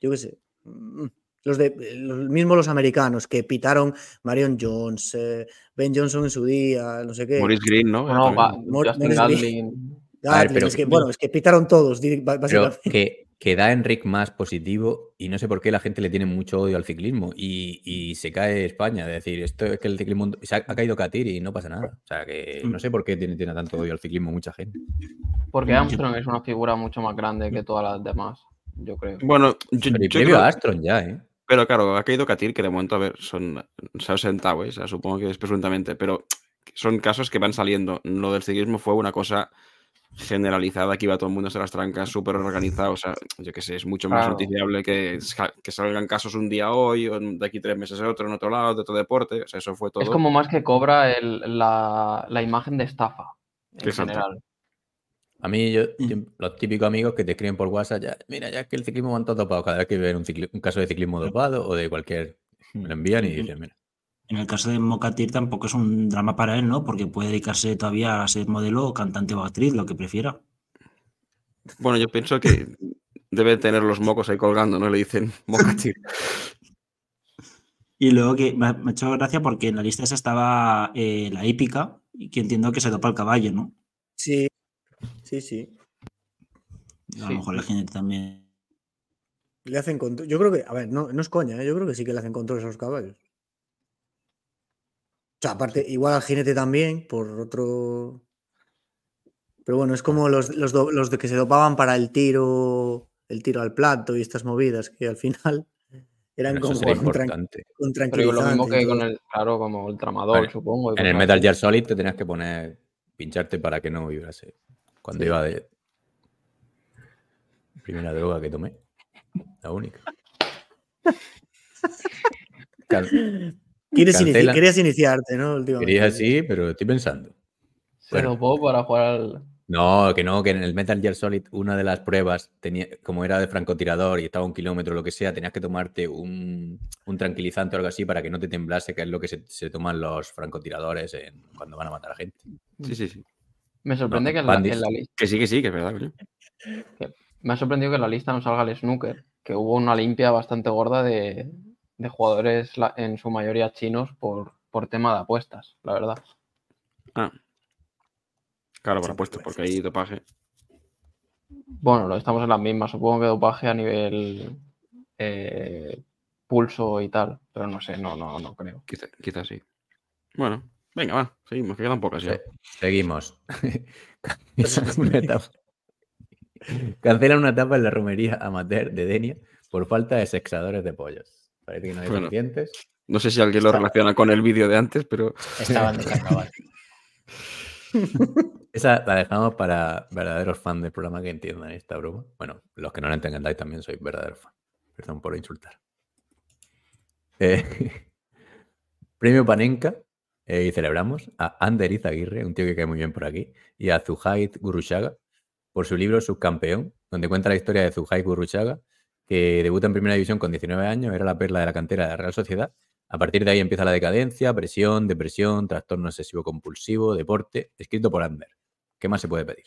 yo qué sé. mm, Los de los, mismos los americanos que pitaron Marion Jones, eh, Ben Johnson en su día, no sé qué. Maurice Green, ¿no? Ga- Mor- Justin. Gatlin. Ver, pero- es que, bueno, es que pitaron todos, Pero básicamente. que, que da Enric más positivo y no sé por qué la gente le tiene mucho odio al ciclismo y, y se cae España. Es decir, esto es que el ciclismo se ha, ha caído Katir y no pasa nada. O sea, que no sé por qué tiene, tiene tanto odio al ciclismo mucha gente. Porque Armstrong es una figura mucho más grande que todas las demás, yo creo. Bueno, yo, Pero yo previo creo- a Astron ya, ¿eh? Pero claro, ha caído Katir, que de momento, a ver, son. Se ha sentado, ¿eh? O sea, supongo que es presuntamente, pero son casos que van saliendo. Lo del ciclismo fue una cosa generalizada, que iba todo el mundo a las trancas, súper organizado. O sea, yo qué sé, es mucho más Claro. noticiable que, que salgan casos un día hoy, o de aquí tres meses otro, en otro lado, de otro deporte. O sea, eso fue todo. Es como más que cobra el- la, la imagen de estafa, en Exacto. general. A mí, yo, Mm. tiem- los típicos amigos que te escriben por WhatsApp, ya, mira, ya es que el ciclismo van todos dopados. Cada vez que ven un, caso de ciclismo dopado o de cualquier. Me lo envían y dicen, mira. En el caso de Mokatir tampoco es un drama para él, ¿no? Porque puede dedicarse todavía a ser modelo, cantante o actriz, lo que prefiera. Bueno, yo pienso que debe tener los mocos ahí colgando, ¿no? Le dicen Mokatir. Y luego que me ha, me ha hecho gracia porque en la lista esa estaba eh, la hípica, y que entiendo que se dopa el caballo, ¿no? Sí, sí, sí. A lo Sí. mejor el jinete también. Le hacen control. Yo creo que, a ver, no, no es coña, ¿eh? yo creo que sí que le hacen controles a los caballos. O sea, aparte, igual al jinete también, por otro. Pero bueno, es como los, los, do- los de que se dopaban para el tiro, el tiro al plato y estas movidas, que al final eran como con, tran- importante. con Pero lo mismo que con el, claro, como el tramador, Vale. supongo. En el Metal. Gear Solid te tenías que poner, pincharte para que no vibrase. Cuando Sí. iba de. Primera droga que tomé. La única. Can- Quieres inici- querías iniciarte, ¿no? Quería así, pero estoy pensando. Bueno. dopó para jugar al. No, que no, que en el Metal Gear Solid una de las pruebas, tenía, como era de francotirador y estaba un kilómetro o lo que sea, tenías que tomarte un, un tranquilizante o algo así para que no te temblase, que es lo que se, se toman los francotiradores en- cuando van a matar a gente. Sí, sí, sí. Me sorprende No, que en la, en la lista. Que sí, que sí, que es verdad, coño. Me ha sorprendido que en la lista no salga el snooker, que hubo una limpia bastante gorda de, de jugadores, en su mayoría chinos, por, por tema de apuestas, la verdad. Ah. Claro, por Sí, apuesto, pues, porque hay dopaje. Bueno, lo estamos en las mismas. Supongo que dopaje a nivel eh, pulso y tal, pero no sé, no, no, no creo. Quizá- Quizás sí. Bueno, venga, va, seguimos, que quedan pocas ya. Se- seguimos. Cancelan una etapa. Cancelan una etapa en la romería amateur de Denia por falta de sexadores de pollos. Parece que no hay Bueno. suficientes. No sé si alguien lo relaciona con el vídeo de antes, pero Estaban de carnaval. Esa la dejamos para verdaderos fans del programa que entiendan esta broma. Bueno, los que no la entendáis también sois verdaderos fans. Perdón por insultar. Eh, Premio Panenka eh, y celebramos a Ander Izaguirre, un tío que cae muy bien por aquí, y a Zuhaid Gurushaga por su libro Subcampeón, donde cuenta la historia de Zuhaid Gurushaga, que debuta en primera división con 19 años, era la perla de la cantera de la Real Sociedad. A partir de ahí empieza la decadencia, presión, depresión, trastorno obsesivo compulsivo, deporte, escrito por Ander. ¿Qué más se puede pedir?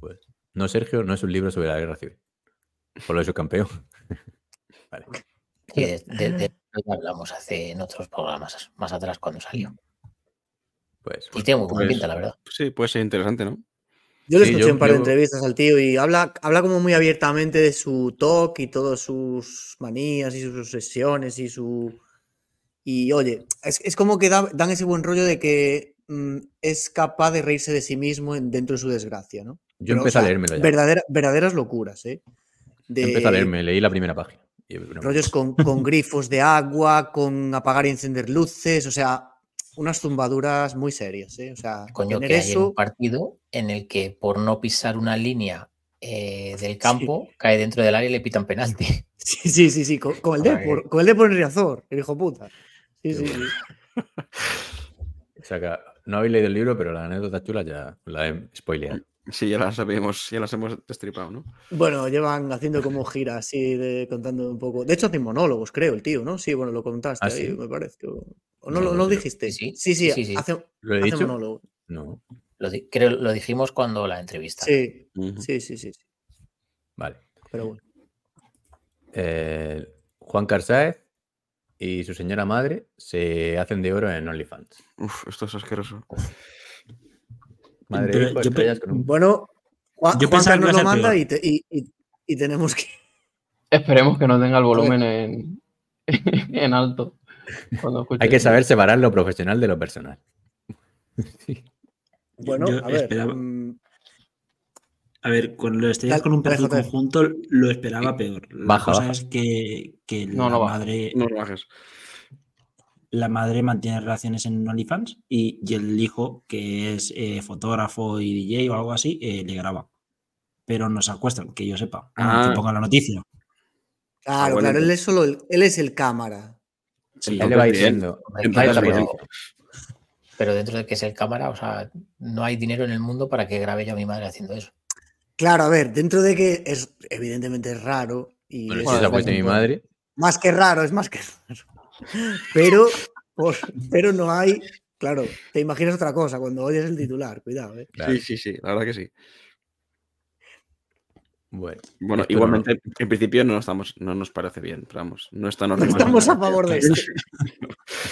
Pues, no, Sergio, no es un libro sobre la guerra civil. Por lo de subcampeón. vale. Sí, de, hablamos hace en otros programas más atrás cuando salió. Pues, Y tiene muy buena Pues- pinta, la verdad. sí, puede ser interesante, ¿no? Yo le Sí, escuché yo- un par de yo- entrevistas al tío y habla, habla como muy abiertamente de su talk y todas sus manías y sus obsesiones y su... Y oye, es, es como que da- dan ese buen rollo de que mm, es capaz de reírse de sí mismo en- dentro de su desgracia, ¿no? Yo Pero, o empecé a leérmelo ya. verdadera- verdaderas locuras, ¿eh? De Empecé a leerme, leí la primera página. Rollos con, con grifos de agua, con apagar y encender luces, o sea, unas zumbaduras muy serias, ¿eh? O sea, Coño, tener que hay eso... un partido en el que por no pisar una línea eh, del campo cae dentro del área y le pitan penalti. Sí, sí, sí, sí, con, con el. Depor, con el Depor en Riazor, el hijo puta. Sí, sí, sí. O sea que no habéis leído el libro, pero la anécdota chula ya la he spoileado. Sí, ya las sabemos, ya las hemos destripado, ¿no? Bueno, llevan haciendo como giras así, de, contando un poco. De hecho, hacen monólogos, creo, el tío, ¿no? Sí, bueno, lo contaste ¿Ah, ahí, me parece. ¿O No, no, lo- no dijiste? sí, sí, sí, sí, sí. hace, ¿Lo he hace dicho? monólogo. No. Lo, di- creo, lo dijimos cuando la entrevista. Sí, sí, sí, sí, Vale. pero bueno. Eh, Juan Carsáez y su señora madre se hacen de oro en OnlyFans. Uf, esto es asqueroso. Madre Pero hijo, yo pe- estrellas con un- Bueno, Juan, Yo Juan Carlos lo manda y, te- y- y- y tenemos que... Esperemos que no tenga el volumen en, en alto. Hay que saber separar lo profesional de lo personal. Bueno, yo a ver. esperaba- mm, A ver, cuando lo Dale, con un perfil conjunto, lo esperaba peor. La Baja, cosa baja. es que, que No, la, no madre, No lo bajes. La madre mantiene relaciones en OnlyFans y, y el hijo, que es eh, fotógrafo y DJ o algo así, eh, le graba. Pero no se acuestan, que yo sepa. Ah. que ponga la noticia. Claro, claro, él es solo el, él es el cámara. Sí, Él le va diciendo. Pero, pero dentro de que es el cámara, o sea, no hay dinero en el mundo para que grabe yo a mi madre haciendo eso. Claro, a ver, dentro de que es evidentemente es raro y Bueno, es- si se ha puesto mi madre, más que raro, es más que raro. Pero, por- pero no hay, claro, te imaginas otra cosa cuando oyes el titular, cuidado, ¿eh? claro. Sí, sí, sí, la verdad que sí. Bueno, igualmente, en principio no, estamos, no nos parece bien, pero vamos, no está No normal. estamos a favor de esto.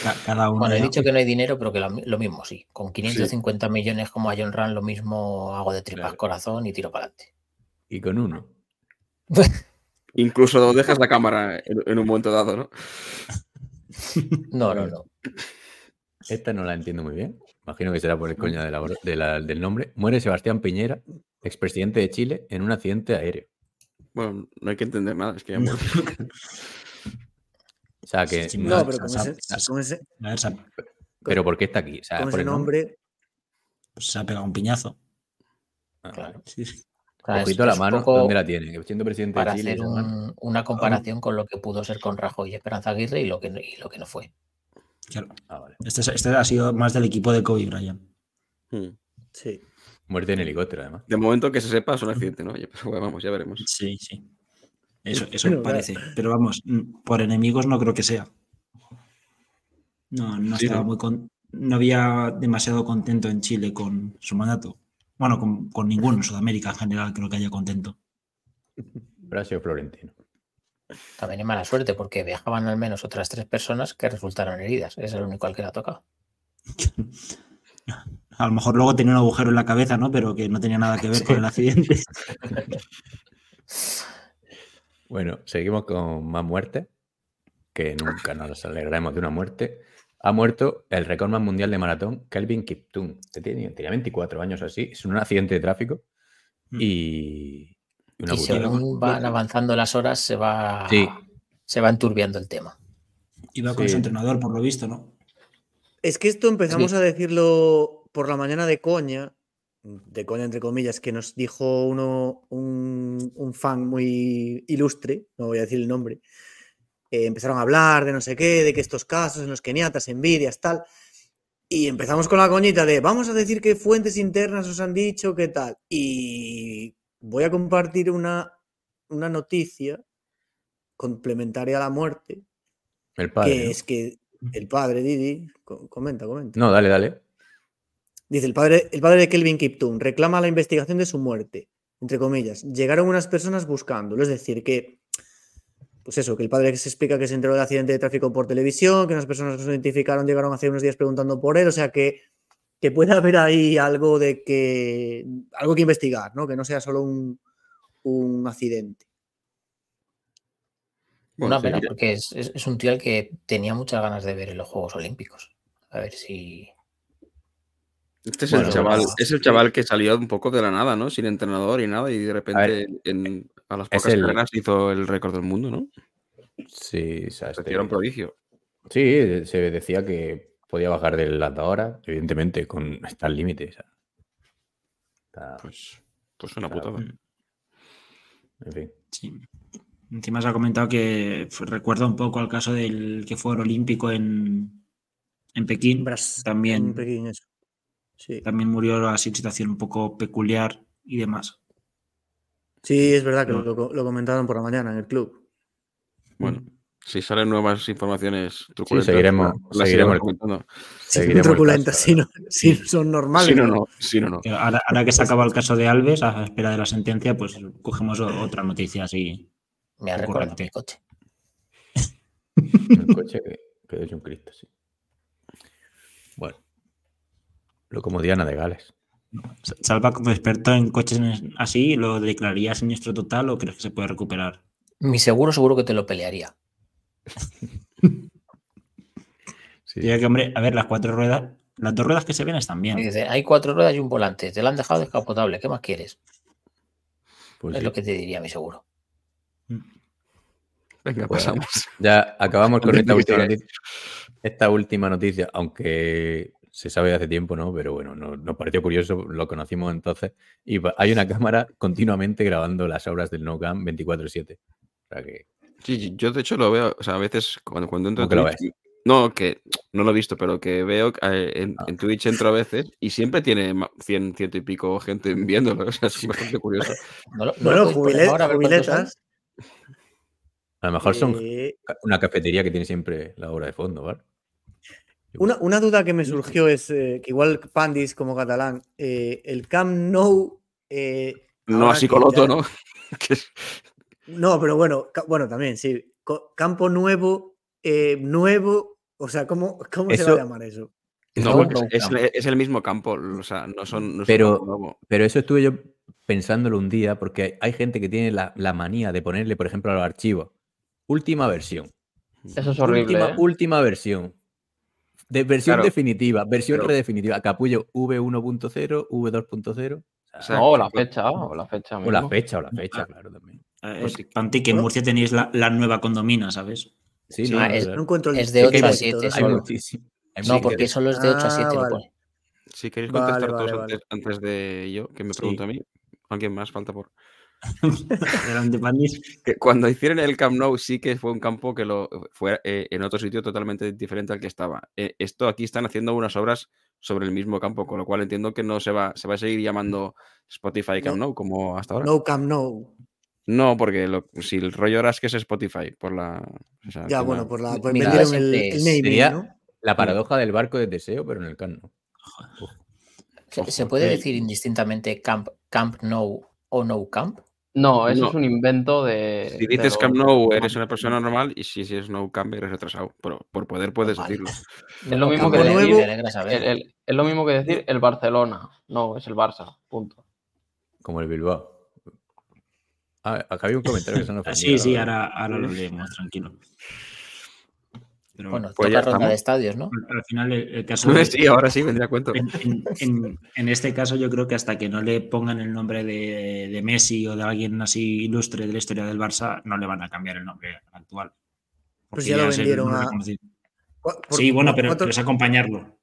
Ca- Cada uno. Bueno, he dicho que no hay dinero, pero que lo, lo mismo sí. Con 550 millones como a John Rand, lo mismo hago de tripas Claro. corazón y tiro para adelante. y con uno. Incluso dejas la cámara en, en un momento dado, ¿no? No, no, no. Esta no la entiendo muy bien. Imagino que será por el coño de la de la- del nombre. Muere Sebastián Piñera, expresidente de Chile, en un accidente aéreo. Bueno, no hay que entender nada, es que ya muerto. O sea que. Sí, no- pero con ese, sa- con ese, A ver, se ha, pero ¿por qué está aquí? O sea, con por ese el nombre. nombre, pues se ha pegado un piñazo. Ah, Claro. Sí, sí. Sea, Ojito la mano, ¿dónde la tiene? Que siendo presidente para de Chile. hacer un- una comparación con lo que pudo ser con Rajoy y Esperanza Aguirre y lo que, no- y lo que no fue. Claro. Ah, vale. Este, es- este ha sido más del equipo de Kobe Bryant. Hmm. sí. Muerte en helicóptero, además. De momento que se sepa es un accidente, ¿no? Pero bueno, vamos, ya veremos. Sí, sí. Eso, eso parece. Pero vamos, mm, por enemigos no creo que sea. No, no Sí, estaba ¿no? muy con- no había demasiado contento en Chile con su mandato. Bueno, con, con ninguno en Sudamérica en general creo que haya contento. Brasil Florentino. También es mala suerte porque viajaban al menos otras tres personas que resultaron heridas. Es el único al que le ha tocado. A lo mejor luego tenía un agujero en la cabeza, ¿no? Pero que no tenía nada que ver con el accidente. Bueno, seguimos con más muertes, que nunca nos alegraremos de una muerte. Ha muerto el recordman mundial de maratón, Kelvin Kiptum. que Tenía, tenía 24 años así. Es un accidente de tráfico Mm. y, y una y según van avanzando las horas, se va, Sí. se va enturbiando el tema. Iba con Sí. su entrenador, por lo visto, ¿no? Es que esto empezamos a decirlo por la mañana de coña, de coña entre comillas, que nos dijo uno, un, un fan muy ilustre, no voy a decir el nombre, eh, empezaron a hablar de no sé qué, de que estos casos en los keniatas, envidias, tal, y empezamos con la coñita de vamos a decir que fuentes internas os han dicho qué tal, y voy a compartir una, una noticia complementaria a la muerte, El padre. que ¿no? es que el padre, Didi, co- comenta, comenta. No, dale, dale. Dice, el padre, el padre de Kelvin Kiptum reclama la investigación de su muerte. Entre comillas, llegaron unas personas buscándolo. Es decir, que, pues eso, que el padre se explica que se enteró del accidente de tráfico por televisión, que unas personas que se identificaron llegaron hace unos días preguntando por él. O sea que que pueda haber ahí algo de que. algo que investigar, ¿no? Que no sea solo un, un accidente. Una pena, porque es, es- es un tío al que tenía muchas ganas de ver en los Juegos Olímpicos. A ver si. Este es Bueno, el chaval, es el chaval que salió un poco de la nada, ¿no? Sin entrenador y nada, y de repente en- a las es pocas el- carreras hizo el récord del mundo, ¿no? Sí, o sea, este- Era un prodigio. Sí, se decía que podía bajar de las dos horas, evidentemente, con está al límite. o sea, está- Pues, pues una está- putada. En fin. Sí. Encima se ha comentado que recuerda un poco al caso del que fue olímpico en, en Pekín. Bras- También, en Pekín, eso. Sí. también murió así en situación un poco peculiar y demás. Sí, es verdad que No. lo, lo comentaron por la mañana en el club. Bueno, si salen nuevas informaciones truculentas, seguiremos- las iremos seguiremos- comentando. Si Seguiremos el truculentas, si, no, si son normales. Si no, no. Si no, no. Pero ahora, ahora que se acaba el caso de Alves, a espera de la sentencia, pues cogemos otra noticia así. Me ha recordado mi coche. El coche que, que es un Cristo, sí. Bueno. Lo como Diana de Gales. Salva, como experto en coches así, ¿lo declararía siniestro total o crees que se puede recuperar? Mi seguro seguro que te lo pelearía. Sí. Diría que, hombre, a ver, las cuatro ruedas, las dos ruedas que se ven están bien. dice, hay cuatro ruedas y un volante. Te lo han dejado descapotable. ¿Qué más quieres? Pues es sí. lo que te diría mi seguro. Venga, Pues, pasamos. Ya acabamos con esta última, Investigué. noticia, esta última noticia, aunque se sabe de hace tiempo, ¿no? Pero bueno, no- nos pareció curioso, lo conocimos entonces. Y hay una cámara continuamente grabando las obras del No Cam 24-7. O sea que, Sí, yo de hecho lo veo, o sea, a veces cuando, cuando entro en ¿Cómo que lo Twitch, no, que no lo he visto, pero que veo eh, en, Ah. en Twitch entro a veces y siempre tiene ma- 100, ciento y pico gente viéndolo, o sea, es bastante curioso. No lo- no Bueno, a jubiletas. a lo mejor son eh, una cafetería que tiene siempre la obra de fondo, ¿vale? Una, una duda que me surgió es eh, que igual Pandis como catalán, eh, el Camp Nou. eh, No así otro, ya- ¿no? No, pero bueno, bueno, también, sí. Campo nuevo, eh, nuevo. O sea, ¿cómo, cómo se va a llamar eso? no, porque es, no. es- es el mismo campo, o sea, no son. No Pero- campo nuevo. Pero eso estuve yo pensándolo un día, porque hay gente que tiene la, la manía de ponerle, por ejemplo, a los archivos, última versión. Eso es horrible. última, ¿eh? última versión. De versión Claro, definitiva, versión pero- redefinitiva. Capullo V1.0, V2.0. O sea, No, la que- fecha, o la fecha. O la mismo. fecha, o la fecha, claro, también. Eh, Pues es- sí. Panti, que en Murcia tenéis la, la nueva condomina, ¿sabes? Sí, Sí, no, ah, es- claro. No encuentro el Es de Es que 8 a hay 7 ¿no? Hay solo. muchísimo. hay No, porque solo es de 8 a Ah, 7. lo vale. Si queréis contestar vale, todos vale. antes, antes de yo, que me Sí. pregunta a mí, alguien más falta por. Que cuando hicieron el Camp Nou sí que fue un campo que lo fue eh, en otro sitio totalmente diferente al que estaba. Eh, esto aquí están haciendo unas obras sobre el mismo campo, con lo cual entiendo que no se va, se va a seguir llamando Spotify Camp No. Nou como hasta ahora. No Camp Nou. No, porque lo- si el rollo ahora es que es Spotify, por la. o sea, Ya, bueno, la- por la. Pues Mira, el, siempre el es- naming, Sería- ¿no? La paradoja del barco de deseo, pero en el cano. ¿Se, se Ojo, puede eh. decir indistintamente camp, camp no o no camp? No, eso No. es un invento de. Si dices Camp Nou, eres una persona normal y si, si es No Camp, eres retrasado. Pero por poder puedes Vale. decirlo. Es lo mismo que decir. el- el- es lo mismo que decir el Barcelona. No, es el Barça. Punto. Como el Bilbao. Ah, acá había un comentario que se nos Ah, Sí, sí, ahora, ahora lo leemos, tranquilo. Pero Bueno, Pues ya toca ronda estamos. de estadios, ¿no? al final el, el caso de- Sí, ahora sí, vendría a cuento. en, en- en- en este caso yo creo que hasta que no le pongan el nombre de, de Messi o de alguien así ilustre de la historia del Barça, no le van a cambiar el nombre actual. Pues ya lo vendieron a- Sí, bueno, pero, ¿cuánto- pero es acompañarlo.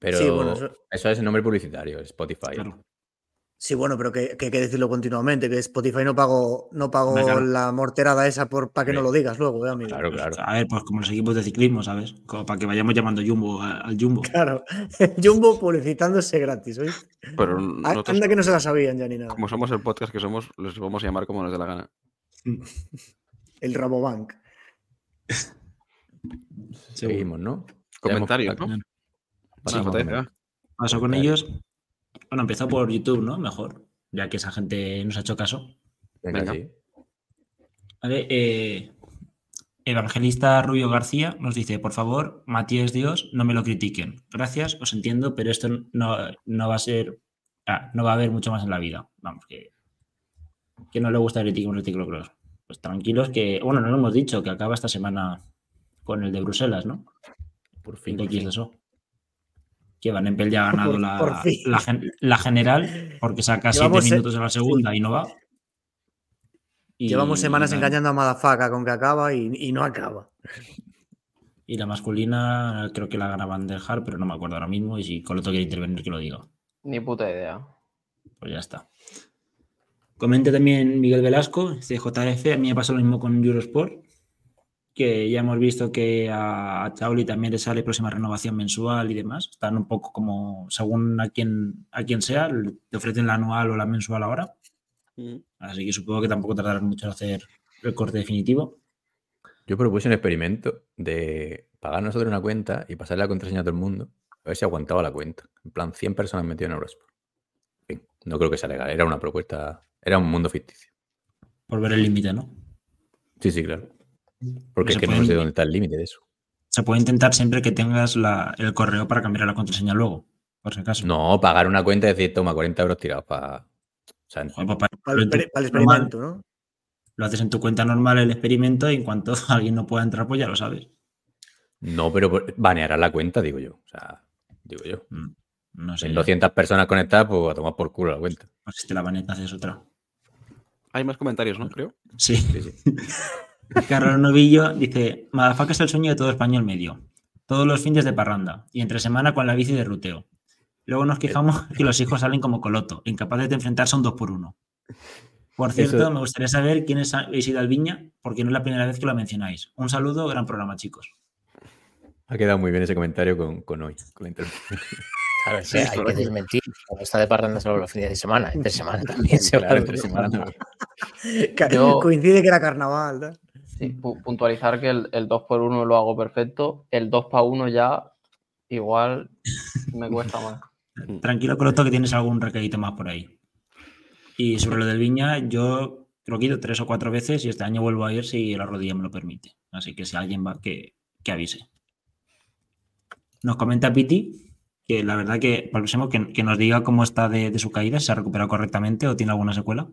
Pero Sí, bueno, eso- eso... es el nombre publicitario, Spotify. Claro. Sí, bueno, pero que, que hay que decirlo continuamente, que Spotify no pagó, no pagó claro. la morterada esa por para que no lo digas luego, ¿eh, amigo? Claro, Pues, claro. A ver, pues como los equipos de ciclismo, ¿sabes? Como para que vayamos llamando Jumbo al Jumbo. Claro. Jumbo publicitándose gratis, ¿oíste? Pero A- nosotros, Anda que no se la sabían ya ni nada. como somos el podcast que somos, los vamos a llamar como nos dé la gana. El Rabobank. Seguimos, ¿no? Comentarios, ¿no? Pasamos Sí. Paso con ellos. Bueno, empezó por YouTube, ¿no? Mejor, ya que esa gente nos ha hecho caso. Venga, Venga. sí. Vale, eh, Evangelista Rubio García nos dice, por favor, Matías Dios, no me lo critiquen. Gracias, os entiendo, pero esto no, no va a ser, ah, no va a haber mucho más en la vida. Vamos, que, que no le gusta criticar un ciclocross. Pues tranquilos que, bueno, no lo hemos dicho, que acaba esta semana con el de Bruselas, ¿no? Por fin. ¿De por quién fin. es eso? Que Van Empel ya ha ganado Por- la, por la, gen- la general porque saca siete Llevamos, eh, minutos en la segunda y no va. Y- Llevamos semanas la- engañando a Madafaka con que acaba y, y no acaba. Y la masculina creo que la gana Van der Haar, pero no me acuerdo ahora mismo. Y si Coloto quiere intervenir, que lo diga. Ni puta idea. Pues ya está. Comenta también Miguel Velasco, dice JF, a mí me pasó lo mismo con Eurosport, que ya hemos visto que a, a Chauli también le sale próxima renovación mensual y demás. Están un poco como, según a quien, a quien sea, te ofrecen la anual o la mensual ahora. Así que supongo que tampoco tardarán mucho en hacer el corte definitivo. Yo propuse un experimento de pagar nosotros una cuenta y pasarle la contraseña a todo el mundo. A ver si aguantaba la cuenta. En plan, 100 personas metidas en Eurosport. En fin, no creo que sea legal. Era una propuesta. Era un mundo ficticio. Por ver el límite, ¿no? Sí, sí, claro. Porque Se es que no sé dónde está el límite de eso. Se puede intentar siempre que tengas la- el correo para cambiar la contraseña luego, por si acaso. No, pagar una cuenta y decir, toma, 40 euros tirados para. O sea, Joder, pues para- Para el, para el normal, experimento, ¿no? Lo haces en tu cuenta normal el experimento y en cuanto alguien no pueda entrar, pues ya lo sabes. no, pero por- baneará la cuenta, digo yo. O sea, digo yo. Mm, No sé. En 200 personas conectadas, pues a tomar por culo la cuenta. Pues si te la baneta haces otra. Hay más comentarios, ¿no? Creo. Sí. Sí, sí. Carlos Novillo dice: Madafaka es el sueño de todo español medio. Todos los fines de parranda y entre semana con la bici de ruteo. Luego nos quejamos que los hijos salen como coloto, incapaces de enfrentarse a un 2 por 1 Por cierto, Eso- me gustaría saber quiénes habéis ido al Viña, porque no es la primera vez que lo mencionáis. Un saludo, gran programa, chicos. Ha quedado muy bien ese comentario con, con hoy. Con la intervención. Claro, que hay que desmentir. Está de parranda solo los fines de semana, entre semana también se Claro, entre semana no. Coincide que era carnaval. ¿no? Sí, pu- puntualizar que el, el 2x1 lo hago perfecto. El 2x1 ya igual me cuesta más. Tranquilo, Coloto, que tienes algún recadito más por ahí. Y sobre lo del Viña, yo creo que he ido tres o cuatro veces y este año vuelvo a ir si la rodilla me lo permite. Así que si alguien va, que, que avise. Nos comenta Piti que la verdad que que, que nos diga cómo está de, de su caída, si se ha recuperado correctamente o tiene alguna secuela.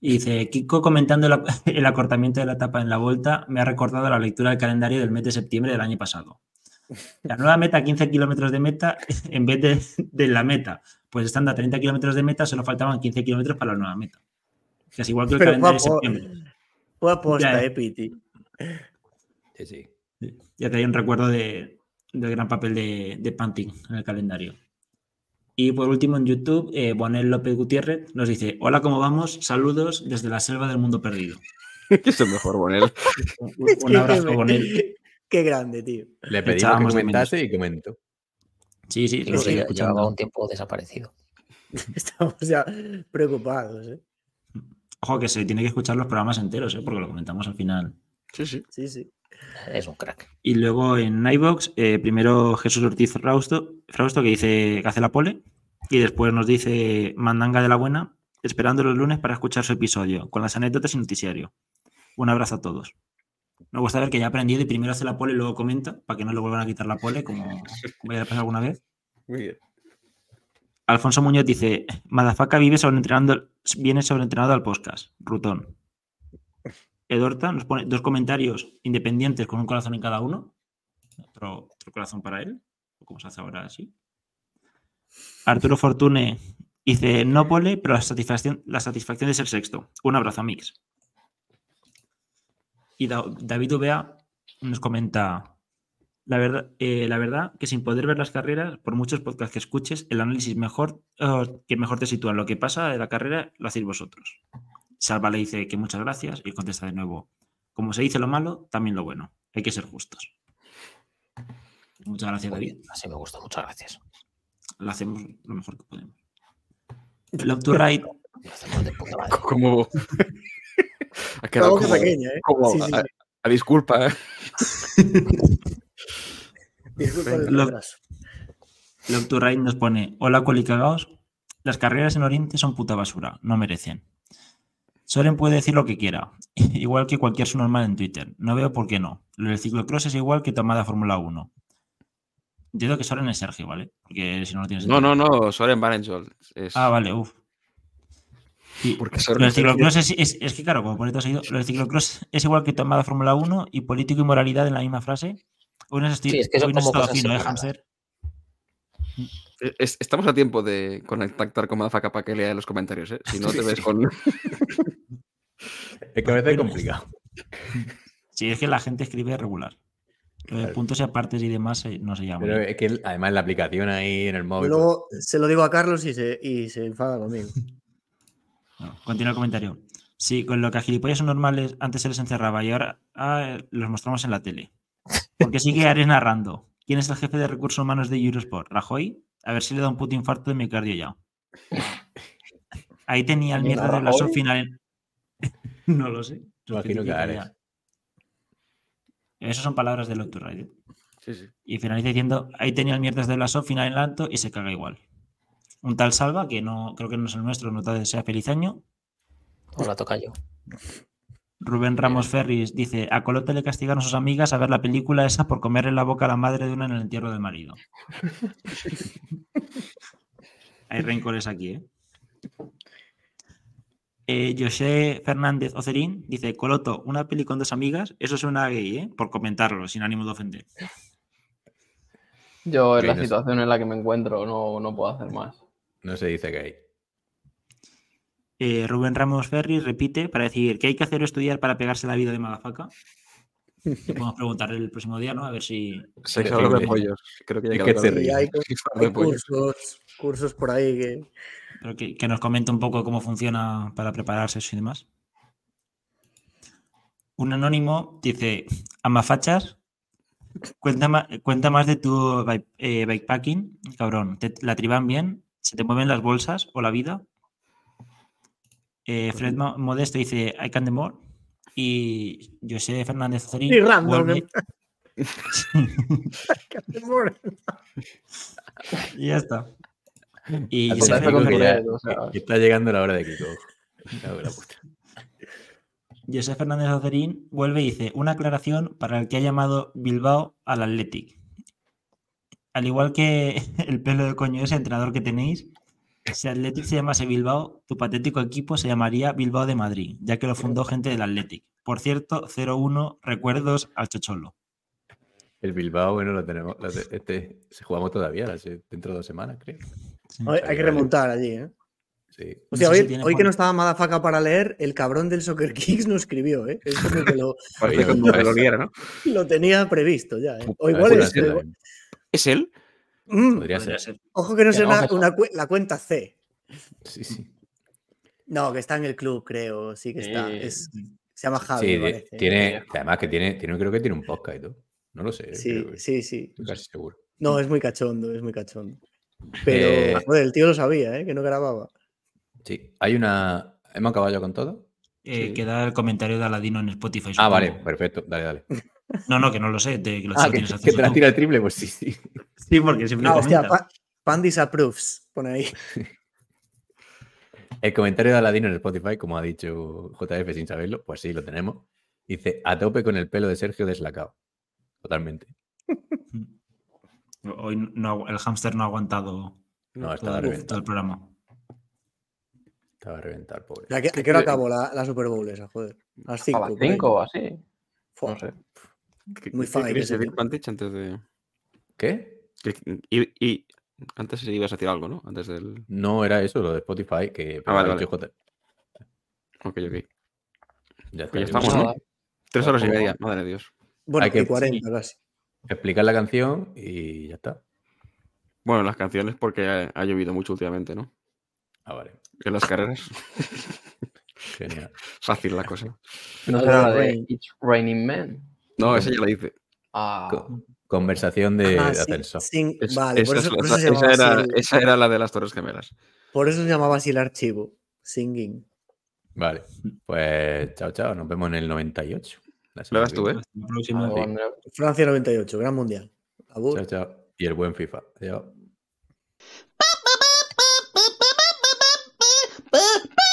Y dice, Kiko comentando el, ac- el acortamiento de la etapa en la vuelta me ha recordado la lectura del calendario del mes de septiembre del año pasado. La nueva meta, 15 kilómetros de meta en vez de, de la meta. Pues estando a 30 kilómetros de meta, solo faltaban 15 kilómetros para la nueva meta. Que es igual que el Pero calendario de fue po- septiembre. Fue aposta, Ya, eh, Piti. Sí, sí. Ya te hay un recuerdo de, del gran papel de, de Panting en el calendario. Y por último, en YouTube, eh, Bonel López Gutiérrez nos dice: Hola, ¿cómo vamos? Saludos desde la selva del mundo perdido. es el mejor, Bonel. Un, un abrazo, Bonel. Qué grande, tío. Le pedimos Echábamos que comentase y comentó. Sí, sí, Sí, lo sí, llevaba un tiempo desaparecido. Estamos ya preocupados, ¿eh? Ojo, que se tiene que escuchar los programas enteros, ¿eh? porque lo comentamos al final. Sí, sí. Sí, sí. Es un crack. Y luego en iVox, eh, primero Jesús Ortiz Frausto, Frausto, que dice que hace la pole, y después nos dice Mandanga de la Buena, esperando los lunes para escuchar su episodio, con las anécdotas y noticiario. Un abrazo a todos. Me gusta ver que ya ha aprendido y primero hace la pole y luego comenta, para que no le vuelvan a quitar la pole, como, como ya ha pasado alguna vez. Muy bien. Alfonso Muñoz dice, Madafaka vive sobreentrenando, viene sobreentrenado al podcast. Rutón. Edorta nos pone dos comentarios independientes con un corazón en cada uno. Otro, corazón para él. Como se hace ahora así. Arturo Fortune dice, no pole, pero la satisfacción, la satisfacción de ser sexto. Un abrazo, Mix. Y Da- David Uvea nos comenta, la verdad, eh, la verdad que sin poder ver las carreras, por muchos podcasts que escuches, el análisis mejor eh, que mejor te sitúa en lo que pasa de la carrera lo hacéis vosotros. Salva le dice que muchas gracias y contesta de nuevo, como se dice lo malo, también lo bueno. Hay que ser justos. Muchas gracias, David. así me gusta, muchas gracias. Lo hacemos lo mejor que podemos. Love to Ride. Como. ha quedado boca como. pequeña, ¿eh? como Sí, sí, a, disculpa, ¿eh? Disculpa. Love to Ride nos pone, hola colicagaos, las carreras en Oriente son puta basura, no merecen. Soren puede decir lo que quiera, igual que cualquier subnormal en Twitter. No veo por qué no. Lo del ciclocross es igual que tomada Fórmula 1. Entiendo que Soren es Sergio, ¿vale? Porque si no lo tienes. No, no, no, Soren Barenschol. Es... Ah, vale, uff. Sí, Porque lo del ciclocross es, es- es que, claro, como por esto seguido, lo del ciclocross es igual que tomada Fórmula 1 y político y moralidad en la misma frase. Hoy no Sí, es que hoy no estado fino, ¿eh. Hamster? Es- estamos a tiempo de contactar con Madafaka para que lea los comentarios, ¿eh? Si no te ves con. Es que a veces es complicado. Sí, es que la gente escribe regular. Lo de Claro. puntos y apartes y demás eh, no se llama. Pero es que además la aplicación ahí en el móvil. luego se lo digo a Carlos y se, y se enfada conmigo. Bueno, continúa el comentario. Sí, con lo que a gilipollas son normales antes se les encerraba y ahora ah, los mostramos en la tele. ¿Por qué sigue Ares narrando? ¿Quién es el jefe de recursos humanos de Eurosport? ¿Rajoy? A ver si le da un puto infarto de miocardio ya. Ahí tenía el mierda de Blasov final. no lo sé. Imagino que Ares. Esas son palabras de Love to Ride. ¿eh? Sí, sí. Y finaliza diciendo, ahí tenía el mierdas de Blasov final en alto y se caga igual. Un tal Salva, que no creo que no es el nuestro, no te desea feliz año. Hola, toca yo. Rubén Ramos Ferris dice, a Colote le castigaron a sus amigas a ver la película esa por comerle la boca a la madre de una en el entierro del marido. Hay rencores aquí, ¿eh? Eh, José Fernández Ocerín dice, Coloto, una peli con dos amigas, eso suena gay, ¿eh? Por comentarlo, sin ánimo de ofender. Yo en la situación en la que me encuentro no, no puedo hacer más. No se dice que hay. Eh, Rubén Ramos Ferris repite para decir, ¿qué hay que hacer o estudiar para pegarse la vida de Madafaka? Le podemos preguntar el próximo día, ¿no? A ver si... Sexo de Terrible. pollos. Creo que ya que terrible. Y hay, de pollos. cursos, cursos por ahí que. Pero que, que nos comente un poco cómo funciona para prepararse eso y demás. Un anónimo dice, Amafachas, cuenta, cuenta más de tu bike- eh, bikepacking, cabrón. ¿Te, ¿La triban bien? ¿Se te mueven las bolsas o la vida? Eh, Fred Mo- Modesto dice, I can the more. Y José Fernández Zorín Y random. vuelve- y ya está. Y José Fernández- ya- o sea. que está llegando la hora de Kiko. José Fernández Ocerín vuelve y dice una aclaración para el que ha llamado Bilbao al Athletic. Al igual que el pelo de coño ese entrenador que tenéis, si Athletic se llamase Bilbao, tu patético equipo se llamaría Bilbao de Madrid, ya que lo fundó gente del Athletic. Por cierto, 0-1, recuerdos al Chocholo. El Bilbao, bueno, lo tenemos. lo de- este, se jugamos todavía, dentro de dos semanas, creo. Sí. Hay que remontar allí, ¿eh? Sí. O sea, No sé si hoy, que no estaba Madafaka para leer, el cabrón del Soccer Kicks no escribió, ¿eh? Es como que lo, Parece Oye, como que lo liera, ¿no? lo tenía previsto ya, ¿eh? O igual es. igual- ¿Es él? Mm, Podría Podría ser. ser. ojo que no sea no, una, la cuenta C. Sí, sí. No, que está en el club, creo. Sí que está. Sí. Es- se llama Javi, Sí, me tiene, además que tiene, tiene, creo que tiene un podcast y todo. No lo sé. Sí, creo que- sí, sí. Estoy casi seguro. No, es muy cachondo, es muy cachondo. Pero, Eh, joder, el tío lo sabía, ¿eh? Que no grababa. Sí. Hay una. ¿Hemos acabado ya con todo? Eh, Sí. Queda el comentario de Aladino en Spotify. Ah, vale, perfecto. Dale, dale. No, no, que no lo sé. de que lo, Ah, lo que, tienes que acceso te la tira el triple, pues sí, sí. Sí, porque siempre Ah, hostia, comenta. Pa- Pandis approves. Pone ahí. El comentario de Aladino en Spotify, como ha dicho JF sin saberlo, pues sí, lo tenemos. Dice, a tope con el pelo de Sergio deslacado. Totalmente. Hoy no, el hámster no ha aguantado No, todo, estaba el- reventado. todo el programa. Estaba a reventar, pobre. ¿A qué, a qué hora acabó la, la Super Bowl esa? Joder. A las 5. A las 5 o así. No sé. ¿Qué, Muy decir. Pantich, antes de. ¿Qué? y, y- antes ibas a decir algo, ¿no? Antes del. No era eso, lo de Spotify, que Ah, vale, J. Ok, ok. Ya está. Pues ya estamos. ¿no? Tres horas y media, madre de Dios. Bueno, Hay que- y 40 casi. Explicar la canción y ya está. Bueno, las canciones porque ha, ha llovido mucho últimamente, ¿no? Ah, vale. En las carreras. Genial. Fácil la cosa. No será la de Rain. It's Raining Men. No, esa ya la dice. Ah, Co- Conversación de, Ah, de sin- Es- vale, por esa, eso, la- se esa llamaba era, el- esa era la de las Torres Gemelas. por eso se llamaba así el archivo. Singing. Vale. Pues chao, chao. Nos vemos en el 98. La Lo tú. ¿eh? Próxima. Francia 98, Gran Mundial. Abur. Chao, chao. Y el buen FIFA. Ba,